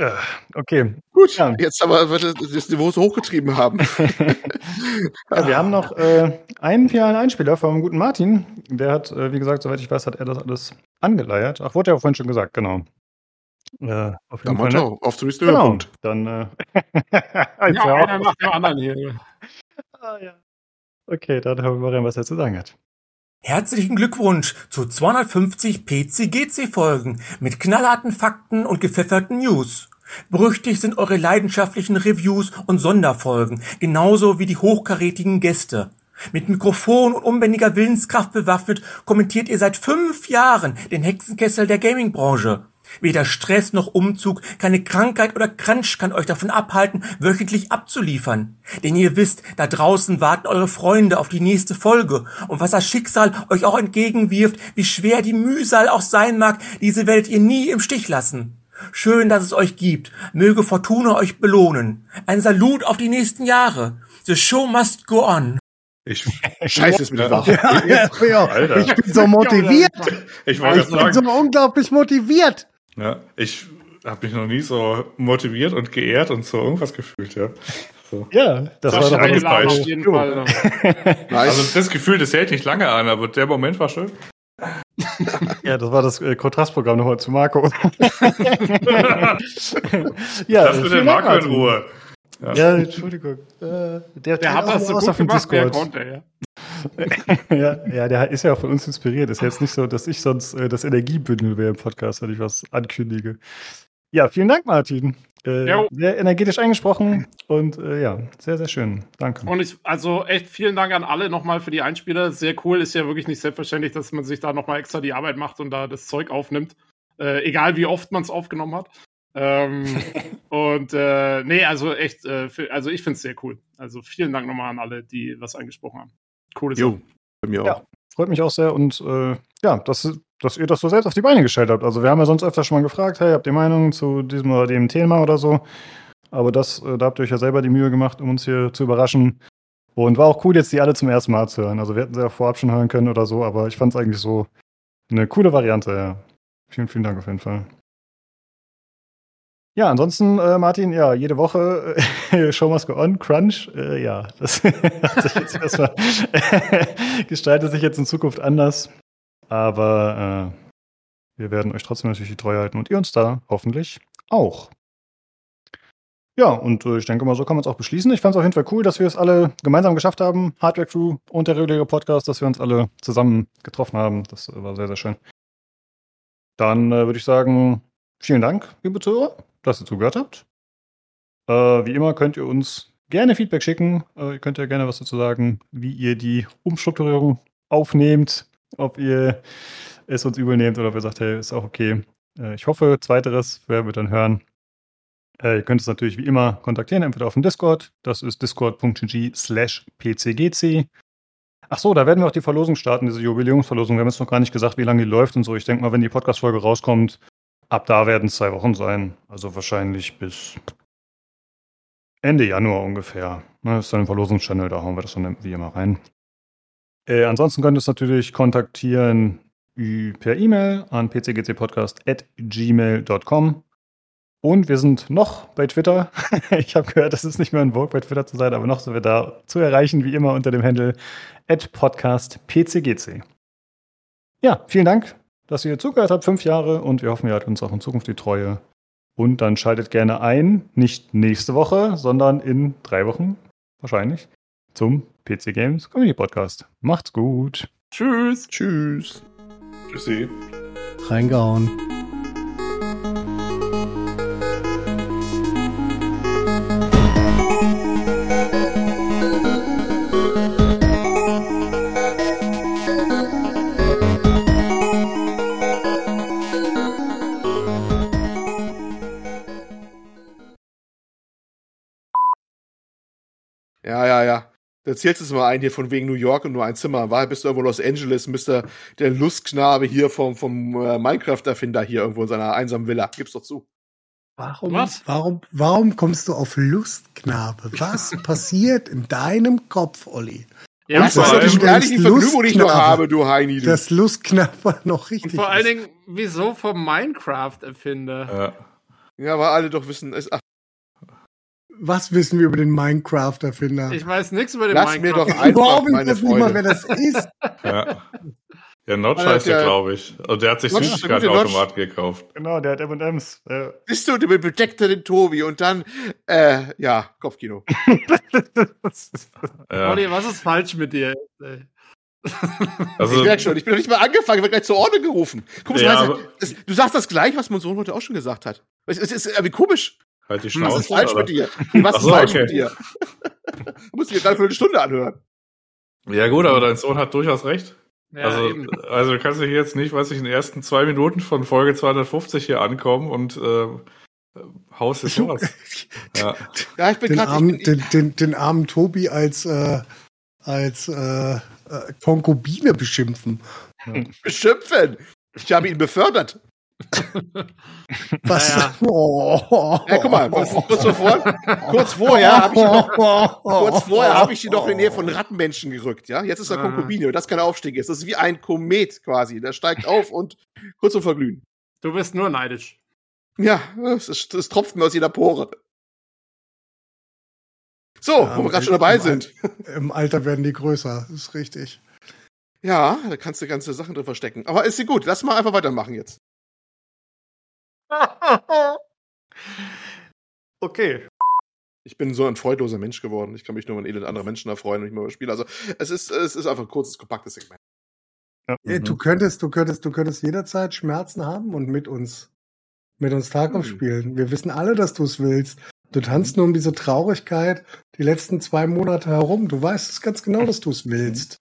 Ja, Okay, Gut, Ja. jetzt aber weil wir das Niveau so hochgetrieben haben. ja, wir haben noch äh, einen finalen Einspieler vom guten Martin. Der hat, äh, wie gesagt, soweit ich weiß, hat er das alles angeleiert. Ach, wurde ja auch vorhin schon gesagt, genau. Äh, auf Dann jeden Fall. Ne? Auf zum nächsten Genau, Höhepunkt. dann äh, Ja, hör einer nach dem anderen hier. Ah, ja. Okay, dann hören wir mal rein, was er zu sagen hat. Herzlichen Glückwunsch zu 250 PC-GC-Folgen mit knallharten Fakten und gepfefferten News. Berüchtigt sind eure leidenschaftlichen Reviews und Sonderfolgen, genauso wie die hochkarätigen Gäste. Mit Mikrofon und unbändiger Willenskraft bewaffnet kommentiert ihr seit fünf Jahren den Hexenkessel der Gaming-Branche. Weder Stress noch Umzug, keine Krankheit oder Crunch kann euch davon abhalten, wöchentlich abzuliefern. Denn ihr wisst, da draußen warten eure Freunde auf die nächste Folge. Und was das Schicksal euch auch entgegenwirft, wie schwer die Mühsal auch sein mag, diese werdet ihr nie im Stich lassen. Schön, dass es euch gibt. Möge Fortuna euch belohnen. Ein Salut auf die nächsten Jahre. The show must go on. Ich, Scheiße, ist mit Ja. der Waffe. ja, ja. Alter. Ich bin so motiviert. ich Ich bin so unglaublich motiviert. ja, ich habe mich noch nie so motiviert und geehrt und so irgendwas gefühlt, ja. So. Ja, das Das war ist doch ein auf jeden Fall. Also das Gefühl, das hält nicht lange an, aber der Moment war schön. Ja, das war das äh, Kontrastprogramm nochmal zu Marco. ja, Lass mir den vielen Dank, Marco in. Ruhe. Ja. Ja, Entschuldigung. Äh, der Der hat das so gut gemacht, wie er konnte, ja. ja, ja, der ist ja auch von uns inspiriert. Ist ja jetzt nicht so, dass ich sonst äh, das Energiebündel wäre im Podcast, wenn ich was ankündige. Ja, vielen Dank, Martin. Äh, sehr energetisch eingesprochen und äh, ja, sehr, sehr schön. Danke. Und ich, also echt vielen Dank an alle nochmal für die Einspieler. Sehr cool. Ist ja wirklich nicht selbstverständlich, dass man sich da nochmal extra die Arbeit macht und da das Zeug aufnimmt. Äh, egal wie oft man es aufgenommen hat. Ähm, und äh, nee, also echt, äh, für, also ich finde es sehr cool. Also vielen Dank nochmal an alle, die was eingesprochen haben. Coole Jo, bei mir auch. Ja. Freut mich auch sehr und äh, ja, dass, dass ihr das so selbst auf die Beine gestellt habt. Also wir haben ja sonst öfter schon mal gefragt, hey, habt ihr Meinung zu diesem oder dem Thema oder so? Aber das, äh, da habt ihr euch ja selber die Mühe gemacht, um uns hier zu überraschen. Und war auch cool, jetzt die alle zum ersten Mal zu hören. Also wir hätten sie ja vorab schon hören können oder so, aber ich fand es eigentlich so eine coole Variante, ja. Vielen, vielen Dank auf jeden Fall. Ja, ansonsten, äh, Martin, ja, jede Woche äh, Show must go on, Crunch, äh, ja, das hat sich jetzt erstmal gestaltet sich jetzt in Zukunft anders. Aber äh, wir werden euch trotzdem natürlich die Treue halten und ihr uns da hoffentlich auch. Ja, und äh, ich denke mal, so kann man es auch beschließen. Ich fand es auf jeden Fall cool, dass wir es alle gemeinsam geschafft haben. Hardware Crew und der reguläre Podcast, dass wir uns alle zusammen getroffen haben. Das äh, war sehr, sehr schön. Dann äh, würde ich sagen, vielen Dank, liebe Zuhörer, dass ihr zugehört habt. Äh, wie immer könnt ihr uns gerne Feedback schicken. Äh, ihr könnt ja gerne was dazu sagen, wie ihr die Umstrukturierung aufnehmt, ob ihr es uns übel nehmt oder ob ihr sagt, hey, ist auch okay. Äh, ich hoffe, zweiteres werden wir dann hören. Äh, ihr könnt es natürlich wie immer kontaktieren, entweder auf dem Discord, das ist discord.gg slash pcgc. Ach so, da werden wir auch die Verlosung starten, diese Jubiläumsverlosung. Wir haben jetzt noch gar nicht gesagt, wie lange die läuft und so. Ich denke mal, wenn die Podcast-Folge rauskommt, ab da werden es zwei Wochen sein. Also wahrscheinlich bis Ende Januar ungefähr. Ne, Das ist dann ein Verlosungschannel, da hauen wir das dann wie immer rein. Äh, ansonsten könnt ihr es natürlich kontaktieren per E-Mail an pcgcpodcast.gmail.com. Und wir sind noch bei Twitter. ich habe gehört, das ist nicht mehr ein Vogue bei Twitter zu sein, aber noch sind wir da zu erreichen, wie immer unter dem Handle podcastpcgc. Ja, vielen Dank, dass ihr zugehört habt, fünf Jahre, und wir hoffen, ihr haltet uns auch in Zukunft die Treue. Und dann schaltet gerne ein, nicht nächste Woche, sondern in drei Wochen, wahrscheinlich, zum PC Games Community Podcast. Macht's gut. Tschüss. Tschüss. Tschüssi. Reingehauen. Erzählst es mal ein hier von wegen New York und nur ein Zimmer. War bist du irgendwo in Los Angeles und bist der, Lustknabe hier vom, vom äh, Minecraft-Erfinder hier irgendwo in seiner einsamen Villa. Gib's doch zu. Warum, Was? warum, warum kommst du auf Lustknabe? Was passiert in deinem Kopf, Olli? Ja, das ist doch die spärlichen Vergnügung, die ich noch habe, du Heini. Du. Das Lustknabe noch und richtig. vor allen ist. Dingen, wieso vom Minecraft-Erfinder? Ja. ja, weil alle doch wissen, es, ach, Was wissen wir über den Minecraft-Erfinder? Ich weiß nichts über den Lass mir doch Minecraft. einfach, Überhaupt meine weiß nicht mal, Freunde. wer das ist. Ja. Ja, Notch heißt der, der- glaube ich. Und der hat sich der Süßigkeitenautomat gekauft. Genau, der hat M&M's. Äh, Bist du, du bedeckte den Tobi und dann, äh, ja, Kopfkino. Ja. Olli, was ist falsch mit dir? ey? Also, ich merk schon, ich bin noch nicht mal angefangen, ich werde gleich zur Ordnung gerufen. Guck Ja, du sagst das gleich, was mein Sohn heute auch schon gesagt hat. Es ist, es ist irgendwie komisch. Halt die Was Schnauze. ist falsch oder? mit dir? Was ist so, falsch okay. mit dir? du musst dir gerade für eine Stunde anhören. Ja gut, aber dein Sohn hat durchaus recht. Ja, also, eben. also du kannst dich jetzt nicht, weiß ich, in den ersten zwei Minuten von Folge 250 hier ankommen und äh, haust jetzt sowas. Ja. Ja, ich bin Den gerade. armen, den, den, den armen Tobi als, äh, als äh, äh, Konkubine beschimpfen. beschimpfen. Ich habe ihn befördert. Was? Ja, Oh. Ja, guck mal, kurz, kurz, zuvor, kurz vorher habe ich ihn noch, kurz vorher habe ich ihn noch in die Nähe von Rattenmenschen gerückt. Ja, jetzt ist er Ah. Konkubine und das kein Aufstieg ist. Das ist wie ein Komet quasi. Der steigt auf und kurz zum Verglühen. Du bist nur neidisch. Ja, es, ist, es tropft mir aus jeder Pore. So, Ja, wo wir gerade schon dabei im sind. Im Alter werden die größer, ist richtig. Ja, da kannst du ganze Sachen drin verstecken. Aber ist sie gut. Lass mal einfach weitermachen jetzt. Okay. Ich bin so ein freudloser Mensch geworden. Ich kann mich nur an Elend anderer Menschen erfreuen, wenn ich mal was spiele. Also es ist, es ist einfach ein kurzes, kompaktes Segment. Ja. Du könntest, du könntest, du könntest jederzeit Schmerzen haben und mit uns, mit uns Tarkov Hm. spielen. Wir wissen alle, dass du es willst. Du tanzt nur um diese Traurigkeit die letzten zwei Monate herum. Du weißt es ganz genau, dass du es willst.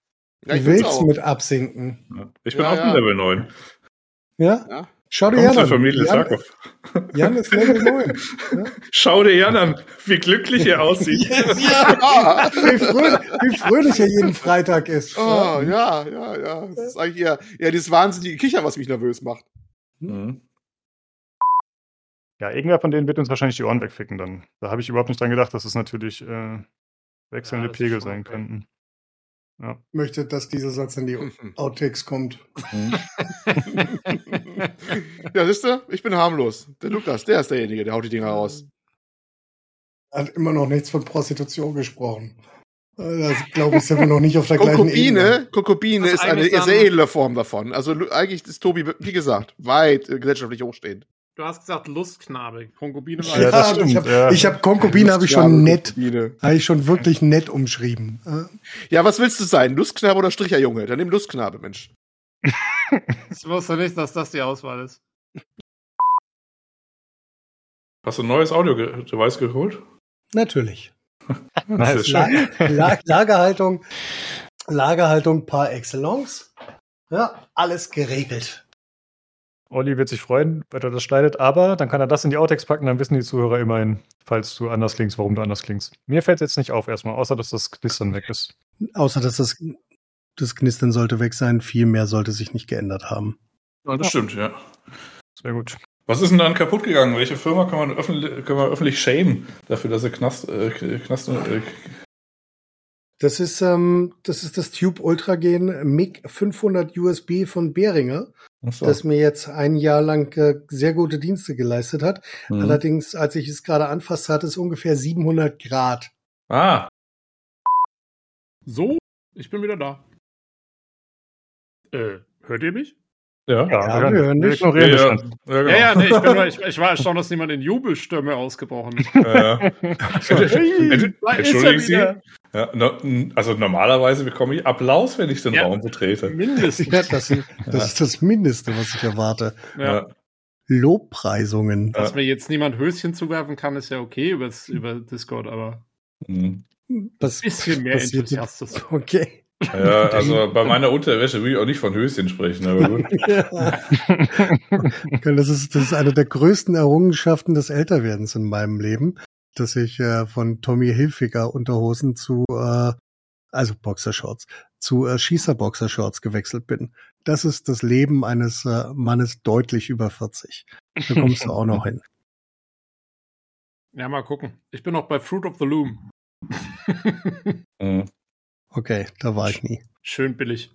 Ja, ich du will's willst auch. mit absinken. Ja. Ich bin Ja, auch ja. Level 9. Ja? Ja. Schau dir Jan an. Familie Jan. Jan ist Level 9. Ja? Schau dir Jan an, wie glücklich er aussieht. Ja. Wie, fröhlich, wie fröhlich er jeden Freitag ist. Oh, ja, ja, ja. Das ist eigentlich eher, eher dieses wahnsinnige Kichern, was mich nervös macht. Mhm. Ja, irgendwer von denen wird uns wahrscheinlich die Ohren wegficken dann. Da habe ich überhaupt nicht dran gedacht, dass es natürlich äh, wechselnde Ja, Pegel sein okay. könnten. Möchte, dass dieser Satz in die Outtakes kommt. Ja, siehst du, ich bin harmlos. Der Lukas, der ist derjenige, der haut die Dinger raus. Hat immer noch nichts von Prostitution gesprochen. Also, glaube ich, sind wir noch nicht auf der gleichen Ebene. Konkubine, Das ist eine sehr edle Form davon. Also eigentlich ist Tobi, wie gesagt, weit äh, gesellschaftlich hochstehend. Du hast gesagt Lustknabe. Konkubine war Ja, das ich stimmt, habe ja. ich hab Konkubine habe ich schon nett, habe ich schon wirklich nett umschrieben. Äh, Ja, was willst du sein? Lustknabe oder Stricherjunge? Dann nimm Lustknabe, Mensch. Ich wusste nicht, dass das die Auswahl ist. Hast du ein neues Audio-Device geholt? Natürlich. Nice. La La Lagerhaltung, Lagerhaltung par excellence. Ja, alles geregelt. Olli wird sich freuen, weil er das schneidet, aber dann kann er das in die Outtakes packen, dann wissen die Zuhörer immerhin, falls du anders klingst, warum du anders klingst. Mir fällt es jetzt nicht auf erstmal, außer dass das Knistern weg ist. Außer dass das, das Knistern sollte weg sein, viel mehr sollte sich nicht geändert haben. Ja, das stimmt, ja. Sehr gut. Was ist denn dann kaputt gegangen? Welche Firma kann man öffentlich, kann man öffentlich shamen dafür, dass sie Knast, äh, Knast äh, Das ist, ähm, das ist das Tube Ultragen MiG 500 USB von Behringer, achso. das mir jetzt ein Jahr lang äh, sehr gute Dienste geleistet hat. Mhm. Allerdings, als ich es gerade anfasst hatte, es ungefähr 700 Grad. Ah, So, ich bin wieder da. Äh, hört ihr mich? Ja. Ja, wir hören dich. Ja, ja. genau. Ja, ja, nee, ich, bin ich, ich war erstaunt, dass niemand in Jubelstimme ausgebrochen ist. Entschuldigen Sie. Ja, no, also normalerweise bekomme ich Applaus, wenn ich den Ja. Raum betrete. Mindestens. Ja, das, ist- das ist das Mindeste, was ich erwarte. Ja. Lobpreisungen. Dass mir jetzt niemand Höschen zuwerfen kann, ist ja okay über Discord, aber Mhm. Was ein bisschen mehr Enthusiasmus. Okay. Ja, also bei meiner Unterwäsche will ich auch nicht von Höschen sprechen, aber gut. Ja. das, ist, das ist eine der größten Errungenschaften des Älterwerdens in meinem Leben, dass ich äh, von Tommy Hilfiger Unterhosen zu, äh, also Boxershorts, zu äh, Schießer-Boxershorts gewechselt bin. Das ist das Leben eines äh, Mannes deutlich über 40. Da kommst du auch noch hin. Ja, mal gucken. Ich bin noch bei Fruit of the Loom. Mhm. Okay, da war ich nie. Schön billig.